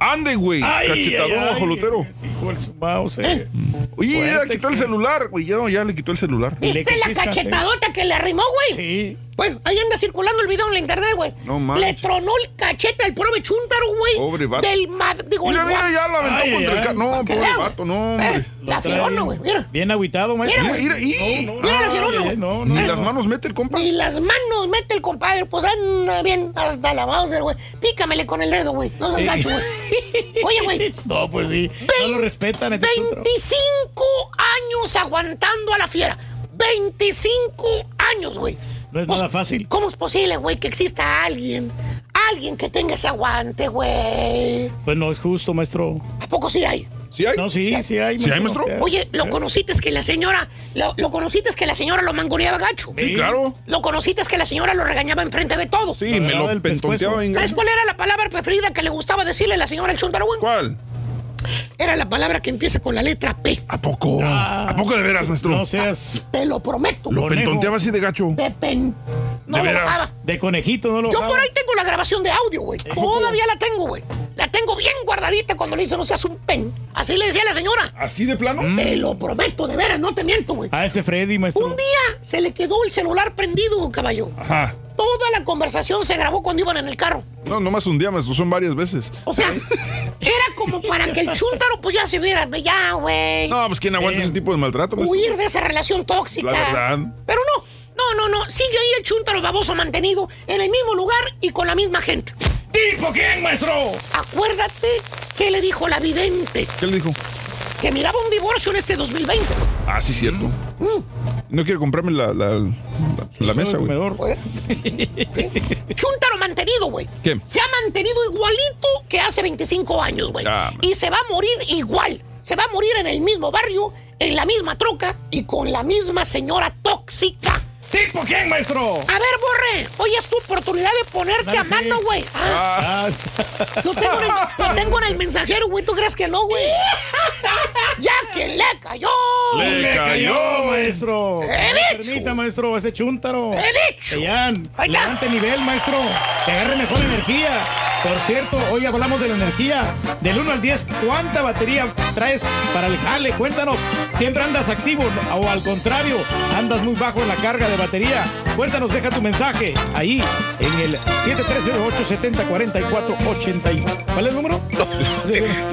Ande, güey. Cachetadón bajolotero. Hijo mouse, eh. Oye, ya le quitó el celular, güey. Ya, ya le quitó el celular. ¿Viste la cachetadota que le arrimó, güey? Sí. Bueno, ahí anda circulando el video en la internet, güey. No manches. Le tronó el cachete al pobre chúntaro, güey. Pobre vato. Del mad... Digo, Mira, el mira, ya lo aventó Ay, contra el carro. No, pobre vato, no, hombre. Eh, la fierona, güey, mira. Bien aguitado, maestro. Mira, Mira, mira, y. No, no, Mira la fierona, güey. No, no. Ni no. las manos mete el compa. Y las manos mete el compadre, pues anda bien hasta la Mauser, güey. Pícamele con el dedo, güey. No seas Sí. gacho, güey. (laughs) Oye, güey. No, pues sí. No lo respetan. este chúntaro. 25 años aguantando a la fiera. 25 años, güey. No es Pues, nada fácil. ¿Cómo es posible, güey, que exista alguien? Alguien que tenga ese aguante, güey. Pues no es justo, maestro. ¿A poco sí hay? ¿Sí hay? No, sí, sí hay. ¿Sí hay, maestro? Oye, lo conociste es que la señora, lo, lo conociste es que la señora lo mangoneaba gacho. Sí, claro. Lo conociste es que la señora lo regañaba enfrente de todos. Sí, me lo pentonteaba ¿Sabes cuál era la palabra preferida que le gustaba decirle a la señora el chuntaro, güey? ¿Cuál? Era la palabra que empieza con la letra P. ¿A poco? Ah. ¿A poco de veras, maestro? No seas Te lo prometo. Lo conejo. pentonteaba así de gacho. De pen... No ¿De lo veras? bajaba. de conejito, no lo Yo bajaba. por ahí tengo la grabación de audio, güey. Todavía la tengo, güey. La tengo bien guardadita cuando le dice no seas un pen. Así le decía la señora. ¿Así de plano? Te lo prometo, de veras, no te miento, güey. A ese Freddy, maestro. Un día se le quedó el celular prendido, caballo. Ajá. Toda la conversación se grabó cuando iban en el carro. No, nomás un día, maestro. Son varias veces. O sea, (laughs) era como para que el chúntaro pues ya se viera, ya, güey. No, pues ¿quién aguanta Eh. ese tipo de maltrato, maestro? Huir de esa relación tóxica. La verdad. Pero no, no, no, no. Sigue ahí el chúntaro baboso mantenido en el mismo lugar y con la misma gente. ¿Tipo quién, maestro? Acuérdate que le dijo la vidente ¿Qué le dijo? que miraba un divorcio en este 2020. Ah, sí, cierto. Mm. No quiere comprarme la, la, la mesa, güey. Comedor. (laughs) Chúntaro mantenido, güey. ¿Qué? Se ha mantenido igualito que hace 25 años, güey. Ah, y se va a morir igual. Se va a morir en el mismo barrio, en la misma troca y con la misma señora tóxica. ¿Tipo quién, maestro? A ver, Borre, hoy es tu oportunidad de ponerte Dale, a mano, sí. güey. Ah, Ah, lo, tengo en el, lo tengo en el mensajero, güey. ¿Tú crees que no, güey? (laughs) ¡Ya que le cayó! Le le cayó. cayó, maestro. He dicho. Permita, maestro, ese chúntaro. He dicho. Levante nivel, maestro. Que agarre mejor energía. Por cierto, hoy hablamos de la energía. Del 1 al 10, ¿cuánta batería traes para el jale? Cuéntanos. ¿Siempre andas activo o al contrario, andas muy bajo en la carga de batería? Cuéntanos, deja tu mensaje ahí en el 713-870-4480. ¿Cuál es el número? (laughs)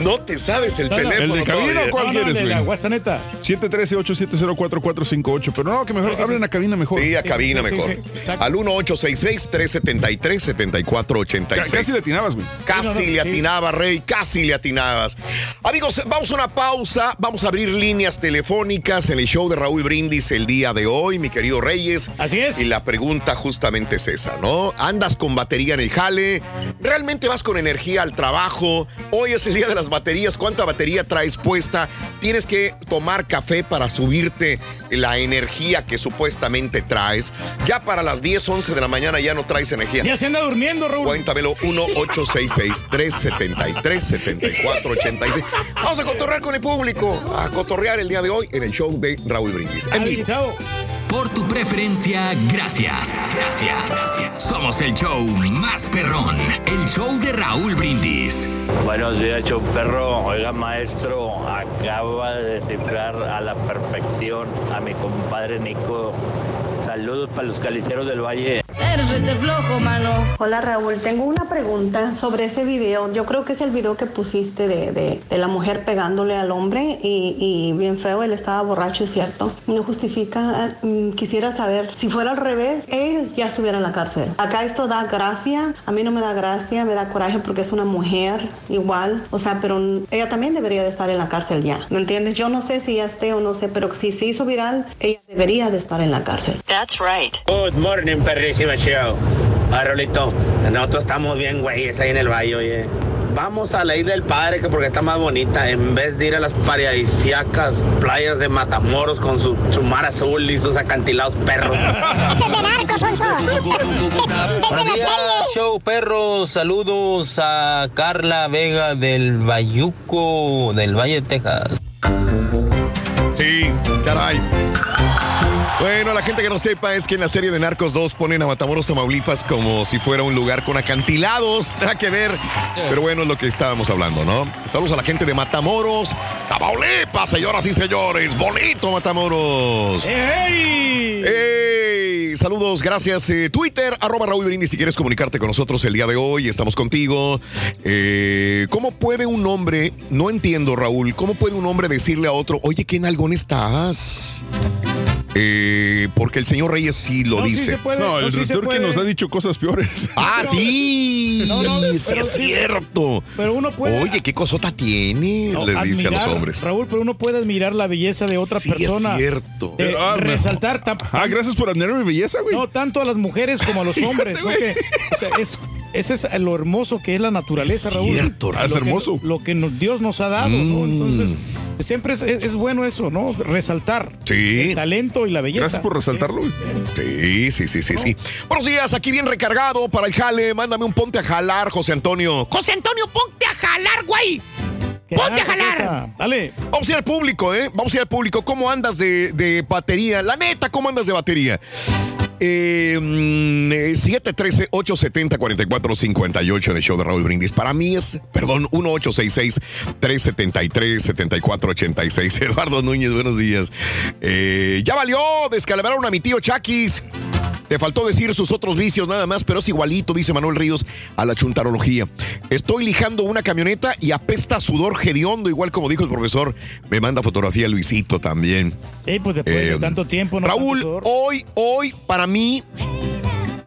No te sabes el No, no. teléfono. ¿El de cabina o cuál quieres, güey? WhatsApp neta. 713-870-4458. Pero no, que mejor hablen a cabina mejor. Sí, a cabina sí, mejor. sí. Al 1866-373-7486. Ca- Casi le atinabas, güey. Casi no, no, le sí. atinaba, Rey, casi le atinabas. Amigos, vamos a una pausa. Vamos a abrir líneas telefónicas en el show de Raúl Brindis el día de hoy, mi querido Reyes. Así es. Y la pregunta justamente es esa, ¿no? ¿Andas con batería en el jale? ¿Realmente vas con energía al trabajo? Hoy es el día de las baterías. ¿Cuánta batería traes puesta? ¿Tienes que tomar café para subirte la energía que supuestamente traes? Ya para las 10, 11 de la mañana ya no traes energía. Ya se anda durmiendo, Raúl. Cuéntamelo, 1-866-373-7486. Vamos a cotorrear con el público, a cotorrear el día de hoy en el show de Raúl Brindis. En vivo. Por tu preferencia, gracias. Gracias. Somos el show más perrón. El show de Raúl Brindis. Buenos días, show perro. Oiga, maestro, acaba de descifrar a la perfección a mi compadre Nico. Saludos para los caliceros del Valle. Eres flojo, mano. Hola Raúl, tengo una pregunta sobre ese video. Yo creo que es el video que pusiste de, de- de la mujer pegándole al hombre y, y bien feo, él estaba borracho, es cierto. No justifica, mm, quisiera saber, si fuera al revés, él ya estuviera en la cárcel. Acá esto da gracia, a mí no me da gracia, me da coraje porque es una mujer igual, o sea, pero ella también debería de estar en la cárcel ya, ¿me entiendes? Yo no sé si ya esté o no sé, pero si se hizo viral, ella debería de estar en la cárcel. That's right. Good morning, perrísima show. Ah, Rolito, nosotros estamos bien, güeyes, ahí en el valle, oye. Vamos a la isla del padre, que porque está más bonita, en vez de ir a las paradisíacas playas de Matamoros con su, su mar azul y sus acantilados perros. (laughs) Ese es de narcos, Sonso. (laughs) Show perro. Saludos a Carla Vega del Bayuco, del Valle de Texas. Sí, caray. Bueno, la gente que no sepa es que en la serie de Narcos 2 ponen a Matamoros, Tamaulipas como si fuera un lugar con acantilados. (laughs) Nada que ver. Pero bueno, es lo que estábamos hablando, ¿no? Saludos a la gente de Matamoros, Tamaulipas, señoras y señores. Bonito, Matamoros. ¡Ey! ¡Ey! Saludos, gracias. Eh, Twitter, arroba Raúl Brindis, si quieres comunicarte con nosotros el día de hoy, estamos contigo. Eh, ¿Cómo puede un hombre, no entiendo Raúl, cómo puede un hombre decirle a otro, oye, qué nalgón estás? Eh, porque el señor Reyes sí lo No, sí dice. se puede, No, el no, sí se puede. nos ha dicho cosas peores. Ah, Pero- sí. No, no, sí pero es cierto. Pero uno puede. Oye, qué cosota tiene, No, les dice a los hombres. Raúl, pero uno puede admirar la belleza de otra Sí, es persona. cierto. De Ah, me- resaltar. Ah, gracias por admirar mi belleza, güey. No, tanto a las mujeres como a los (laughs) hombres. ¿no? Que, o sea, es, ese es lo hermoso que es la naturaleza, Es Raúl. cierto, Raúl. Lo Es que- hermoso. Lo que nos- Dios nos ha dado, ¿no? Mm. Entonces, siempre es, es- es bueno eso, ¿no? Resaltar Sí. el talento y la belleza. Gracias por resaltarlo. Sí, sí, sí, sí, sí. Buenos días, aquí bien recargado para el jale. Mándame un ponte a jalar, José Antonio. José Antonio, ponte a jalar, güey. ¿Qué Ponte a jalar. Dale. Vamos a ir al público, ¿eh? Vamos a ir al público. ¿Cómo andas de, de batería? La neta, ¿cómo andas de batería? Eh, mm, eh, 713-870-4458 en el show de Raúl Brindis. Para mí es, perdón, 1866-373-7486. (laughs) Eduardo Núñez, buenos días. Eh, ya valió, descalabraron a mi tío Chaquis. Te faltó decir sus otros vicios nada más, pero es igualito, dice Manuel Ríos, a la chuntarología. Estoy lijando una camioneta y apesta sudor hediondo, igual como dijo el profesor. Me manda fotografía Luisito también. Pues después Eh, de tanto tiempo. ¿no? Raúl, hoy, hoy, para mí,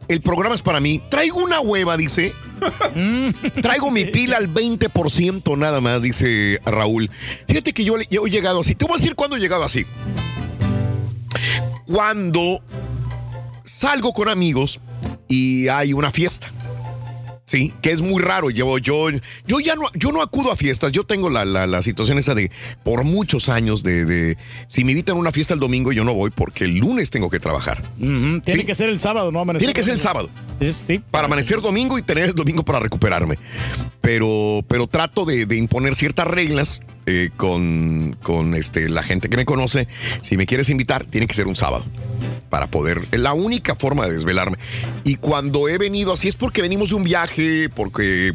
el programa es para mí. Traigo una hueva, dice. (laughs) Traigo mi pila al 20% nada más, dice Raúl. Fíjate que yo, yo he llegado así. Te voy a decir cuándo he llegado así. Cuando salgo con amigos y hay una fiesta. Sí, que es muy raro. Yo, yo, yo ya no, yo no acudo a fiestas. Yo tengo la, la- la situación esa de por muchos años de, de si me invitan a una fiesta el domingo, yo no voy porque el lunes tengo que trabajar. Tiene Sí. que ser el sábado, ¿no? Amanecer Tiene que ser el sábado. Sí. Para amanecer domingo y tener el domingo para recuperarme. Pero, pero trato de, de imponer ciertas reglas eh, con, con este, la gente que me conoce. Si me quieres invitar, tiene que ser un sábado. Para poder. Es la única forma de desvelarme. Y cuando he venido así es porque venimos de un viaje, porque,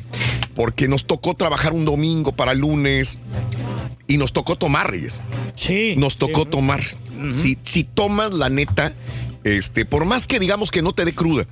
porque nos tocó trabajar un domingo para el lunes. Y nos tocó tomar, Reyes. Sí. Nos tocó tomar. si, si tomas la neta, este, por más que digamos que no te dé cruda,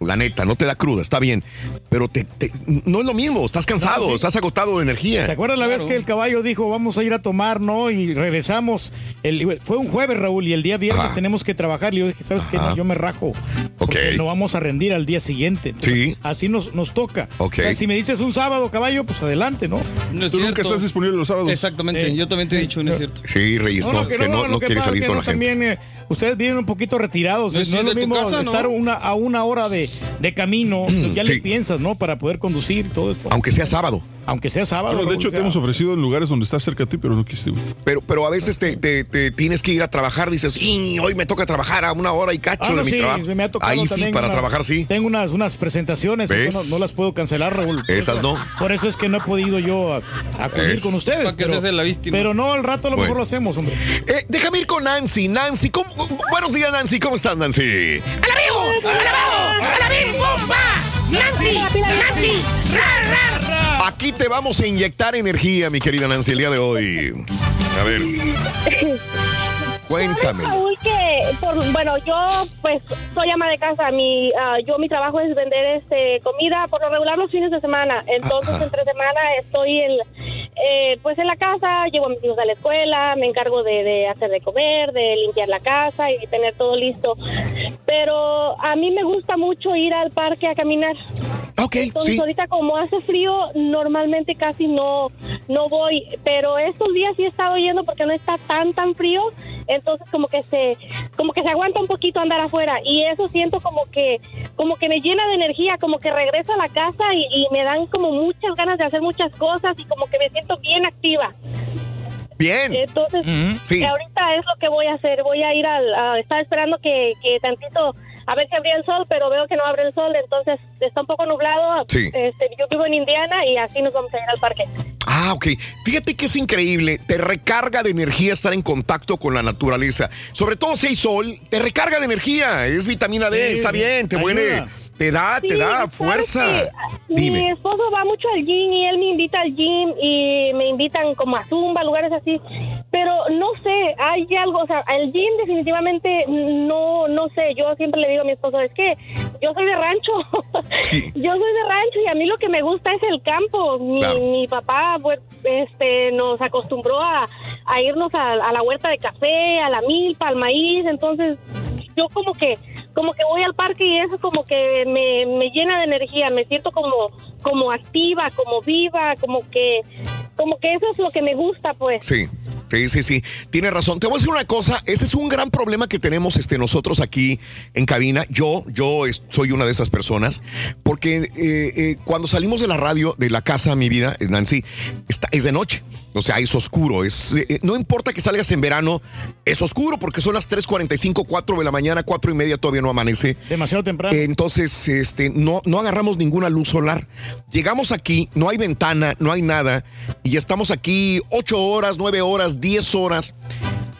la neta, no te da cruda, está bien. Pero te, te- no es lo mismo, estás cansado, No, sí. estás agotado de ¿Te energía. acuerdas la vez que el caballo dijo vamos a ir a tomar, no? Y regresamos. El, fue un jueves, Raúl, y el día viernes Ajá. tenemos que trabajar. Y yo dije, ¿sabes qué? Ajá. No, yo me rajo. Porque no vamos a rendir al día siguiente. Entonces, Sí. Así nos, nos toca. Ok. O sea, si me dices un sábado, caballo, pues adelante, ¿no? No es Tú nunca estás disponible los sábados. Exactamente, Eh, yo también te he dicho, no es cierto. Sí, Reyes, no, lo que no, lo no que quiere pasa salir es que con no, la gente. también eh, ustedes viven un poquito retirados. Sí, no es lo mismo casa, ¿no? estar una, a una hora de, de camino. (clears throat) ya le Sí. piensas, ¿no? Para poder conducir y todo esto. Aunque sea sábado. Aunque sea sábado. Bueno, de hecho, te hemos ofrecido en lugares donde estás cerca a ti, pero no quisiste. Pero, pero a veces te, te- te tienes que ir a trabajar, dices, "Y, hoy me toca trabajar a una hora y cacho Ah, no, de mi sí, trabajo. me ha tocado Ahí sí, para una- trabajar sí. Tengo unas, unas presentaciones, ¿Ves? no, no las puedo cancelar, Raúl. Esas no. Por eso es que no he podido yo a- acudir Es. con ustedes. ¿Para qué se pero, hace la víctima? pero no, al rato a lo Bueno. mejor lo hacemos, hombre. Eh, déjame ir con Nancy. Nancy, ¿cómo- buenos días, Nancy. ¿Cómo estás, Nancy? ¡Alabeo! ¡Alabao! ¡Alabim! ¡Bomba! ¡Nancy! ¡Nancy! ¡Rar, rar! Aquí te vamos a inyectar energía, mi querida Nancy, el día de hoy. A ver, (laughs) cuéntame. Raúl, que por, bueno, yo pues soy ama de casa. Mi, ah, yo mi trabajo es vender este comida por lo regular los fines de semana. Entonces Ajá. entre semana estoy en, eh, pues en la casa, llevo a mis hijos a la escuela, me encargo de, de hacer de comer, de limpiar la casa y tener todo listo. Pero a mí me gusta mucho ir al parque a caminar. Ok, Entonces sí. ahorita como hace frío, normalmente casi no, no voy, pero estos días sí he estado yendo porque no está tan tan frío, entonces como que se, como que se aguanta un poquito andar afuera y eso siento como que, como que me llena de energía, como que regreso a la casa y, y me dan como muchas ganas de hacer muchas cosas y como que me siento bien activa. Bien. Entonces, Sí. ahorita es lo que voy a hacer. Voy a ir al. A, estaba esperando que, que tantito. A ver si abría el sol, pero veo que no abre el sol, entonces está un poco nublado. Sí. Este, yo vivo en Indiana y así nos vamos a ir al parque. Ah, ok. Fíjate que es increíble. Te recarga de energía estar en contacto con la naturaleza. Sobre todo si hay sol, te recarga de energía. Es vitamina D, Sí, está bien, te ayuda. Te da, te Sí, da ¿sabes fuerza. Dime. Mi esposo va mucho al gym y él me invita al gym y me invitan como a Zumba, lugares así. Pero no sé, hay algo, o sea, el gym definitivamente no, no sé. Yo siempre le digo a mi esposo, es que yo soy de rancho. (laughs) yo soy de rancho y a mí lo que me gusta es el campo. Mi, Claro. mi papá pues, este, nos acostumbró a, a irnos a, a la huerta de café, a la milpa, al maíz. Entonces, yo como que como que voy al parque y eso como que me, me llena de energía, me siento como como activa, como viva, como que como que eso es lo que me gusta, pues. Sí. Sí, sí, sí. Tienes razón. Te voy a decir una cosa. Ese es un gran problema que tenemos este, nosotros aquí en cabina. Yo, yo soy una de esas personas. Porque eh, eh, cuando salimos de la radio, de la casa, mi vida, Nancy, está, es de noche. O sea, es oscuro. Es, eh, eh, no importa que salgas en verano, es oscuro porque son las 3.45, 4 de la mañana, 4 y media, todavía no amanece. Demasiado temprano. Entonces, este, no, no agarramos ninguna luz solar. Llegamos aquí, no hay ventana, no hay nada, y estamos aquí 8 horas, 9 horas, 10 horas,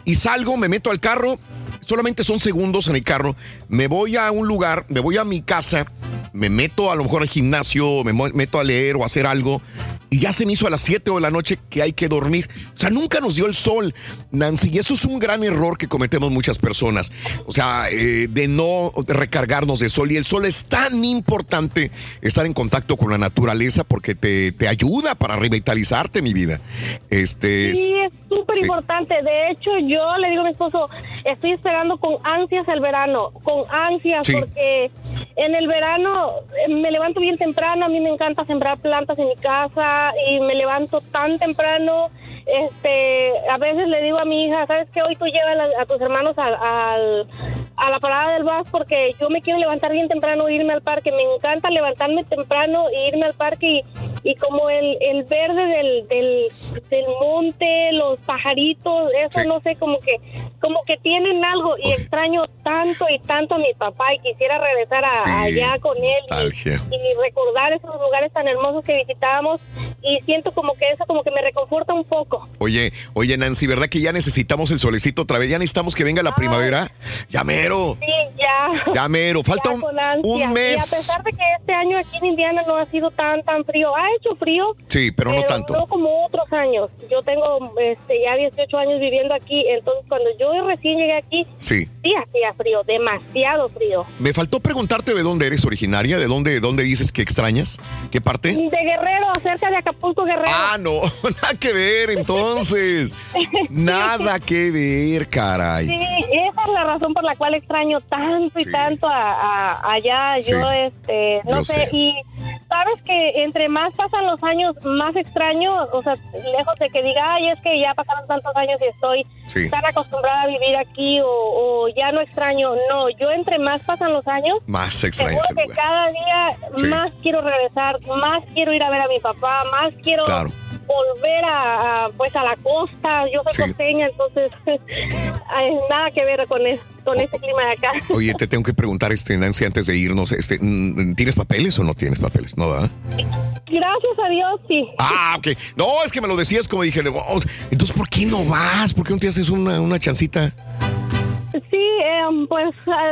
y salgo, me meto al carro, solamente son segundos en el carro, me voy a un lugar, me voy a mi casa, me meto a lo mejor al gimnasio, me meto a leer o a hacer algo, y ya se me hizo a las 7 de la noche que hay que dormir. O sea, nunca nos dio el sol, Nancy, y eso es un gran error que cometemos muchas personas. O sea, eh, de no recargarnos de sol. Y el sol es tan importante estar en contacto con la naturaleza porque te, te ayuda para revitalizarte, mi vida. Este, Sí, es súper Sí. importante. De hecho, yo le digo a mi esposo, estoy esperando con ansias el verano, con ansias, Sí. porque en el verano eh, me levanto bien temprano, a mí me encanta sembrar plantas en mi casa y me levanto tan temprano. Este, a veces le digo a mi hija, ¿sabes qué? Hoy tú llevas a, a tus hermanos al, al- a la parada del bus porque yo me quiero levantar bien temprano e irme al parque. Me encanta levantarme temprano e irme al parque y, y como el, el verde del, del, del monte, los pajaritos, eso no sé, como que como que tienen algo y extraño tanto y tanto a mi papá y quisiera regresar a, Sí, allá con él y recordar esos lugares tan hermosos que visitábamos y siento como que eso como que me reconforta un poco. Oye, oye, Nancy, ¿verdad que ya necesitamos el solecito otra vez? ¿Ya necesitamos que venga la primavera? Ya mero. Sí, ya. Ya mero. Falta Ya un, un Y a mes. pesar de que este año aquí en Indiana no ha sido tan, tan frío, ha hecho frío, Sí, pero no tanto. no como otros años. Yo tengo este, ya 18 años viviendo aquí, entonces cuando yo recién llegué aquí, Sí. sí hacía frío, demasiado frío. Me faltó preguntarte de dónde eres originaria, de dónde, dónde dices que extrañas, qué parte. De Guerrero, cerca de Acapulco, Guerrero. Ah, no, (laughs) nada que ver entonces. (laughs) Nada que ver, caray. Sí, esa es la razón por la cual extraño tanto y tanto a, a- allá. Yo, Sí. este, no Yo sé, sé. y sabes que entre más pasan los años, más extraño, o sea, lejos de que diga, ay, es que ya pasaron tantos años y estoy Sí. tan acostumbrada a vivir aquí o, o ya no extraño. No, yo entre más pasan los años, Más el que lugar. cada día más quiero regresar, más quiero ir a ver a mi papá, más quiero Claro. volver a, a, pues a la costa. Yo soy Sí. costeña, entonces (laughs) nada que ver con, con este clima de acá. (laughs) Oye, te tengo que preguntar, este, Nancy, antes de irnos, este, mm, ¿tienes papeles o no tienes papeles? No, ¿verdad? Gracias a Dios, sí. Ah, ok. No, es que me lo decías como dije, entonces, ¿por qué no vas? ¿Por qué no te haces una, una chancita? Sí, em, pues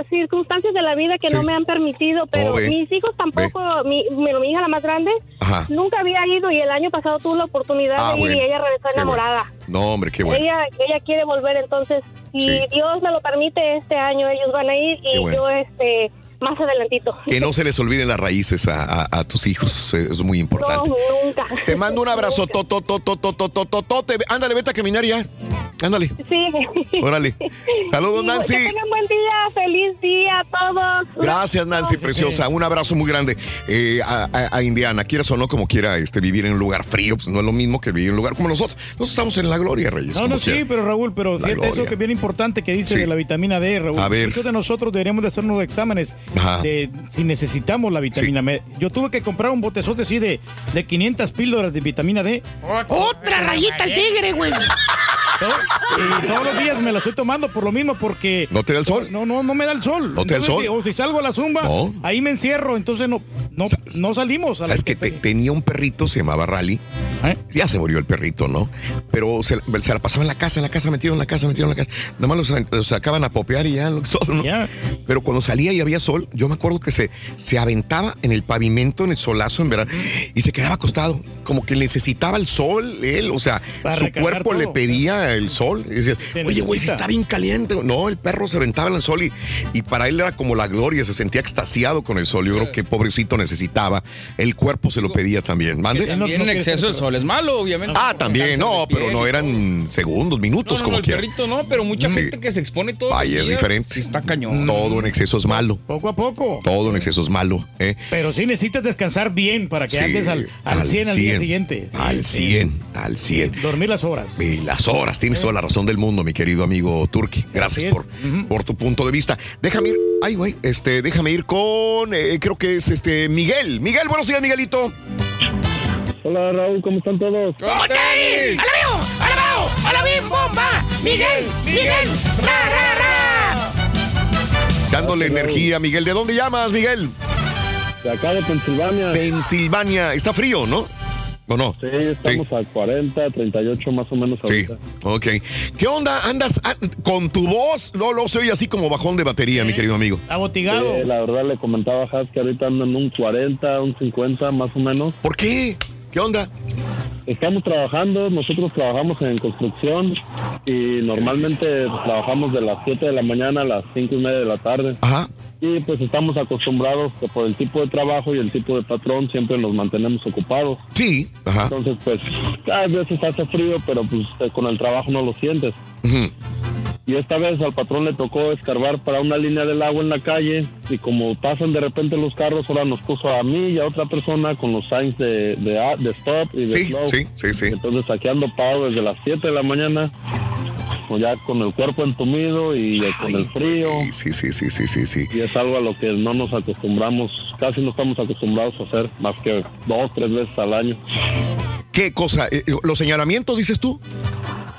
circunstancias de la vida que Sí. no me han permitido, pero Oh, ve. mis hijos tampoco, mi, hija la más grande, Ajá. nunca había ido y el año pasado tuvo la oportunidad Ah, de ir bueno. y ella regresó enamorada. No, hombre, qué bueno. Ella, ella quiere volver, entonces, si Sí. Dios me lo permite, este año ellos van a ir y bueno. yo, este, más adelantito. Que no se les olviden las raíces a, a- a tus hijos, eh, es muy No, importante. nunca. Te mando un abrazo, to, to, to, to, to, to, to, to, to, te- Ándale, vete a caminar ya. Ándale. Sí. Órale. Saludos, Sí, Nancy. Que tengan buen día, feliz día a todos. Gracias, Nancy, preciosa. Un abrazo muy grande eh, a, a- a Indiana. Quieras o no, como quiera este, vivir en un lugar frío, pues no es lo mismo que vivir en un lugar como nosotros. Nosotros estamos en la gloria, Reyes. No, no, sí, pero Raúl, pero La fíjate eso que es bien importante que dice Sí. de la vitamina D, Raúl. A ver. Muchos de nosotros deberíamos de hacernos exámenes Ajá. De si necesitamos la vitamina D. Yo tuve que comprar un botezote así de, de 500 píldoras de vitamina D. Otra rayita al tigre, güey. Y todos los días me la estoy tomando por lo mismo, porque. ¿No te da el sol? No, no, no me da el sol. ¿No te da el sol? O si salgo a la zumba, No. ahí me encierro, entonces no, no, no salimos. A ¿Sabes que te- tenía un perrito, se llamaba Rally? ¿Eh? Ya se murió el perrito, ¿no? Pero se, se la pasaba en la casa, en la casa, metido en la casa, metido en la casa. Nada más lo, sa- lo sacaban a popear y ya, (laughs) todo, ¿no? Pero cuando salía y había sol, yo me acuerdo que se, se aventaba en el pavimento, en el solazo en verano, y se quedaba acostado. Como que necesitaba el sol, él, o sea, Para su cuerpo le todo. El sol. Y decía, Se oye, güey, si está bien caliente. No, el perro se aventaba en el sol y, y para él era como la gloria, se sentía extasiado con el sol. Yo creo que pobrecito necesitaba. El cuerpo se lo pedía también. ¿Mande? También el exceso del sol es malo, obviamente. Ah, también, no, pero no eran segundos, minutos, No, no, como no, el quiera. perrito no, pero mucha Sí. gente que se expone todo. Vaya, es diferente. Sí, está cañón. Todo en exceso es malo. Poco a poco. Todo en exceso es malo. ¿eh? Pero sí necesitas descansar bien para que Sí, andes al, al 100 al día siguiente. Sí, al sí. 100, al 100. Dormir las horas. Y las horas, tienes toda la razón del mundo, mi querido amigo Turki. Gracias por, por tu punto de vista. Déjame ir, ay, güey, este, déjame ir con, eh, creo que es este, Miguel. Miguel, buenos días, Miguelito. Hola Raúl, ¿cómo están todos? ¡Tenis! ¡Alabeo! ¡Alabeo! ¡Alabim bomba! ¡Miguel! ¡Miguel! ¡Ra, ra, ra! Dándole energía, Miguel. ¿De dónde llamas, Miguel? De acá de Pensilvania. Pensilvania. Está frío, ¿no? ¿O no? Sí, estamos a 40, 38 más o menos Sí, ahorita. ok. ¿Qué onda? ¿Andas ah, con tu voz? No, no, se oye así como bajón de batería, mi querido amigo. Abotigado. Sí, la verdad le comentaba a Has que ahorita andan un 40, un 50 más o menos. ¿Por qué? ¿Qué onda? Estamos trabajando, nosotros trabajamos en construcción y normalmente trabajamos de las 7 de la mañana a las 5 y media de la tarde. Ajá. Y pues estamos acostumbrados que por el tipo de trabajo y el tipo de patrón siempre nos mantenemos ocupados. Sí, ajá. Entonces pues a veces hace frío, pero pues eh, con el trabajo no lo sientes. Ujú. Y esta vez al patrón le tocó escarbar para una línea del agua en la calle y como pasan de repente los carros, ahora nos puso a mí y a otra persona con los signs de, de, a- de stop y de Sí, slow. sí, sí, sí. Entonces aquí ando parado desde las 7 de la mañana, ya con el cuerpo entumido y eh, con el frío. Sí, sí, sí, sí, sí, sí. Y es algo a lo que no nos acostumbramos, casi no estamos acostumbrados a hacer más que dos, tres veces al año. ¿Qué cosa? Eh, ¿Los señalamientos, dices tú?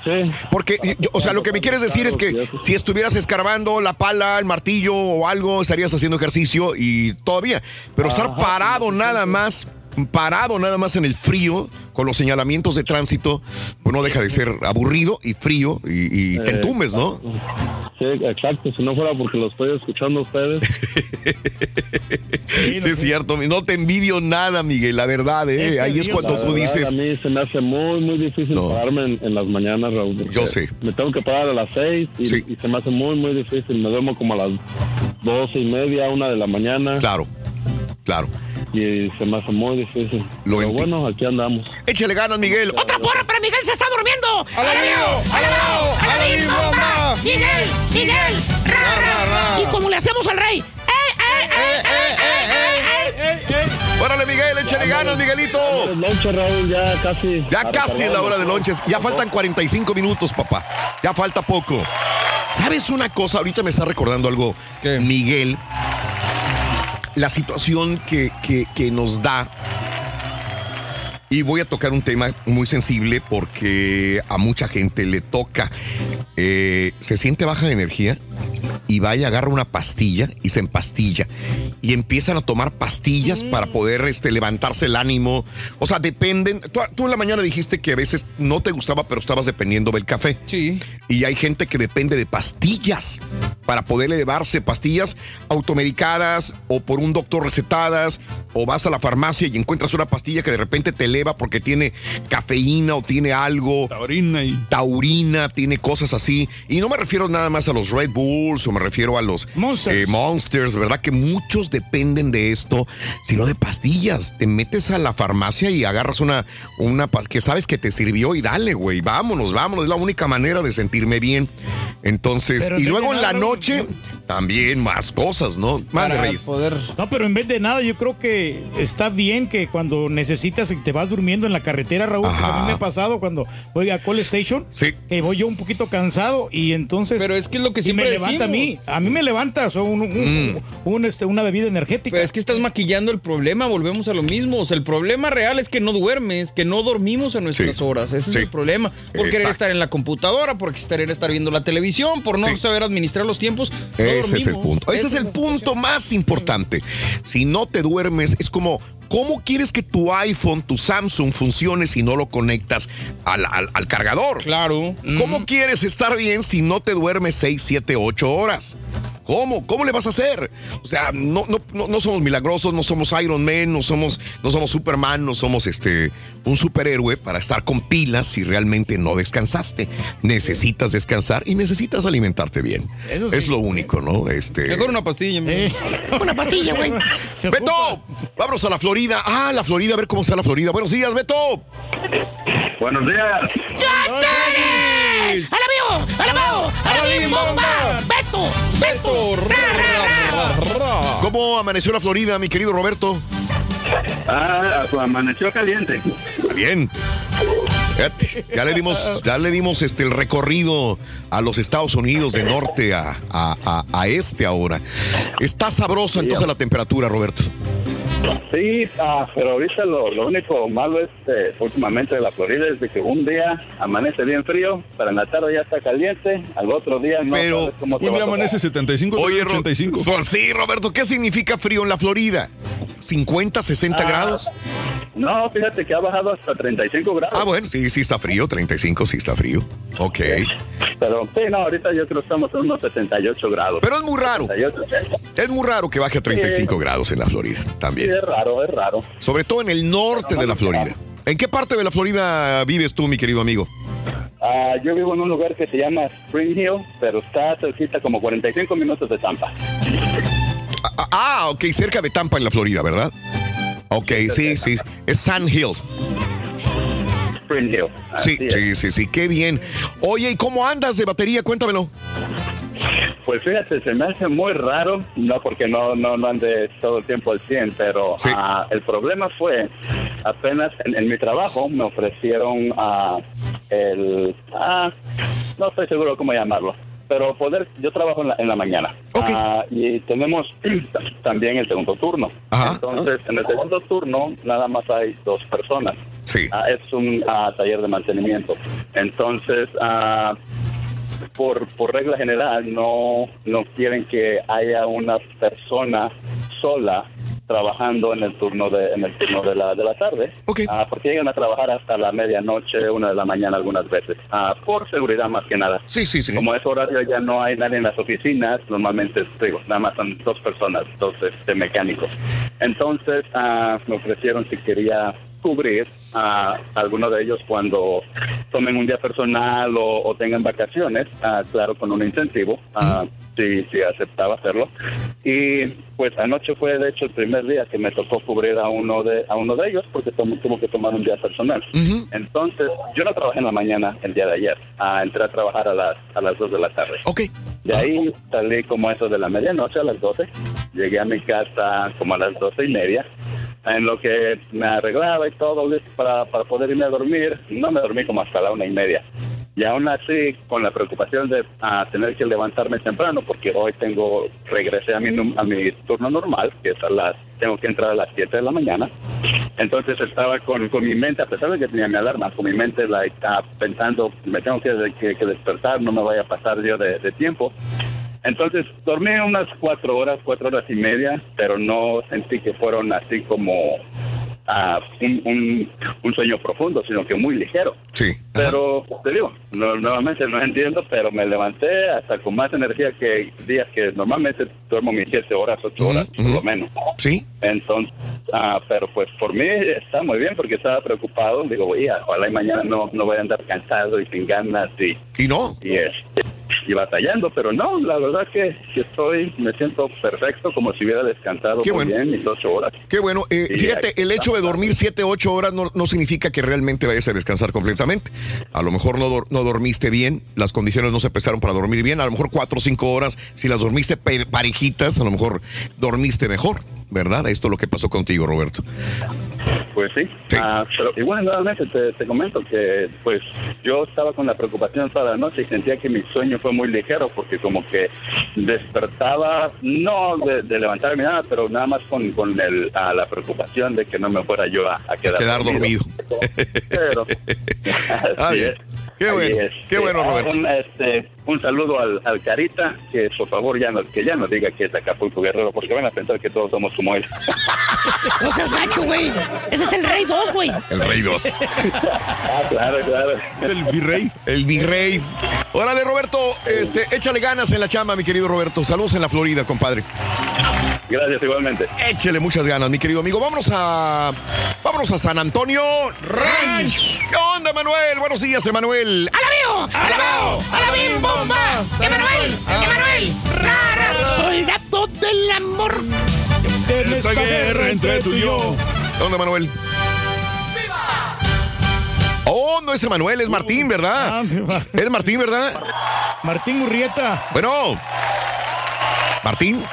Sí. Porque, yo- o sea, lo que me quieres decir es que si estuvieras escarbando la pala, el martillo o algo, estarías haciendo ejercicio y todavía. Pero estar Ajá, parado nada más, parado nada más en el frío, con los señalamientos de tránsito, pues no deja de ser aburrido y frío y, y te Eh, entumes, ¿no? Sí, exacto. Si no fuera porque lo estoy escuchando a ustedes. Sí, (laughs) es cierto. No te envidio nada, Miguel, la verdad, ¿eh? Ahí es cuando La tú verdad, dices. A mí se me hace muy, muy difícil pararme en, en las mañanas, Raúl. Yo sé. Me tengo que parar a las seis y, y se me hace muy, muy difícil. Me duermo como a las doce y media, una de la mañana. Claro, claro. Y se me hace muy difícil. Lo Pero bueno, aquí andamos. Échale ganas, Miguel. ¡Otra porra para Miguel! ¡Se está durmiendo! ¡Alabeo! ¡Alabim bomba! ¡Miguel! ¡Miguel! ¡Ra, ra, ra! Y como le hacemos al rey. ¡Eh, eh, eh, eh, Órale, Miguel, échale ganas, Miguelito. Lonche, Raúl, ya casi. Ya casi es la hora de lonches. Ya faltan 45 minutos, papá. Ya falta poco. ¿Sabes una cosa? Ahorita me está recordando algo, Miguel. La situación que, que- nos da. Y voy a tocar un tema muy sensible porque a mucha gente le toca. Eh, se siente baja de energía y va y agarra una pastilla y se empastilla. Y empiezan a tomar pastillas para poder este, levantarse el ánimo. O sea, dependen. Tú, tú en la mañana dijiste que a veces no te gustaba, pero estabas dependiendo del café. Sí. Y hay gente que depende de pastillas para poder elevarse, pastillas automedicadas o por un doctor recetadas, o vas a la farmacia y encuentras una pastilla que de repente te eleva porque tiene cafeína o tiene algo. Taurina y. Taurina, tiene cosas así. Y no me refiero nada más a los Red Bulls o me refiero a los Monsters. eh, Monsters, ¿verdad? Que muchos dependen de esto, sino de pastillas. Te metes a la farmacia y agarras una, una que sabes que te sirvió y dale, güey, vámonos, vámonos. Es la única manera de sentirme bien. Entonces, Pero y luego de en la noche También más cosas, ¿no? Mande, Para Reyes. No, pero en vez de nada, yo creo que está bien que cuando necesitas y te vas durmiendo en la carretera, Raúl, porque a mí me ha pasado cuando voy a Call Station, que voy yo un poquito cansado y entonces... Pero es que es lo que y siempre me levanta a mí, a mí me levanta o sea, un- un- Mm. un, este, una bebida energética. Pero es que estás maquillando el problema, volvemos a lo mismo. O sea, el problema real es que no duermes, que no dormimos a nuestras horas. Ese es el problema. Por querer estar en la computadora, por querer estar viendo la televisión, por no saber administrar los tiempos. no Ese es el punto. Ese es el punto más importante. Si no te duermes, es como, ¿cómo quieres que tu iPhone, tu Samsung funcione si no lo conectas al, al- al cargador? Claro. ¿Cómo quieres estar bien si no te duermes 6, 7, 8 horas? ¿Cómo? ¿Cómo le vas a hacer? O sea, no, no, no, no somos milagrosos, no somos Iron Man, no somos, no somos Superman, no somos este, un superhéroe para estar con pilas si realmente no descansaste. Necesitas descansar y necesitas alimentarte bien. Eso sí. Es lo único, ¿no? Este, Mejor una pastilla. man. Una pastilla, güey. (laughs) Beto, vámonos a la Florida. Ah, la Florida, a ver cómo está la Florida. Buenos días, Beto. Buenos días. ¡Alabío! ¡Alabao! ¡Alabío! ¡Bomba! ¡Beto! ¡Beto! ¿Cómo amaneció la Florida, mi querido Roberto? Ah, amaneció caliente. Bien. Fíjate, Ya le dimos, ya le dimos este el recorrido a los Estados Unidos de norte a, a- a- a este ahora. Está sabrosa entonces la temperatura, Roberto. Sí, ah, pero ahorita lo, lo único malo es eh, últimamente de la Florida es de que un día amanece bien frío, pero en la tarde ya está caliente, al otro día no Pero sabes cómo Un día amanece 75, otro Oye, día Ro- 85. Pues sí, Roberto, ¿qué significa frío en la Florida? ¿50, 60 Ah, grados? No, fíjate que ha bajado hasta 35 grados. Ah, bueno, sí, sí está frío, 35 sí está frío. Ok. Pero sí, no, ahorita yo creo que estamos en unos 78 grados. Pero es muy raro. 78. Es muy raro que baje a 35 Sí. grados en la Florida también. Es raro, es raro. Sobre todo en el norte de la Florida. ¿En qué parte de la Florida vives tú, mi querido amigo? Ah, yo vivo en un lugar que se llama Spring Hill, pero está cerquita como 45 minutos de Tampa. Ah, Ah, ok, cerca de Tampa en la Florida, ¿verdad? Ok, sí, sí. Es Sand Hill. Spring Hill. Sí, sí, sí, sí, qué bien. Oye, ¿y cómo andas de batería? Cuéntamelo. Pues fíjate, se me hace muy raro, no porque no, no, no ande todo el tiempo al 100, pero ah, el problema fue, apenas en, en mi trabajo me ofrecieron ah, el, ah, no estoy seguro cómo llamarlo, pero poder, yo trabajo en la, en la mañana y tenemos (clears throat) también el segundo turno. Entonces, en el segundo turno nada más hay dos personas. Sí. Es un ah, taller de mantenimiento. Entonces, por, por regla general no, no quieren que haya una persona sola trabajando en el turno de en el turno de la de la tarde. Ah, porque llegan a trabajar hasta la medianoche una de la mañana algunas veces. Ah, por seguridad más que nada. Sí sí sí. Como es horario ya no hay nadie en las oficinas. Normalmente digo nada más son dos personas dos este, mecánicos. Entonces ah, me ofrecieron si quería cubrir a alguno de ellos cuando tomen un día personal o, o tengan vacaciones, ah, claro, con un incentivo, ah, si, si aceptaba hacerlo. Y pues anoche fue de hecho el primer día que me tocó cubrir a uno de a uno de ellos porque tom- tuvo que tomar un día personal. Entonces, yo no trabajé en la mañana el día de ayer, Ah, entré a trabajar a las, a las 2 de la tarde. Ok. De ahí salí como eso de la medianoche a las 12, llegué a mi casa como a las doce y media en lo que me arreglaba y todo listo para, para poder irme a dormir, no me dormí como hasta la una y media. Y aún así, con la preocupación de ah, tener que levantarme temprano, porque hoy tengo, regresé a mi, a mi turno normal, que es a las, tengo que entrar a las 7 de la mañana. Entonces estaba con, con mi mente, a pesar de que tenía mi alarma, con mi mente like, ah, pensando, me tengo que, que- despertar, no me vaya a pasar yo de tiempo. Entonces dormí unas cuatro horas, cuatro horas y media, pero no sentí que fueron así como un, un- un sueño profundo, sino que muy ligero. Sí. Pero te digo, no- nuevamente no entiendo, pero me levanté hasta con más energía que días que normalmente duermo mis siete horas, ocho horas, por lo menos. Sí. Entonces, ah, pero pues por mí está muy bien porque estaba preocupado. Digo, oye, ojalá y mañana no, no voy a andar cansado y sin ganas y... ¿Y no? Y, este, y batallando, pero no, la verdad que, que estoy, me siento perfecto, como si hubiera descansado Qué muy bueno. bien mis ocho horas. Qué bueno. Eh, fíjate, el hecho de dormir 7, 8 horas no, no significa que realmente vayas a descansar completamente. A lo mejor no, no dormiste bien, las condiciones no se prestaron para dormir bien. A lo mejor 4 o 5 horas, si las dormiste parejitas, a lo mejor dormiste mejor, ¿verdad? Esto es lo que pasó contigo, Roberto. Pues sí, Ah, pero igual nuevamente te, te comento que pues yo estaba con la preocupación toda la noche y sentía que mi sueño fue muy ligero porque como que despertaba, no de, de levantarme nada, pero nada más con, con el, a la preocupación de que no me fuera yo a, a quedar, Quedar dormido. Pero, (laughs) Ah, bien. es. Qué bueno, es. qué bueno, Roberto. Un, este, un saludo al, al Carita, que por favor ya no, que ya no diga que es Acapulco Guerrero, porque van a pensar que todos somos como él. (laughs) No seas gacho, güey. Ese es el Rey 2, güey. El Rey 2. (laughs) ah, claro, claro. Es el virrey. El virrey. Órale, Roberto, este, échale ganas en la chamba, mi querido Roberto. Saludos en la Florida, compadre. Gracias, igualmente. Échele muchas ganas, mi querido amigo. Vámonos a. Vámonos a San Antonio Ranch. ¿Qué onda, Manuel? Buenos días, Emanuel. ¡Alabeo! ¡Alabeo! ¡Alabim bomba! ¡Emanuel! ¡Emanuel! ¡Rara! ¡Soldado del amor! En esta guerra entre tú y yo. ¿Qué onda, Manuel? Oh, no es Emanuel, es Martín, ¿verdad? Es Martín, ¿verdad? Martín Urrieta. Bueno. Martín.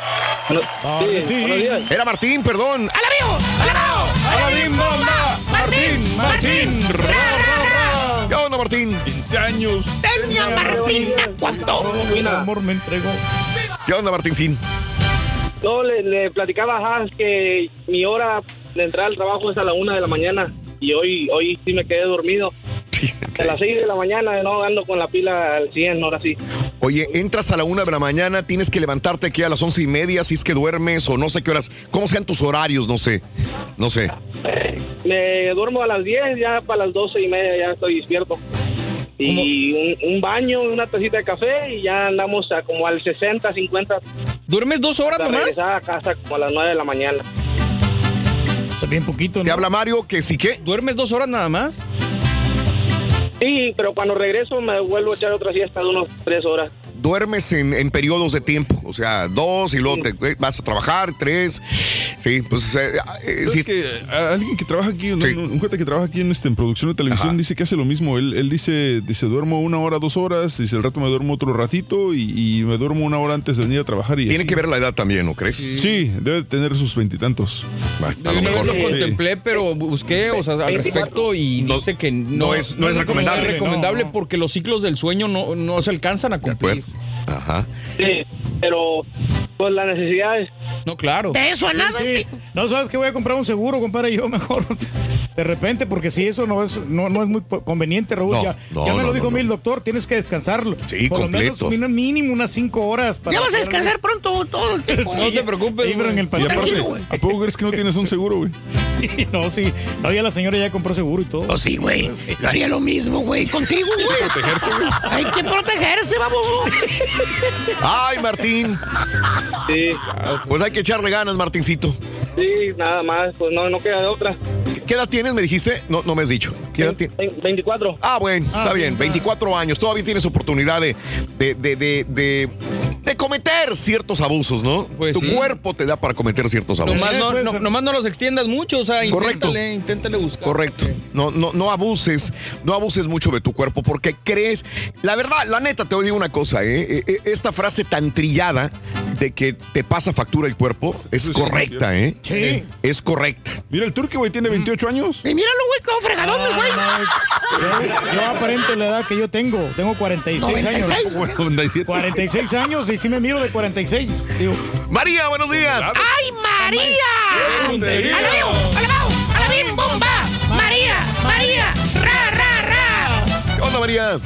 Martín. Era Martín, perdón. ¡Alabeo! ¡Alabeo! ¡Alabim bomba! Martín, Martín. ¿Qué onda, Martín? 15 años. Tenía Martina cuando. El amor me entregó. ¿Qué onda, Martín Sin? No, le, le platicaba a Hans que mi hora de entrar al trabajo es a la una de la mañana y hoy hoy sí me quedé dormido. (laughs) A las seis de la mañana, no ando con la pila al 100, ahora sí. Oye, entras a la una de la mañana, tienes que levantarte aquí a las once y media, si es que duermes o no sé qué horas. ¿Cómo sean tus horarios? No sé. No sé. Me duermo a las 10, ya para las doce y media ya estoy despierto. Y un, un baño, una tacita de café y ya andamos a como al 60, 50. ¿Duermes dos horas nomás? regresar a casa como a las 9 de la mañana. O bien poquito, Te habla Mario que sí que. ¿Duermes dos horas nada más? Sí, pero cuando regreso me vuelvo a echar otra siesta de unos 3 horas. Duermes en, en periodos de tiempo, o sea, dos y luego te, eh, vas a trabajar, tres. Sí, pues eh, eh, ¿Sabes sí, que alguien que trabaja aquí, un, un cuate que trabaja aquí en, este, en producción de televisión, dice que hace lo mismo. Él, él dice, dice, duermo una hora, dos horas, dice, el rato me duermo otro ratito y, y me duermo una hora antes de venir a trabajar. Y tiene así. que ver la edad también, ¿no crees? Sí, debe tener sus veintitantos. a una vez lo Sí. contemplé, pero busqué, o sea, al respecto y dice que no, no es- no es recomendable. No es recomendable porque los ciclos del sueño no, no se alcanzan a cumplir. Ajá. Sí, pero pues las necesidades. No, claro. De eso a Sí, nada. sí. No sabes que voy a comprar un seguro, compadre, yo mejor. De repente, porque si eso no es, no, no es muy conveniente, Raúl. No, ya no, ya me no, lo dijo no, a mí el doctor, tienes que descansarlo. Sí, Por completo. lo menos mínimo, mínimo unas cinco horas. Para Ya vas a descansar pronto todo el tiempo. Sí, te preocupes, sí, en el Y aparte. ¿a poco crees que no tienes un seguro, güey? (laughs) No, sí. No, ya la señora ya compró seguro y todo. Oh, sí, güey. Yo haría lo mismo, güey. Contigo, güey. protegerse, güey. Hay que protegerse, baboso. Ay, Martín. Sí, Pues hay que echarle ganas, Martincito. sí, nada más, pues no, no queda de otra. ¿Qué edad tienes, me dijiste? No, no me has dicho. ¿Qué edad tienes? 24. Ah, bueno, Ah, está bien. está. 24 años. Todavía tienes oportunidad de, de, de, de, de- de cometer ciertos abusos, ¿no? Pues tu sí. cuerpo te da para cometer ciertos abusos. Nomás no, no- nomás no los extiendas mucho, o sea, Correcto. inténtale, inténtale buscar. Correcto. No, no, no abuses, no abuses mucho de tu cuerpo porque crees. La verdad, la neta, te digo una cosa, ¿eh? Eh, eh, Esta frase tan trillada de que te pasa factura el cuerpo es sí, correcta, ¿eh? Sí. Es correcta. Mira, el turque, güey, tiene 28 años. Y míralo, güey, como fregadones, güey. Yo, yo aparento la edad que yo tengo. Tengo 46 años. 96. Bueno, 97. 46 años y sí me miro de 46. Digo, María, buenos días. ¡Ay, María! tontería. ¡Alabeo! ¡Alabao! ¡Alabim bomba! ¡María! ¡María! ¡Ra, ra, ra! ¿Qué onda, María?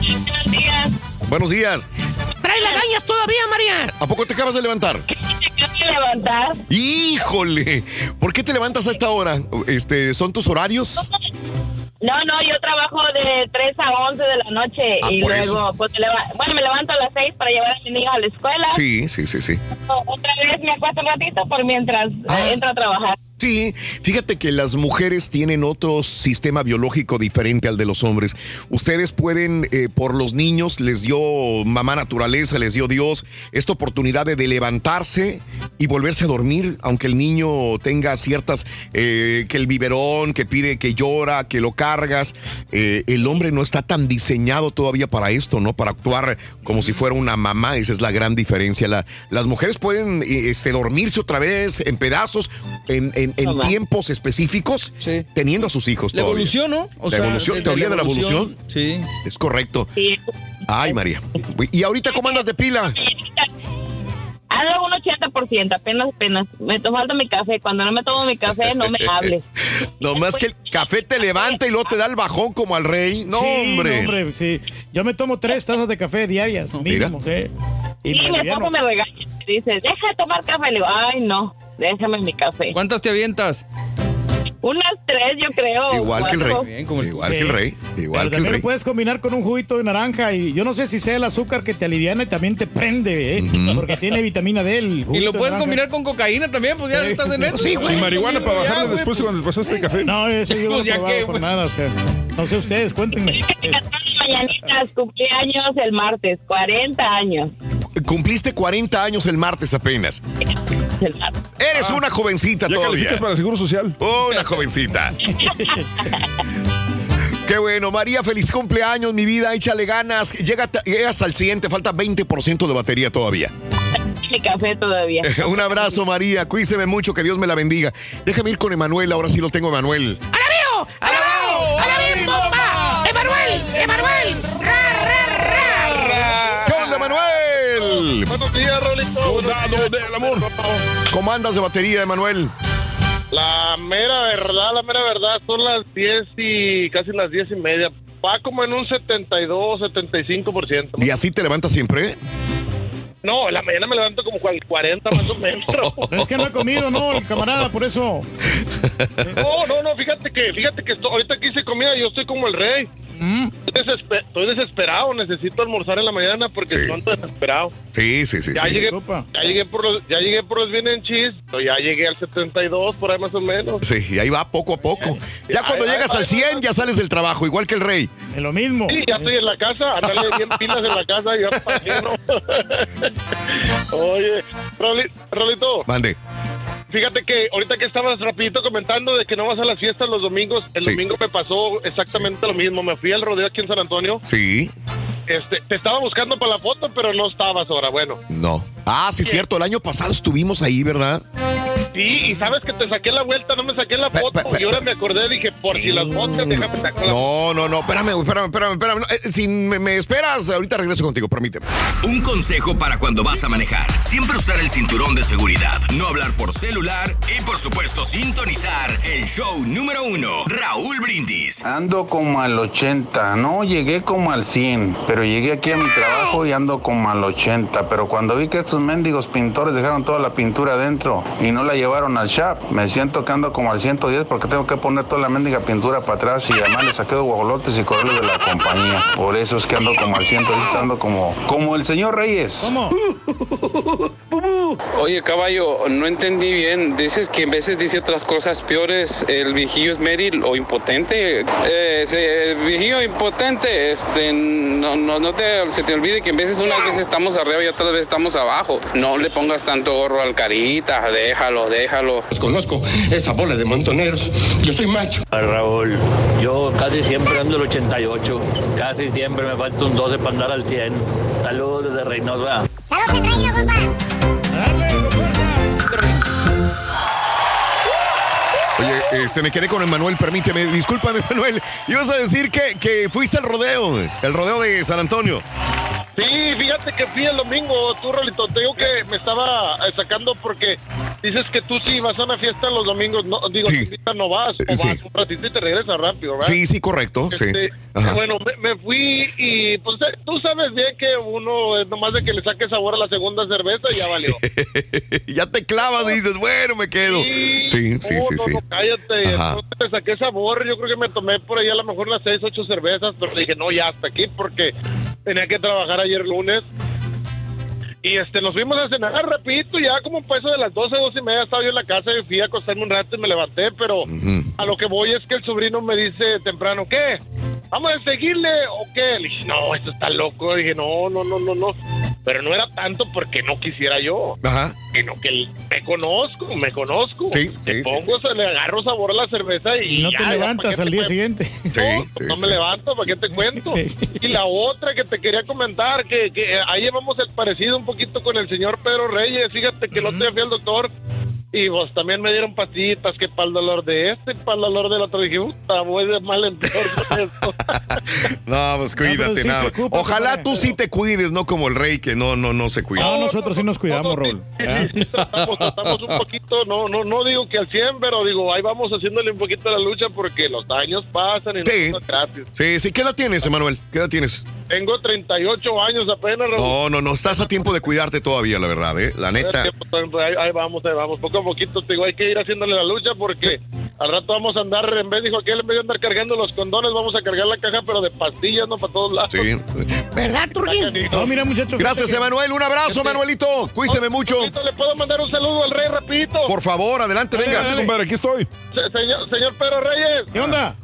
Buenos días. Buenos días. ¿Trae lagañas todavía, María? ¿A poco te acabas de levantar? Quiero levantar. Híjole, ¿por qué te levantas a esta hora? Este, ¿Son tus horarios? No, no, yo trabajo de 3 a 11 de la noche Ah, y luego, pues, bueno, me levanto a las 6 para llevar a mi niña a la escuela. Sí, sí, sí, sí. Otra vez me acuesto un ratito por mientras Ah. eh, entro a trabajar. Sí, fíjate que las mujeres tienen otro sistema biológico diferente al de los hombres. Ustedes pueden, eh, por los niños, les dio mamá naturaleza, les dio Dios, esta oportunidad de, levantarse y volverse a dormir, aunque el niño tenga ciertas, eh, que el biberón, que pide, que llora, que lo cargas. Eh, el hombre no está tan diseñado todavía para esto, ¿no? Para actuar como si fuera una mamá, esa es la gran diferencia. La- las mujeres pueden este, dormirse otra vez en pedazos, en, en- en tiempos específicos, teniendo a sus hijos. La todavía. evolución, ¿no? O la sea, evolución, teoría la de la evolución. Sí. Es correcto. Ay, María. ¿Y ahorita cómo andas de pila? Ando un 80%, apenas, apenas. Me falta mi café. Cuando no me tomo mi café, no me hables. (laughs) Nomás que el café te levanta y luego te da el bajón como al rey. No, Sí, hombre. no, hombre, sí. Yo me tomo tres tazas de café diarias, Mira. mínimo, sí. Y Sí, me mi esposo me regaña. Dice, deja de tomar café. Le digo, ay, no, déjame mi café. ¿Cuántas te avientas? Unas tres, yo creo. Igual que el rey. Igual que el rey. Igual Pero que el rey. lo puedes combinar con un juguito de naranja y yo no sé si sea el azúcar que te aliviana y también te prende, ¿eh? Porque tiene vitamina D el Y lo de puedes naranja. combinar con cocaína también, pues ya estás en eso. Y marihuana para bajarle después cuando te pasaste el café. No, eso yo no Pues he ya güey. nada, o sea, no sé ustedes, cuéntenme. (laughs) Mañanitas, cumpleaños el martes, 40 años. Cumpliste 40 años el martes apenas. Eres una jovencita Ah. Ya todavía. para Seguro Social. Una jovencita. Qué bueno, María, feliz cumpleaños, mi vida, échale ganas. Llega, llegas al 100, te falta 20% de batería todavía. Mi café todavía. (laughs) Un abrazo, María, cuídese mucho, que Dios me la bendiga. Déjame ir con Emanuel, ahora sí lo tengo, Emanuel. ¡Alabío! ¡Alabío! Soldado del amor. ¿Cómo andas de batería, Emanuel? La mera verdad, la mera verdad, son las 10 y casi las 10 y media. Va como en un 72, 75%. ¿Y así te levantas siempre? No, en la mañana me levanto como al 40 más o menos. (laughs) (laughs) Es que no he comido, no, el camarada, por eso. No, no, no, fíjate que, fíjate que esto- ahorita que hice comida yo estoy como el rey. Estoy, desespe- estoy desesperado, necesito almorzar en la mañana porque estoy desesperado. Sí, sí, sí. ya, sí. llegué, ya llegué por los, ya llegué por los bien en cheese, ya llegué al 72 por ahí más o menos. Sí, y ahí va poco a poco. Ya cuando llegas al 100 ya sales del trabajo, igual que el rey. Es lo mismo. Sí, ya estoy en la casa, andale bien (laughs) pilas en la casa, ya pa' qué no. Oye, Roli- Rolito, Mande. Fíjate que ahorita que estabas rapidito comentando de que no vas a las fiestas los domingos, el Sí. domingo me pasó exactamente lo mismo. Me fui al rodeo aquí en San Antonio. Sí. Este, te estaba buscando para la foto, pero no estabas ahora. Bueno, No. Ah, sí, cierto. El año pasado estuvimos ahí, ¿verdad? Sí, y sabes que te saqué la vuelta, no me saqué la foto. y ahora me acordé, dije, por si las fotos, déjame sacar la No, no, no. Espérame, güey, espérame, espérame, espérame. No, eh, si me, me esperas, ahorita regreso contigo, permíteme. Un consejo para cuando vas a manejar. Siempre usar el cinturón de seguridad, no hablar por celular y por supuesto sintonizar el show número uno, Raúl Brindis. Ando como al 80, no llegué como al 100, pero llegué aquí a mi trabajo y ando como al 80. Pero cuando vi que estos mendigos pintores dejaron toda la pintura adentro y no la llevaron al shop, me siento que ando como al 110 porque tengo que poner toda la mendiga pintura para atrás y además le saqué de guajolotes y correrlos de la compañía. Por eso es que ando como al 100, ahorita ando como, como el señor Reyes. ¿Cómo? (laughs) Oye, caballo, no entendí bien. Dices que en veces dice otras cosas peores. ¿El viejillo es Meryl o impotente? Eh, el viejillo impotente, este, no, no, no te, se te olvide que en veces unas veces estamos arriba y otras veces estamos abajo. No le pongas tanto gorro al carita, déjalo, déjalo. Conozco esa bola de montoneros. Yo soy macho. Raúl, yo casi siempre ando el 88. Casi siempre me falta un 12 para andar al 100. Saludos desde Reynosa. Oye, este, me quedé con Emanuel, permíteme. Discúlpame, (laughs) Emanuel. Ibas a decir que, que fuiste al rodeo, el rodeo de San Antonio. Sí, fíjate que fui el domingo, tú, Rolito, te digo que me estaba eh, sacando porque dices que tú sí vas a una fiesta los domingos, no, digo, Sí. fiesta no vas, o Sí. vas un ratito y te regresas rápido, ¿verdad? Sí, sí, correcto. Sí. Este, Ajá. bueno, me, me fui y pues eh, tú sabes bien que uno es nomás de que le saque sabor a la segunda cerveza y ya valió. (laughs) ya te clavas y dices, bueno, me quedo. Sí, sí, sí, no, sí. no, cállate. Ajá. Entonces te saqué sabor. Yo creo que me tomé por ahí a lo mejor unas seis, ocho cervezas, pero dije, no, ya hasta aquí porque tenía que trabajar ayer lunes. Y este, nos fuimos a cenar rapidito, ya como un peso de las 12, 12 y media estaba yo en la casa y fui a acostarme un rato y me levanté, pero a lo que voy es que el sobrino me dice temprano, ¿qué? ¿Vamos a seguirle o qué? Le dije, no, esto está loco. Le dije, no, no, no, no, no. Pero no era tanto porque no quisiera yo, Ajá. sino que me conozco, me conozco. Sí, Le sí, pongo, se le agarro sabor a la cerveza y no ya, te levantas ¿pa' qué al te día cuento? siguiente. Sí, no me levanto, ¿para qué te cuento? Y la otra que te quería comentar, que, que ahí llevamos el parecido un poquito con el señor Pedro Reyes. Fíjate que el otro día fui al doctor y vos también me dieron pastillitas que para el dolor de este y para el dolor del otro. Dije, puta, voy de mal en peor con (laughs) esto. (laughs) No, pues cuídate, sí nada. se ocupa, Ojalá tú sí te cuides, no como el rey que no, no, no se cuida. No, nosotros sí nos cuidamos, Raúl. Estamos, estamos un poquito, no, no, no digo que al 100, pero digo, ahí vamos haciéndole un poquito la lucha porque los años pasan y no Sí. son gratis. Sí, sí, ¿qué edad tienes, Emanuel? ¿Qué edad tienes? Tengo 38 años apenas, Raúl. No, no, no, estás a tiempo de cuidarte todavía, la verdad, ¿eh? La neta. Ahí, ahí vamos, ahí vamos, poco a poquito, te digo, hay que ir haciéndole la lucha porque al rato vamos a andar, en vez, dijo aquel, en vez de andar cargando los condones, vamos a cargar la caja, pero de pastillas, no para todos lados. Sí. ¿Verdad, Turquín? No, mira, muchachos. Gracias, Emanuel. Un abrazo, Manuelito. Cuídese mucho. ¿Le puedo mandar un saludo al rey rapidito? Por favor, adelante, venga. Adelante, compadre, aquí estoy. Se- señor, señor Pedro Reyes. ¿Qué onda?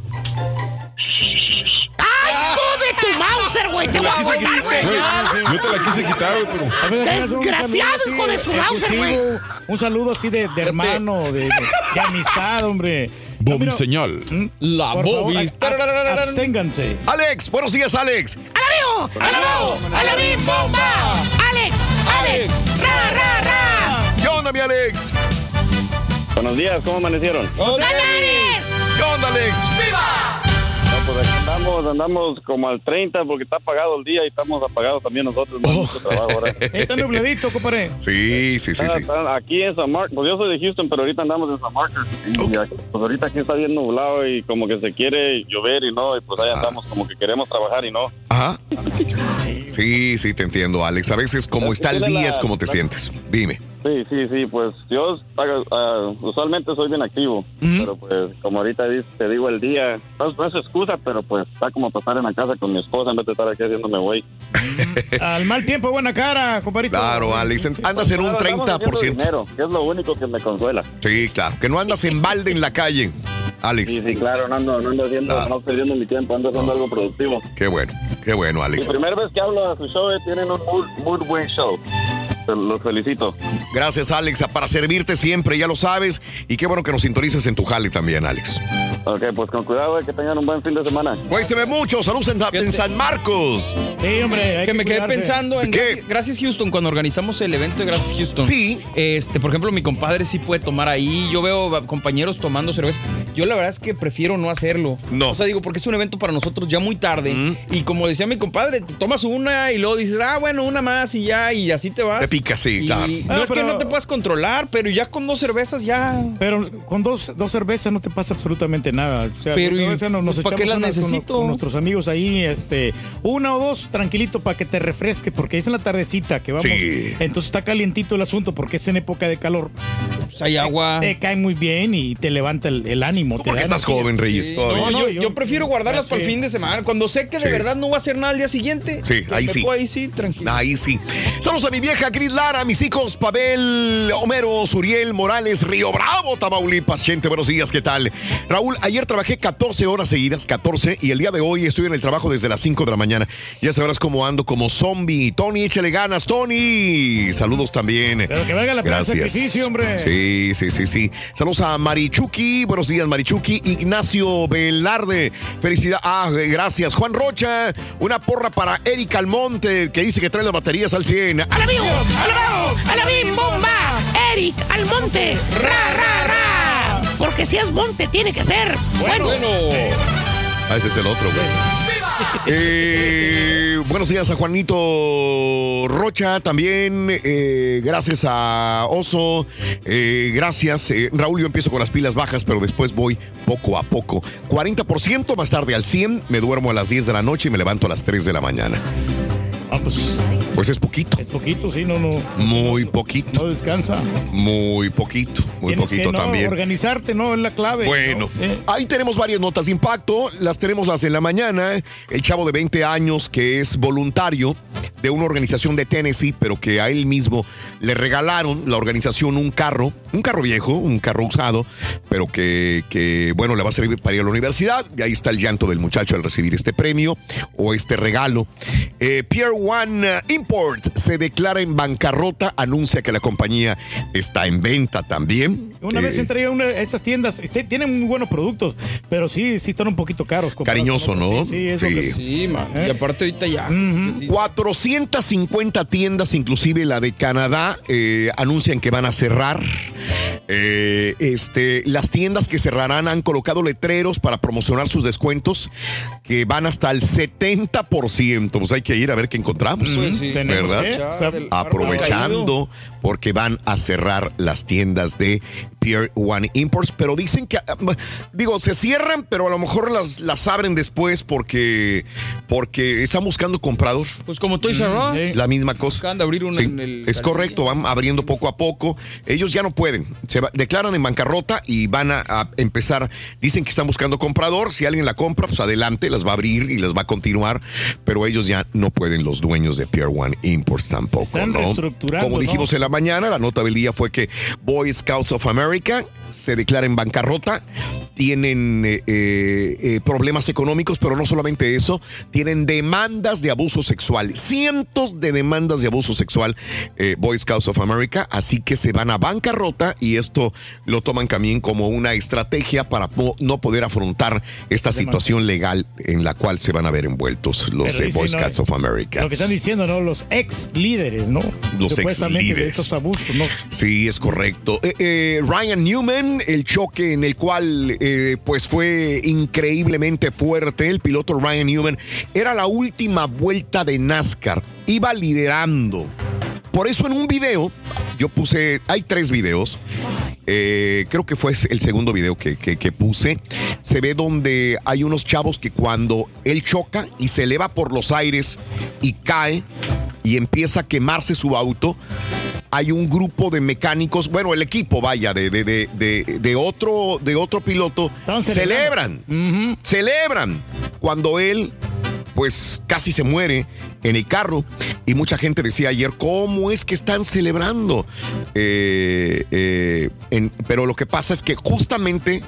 ¡Ay, hijo de tu Mauser, güey! ¡Te Te voy la a quitar, güey! güey. Yo te la quise quitar, güey, pero. A Desgraciado, hijo de su Mauser, güey. Un saludo así de, de hermano, de, de- amistad, hombre. Bobby señal. La Por Bobby. a- a- absténganse. Alex, buenos días, Alex. ¡Alabeo! ¡Alabeo! ¡Alabim bomba! ¡Alex! ¡Alex! ¡Ra, ra, ra! ¿Qué onda, mi Alex? Buenos días, ¿cómo amanecieron? ¡Alex! ¿Qué onda, Alex? No, pues aquí andamos, andamos como al 30 porque está apagado el día y estamos apagados también nosotros. Mucho trabajo (laughs) ahora. Está nubladito, compadre. Sí, sí, sí, Está- sí. está aquí en San Marcos, pues yo soy de Houston, pero ahorita andamos en San Marcos. Y aquí- pues ahorita aquí está bien nublado y como que se quiere llover y no, y pues ahí andamos como que queremos trabajar y no. Ajá. Sí, sí, te entiendo, Alex. A veces, como está el día, es como te sientes. Dime. Sí, sí, sí, pues yo ah, usualmente soy bien activo, pero pues como ahorita te digo el día, no, no es excusa, pero pues está como pasar en la casa con mi esposa en vez de estar aquí haciéndome güey. Al mal tiempo, buena cara, compadrito. Claro, Alex. Andas en un Claro, andamos haciendo 30%. dinero, que es lo único que me consuela. Sí, claro. Que no andas en balde en la calle, Alex. Sí, sí, claro, no ando, no ando haciendo, Claro. no perdiendo mi tiempo, ando haciendo algo productivo. Qué bueno, qué bueno, La Alex. primera vez que hablo a su show, eh, tienen un muy, muy buen show. Los felicito. Gracias, Alex. Para servirte siempre, ya lo sabes. Y qué bueno que nos sintonices en tu jale también, Alex. Ok, pues con cuidado, eh, que tengan un buen fin de semana. Güey, se ve mucho. Saludos en, en San Marcos. Sí, hombre. hay que me quedé pensando en gracias, gracias, Houston cuando organizamos el evento de Gracias Houston. Sí. Este, por ejemplo, mi compadre sí puede tomar ahí. Yo veo compañeros tomando cerveza. Yo la verdad es que prefiero no hacerlo. No. O sea, digo, porque es un evento para nosotros ya muy tarde. Y como decía mi compadre, te tomas una y luego dices, ah, bueno, una más y ya, y así te vas. Te pica, sí, Y claro. No Ah, es que no te puedas controlar, pero ya con dos cervezas ya. Pero con dos, dos cervezas no te pasa absolutamente nada. O sea, Pero, ¿y nos, nos ¿para qué echamos las con- necesito? Con, nuestros amigos ahí, este, una o dos, tranquilito, para que te refresque, porque es en la tardecita que vamos. Sí. Entonces está calientito el asunto, porque es en época de calor. Pues hay agua. Te cae muy bien y te levanta el, el ánimo. te Porque estás energía. joven, Reyes. Sí, todavía. no, yo, yo prefiero guardarlas para el fin de semana. Cuando sé que de Sí. verdad no va a hacer nada al día siguiente. Sí, ahí sí. ahí sí, tranquilo. Ahí sí. Saludos a mi vieja Cris Lara, a mis hijos Pavel, Homero, Suriel, Morales, Río Bravo, Tamaulipas. Gente, buenos días, ¿qué tal? Raúl, ayer trabajé 14 horas seguidas, 14, y el día de hoy estoy en el trabajo desde las 5 de la mañana. Ya sabrás cómo ando como zombie. Tony, échale ganas, Tony. Saludos también. Pero que valga la pena sacrificio, hombre. Sí, sí, sí, sí. Saludos a Marichuki. Buenos días, Marichuki. Ignacio Velarde. Felicidad. Ah, gracias. Juan Rocha. Una porra para Eric Almonte, que dice que trae las baterías al 100. ¡Alabío! ¡Alabao! ¡Alabim bomba! ¡Eric al monte! ¡Ra, ra, ra! Porque si es monte, tiene que ser bueno. Ah, ese es el otro, güey. Eh, buenos días a Juanito Rocha también. eh, gracias a Oso. eh, gracias. eh, Raúl, yo empiezo con las pilas bajas, pero después voy poco a poco. 40% más tarde al 100. Me duermo a las 10 de la noche y me levanto a las 3 de la mañana. Ah, pues. Pues es poquito. Es poquito, sí, no, no. Muy poquito. No descansa. Muy poquito. Muy Tienes poquito que, no, también. Organizarte, ¿no? Es la clave. Bueno, ¿no? Eh, ahí tenemos varias notas de impacto. Las tenemos las en la mañana. El chavo de 20 años que es voluntario de una organización de Tennessee, pero que a él mismo le regalaron la organización un carro, un carro viejo, un carro usado, pero que, que, bueno, le va a servir para ir a la universidad. Y ahí está el llanto del muchacho al recibir este premio o este regalo. Eh, Pier One Imports se declara en bancarrota, anuncia que la compañía está en venta también. Una vez Eh, entré a una de estas tiendas, este, tienen muy buenos productos, pero sí, sí están un poquito caros. Cariñoso. ¿no? Sí, sí, es Sí. que- Sí, man. ¿Eh? Y aparte ahorita ya. 450 tiendas, inclusive la de Canadá, eh, anuncian que van a cerrar. Eh, este, las tiendas que cerrarán han colocado letreros para promocionar sus descuentos que van hasta el 70%. Pues hay que ir a ver qué encontramos. Pues sí. Tenemos ¿Verdad? que, o sea, del Aprovechando porque van a cerrar las tiendas de Pier One Imports, pero dicen que, ah, digo, se cierran, pero a lo mejor las, las abren después porque, porque están buscando comprador. Pues como Toys R Us. La misma cosa. Acaban de abrir una Sí, en el. es correcto, van abriendo poco a poco. Ellos ya no pueden, se va- declaran en bancarrota y van a, a empezar. Dicen que están buscando comprador. Si alguien la compra, pues adelante, las va a abrir y las va a continuar. Pero ellos ya no pueden, los dueños de Pier One Imports tampoco. están ¿no? reestructurando, Como dijimos ¿no? en la mañana, la nota del día fue que Boy Scouts of America se declara en bancarrota, tienen eh, eh, eh, problemas económicos, pero no solamente eso, tienen demandas de abuso sexual, cientos de demandas de abuso sexual eh, Boy Scouts of America, así que se van a bancarrota y esto lo toman también como una estrategia para po- no poder afrontar esta situación legal en la cual se van a ver envueltos los de Boy no, Scouts of America. Que están diciendo, ¿no? Los ex líderes, ¿no? Los Supuestamente de ex-líderes. estos abusos, ¿no? Sí, es correcto. Eh, eh, Ryan Newman, el choque en el cual eh, pues fue increíblemente fuerte, el piloto Ryan Newman, era la última vuelta de NASCAR, iba liderando. Por eso en un video, yo puse, hay tres videos, eh, creo que fue el segundo video que, que- que puse, se ve donde hay unos chavos que cuando él choca y se eleva por los aires y cae y empieza a quemarse su auto, hay un grupo de mecánicos, bueno, el equipo, vaya, de, de, de, de- de otro, de otro piloto, celebran, celebran cuando él pues casi se muere en el carro y mucha gente decía ayer, ¿cómo es que están celebrando? Eh, eh, en- pero lo que pasa es que justamente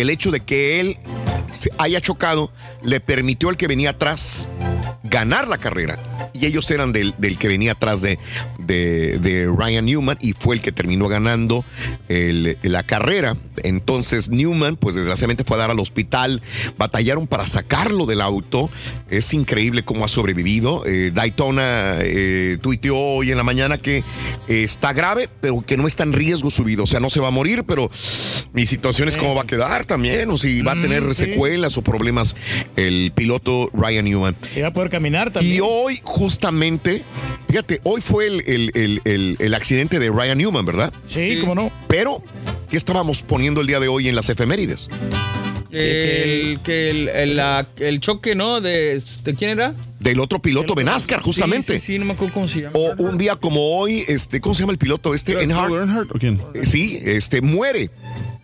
el hecho de que él se haya chocado le permitió al que venía atrás ganar la carrera. Y ellos eran del, del que venía atrás de, de- de Ryan Newman y fue el que terminó ganando el- la carrera. Entonces Newman, pues desgraciadamente fue a dar al hospital, batallaron para sacarlo del auto. Es increíble cómo ha sobrevivido. Eh, Daytona eh, tuiteó hoy en la mañana que eh, está grave, pero que no está en riesgo su vida. O sea, no se va a morir, pero mi situación es cómo va a quedar también, o si va a tener Mm, sí. secuelas o problemas el piloto Ryan Newman. Que va a poder caminar también. Y hoy, justamente, fíjate, hoy fue el, el- el- el- el accidente de Ryan Newman, ¿verdad? Sí, cómo no. Pero, ¿qué estábamos poniendo el día de hoy en las efemérides? El, que el, el, la- el choque, ¿no? De, ¿De quién era? Del otro piloto de NASCAR, justamente. Sí, sí, sí, no me acuerdo cómo se llama. O un día como hoy, este, ¿cómo se llama el piloto este? Earnhardt. ¿O quién? Sí, este, muere.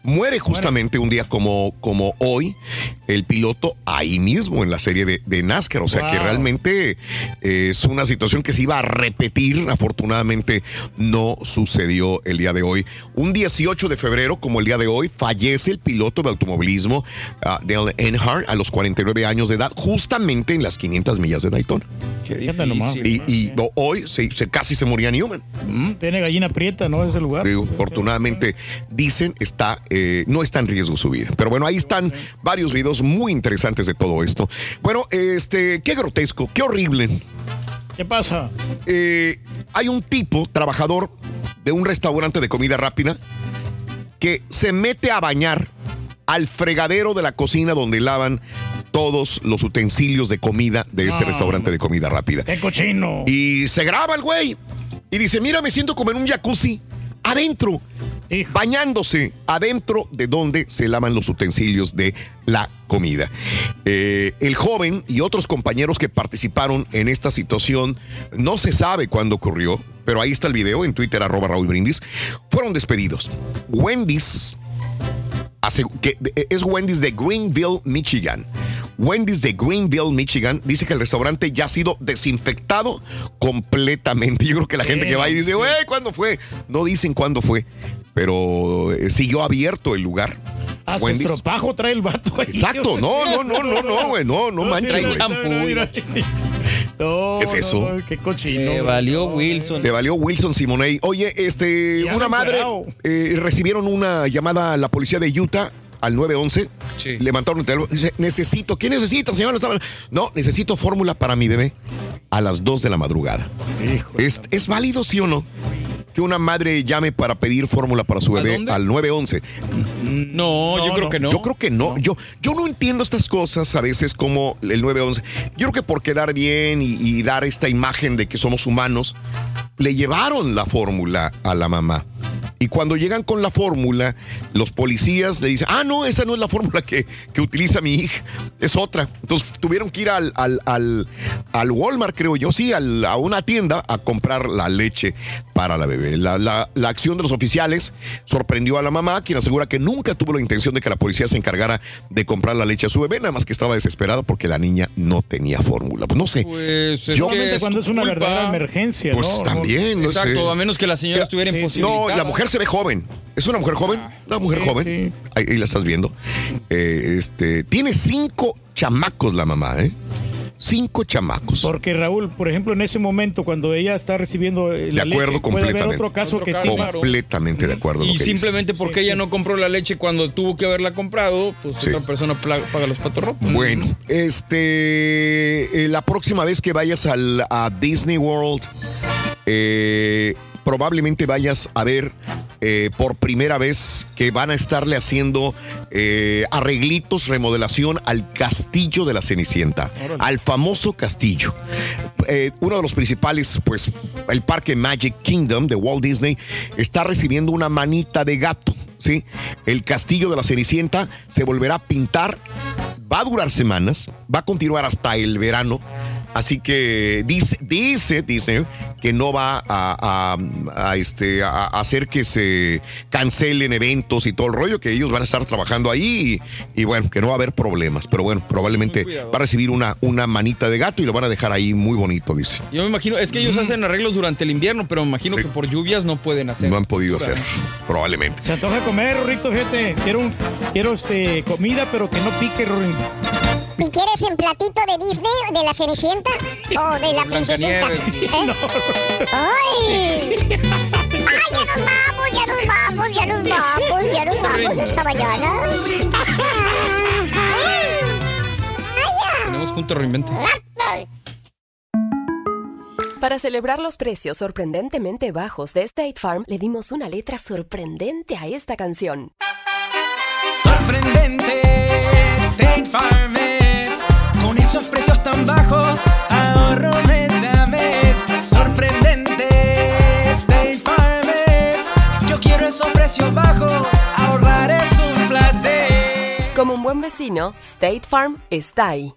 Muere justamente un día como, como hoy el piloto ahí mismo en la serie de, de NASCAR. O sea que realmente eh, es una situación que se iba a repetir. Afortunadamente no sucedió el día de hoy. Un 18 de febrero, como el día de hoy, fallece el piloto de automovilismo ah, Dale Earnhardt a los 49 años de edad, justamente en las 500 millas de Daytona. Y, y hoy se, se- casi se moría Newman. Mm, tiene gallina prieta, ¿no? Ese lugar. Afortunadamente, dicen, está, eh, no está en riesgo su vida. Pero bueno, ahí están varios videos muy interesantes de todo esto. Bueno, este, qué grotesco, qué horrible. ¿Qué pasa? Eh, hay un tipo, trabajador de un restaurante de comida rápida, que se mete a bañar al fregadero de la cocina donde lavan todos los utensilios de comida de este restaurante de comida rápida. ¡Qué cochino! Y se graba el güey. Y dice, mira, me siento como en un jacuzzi. Adentro. Bañándose. Adentro de donde se lavan los utensilios de la comida. Eh, el joven y otros compañeros que participaron en esta situación, no se sabe cuándo ocurrió, pero ahí está el video en Twitter, arroba Raúl Brindis, fueron despedidos. Wendy's que es Wendy's de Greenville, Michigan. Wendy's de Greenville, Michigan, dice que el restaurante ya ha sido desinfectado completamente. (laughs) Yo creo que la gente que va y dice, güey, ¿cuándo fue? No dicen cuándo fue, pero eh, siguió abierto el lugar. A su Wendy's. estropajo trae el vato ahí. Exacto, no, no, no, no, no, güey, no, no manches, güey. champú, mira. (laughs) No, ¿Qué es no, eso? no, qué cochino. Le valió Wilson. Le valió Wilson Simonei. Oye, este, Ya una madre eh, recibieron una llamada a la policía de Utah al 911. Sí. Levantaron el teléfono. Dice, necesito, ¿qué necesita, señora? Estaba- No, necesito fórmula para mi bebé a las 2 de la madrugada. ¿Es, ¿Es válido, sí o no? Que una madre llame para pedir fórmula para su ¿A bebé dónde? al 911. No, yo creo que no. Yo creo que no. Yo, yo no entiendo estas cosas a veces como el 911. Yo creo que por quedar bien y, y dar esta imagen de que somos humanos, le llevaron la fórmula a la mamá. Y cuando llegan con la fórmula, los policías le dicen, ah, no, esa no es la fórmula que, que utiliza mi hija, es otra. Entonces tuvieron que ir al, al, al, al Walmart, creo yo, sí, al- a una tienda a comprar la leche para la bebé. La, la- la acción de los oficiales sorprendió a la mamá, quien asegura que nunca tuvo la intención de que la policía se encargara de comprar la leche a su bebé, nada más que estaba desesperada porque la niña no tenía fórmula. Pues no sé. Pues es Yo- que Solamente es cuando es una culpa. verdadera emergencia, Pues ¿no? También, no Exacto, sé. a menos que la señora Ya, estuviera sí, imposibilitada. No, la mujer se ve joven. ¿Es una mujer joven? Una mujer Sí, joven. sí. Ahí, ahí la estás viendo. Eh, este, tiene cinco chamacos la mamá, ¿eh? Cinco chamacos. Porque Raúl, por ejemplo, en ese momento cuando ella está recibiendo eh, la De acuerdo leche, puede haber completamente. otro caso Otro que caso, sí. claro. Completamente de acuerdo. Y lo que dices. simplemente porque Sí, ella sí. no compró la leche cuando tuvo que haberla comprado, pues Sí. otra persona paga los patos rotos. Bueno, este, eh, la próxima vez que vayas al, a Disney World, eh, probablemente vayas a ver eh, por primera vez que van a estarle haciendo eh, arreglitos, remodelación al castillo de la Cenicienta, al famoso castillo. Eh, uno de los principales, pues, el parque Magic Kingdom de Walt Disney está recibiendo una manita de gato. ¿sí? El castillo de la Cenicienta se volverá a pintar va a durar semanas, va a continuar hasta el verano. Así que dice, dice, dice que no va a, a- a, este, a hacer que se cancelen eventos y todo el rollo, que ellos van a estar trabajando ahí y, y bueno, que no va a haber problemas. Pero bueno, probablemente va a recibir una, una manita de gato y lo van a dejar ahí muy bonito, dice. Yo me imagino, es que ellos hacen arreglos durante el invierno, pero me imagino que por lluvias no pueden hacer. No han podido hacer, probablemente. Se antoja comer, Rorrito, fíjate. Quiero, un- quiero este, comida, pero que no pique, Rorín. ¿Y quieres en platito de Disney, de la Cenicienta o de la princesita? ¿Eh? (laughs) ¡Ay! ¡Ay, ya nos vamos, ya nos vamos, ya nos vamos, ya nos vamos esta mañana! Tenemos junto reinvente. Para celebrar los precios sorprendentemente bajos de State Farm, le dimos una letra sorprendente a esta canción. Sorprendente, State Farm esos precios tan bajos, ahorro mes a mes. Sorprendente, State Farm es. Yo quiero esos precios bajos, ahorrar es un placer. Como un buen vecino, State Farm está ahí.